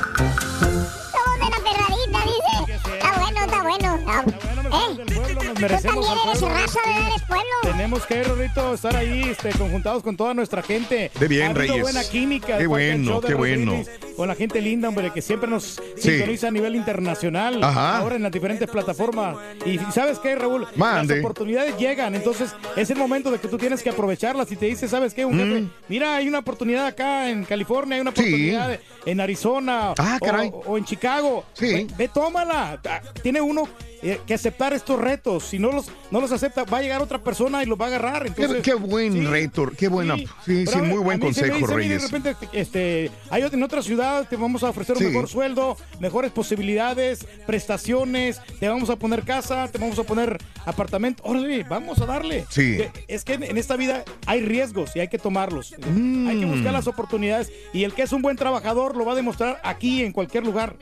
Tú merecemos también al eres pueblo. raza de eres pueblo. Tenemos que, Rorrito, estar ahí este, conjuntados con toda nuestra gente. De bien, ha Reyes. buena química. Qué bueno, qué bueno. Con la gente linda, hombre, que siempre nos Sí. sintoniza a nivel internacional. Ajá. Ahora en las diferentes plataformas. Y ¿sabes qué, Raúl? Mande. Las oportunidades llegan. Entonces, es el momento de que tú tienes que aprovecharlas. Y te dice, ¿sabes qué? Un jefe, mira, hay una oportunidad acá en California, hay una Mm. Sí. oportunidad en Arizona. Ah, o- caray. O, en Chicago. Ve, ve, tómala. Ah, Tiene uno eh, que aceptar estos retos. Si no los, no los acepta, va a llegar otra persona y los va a agarrar. Qué, Entonces, qué buen reto, qué buena. Sí, sí, ver, muy buen consejo, dice, mire, Reyes. De repente, este, hay en otra ciudad te vamos a ofrecer un Sí. mejor sueldo, mejores posibilidades, prestaciones, te vamos a poner casa, te vamos a poner apartamento. Órale, vamos a darle. Sí. Que- Es que en esta vida hay riesgos y hay que tomarlos. Mm. Hay que buscar las oportunidades y el que es un buen trabajador lo va a demostrar aquí en cualquier lugar.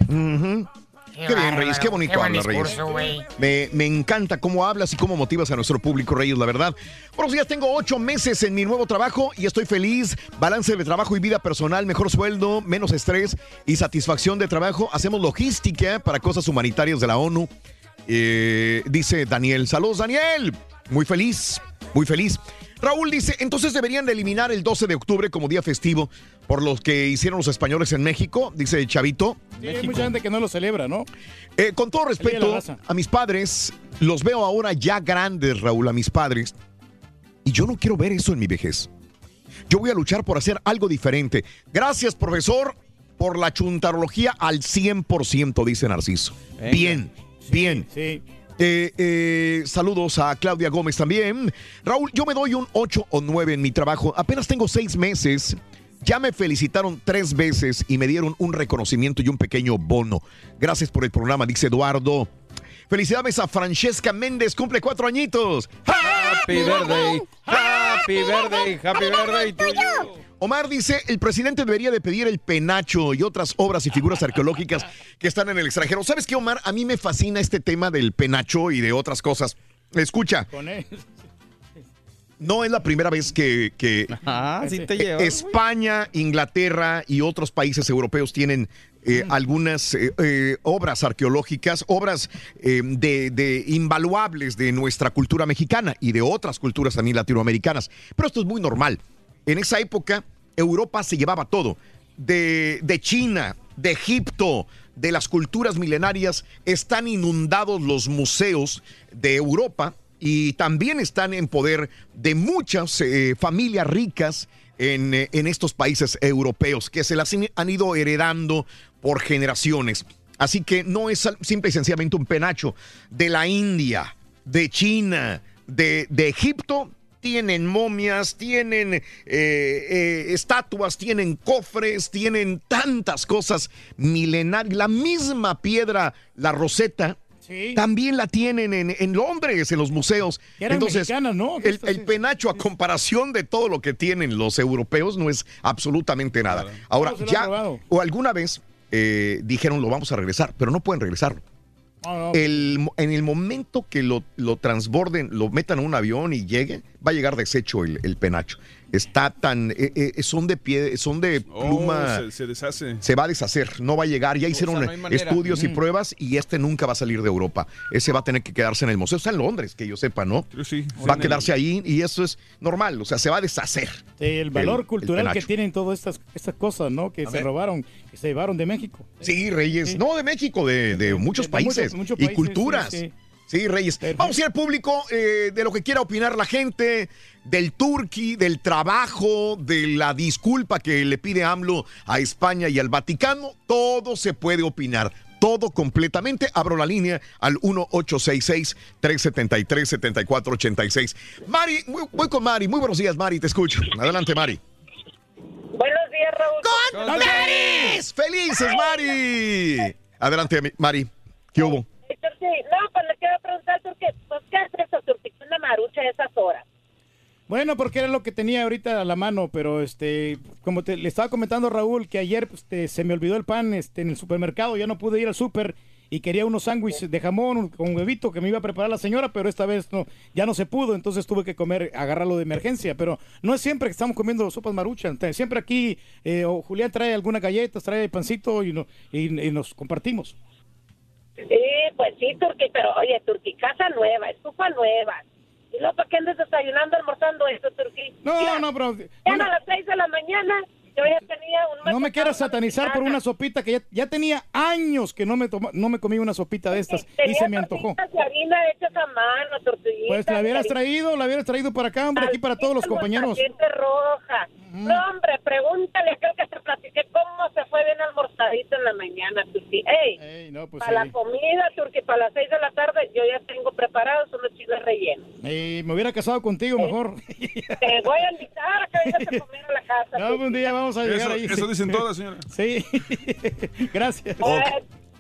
Qué bien, Reyes, qué bonito hablas, Reyes. Me, me encanta cómo hablas y cómo motivas a nuestro público, Reyes, la verdad. Buenos días, tengo ocho meses en mi nuevo trabajo y estoy feliz. Balance de trabajo y vida personal, mejor sueldo, menos estrés y satisfacción de trabajo. Hacemos logística para cosas humanitarias de la ONU. Eh, dice Daniel. Saludos, Daniel. Muy feliz, muy feliz. Raúl dice, entonces deberían de eliminar el 12 de octubre como día festivo por los que hicieron los españoles en México, dice Chavito. Sí, hay mucha gente que no lo celebra, ¿no? Eh, con todo respeto a mis padres, los veo ahora ya grandes, Raúl, a mis padres, y yo no quiero ver eso en mi vejez. Yo voy a luchar por hacer algo diferente. Gracias, profesor, por la chuntarología al 100%, dice Narciso. Venga. Bien, bien. Sí. Eh, eh, saludos a Claudia Gómez también. Raúl, yo me doy un 8 o 9 en mi trabajo. Apenas tengo seis meses. Ya me felicitaron tres veces y me dieron un reconocimiento y un pequeño bono. Gracias por el programa, dice Eduardo. Felicidades a Francesca Méndez, cumple cuatro añitos. Happy birthday, happy birthday, happy birthday to you. Omar dice, el presidente debería de pedir el penacho y otras obras y figuras arqueológicas que están en el extranjero. ¿Sabes qué, Omar? A mí me fascina este tema del penacho y de otras cosas. Escucha, Con él. no es la primera vez que, que Ah, sí te eh, lleva. España, Inglaterra y otros países europeos tienen eh, algunas eh, eh, obras arqueológicas, obras eh, de, de invaluables de nuestra cultura mexicana y de otras culturas también latinoamericanas. Pero esto es muy normal. En esa época, Europa se llevaba todo. De, China, de Egipto, de las culturas milenarias, están inundados los museos de Europa y también están en poder de muchas eh, familias ricas en, eh, en estos países europeos que se las han- ido heredando por generaciones. Así que no es simple y sencillamente un penacho de la India, de China, de Egipto. Tienen momias, tienen eh, eh, estatuas, tienen cofres, tienen tantas cosas milenarias. La misma piedra, la roseta, también la tienen en, en Londres, en los museos. Eran mexicanas, ¿no? El, el penacho, a comparación de todo lo que tienen los europeos, no es absolutamente nada. Ahora, ya, o alguna vez eh, dijeron lo vamos a regresar, pero no pueden regresarlo. No. El en el momento que lo, lo transborden, lo metan a un avión y llegue, va a llegar deshecho el, el penacho. Está tan, eh, eh, son de pie, son de Oh, pluma. se, se deshace. se va a deshacer, no va a llegar. Ya hicieron estudios y Mm. pruebas y este nunca va a salir de Europa. Ese va a tener que quedarse en el museo. Está en Londres, que yo sepa, ¿no? sí. Va a quedarse ahí y eso es normal. O sea, se va a deshacer. El valor el cultural que tienen todas estas, estas cosas, ¿no? Que A se ver. robaron, que se llevaron de México. Sí, Reyes. No, de México, de, de muchos de países muchos- muchos y países, culturas. sí, Sí, sí. Reyes. Vamos a ir al público eh, de lo que quiera opinar la gente, del Turqui, del trabajo, de la disculpa que le pide AMLO a España y al Vaticano. Todo se puede opinar. Todo completamente. Abro la línea al 1-866-373-7486. Mari, muy- voy con Mari. Muy buenos días, Mari. Te escucho. Adelante, Mari. Buenos días, Raúl. ¡Con ¡Felices! ¡Felices, Mari! Adelante, Mari. ¿Qué hubo? Sí. No, pues le quiero preguntar, Turquí, pues, ¿qué hace eso, Turquí? Una marucha a esas horas. Bueno, porque era lo que tenía ahorita a la mano, pero este, como te, le estaba comentando Raúl, que ayer pues, te- se me olvidó el pan este, en el supermercado, ya no pude ir al súper y quería unos sándwiches de jamón con huevito que me iba a preparar la señora, pero esta vez no, ya no se pudo, entonces tuve que comer, agarrarlo de emergencia, pero no es siempre que estamos comiendo sopas maruchan, siempre aquí eh, o Julián trae algunas galletas, trae pancito y, no- y- y nos compartimos. Sí, pues sí, Turquí, pero oye, Turquí, casa nueva, estufa nueva. ¿Y luego para qué andas desayunando, almorzando esto, Turquí? No, no, pero... Ya a las seis de la mañana, yo ya tenía un... No me quieras satanizar por una sopita que ya, ya tenía años que no me toma- no me comí una sopita de estas y se me antojó. harina hechas a mano. Pues la hubieras traído, la hubieras traído para acá, hombre, aquí para todos los compañeros. Roja. No, hombre, pregúntale, creo que te platiqué cómo se fue bien almorzadito en la mañana, Turquí. Ey, pues para sí. la comida, Turquí, para las seis de la tarde, yo ya tengo preparados unos chiles rellenos. Eh, me hubiera casado contigo mejor. Te voy a invitar a que vengas a comer a la casa. No, un día vamos a llegar Eso- ahí. eso dicen todas, señora. Sí. Gracias.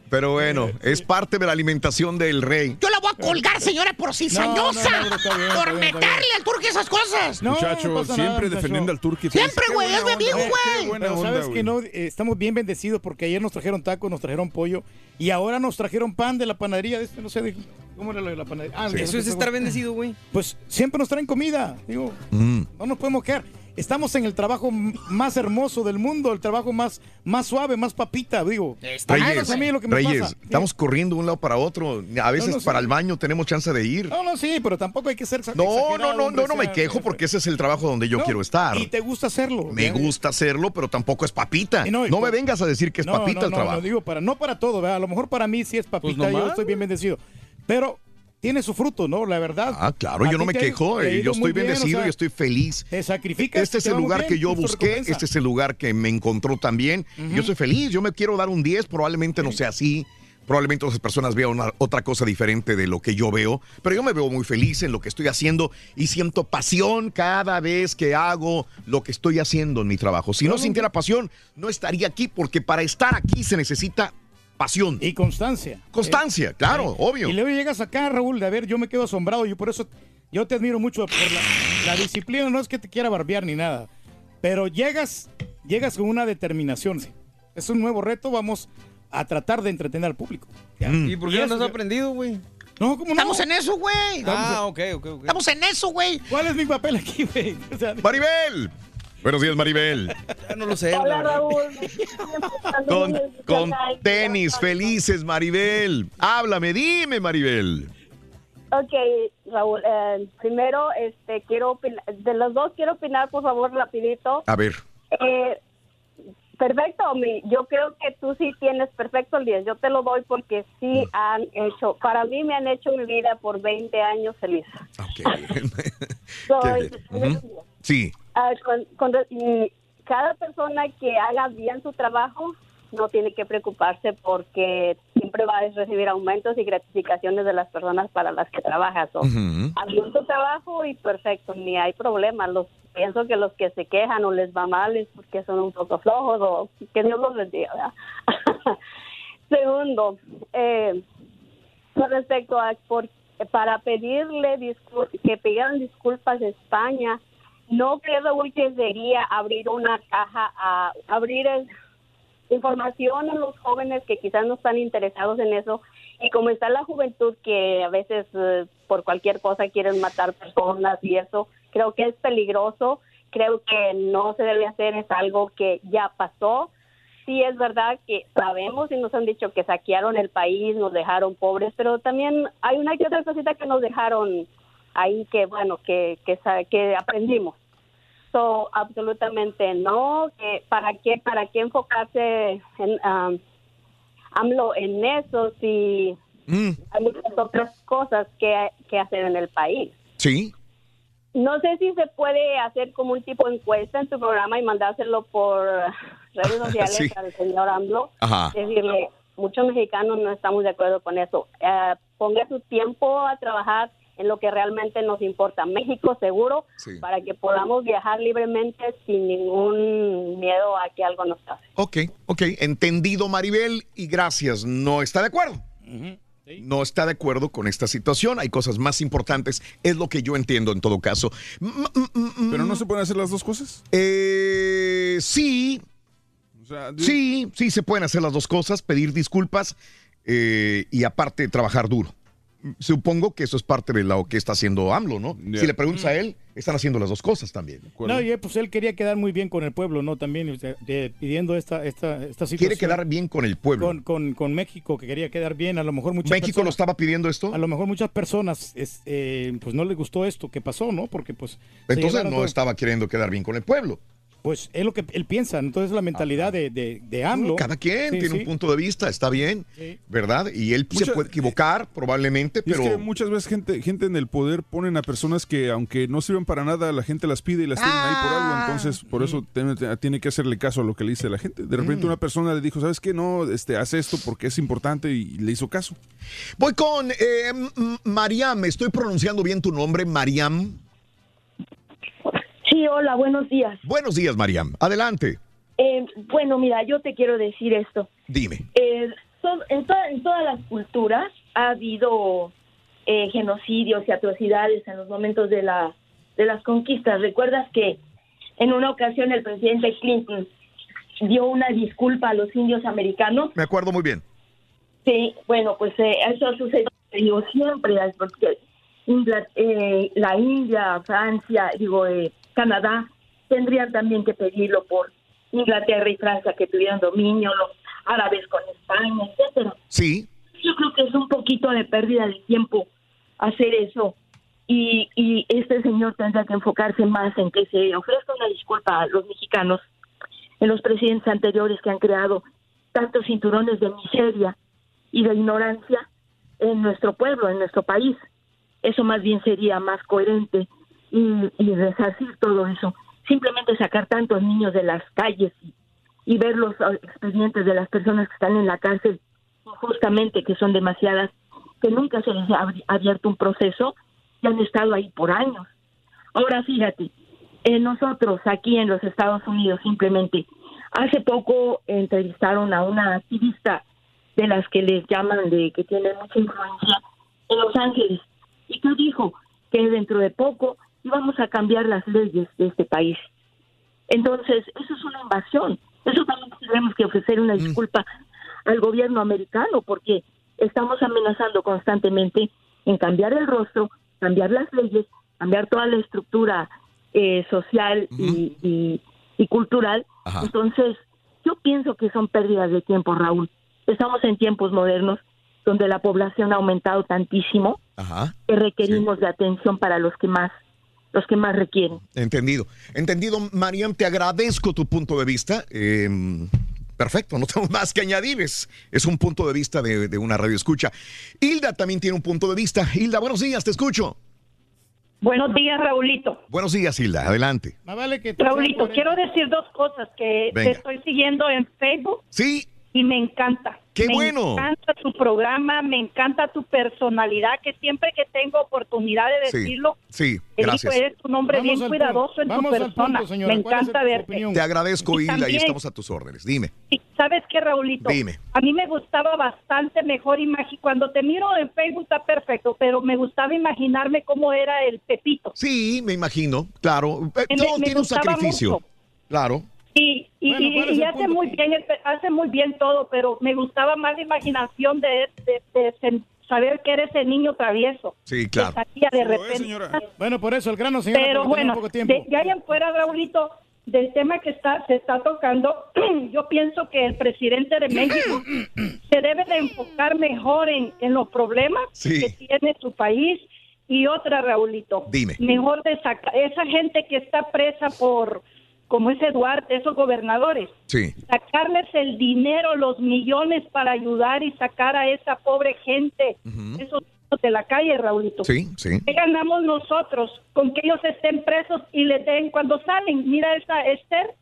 Pero bueno, es parte de la alimentación del rey. Yo la voy a colgar, señora, por cizañosa. no, no, bien, está por bien, meterle al turque esas cosas. Muchacho, siempre defendiendo al turqui. Siempre, güey, es de amigo, güey. Pero sabes que no, Eh, estamos bien bendecidos porque ayer nos trajeron tacos, nos trajeron pollo y ahora nos trajeron pan de la panadería. de este, no sé, de- ¿cómo era lo de la panadería? Ah, Sí, eso es estar bendecido, güey. Pues siempre nos traen comida, digo, Mm. no nos podemos quedar. Estamos en el trabajo más hermoso del mundo, el trabajo más, más suave, más papita, digo. Reyes, a mí lo que me Reyes, pasa. estamos corriendo de un lado para otro. A veces No, no, sí. para el baño tenemos chance de ir. No, no, sí, pero tampoco hay que ser No, no, no, hombre, no, no me quejo porque ese es el trabajo donde yo No, quiero estar. Y te gusta hacerlo. Me Ya- gusta hacerlo, pero tampoco es papita. Y No, no, me por- vengas a decir que es No, papita no, el no, trabajo. No, digo, para, no para todo, ¿verdad? A lo mejor para mí sí es papita, Pues yo estoy bien bendecido. Pero tiene su fruto, ¿no? La verdad. Ah, claro, yo no me quejo, eh, yo estoy bendecido o sea, y estoy feliz. Te sacrificas. Este es el lugar bien, que yo busqué, recompensa. este es el lugar que me encontró también. Yo soy feliz, yo me quiero dar un 10, probablemente no sea así. Probablemente otras personas vean una- otra cosa diferente de lo que yo veo, pero yo me veo muy feliz en lo que estoy haciendo y siento pasión cada vez que hago lo que estoy haciendo en mi trabajo. Si no sintiera pasión, no estaría aquí porque para estar aquí se necesita pasión. Y constancia. Constancia, Eh, claro, eh, obvio. Y luego llegas acá, Raúl, de a ver, yo me quedo asombrado. Yo por eso, yo te admiro mucho por la, la disciplina. No es que te quiera barbear ni nada. Pero llegas, llegas con una determinación. sí. Es un nuevo reto, vamos a tratar de entretener al público. Ya. ¿Y por qué no eso has ya- aprendido, güey? No, ¿cómo no? Estamos en eso, güey. Ah, ok, ok, ok. Estamos en eso, güey. ¿Cuál es mi papel aquí, güey? O sea, Maribel. Buenos días, Maribel. Ya no lo sé. Hola, Raúl. Con, con tenis, felices, Maribel. Háblame, dime, Maribel. Ok, Raúl, eh, primero, este, quiero opinar, de los dos quiero opinar, por favor, rapidito. A ver. Eh, perfecto, mi, yo creo que tú sí tienes perfecto el 10, yo te lo doy porque sí han hecho, para mí me han hecho mi vida por 20 años feliz. Soy- Qué bien. Ujú. Sí. Ah, con- con- y cada persona que haga bien su trabajo no tiene que preocuparse porque siempre va a recibir aumentos y gratificaciones de las personas para las que trabajas. So, bien tu trabajo y perfecto, ni hay problema. Los pienso que los que se quejan o les va mal es porque son un poco flojos o que Dios los bendiga. Segundo, eh, con respecto a por- para pedirle discul- que pidieran disculpas a España, no creo Raúl, que sería abrir una caja a abrir el- información a los jóvenes que quizás no están interesados en eso. Y como está la juventud que a veces eh, por cualquier cosa quieren matar personas y eso creo que es peligroso. Creo que no se debe hacer, es algo que ya pasó. Sí es verdad que sabemos y nos han dicho que saquearon el país, nos dejaron pobres, pero también hay una que otra cosita que nos dejaron ahí que, bueno, que, que, que aprendimos. So, absolutamente no. Que ¿Para qué para qué enfocarse en, um, AMLO en eso si Mm, hay muchas otras cosas que, que hacer en el país? sí. No sé si se puede hacer como un tipo de encuesta en tu programa y mandárselo por redes sociales Sí. al señor AMLO. Ajá. Decirle, muchos mexicanos no estamos de acuerdo con eso. Eh, ponga su tiempo a trabajar en lo que realmente nos importa. México seguro, Sí. para que podamos viajar libremente sin ningún miedo a que algo nos pase. Ok, ok, entendido Maribel y gracias. No está de acuerdo. No está de acuerdo con esta situación. Hay cosas más importantes. Es lo que yo entiendo en todo caso. ¿Pero no se pueden hacer las dos cosas? Eh, sí. O sea, Sí, sí se pueden hacer las dos cosas, pedir disculpas eh, y aparte trabajar duro. Supongo que eso es parte de lo que está haciendo AMLO, ¿no? Si le preguntas a él, están haciendo las dos cosas también. No, y eh, pues él quería quedar muy bien con el pueblo, ¿no? También de- pidiendo esta, esta, esta situación. Quiere quedar bien con el pueblo. Con, con, con México, que quería quedar bien. A lo mejor muchas ¿México lo estaba pidiendo esto? A lo mejor muchas personas es, eh, pues no les gustó esto que pasó, ¿no? Porque pues... Entonces no todo- estaba queriendo quedar bien con el pueblo. Pues es lo que él piensa, entonces la mentalidad de, de, de AMLO. Cada quien Sí, tiene sí. un punto de vista, está bien, Sí. ¿verdad? Y él se puede equivocar probablemente, Y es pero... que muchas veces gente, gente en el poder ponen a personas que aunque no sirven para nada, la gente las pide y las tienen ahí por Ah. algo. Entonces, por eso tiene, tiene que hacerle caso a lo que le dice la gente. De repente Mm. una persona le dijo, ¿sabes qué? No, este, haz esto porque es importante y le hizo caso. Voy con eh, Mariam, estoy pronunciando bien tu nombre, Mariam. Sí, hola, buenos días. Buenos días, Mariam. Adelante, Eh, bueno, mira, yo te quiero decir esto. dime. Eh, son- en, toda- en todas las culturas ha habido eh, genocidios y atrocidades en los momentos de, la, de las conquistas. ¿Recuerdas que en una ocasión el presidente Clinton dio una disculpa a los indios americanos? Me acuerdo muy bien. Sí, bueno, pues eh, eso ha sucedido siempre, porque la India, Francia, digo, eh, Canadá, tendrían también que pedirlo por Inglaterra y Francia que tuvieran dominio, los árabes con España, etcétera. Sí. Yo creo que es un poquito de pérdida de tiempo hacer eso. Y, y este señor tendrá que enfocarse más en que se ofrezca una disculpa a los mexicanos, en los presidentes anteriores que han creado tantos cinturones de miseria y de ignorancia en nuestro pueblo, en nuestro país. Eso más bien sería más coherente y, resarcir todo eso. Simplemente sacar tantos niños de las calles y, ver los ah, expedientes de las personas que están en la cárcel injustamente, que son demasiadas, que nunca se les ha abierto un proceso y han estado ahí por años. Ahora fíjate, eh, nosotros aquí en los Estados Unidos simplemente, hace poco entrevistaron a una activista de las que les llaman de que tienen mucha influencia en Los Ángeles y que dijo que dentro de poco íbamos a cambiar las leyes de este país. Entonces, eso es una invasión. Eso también tenemos que ofrecer una disculpa al gobierno americano porque estamos amenazando constantemente en cambiar el rostro, cambiar las leyes, cambiar toda la estructura eh, social y, y- y cultural. Entonces, yo pienso que son pérdidas de tiempo, Raúl. Estamos en tiempos modernos donde la población ha aumentado tantísimo Ajá. que requerimos de atención para los que más los que más requieren. Entendido. Entendido, Mariam, te agradezco tu punto de vista. Eh, perfecto, no tengo más que añadir. Es, es un punto de vista de, de una radio escucha. Hilda también tiene un punto de vista. Hilda, buenos días, te escucho. Buenos días, Raulito. Buenos días, Hilda, adelante. Raulito, quiero decir dos cosas que Venga. te estoy siguiendo en Facebook. Sí. Y me encanta. ¡Qué me bueno! Me encanta tu programa, me encanta tu personalidad, que siempre que tengo oportunidad de Sí, decirlo, sí, te gracias. eres un hombre Vamos bien cuidadoso en Vamos tu al persona. punto, me ¿Cuál es encanta verte. Te agradezco, Y Hilda, y estamos a tus órdenes. Dime. Sí, ¿Sabes qué, Raulito? Dime. A mí me gustaba bastante mejor imaginar, cuando te miro en Facebook está perfecto, pero me gustaba imaginarme cómo era el Pepito. Sí, me imagino, claro. Eh, Me- todo me tiene un sacrificio. mucho. Claro. Y, Y, Bueno, y- ¿cuál es y el hace punto? muy bien hace muy bien todo, pero me gustaba más la imaginación de, de- saber que era ese niño travieso. Sí, claro. salía de repente. Bueno, por eso el grano, señora, Pero bueno, poco tiempo. de, de ahí en fuera, Raulito, del tema que está se está tocando, yo pienso que el presidente de México se debe de enfocar mejor en, en los problemas Sí. que tiene su país y otra, Raulito. Dime. Mejor de sacar esa gente que está presa por, como ese Duarte, esos gobernadores, Sí. sacarles el dinero, los millones para ayudar y sacar a esa pobre gente, esos niños de la calle, Raulito. Sí, sí. ¿Qué ganamos nosotros con que ellos estén presos y les den cuando salen? Mira esa Esther,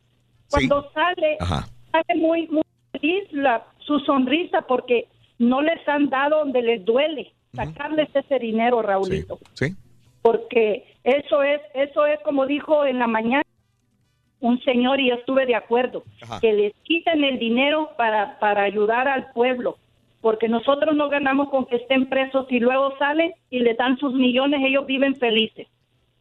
cuando sale, Ajá. sale muy, muy feliz la, su sonrisa porque no les han dado donde les duele sacarles ese dinero, Raulito. Sí. Porque eso es, eso es como dijo en la mañana un señor y yo estuve de acuerdo, Ajá. que les quiten el dinero para, para ayudar al pueblo. Porque nosotros no ganamos con que estén presos y luego salen y le dan sus millones, ellos viven felices.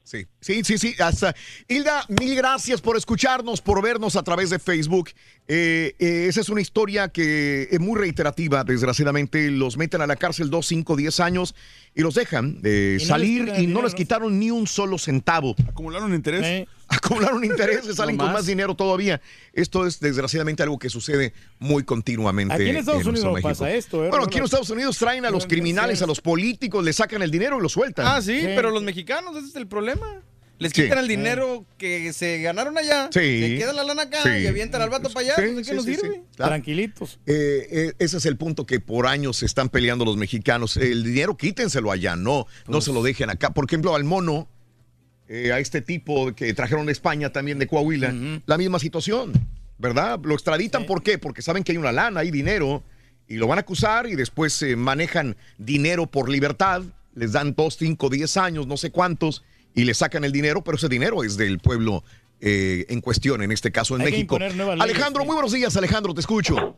Sí, sí, sí, sí. Hasta. Hilda, mil gracias por escucharnos, por vernos a través de Facebook. Eh, eh, esa es una historia que es muy reiterativa, desgraciadamente. Los meten a la cárcel dos, cinco, diez años y los dejan de les salir y no les quitaron ni un solo centavo. ¿Acumularon interés? Acumularon intereses, salen No con más. dinero todavía. Esto es desgraciadamente algo que sucede muy continuamente. Aquí en Estados nuestro Unidos pasa esto, ¿eh, Bueno, aquí en Estados Unidos traen a los criminales, a los políticos, le sacan el dinero y lo sueltan. Ah, sí, pero los mexicanos, ese es el problema. Les Sí. quitan el dinero que se ganaron allá, Sí. le queda la lana acá Sí. y avientan al vato para allá. Sí, pues, ¿De qué sí, nos sí, sirve? sí. Claro. Tranquilitos. Eh, eh, ese es el punto que por años se están peleando los mexicanos. El dinero quítenselo allá, no, no se lo dejen acá. Por ejemplo, al mono, eh, a este tipo que trajeron de España también de Coahuila, la misma situación, ¿verdad? Lo extraditan, ¿por qué? Porque saben que hay una lana, hay dinero, y lo van a acusar y después eh, manejan dinero por libertad, les dan dos, cinco, diez años, no sé cuántos, y le sacan el dinero, pero ese dinero es del pueblo eh, en cuestión, en este caso en Hay México. Alejandro, muy buenos días, Alejandro, te escucho.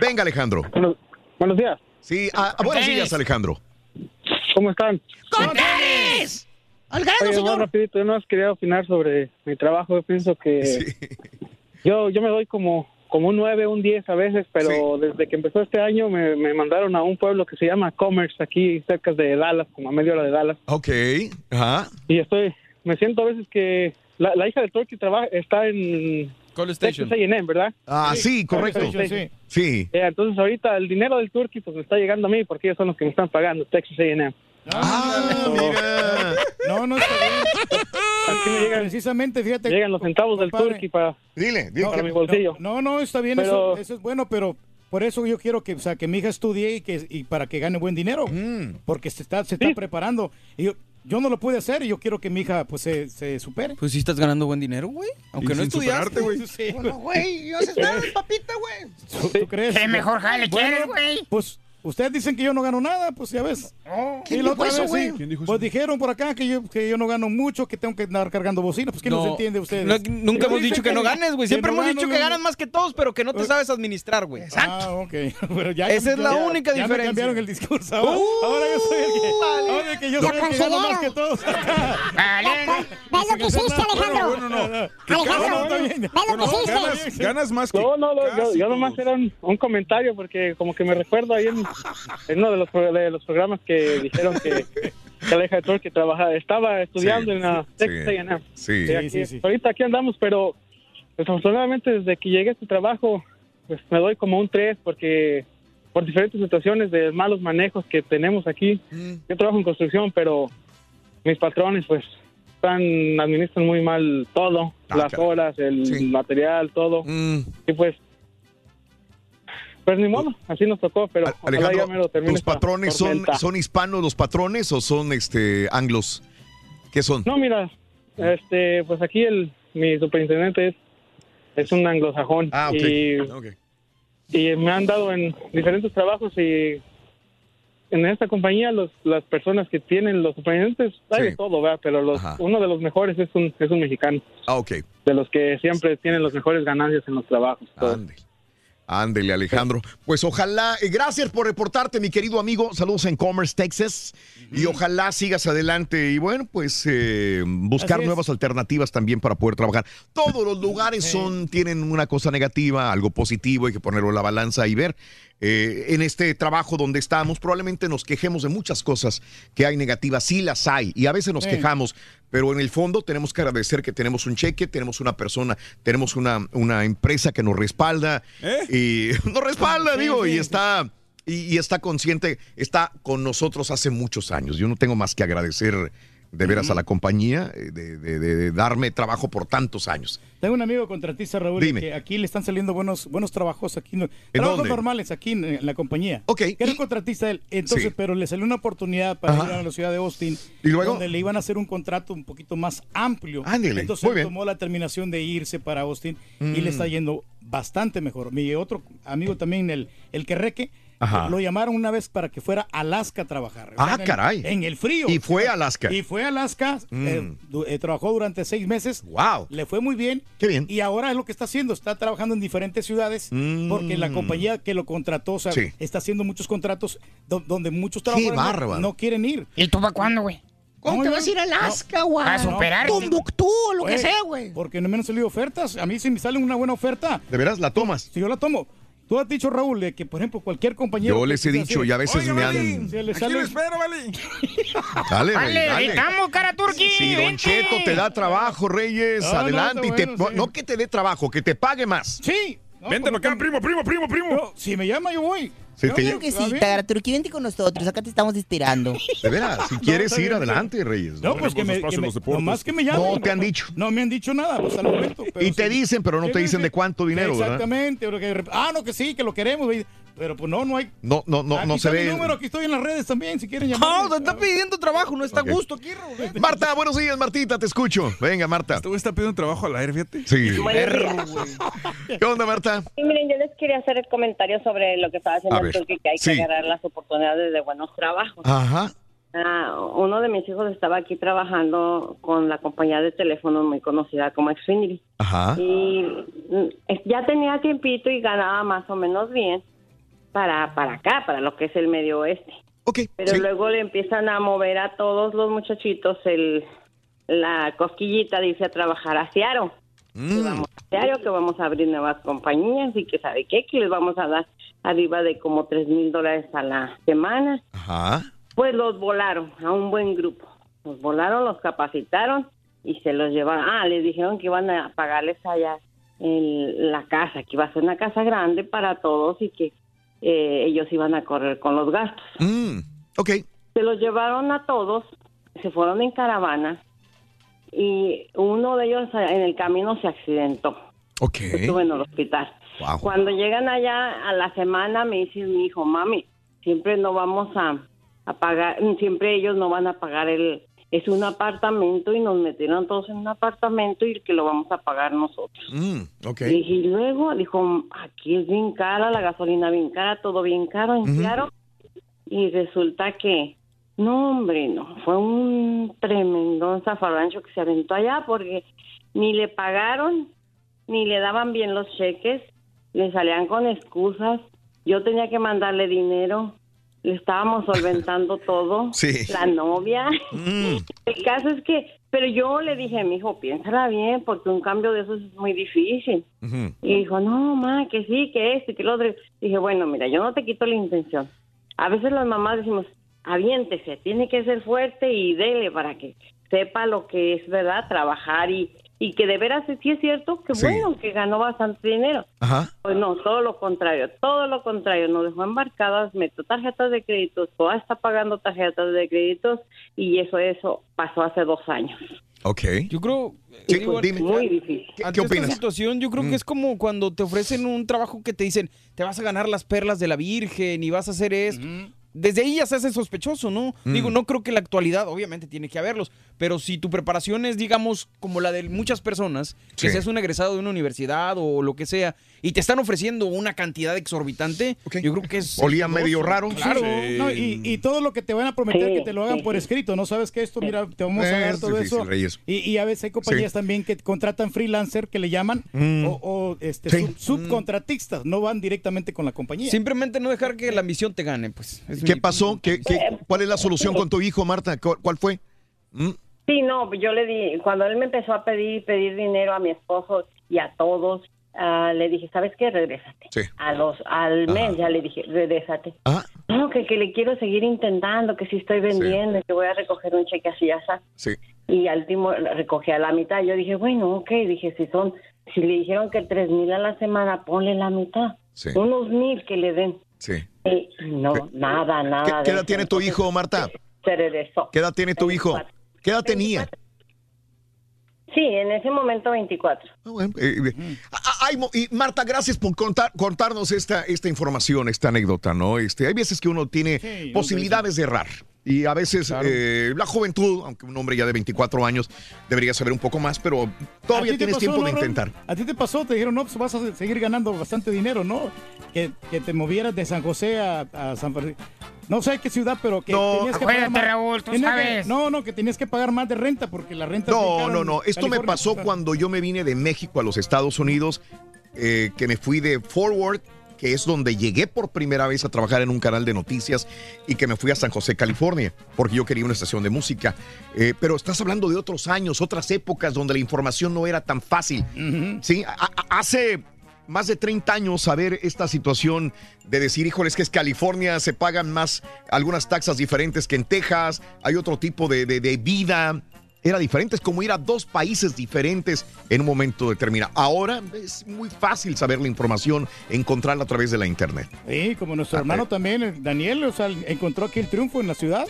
Venga, Alejandro. Buenos días. Sí, ah, buenos tenis. días, Alejandro. ¿Cómo están? ¡Con tenis! ¡Al grano, Oye, más señor! rapidito, yo no quería opinar sobre mi trabajo. Yo pienso que yo, yo me doy como, como un 9, un 10 a veces, pero desde que empezó este año me, me mandaron a un pueblo que se llama Commerce, aquí cerca de Dallas, como a media hora de Dallas. Ok, ajá. Y estoy, me siento a veces que la, la hija de Turkey trabaja, está en Texas A&M, ¿verdad? Ah, sí, correcto. Sí. Sí. Eh, entonces ahorita el dinero del Turkey pues me está llegando a mí porque ellos son los que me están pagando, Texas A&M. No, no está bien. Aquí me llegan, Precisamente, fíjate. llegan los centavos del. Turkey para, Dile, para mi bolsillo. No, no, está bien, Pero- eso, eso es bueno, pero por eso yo quiero que, o sea, que mi hija estudie y, que, y para que gane buen dinero, porque se está, se está preparando. Y yo, yo no lo pude hacer y yo quiero que mi hija pues se, se supere. Pues sí estás ganando buen dinero, güey. Aunque Y no estudiaste, güey. güey. Sí, Bueno, güey, yo haces nada, papita, güey. ¿Tú, tú crees? ¿Qué mejor jale Bueno, quieres, güey? Pues ustedes dicen que yo no gano nada, pues ya ves. ¿quién Y la dijo otra eso, vez, güey? sí. ¿Quién dijo Pues dijeron por acá que yo, que yo no gano mucho, que tengo que andar cargando bocina. Pues ¿quién No, nos entiende ustedes? no, nunca hemos dicho que no ganes, güey. Siempre no hemos gano, dicho que no- ganas más que todos, pero que no te sabes administrar, güey. Ah, ok. Pero ya, Esa es la ya- única ya me diferencia. cambiaron el discurso. Ahora, Uh, ahora yo soy el que, ahora que yo soy el que gano más que todos. ¿Ves lo que hiciste, Alejandro? Bueno, no. Alejandro, ¿ves lo que hiciste? Ganas, más que. No, no, no, yo, nomás era un, un comentario porque como que me recuerdo ahí en, en uno de los, de los programas que dijeron que, que la hija de Turkey trabajaba, estaba estudiando Sí, en la Texas sí. A&M. Sí. Sí, aquí- sí, sí. Ahorita aquí andamos, pero desafortunadamente desde que llegué a este trabajo, pues me doy como un 3 porque por diferentes situaciones de malos manejos que tenemos aquí. Mm. Yo trabajo en construcción, pero mis patrones pues están administran muy mal todo, Ah, las caray. horas, el Sí. material, todo. Mm. Y pues pues ni modo, así nos tocó, pero ojalá ya me lo Alejandro, termine ¿tus patrones son, son hispanos los patrones o son este anglos? ¿Qué son? No, mira, este, pues aquí el mi superintendente es, es un anglosajón Ah, ok. y, Ok. y me han dado en diferentes trabajos y en esta compañía los, las personas que tienen los superintendentes hay Sí. de todo, ¿verdad? Pero los, Ajá. uno de los mejores es un, es un mexicano, Ah, ok. de los que siempre tienen las mejores ganancias en los trabajos. todo. Ándele, Alejandro. Pues ojalá, eh, gracias por reportarte, mi querido amigo. Saludos en Commerce, Texas. Y ojalá sigas adelante y bueno, pues eh, buscar nuevas alternativas también para poder trabajar. Todos los lugares son, tienen una cosa negativa, algo positivo, hay que ponerlo en la balanza y ver. Eh, en este trabajo donde estamos, probablemente nos quejemos de muchas cosas que hay negativas, sí las hay, y a veces nos Sí. quejamos, pero en el fondo tenemos que agradecer que tenemos un cheque, tenemos una persona, tenemos una, una empresa que nos respalda, y nos respalda, Sí, digo, sí, y está, y, y está consciente, está con nosotros hace muchos años. Yo no tengo más que agradecer de veras a la compañía eh, de, de- darme trabajo por tantos años. Tengo un amigo contratista, Raúl, Dime. que aquí le están saliendo buenos buenos trabajos aquí. no- Trabajos dónde? normales aquí en, en la compañía. Ok. Que era un contratista él. Entonces, Sí. pero le salió una oportunidad para Ajá. ir a la ciudad de Austin. ¿Y luego? Donde le iban a hacer un contrato un poquito más amplio. Ándele, Entonces muy él bien. tomó la terminación de irse para Austin y Mm. le está yendo bastante mejor. Mi otro amigo también, el, el Querreque, Ajá. lo llamaron una vez para que fuera a Alaska a trabajar. Ah, en el- caray. En el frío. Y fue a Alaska. Y fue a Alaska. Mm. eh, eh, trabajó durante seis meses. Wow. Le fue muy bien. Qué bien. Y ahora es lo que está haciendo. Está trabajando en diferentes ciudades porque la compañía que lo contrató, o sea, Mm. Sí. está haciendo muchos contratos do- donde muchos trabajadores no- no, quieren ir. ¿Y tú para cuándo, güey? ¿Cómo No, te vas a ir a Alaska, güey? A superarte. Tumbuctú, lo que sea, güey. Porque no me han salido ofertas. A mí si me sale una buena oferta. ¿De veras la tomas? Si yo la tomo. Tú has dicho, Raúl, de que, por ejemplo, cualquier compañero... Yo les he dicho y a veces Oiga, me han- se le Aquí sale- lo espero, Vali. Dale, Rey, Vale, dale. estamos, cara turqui. Si Don vente. Cheto te da trabajo, Reyes, No, no, adelante. está y te- bueno, sí. No que te dé trabajo, que te pague más. Sí. No, para acá, primo, primo, primo, primo. no, si me llama, yo voy. Si Yo te- digo Claro que sí, bien. Tagaraturqui, vente con nosotros. Acá te estamos esperando. De veras, si quieres ir adelante, Reyes. No, pues que me, espacio que me- nomás que me llamen. No te han dicho. No me han dicho nada, pues al momento. pero Y te sí. dicen, pero no Sí, te sí, dicen sí. de cuánto dinero, ¿verdad? Exactamente. de rep- ah, no, que sí, que lo queremos. güey. Pero pues no, no hay. No, no, no, aquí no se está mi ve. número, aquí estoy en las redes también, si quieren No, llamar. te está pidiendo trabajo, no está a gusto aquí, Raúl. Marta, buenos días, Martita, te escucho. Venga, Marta. Este güey está pidiendo trabajo al aire, fíjate. Sí. Buenos ¿Qué onda, Marta? Y miren, yo les quería hacer el comentario sobre lo que estaba haciendo Ver, Turqui, que hay sí. que agarrar las oportunidades de buenos trabajos. Ajá. Ah, uno de mis hijos estaba aquí trabajando con la compañía de teléfono muy conocida como Xfinity. Ajá. Y mm, ya tenía tiempito y ganaba más o menos bien para, para acá, para lo que es el medio oeste. Ok. Pero sí. luego le empiezan a mover a todos los muchachitos el, la cosquillita, dice, a trabajar a Seattle. Que Mm, vamos a que vamos a abrir nuevas compañías y que sabe qué, que les vamos a dar arriba de como tres mil dólares a la semana. Ajá. Pues los volaron a un buen grupo. Los volaron, los capacitaron y se los llevaron. Ah, les dijeron que iban a pagarles allá en la casa, que iba a ser una casa grande para todos y que eh, ellos iban a correr con los gastos. Mm, ok. Se los llevaron a todos, se fueron en caravana y uno de ellos en el camino se accidentó. Ok. Estuve en el hospital. Wow. Cuando llegan allá a la semana me dice mi hijo, mami, siempre no vamos a, a pagar, siempre ellos no van a pagar el, es un apartamento y nos metieron todos en un apartamento y que lo vamos a pagar nosotros. Mm. Y luego dijo, aquí es bien cara, la gasolina bien cara, todo bien caro, en Ujú. Seattle". Y resulta que, no hombre, no, fue un tremendo zafarrancho que se aventó allá porque ni le pagaron, ni le daban bien los cheques, le salían con excusas, yo tenía que mandarle dinero, le estábamos solventando todo, Sí. la novia. Mm, El caso es que, pero yo le dije, mi hijo, piénsala bien, porque un cambio de esos es muy difícil. Y dijo, no, ma, que sí, que este, que lo otro. Dije, bueno, mira, yo no te quito la intención. A veces las mamás decimos, aviéntese, tiene que ser fuerte y dele para que sepa lo que es, ¿verdad? Trabajar y, y que de veras sí es cierto que Sí. bueno, que ganó bastante dinero. Ajá. Pues no, todo lo contrario, todo lo contrario, nos dejó embarcadas, metió tarjetas de créditos, toda está pagando tarjetas de créditos y eso, eso pasó hace dos años. Ok. Yo creo, Sí, digo, dime. Muy difícil. ¿Qué, ante qué esta opinas? situación, yo creo Mm. que es como cuando te ofrecen un trabajo que te dicen, te vas a ganar las perlas de la Virgen y vas a hacer esto. Desde ahí ya se hace sospechoso, ¿no? Mm. Digo, no creo que la actualidad, obviamente tiene que haberlos, pero si tu preparación es, digamos, como la de muchas personas, que Sí. seas un egresado de una universidad o lo que sea, y te están ofreciendo una cantidad exorbitante, yo creo que es... Olía medio raro. Claro. No, y, y todo lo que te van a prometer Sí, que te lo hagan sí, por escrito, ¿no? Sabes que esto, mira, te vamos a Eh, dar es todo difícil, eso. Reyes. Y, y a veces hay compañías Sí. también que contratan freelancer, que le llaman, Mm. o, o, este, Sí. sub- subcontratistas, no van directamente con la compañía. Simplemente no dejar que la ambición te gane, pues. es ¿Qué mi- pasó? ¿Qué, qué- cuál es la solución con tu hijo, Marta? ¿Cu- ¿Cuál fue? ¿Mm? Sí, no, yo le di, cuando él me empezó a pedir, pedir dinero a mi esposo y a todos, ah, le dije, ¿sabes qué? Regrésate. Sí. A los, al mes ya le dije, regrésate. Ah. No, que, que le quiero seguir intentando, que si estoy vendiendo, que voy a recoger un cheque así, ya sabes. Sí. Y al último recogí a la mitad. Yo dije, bueno, ok, dije, si son, si le dijeron que tres mil a la semana, ponle la mitad. Sí. Unos mil que le den. Sí. Y no, nada, nada. ¿Qué, de qué edad eso. tiene tu hijo, Marta? Se regresó. ¿Qué edad tiene tu hijo? ¿Qué edad tenía? Sí, en ese momento 24. Eh, eh, ah, ay, Mo- y Marta, gracias por contar, contarnos esta, esta información, esta anécdota, ¿no? Este, hay veces que uno tiene Sí, posibilidades de errar. Y a veces eh, la juventud, aunque un hombre ya de 24 años debería saber un poco más, pero ¿A todavía tienes pasó, tiempo no, de intentar. A ti te pasó, te dijeron, no, pues vas a seguir ganando bastante dinero, ¿no? Que, que te movieras de San José a, a San Francisco. No sé qué ciudad, pero que No, tenías que pagar más. Raúl, tú Tenías que- sabes. no, no, que tenías que pagar más de renta porque la renta No, no, no. Esto me pasó cuando yo me vine de México a los Estados Unidos, eh, que me fui de Forward, que es donde llegué por primera vez a trabajar en un canal de noticias y que me fui a San José, California, porque yo quería una estación de música. Eh, pero estás hablando de otros años, otras épocas donde la información no era tan fácil. Sí, a- hace más de 30 años saber esta situación de decir, híjole, es que es California, se pagan más algunas taxas diferentes que en Texas, hay otro tipo de, de- de vida. Era diferente, es como ir a dos países diferentes en un momento determinado. Ahora es muy fácil saber la información, encontrarla a través de la internet. Sí, como nuestro hermano también, el Daniel, o sea, encontró aquí el triunfo en la ciudad.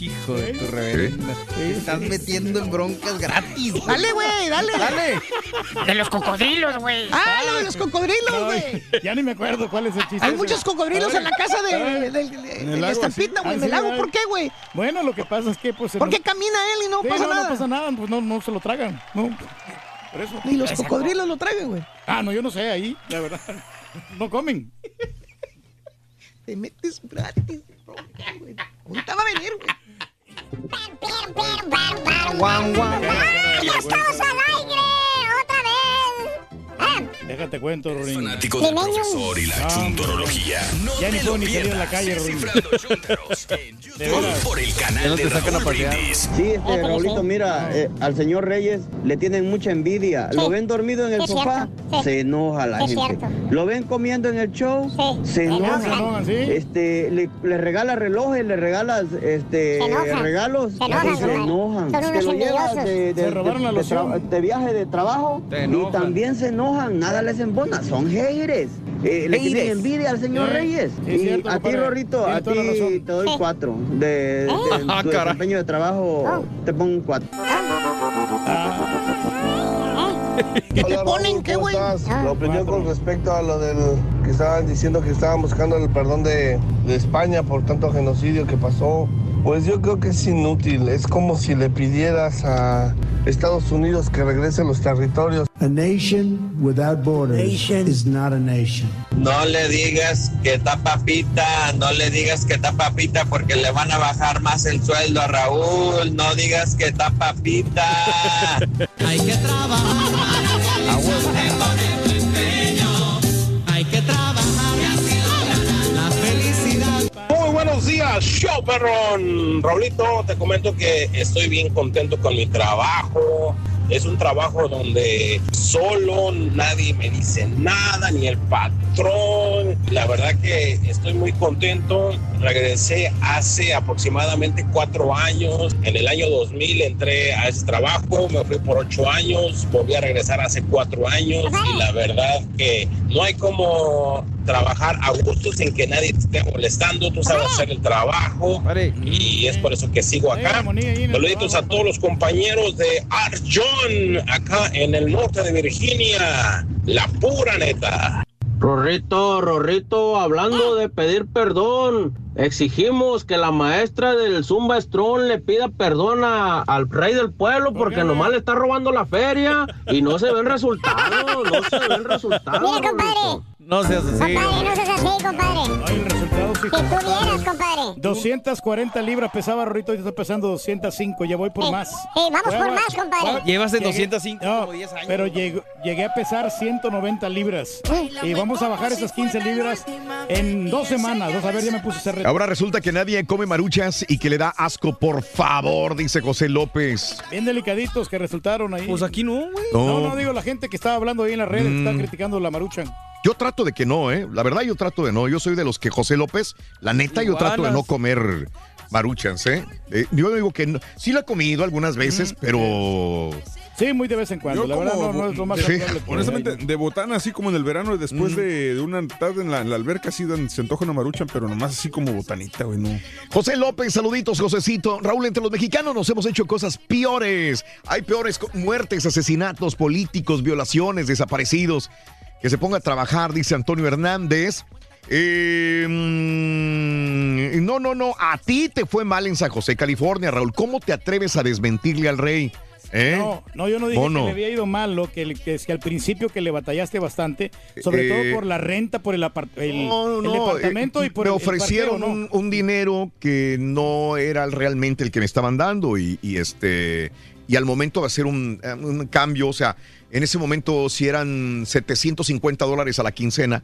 Hijo de tu reverenda. Te estás metiendo en broncas gratis. Dale, güey, dale. Dale. De los cocodrilos, güey. Ah, lo de los cocodrilos, No, güey. Ya ni me acuerdo cuál es el chiste. Hay ese. muchos cocodrilos en la casa de, de, de- de- En de el la lago, estampita, güey. Ah, En el sí, lago. ¿por qué, güey? Bueno, lo que pasa es que pues... Porque nos- camina él y no Sí, pasa no, nada. No pasa nada, pues no, no se lo tragan. No, por eso. Ni los cocodrilos lo tragan, güey. Ah, no, yo no sé, ahí, la verdad. No comen. Te metes gratis, bro, güey. Ahorita va a venir, güey. Guau, guau. ¡Ah, ya estamos al aire! ¡Otra vez! Ah, Déjate cuento, Rorín. Fanático del profesor y la chuntorología. No Ya ni te puedo lo ni salir a la calle, Rorín. En por el canal no de te sacan a. Brindis. Sí, este, Raulito, mira, eh, al señor Reyes le tienen mucha envidia. Lo ven dormido en el es sofá, cierto, sí. se enoja la Es gente. cierto. Lo ven comiendo en el show, se Se enoja. enojan. Este, le, le regala relojes, le regalas este, Se enojan. regalos, Se enojan, se enojan. Son Te unos lo llevas de, de- Se robaron la de- de loción. tra- de viaje de trabajo Se y también se enojan, nada les embona, son haters. Eh, le tienen envidia al señor Sí, Reyes. sí, y cierto, a ti. Rorrito, a ti te doy Sí. cuatro. De, de Ah, tu caray. desempeño de trabajo, te pongo un cuatro. ¿Qué te ponen? ¿Qué, güey? Ah. La opinión con respecto a lo del que estaban diciendo que estaban buscando el perdón de, de España por tanto genocidio que pasó. Pues yo creo que es inútil. Es como si le pidieras a Estados Unidos que regrese los territorios. A nation without borders is not a nation. No le digas que está papita, no le digas que está papita porque le van a bajar más el sueldo a Raúl. No digas que está papita. Hay que trabajar. Días, show perrón. Raulito, te comento que estoy bien contento con mi trabajo. Es un trabajo donde solo nadie me dice nada, ni el patrón. La verdad que estoy muy contento. Regresé hace aproximadamente cuatro años. En el año 2000 entré a ese trabajo, me fui por ocho años, volví a regresar hace cuatro años y la verdad que no hay como trabajar a gusto sin que nadie te esté molestando. Tú sabes hacer el trabajo y es por eso que sigo acá. Saluditos a todos los compañeros de Arjón, acá en el norte de Virginia. La pura neta. Rorrito, Rorrito, hablando de pedir perdón, exigimos que la maestra del Zumba Strong le pida perdón a- al rey del pueblo porque nomás le está robando la feria y no se ven resultados, no se ven resultados. Mira, compadre. No seas así. Compadre, no seas así, compadre. Ay, el resultado sí. Si tú vieras, compadre. 240 libras pesaba Rorrito, ahorita estoy pesando 205, ya voy por Eh, más. eh, vamos por más, compadre. Llevas en Llegué- 205 no, como 10 años. Pero llegué a pesar 190 libras. Y vamos a bajar esas 15 libras en dos semanas. Dos, a ver, ya me puse ese reto. Ahora resulta que nadie come maruchas y que le da asco, por favor, dice José López. Bien delicaditos que resultaron ahí. Pues aquí no, güey. No, No. no, digo la gente que estaba hablando ahí en las redes, que Mm. está criticando la maruchan. Yo trato de que no, ¿eh? La verdad, yo trato de no. Yo soy de los que José López, la neta, yo trato de no comer maruchas, ¿eh? Eh, yo digo que no. sí lo he comido algunas veces, pero. Sí, muy de vez en cuando. Yo la verdad como- no, no es lo más Sí. Honestamente, de botana, así como en el verano, después de, de una tarde en la, en la alberca, así dan- se antoja una maruchan, pero nomás así como botanita, güey, no. José López, saluditos, Josecito. Raúl, entre los mexicanos nos hemos hecho cosas peores. Hay peores muertes, asesinatos políticos, violaciones, desaparecidos. Que se ponga a trabajar, dice Antonio Hernández. Eh, mm, no, no, no. A ti te fue mal en San José, California, Raúl. ¿Cómo te atreves a desmentirle al rey? ¿Eh? No, no, yo no dije que le había ido mal, lo que, que es que al principio que le batallaste bastante, sobre Eh, todo por la renta, por el, el, No, el no, departamento eh, y por me el- ofrecieron un, un dinero que no era realmente el que me estaban dando y, y, este y al momento de hacer un, eh, un cambio, o sea, en ese momento si eran 750 dólares a la quincena,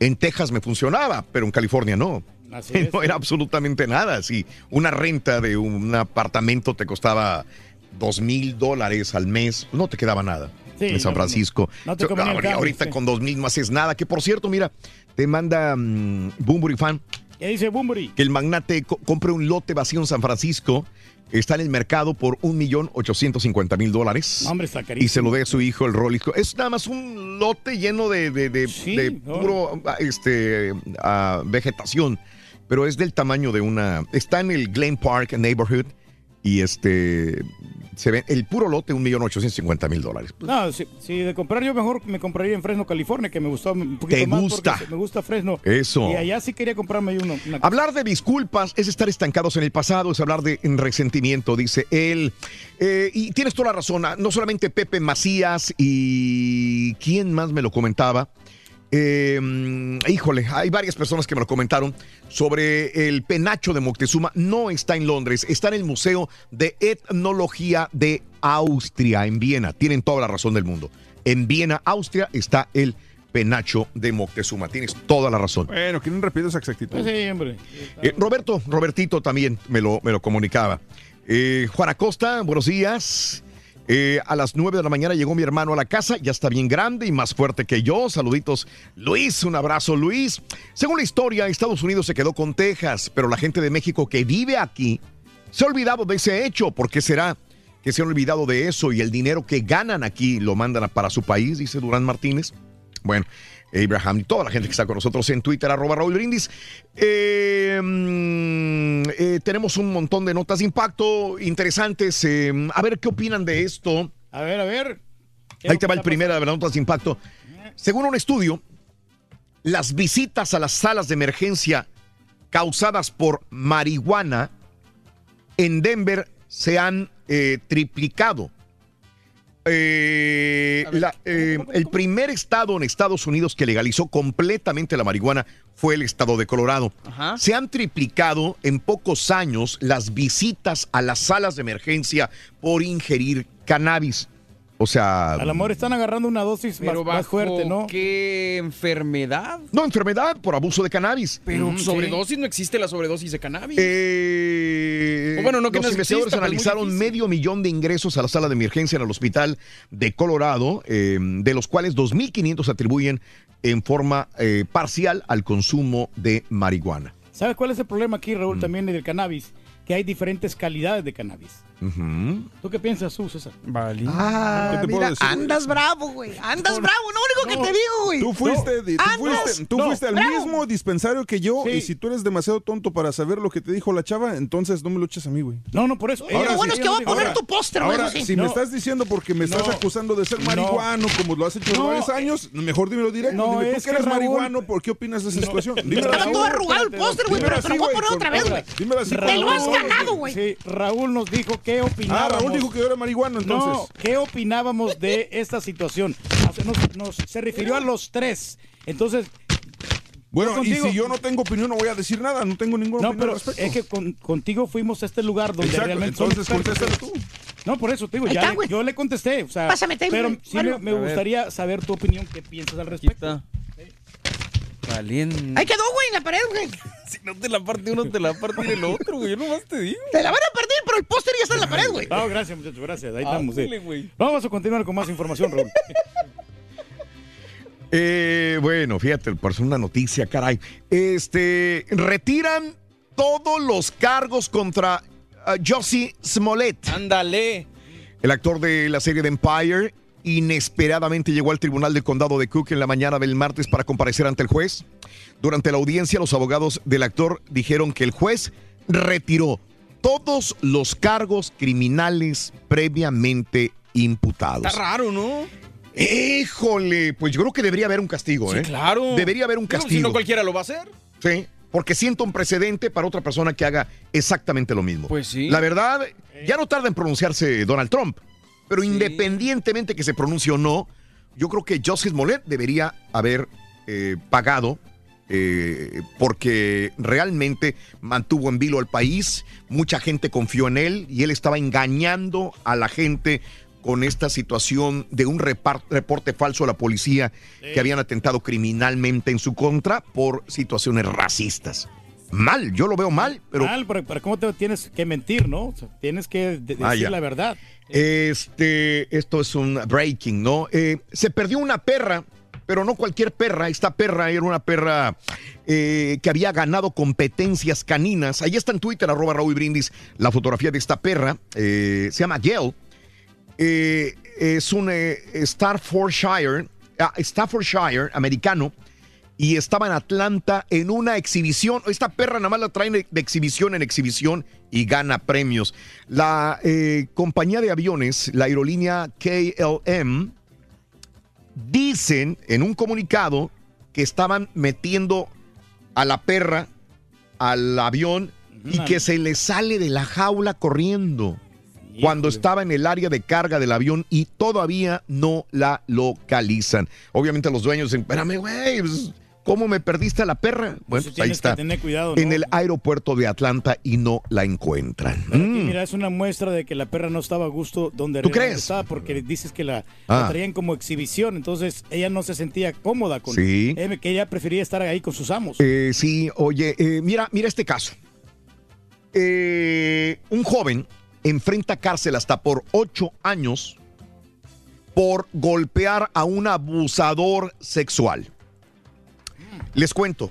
en Texas me funcionaba, pero en California no. Así es. No era absolutamente nada. Si una renta de un apartamento te costaba dos mil dólares al mes, no te quedaba nada. Sí, en San Francisco. no, no ahorita cambio, ahorita sí. con dos mil no haces nada. Que por cierto, mira, te manda Boombury Fan ¿Qué dice Bumburi? que el magnate co- compre un lote vacío en San Francisco. Está en el mercado por un millón ochocientos cincuenta mil dólares. Hombre, está carísimo. Y se lo dé a su hijo el Rolly. Es nada más un lote lleno de, de- de- de no. puro este, ah, vegetación. Pero es del tamaño de una. Está en el Glen Park Neighborhood. Y este. Se ve el puro lote, un millón ochocientos cincuenta mil dólares. No, si, si de comprar yo mejor me compraría en Fresno, California, que me gustó un poquito ¿Te más gusta? me gusta Fresno. Eso. Y allá sí quería comprarme uno. una- Hablar de disculpas es estar estancados en el pasado, es hablar de resentimiento, dice él. Eh, y tienes toda la razón, ah, no solamente Pepe Macías y quién más me lo comentaba. Eh, híjole, hay varias personas que me lo comentaron sobre el penacho de Moctezuma. No está en Londres, está en el Museo de Etnología de Austria, en Viena. Tienen toda la razón del mundo. En Viena, Austria, está el penacho de Moctezuma. Tienes toda la razón. Bueno, quieren repetir esa exactitud. Sí, hombre. Eh, Roberto, Robertito también me lo, me lo comunicaba. Eh, Juan Acosta, buenos días. Eh, a las 9 de la mañana llegó mi hermano a la casa, ya está bien grande y más fuerte que yo. Saluditos, Luis, un abrazo, Luis. Según la historia, Estados Unidos se quedó con Texas, pero la gente de México que vive aquí se ha olvidado de ese hecho. ¿Por qué será que se han olvidado de eso y el dinero que ganan aquí lo mandan para su país? Dice Durán Martínez. Bueno, Abraham y toda la gente que está con nosotros en Twitter, arroba Raúl Brindis. Eh, mm, eh, tenemos un montón de notas de impacto interesantes. eh, a ver qué opinan de esto. A ver, a ver. Ahí te va el primero de las notas de impacto. Según un estudio, las visitas a las salas de emergencia causadas por marihuana en Denver se han eh, triplicado. Eh, la- eh, el primer estado en Estados Unidos que legalizó completamente la marihuana fue el estado de Colorado. Se han triplicado en pocos años las visitas a las salas de emergencia por ingerir cannabis. O sea, Al amor están agarrando una dosis más, Pero más bajo fuerte, ¿no? ¿Qué enfermedad? no enfermedad por abuso de cannabis. Pero Mm, sobredosis no existe la sobredosis de cannabis. Eh, O bueno, no que los no investigadores exista, analizaron medio millón de ingresos a la sala de emergencia en el hospital de Colorado, eh, de los cuales 2.500 se atribuyen en forma eh, parcial al consumo de marihuana. ¿Sabes cuál es el problema aquí, Mm. Raúl, también del cannabis? que hay diferentes calidades de cannabis. ¿Tú qué piensas tú, César? Vale. Ah, ¿Qué te puedo mira, decir, güey? andas bravo, güey. Andas bravo, lo único que te digo, güey. Tú fuiste, tú Andas- fuiste, tú no, fuiste al bravo. mismo dispensario que yo y si tú eres demasiado tonto para saber lo que te dijo la chava, entonces no me lo eches a mí, güey. No, no, por eso. Lo bueno es que voy a poner tu póster, güey. Ahora, sí. si me estás diciendo porque me estás No. acusando de ser No. marihuano, como lo has hecho No. varios años, mejor dímelo directo. No, Dime, tú es que eres Raúl- marihuano, ¿por qué opinas de esa situación? Estaba todo arrugado el póster, güey, pero te lo voy a poner otra vez, güey. Dímelo así. Te lo has ganado, güey. Sí, Raúl nos dijo qué Ah, opinábamos. Raúl dijo que yo era marihuano, entonces. No, ¿qué opinábamos de esta situación? Nos, nos- se refirió a los tres. Entonces, Bueno, y si yo no tengo opinión, no voy a decir nada, no tengo ninguna No, opinión pero al respecto. es que con- contigo fuimos a este lugar donde Exacto, realmente entonces contéstalo tú. No, por eso te digo, ya está, le- yo le contesté, o sea, Pásame, te- pero sí me, bueno. gustaría saber tu opinión, qué piensas al respecto. Valiente. Ahí quedó, güey, en la pared, güey. Si no te la parte uno, te la partir el otro, güey. Yo nomás te digo. Te la van a partir, pero el póster ya está en la pared, güey. No, gracias, muchachos, gracias. Ahí estamos. sí. Ándale, güey. Vamos a continuar con más información, Raúl. Eh, bueno, fíjate, por una noticia, caray. Este, retiran todos los cargos contra uh, Jussie Smollett. Ándale. El actor de la serie de Empire inesperadamente llegó al tribunal del condado de Cook en la mañana del martes para comparecer ante el juez. Durante la audiencia, los abogados del actor dijeron que el juez retiró todos los cargos criminales previamente imputados. Está raro, ¿no? Híjole, pues yo creo que debería haber un castigo, Sí, ¿eh? claro. Debería haber un castigo. Si no cualquiera lo va a hacer. Sí, porque siento un precedente para otra persona que haga exactamente lo mismo. Pues sí. La verdad, ya no tarda en pronunciarse Donald Trump, pero independientemente que se pronuncie o no, yo creo que Joseph Smollett debería haber eh, pagado eh, porque realmente mantuvo en vilo al país, mucha gente confió en él y él estaba engañando a la gente con esta situación de un reporte falso a la policía que habían atentado criminalmente en su contra por situaciones racistas. Mal, yo lo veo mal, pero Mal, pero, pero ¿cómo te tienes que mentir, no? O sea, tienes que de- decir la verdad. Este, esto es un breaking, ¿no? Eh, se perdió una perra, pero no cualquier perra. Esta perra era una perra eh, que había ganado competencias caninas. Ahí está en Twitter, arroba Raúl Brindis, la fotografía de esta perra. Eh, se llama Gail. Eh, es un Staffordshire, ah, Staffordshire americano y estaba en Atlanta en una exhibición. Esta perra nada más la traen de exhibición en exhibición y gana premios. La eh, compañía de aviones, la aerolínea KLM, dicen en un comunicado que estaban metiendo a la perra al avión y que se le sale de la jaula corriendo cuando estaba en el área de carga del avión y todavía no la localizan. Obviamente los dueños dicen, espérame, güey, pues, ¿cómo me perdiste a la perra? Bueno, pues ahí está. tener cuidado, En el aeropuerto de Atlanta y no la encuentran. Mm. mira, es una muestra de que la perra no estaba a gusto donde ¿Tú crees? estaba porque dices que la, la Ah. traían como exhibición, entonces ella no se sentía cómoda con Sí. eh, que ella prefería estar ahí con sus amos. Eh, sí, oye, eh, mira, mira este caso. Eh, un joven enfrenta cárcel hasta por ocho años por golpear a un abusador sexual. Les cuento,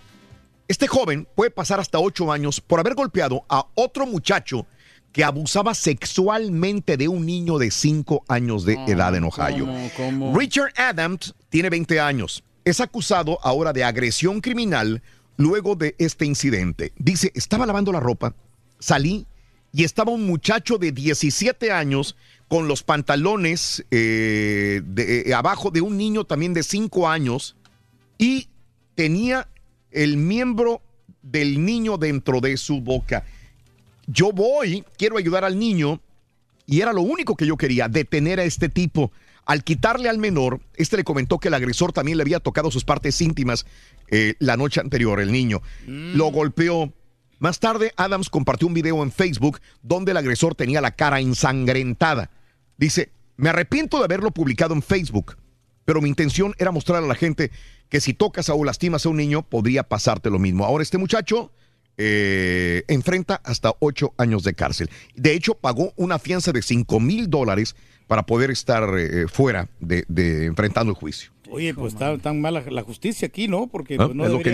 este joven puede pasar hasta ocho años por haber golpeado a otro muchacho que abusaba sexualmente de un niño de cinco años de edad en Ohio. Richard Adams tiene 20 años. Es acusado ahora de agresión criminal luego de este incidente. Dice, estaba lavando la ropa, salí y estaba un muchacho de 17 años con los pantalones eh, de- eh, abajo de un niño también de 5 años y tenía el miembro del niño dentro de su boca. Yo voy, quiero ayudar al niño y era lo único que yo quería, detener a este tipo. Al quitarle al menor, este le comentó que el agresor también le había tocado sus partes íntimas eh, la noche anterior, el niño. Lo golpeó. Más tarde, Adams compartió un video en Facebook donde el agresor tenía la cara ensangrentada. Dice, me arrepiento de haberlo publicado en Facebook, pero mi intención era mostrar a la gente que si tocas o lastimas a un niño, podría pasarte lo mismo. Ahora este muchacho eh, enfrenta hasta ocho años de cárcel. De hecho, pagó una fianza de 5 mil dólares para poder estar eh, fuera de, de enfrentando el juicio. Oye, pues está tan mala la justicia aquí, ¿no? Porque Ah, pues, no es lo que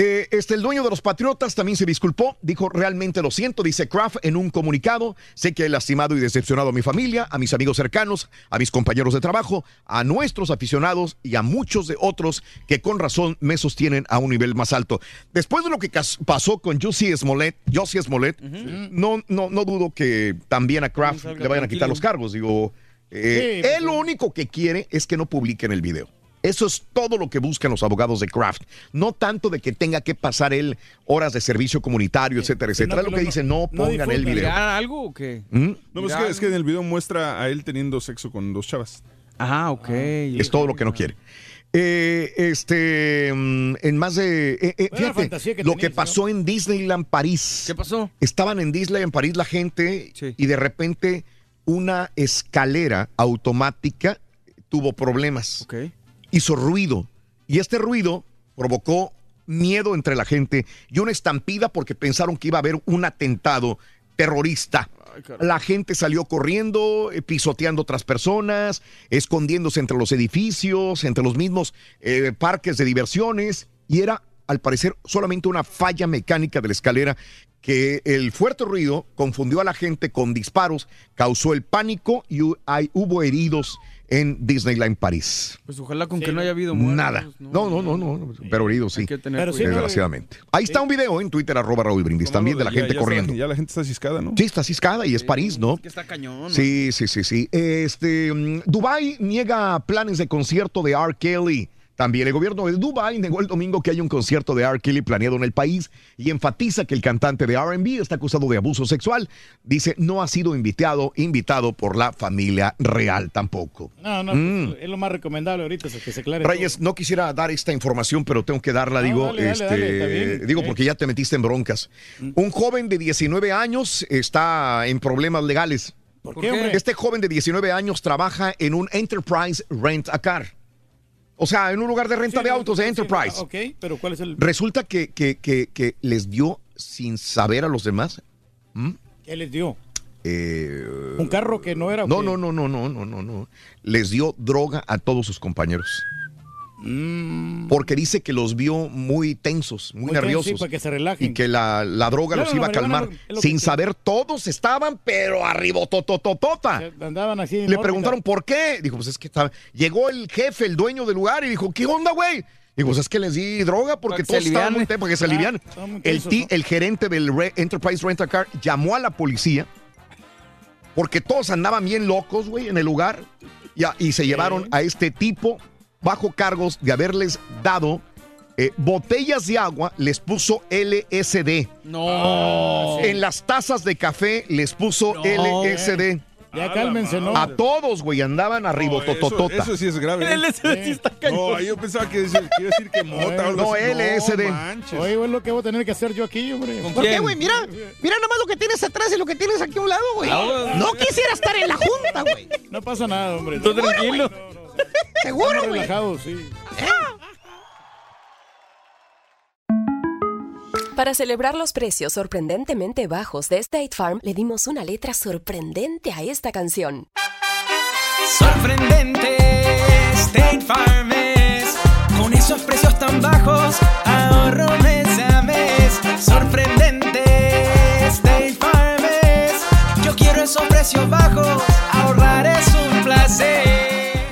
Eh, este, el dueño de los Patriotas también se disculpó, dijo realmente lo siento, dice Kraft en un comunicado, sé que he lastimado y decepcionado a mi familia, a mis amigos cercanos, a mis compañeros de trabajo, a nuestros aficionados y a muchos de otros que con razón me sostienen a un nivel más alto. Después de lo que pasó con Jussie Smollett, Jussie Smollett, no, no, no dudo que también a Kraft le vayan a quitar los cargos, digo, eh, Sí, él lo único que quiere es que no publiquen el video. Eso es todo lo que buscan los abogados de Kraft. No tanto de que tenga que pasar él horas de servicio comunitario, etcétera, etcétera. Es lo que dice, no pongan el video. ¿Dirá algo o qué? ¿Mm? No, es que, es que en el video muestra a él teniendo sexo con dos chavas. Ah, ok. Es todo lo que no quiere. Eh, este, mm, en más de. eh, eh, fíjate, que lo que pasó en Disneyland París. ¿Qué pasó? Estaban en Disneyland París la gente y de repente una escalera automática tuvo problemas. Hizo ruido. Y este ruido provocó miedo entre la gente y una estampida porque pensaron que iba a haber un atentado terrorista. La gente salió corriendo, eh, pisoteando otras personas, escondiéndose entre los edificios, entre los mismos eh, parques de diversiones, y era, al parecer, solamente una falla mecánica de la escalera que el fuerte ruido confundió a la gente con disparos, causó el pánico y hay, hubo heridos en Disneyland París. Pues ojalá con que no haya habido muertos. Nada. No, no, no, no, pero heridos sí. que tener Pero sí, desgraciadamente. Ahí está un video en Twitter, arroba Raúl Brindis, también de la gente ya corriendo. está- ya la gente está ciscada, ¿no? Sí, está ciscada y es París, ¿no? Que está cañón. Sí, sí, sí, sí. Este, mm, Dubai niega planes de concierto de R. Kelly. También el gobierno de Dubai negó el domingo que hay un concierto de R. Kelly planeado en el país y enfatiza que el cantante de R&B está acusado de abuso sexual. Dice no ha sido invitado, invitado por la familia real tampoco. No, no, Mm. pues, es lo más recomendable ahorita, es que se aclare. Reyes, no quisiera dar esta información, pero tengo que darla, digo, dale, dale, este, dale, está bien. digo Eh. porque ya te metiste en broncas. Un joven de 19 años está en problemas legales. ¿Por qué, hombre? Este joven de 19 años trabaja en un Enterprise Rent a Car. O sea, en un lugar de renta de autos de Enterprise. Ok, pero ¿cuál es el...? Resulta que, que- que- que les dio sin saber a los demás. ¿Mm? ¿Qué les dio? Eh, ¿Un carro que no era? no, no, no, no, no, no, no, no. Les dio droga a todos sus compañeros. Mm. Porque dice que los vio muy tensos, muy, Muy nerviosos. sí, para que se relajen. Y que la, la droga Claro, los iba a calmar. Sin saber, todos estaban, pero arriba, totototota. Andaban así. Le órbita. preguntaron por qué. Dijo, pues es que estaba. Llegó el jefe, el dueño del lugar, y dijo, ¿qué onda, güey? Dijo, pues es que les di droga porque todos estaban muy para que se alivian. Ah, El, el gerente del Re- Enterprise Rent a Car llamó a la policía porque todos andaban bien locos, güey, en el lugar. Y, a- y se llevaron a este tipo bajo cargos de haberles dado eh, botellas de agua, les puso LSD. No. En las tazas de café les puso LSD. Ya cálmense, ¿no? A todos, güey, andaban arriba, No, eso, tototota. eso sí es grave. ¿eh? El LSD sí está No, ahí yo pensaba que iba a decir que mota o algo No, así. LSD. manches. Oye, güey, lo que voy a tener que hacer yo aquí, hombre. ¿Por qué, güey? Mira, mira nada más lo que tienes atrás y lo que tienes aquí a un lado, güey. Ah, No quisiera estar en la junta, güey. No pasa nada, hombre. Tú tranquilo. Seguro, güey. relajados, sí. Para celebrar los precios sorprendentemente bajos de State Farm, le dimos una letra sorprendente a esta canción. Sorprendente, State Farm es. Con esos precios tan bajos, ahorro mes a mes. Sorprendente, State Farm es. Yo quiero esos precios bajos,